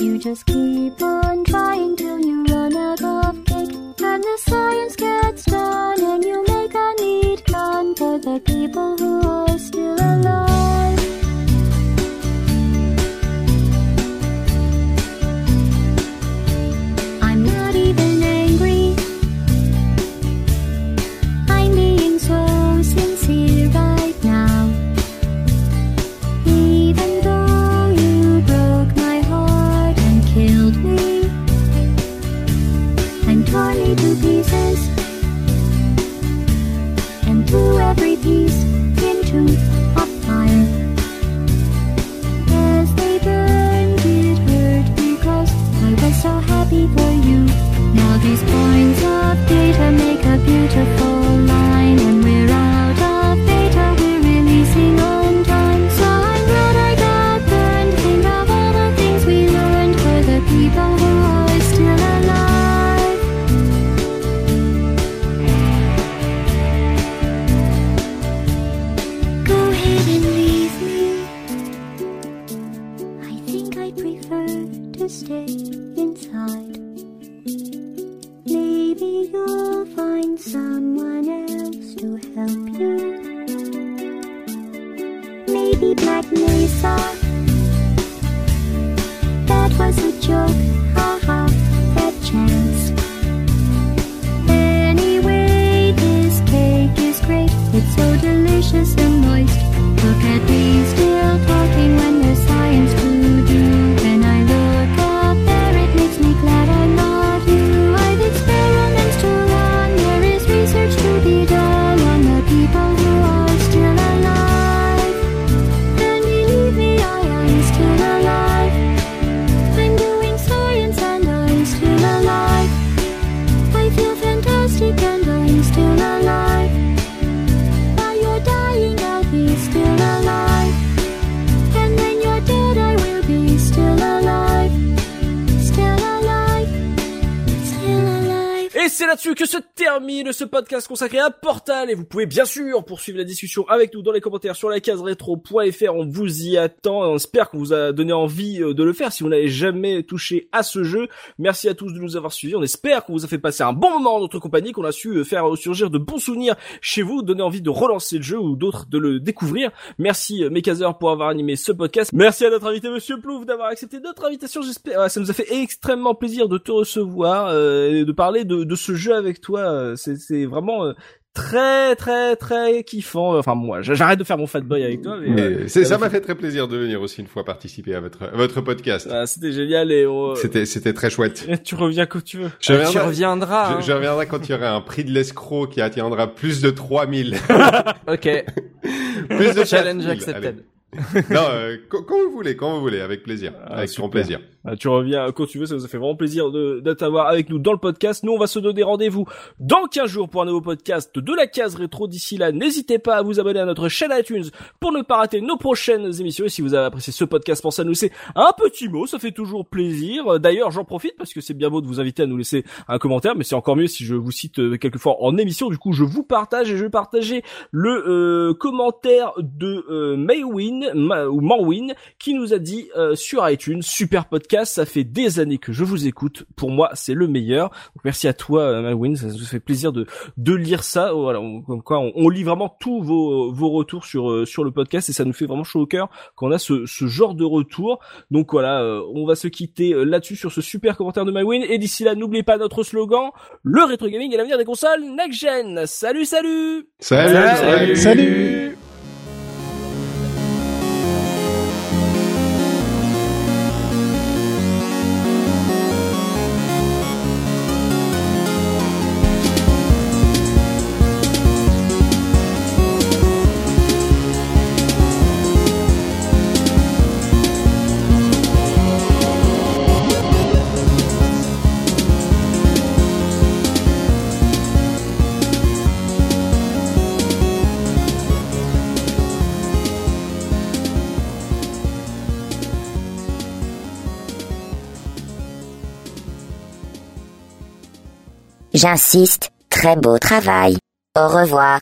You just keep on trying till you run out of cake. And the science gets done and you make a neat gun for the people who are still alive. A beautiful ce podcast consacré à Portal. Et vous pouvez bien sûr poursuivre la discussion avec nous dans les commentaires sur la case. On vous y attend. On espère vous a donné envie euh, de le faire si vous n'avez jamais touché à ce jeu. Merci à tous de nous avoir suivis. On espère qu'on vous a fait passer un bon moment en notre compagnie, qu'on a su euh, faire surgir de bons souvenirs chez vous, donner envie de relancer le jeu ou d'autres de le découvrir. Merci euh, Mekazer pour avoir animé ce podcast. Merci à notre invité Monsieur Plouf d'avoir accepté notre invitation. J'espère, ça nous a fait extrêmement plaisir de te recevoir euh, et de parler de, de ce jeu avec toi. Euh, C'est, c'est vraiment euh, très très très kiffant. Enfin moi, j'arrête de faire mon fanboy avec toi. Mais, Mais euh, c'est- ça m'a fait très plaisir de venir aussi une fois participer à votre, à votre podcast. Ah, c'était génial et on- C'était, c'était très chouette. tu reviens quand tu veux. Je tu reviendrai, reviendras. je, hein. je reviendrai quand il y aura un prix de l'escroc qui atteindra plus de 3000. Ok. plus de Challenge 4000. accepted. Allez. non, euh, quand, quand vous voulez, quand vous voulez, avec plaisir. Ah, avec super. grand plaisir. Ah, tu reviens quand tu veux, ça nous a fait vraiment plaisir de, de t'avoir avec nous dans le podcast. Nous, on va se donner rendez-vous dans 15 jours pour un nouveau podcast de la case rétro. D'ici là, n'hésitez pas à vous abonner à notre chaîne iTunes pour ne pas rater nos prochaines émissions. Et si vous avez apprécié ce podcast, pensez à nous laisser un petit mot, ça fait toujours plaisir. D'ailleurs, j'en profite parce que c'est bien beau de vous inviter à nous laisser un commentaire, mais c'est encore mieux si je vous cite euh, quelquefois en émission. Du coup, je vous partage et je vais partager le euh, commentaire de euh, Maywin Ma- ou Manwin qui nous a dit euh, sur iTunes super podcast ça fait des années que je vous écoute. Pour moi c'est le meilleur. Donc merci à toi euh, Maywin ça nous fait plaisir de de lire ça. Voilà on, comme quoi on, on lit vraiment tous vos vos retours sur euh, sur le podcast et ça nous fait vraiment chaud au cœur quand on a ce ce genre de retour. Donc voilà euh, on va se quitter là-dessus sur ce super commentaire de Maywin et d'ici là n'oubliez pas notre slogan le rétro gaming est l'avenir des consoles next gen. Salut. salut. Salut, Salut J'insiste, très beau travail. Au revoir.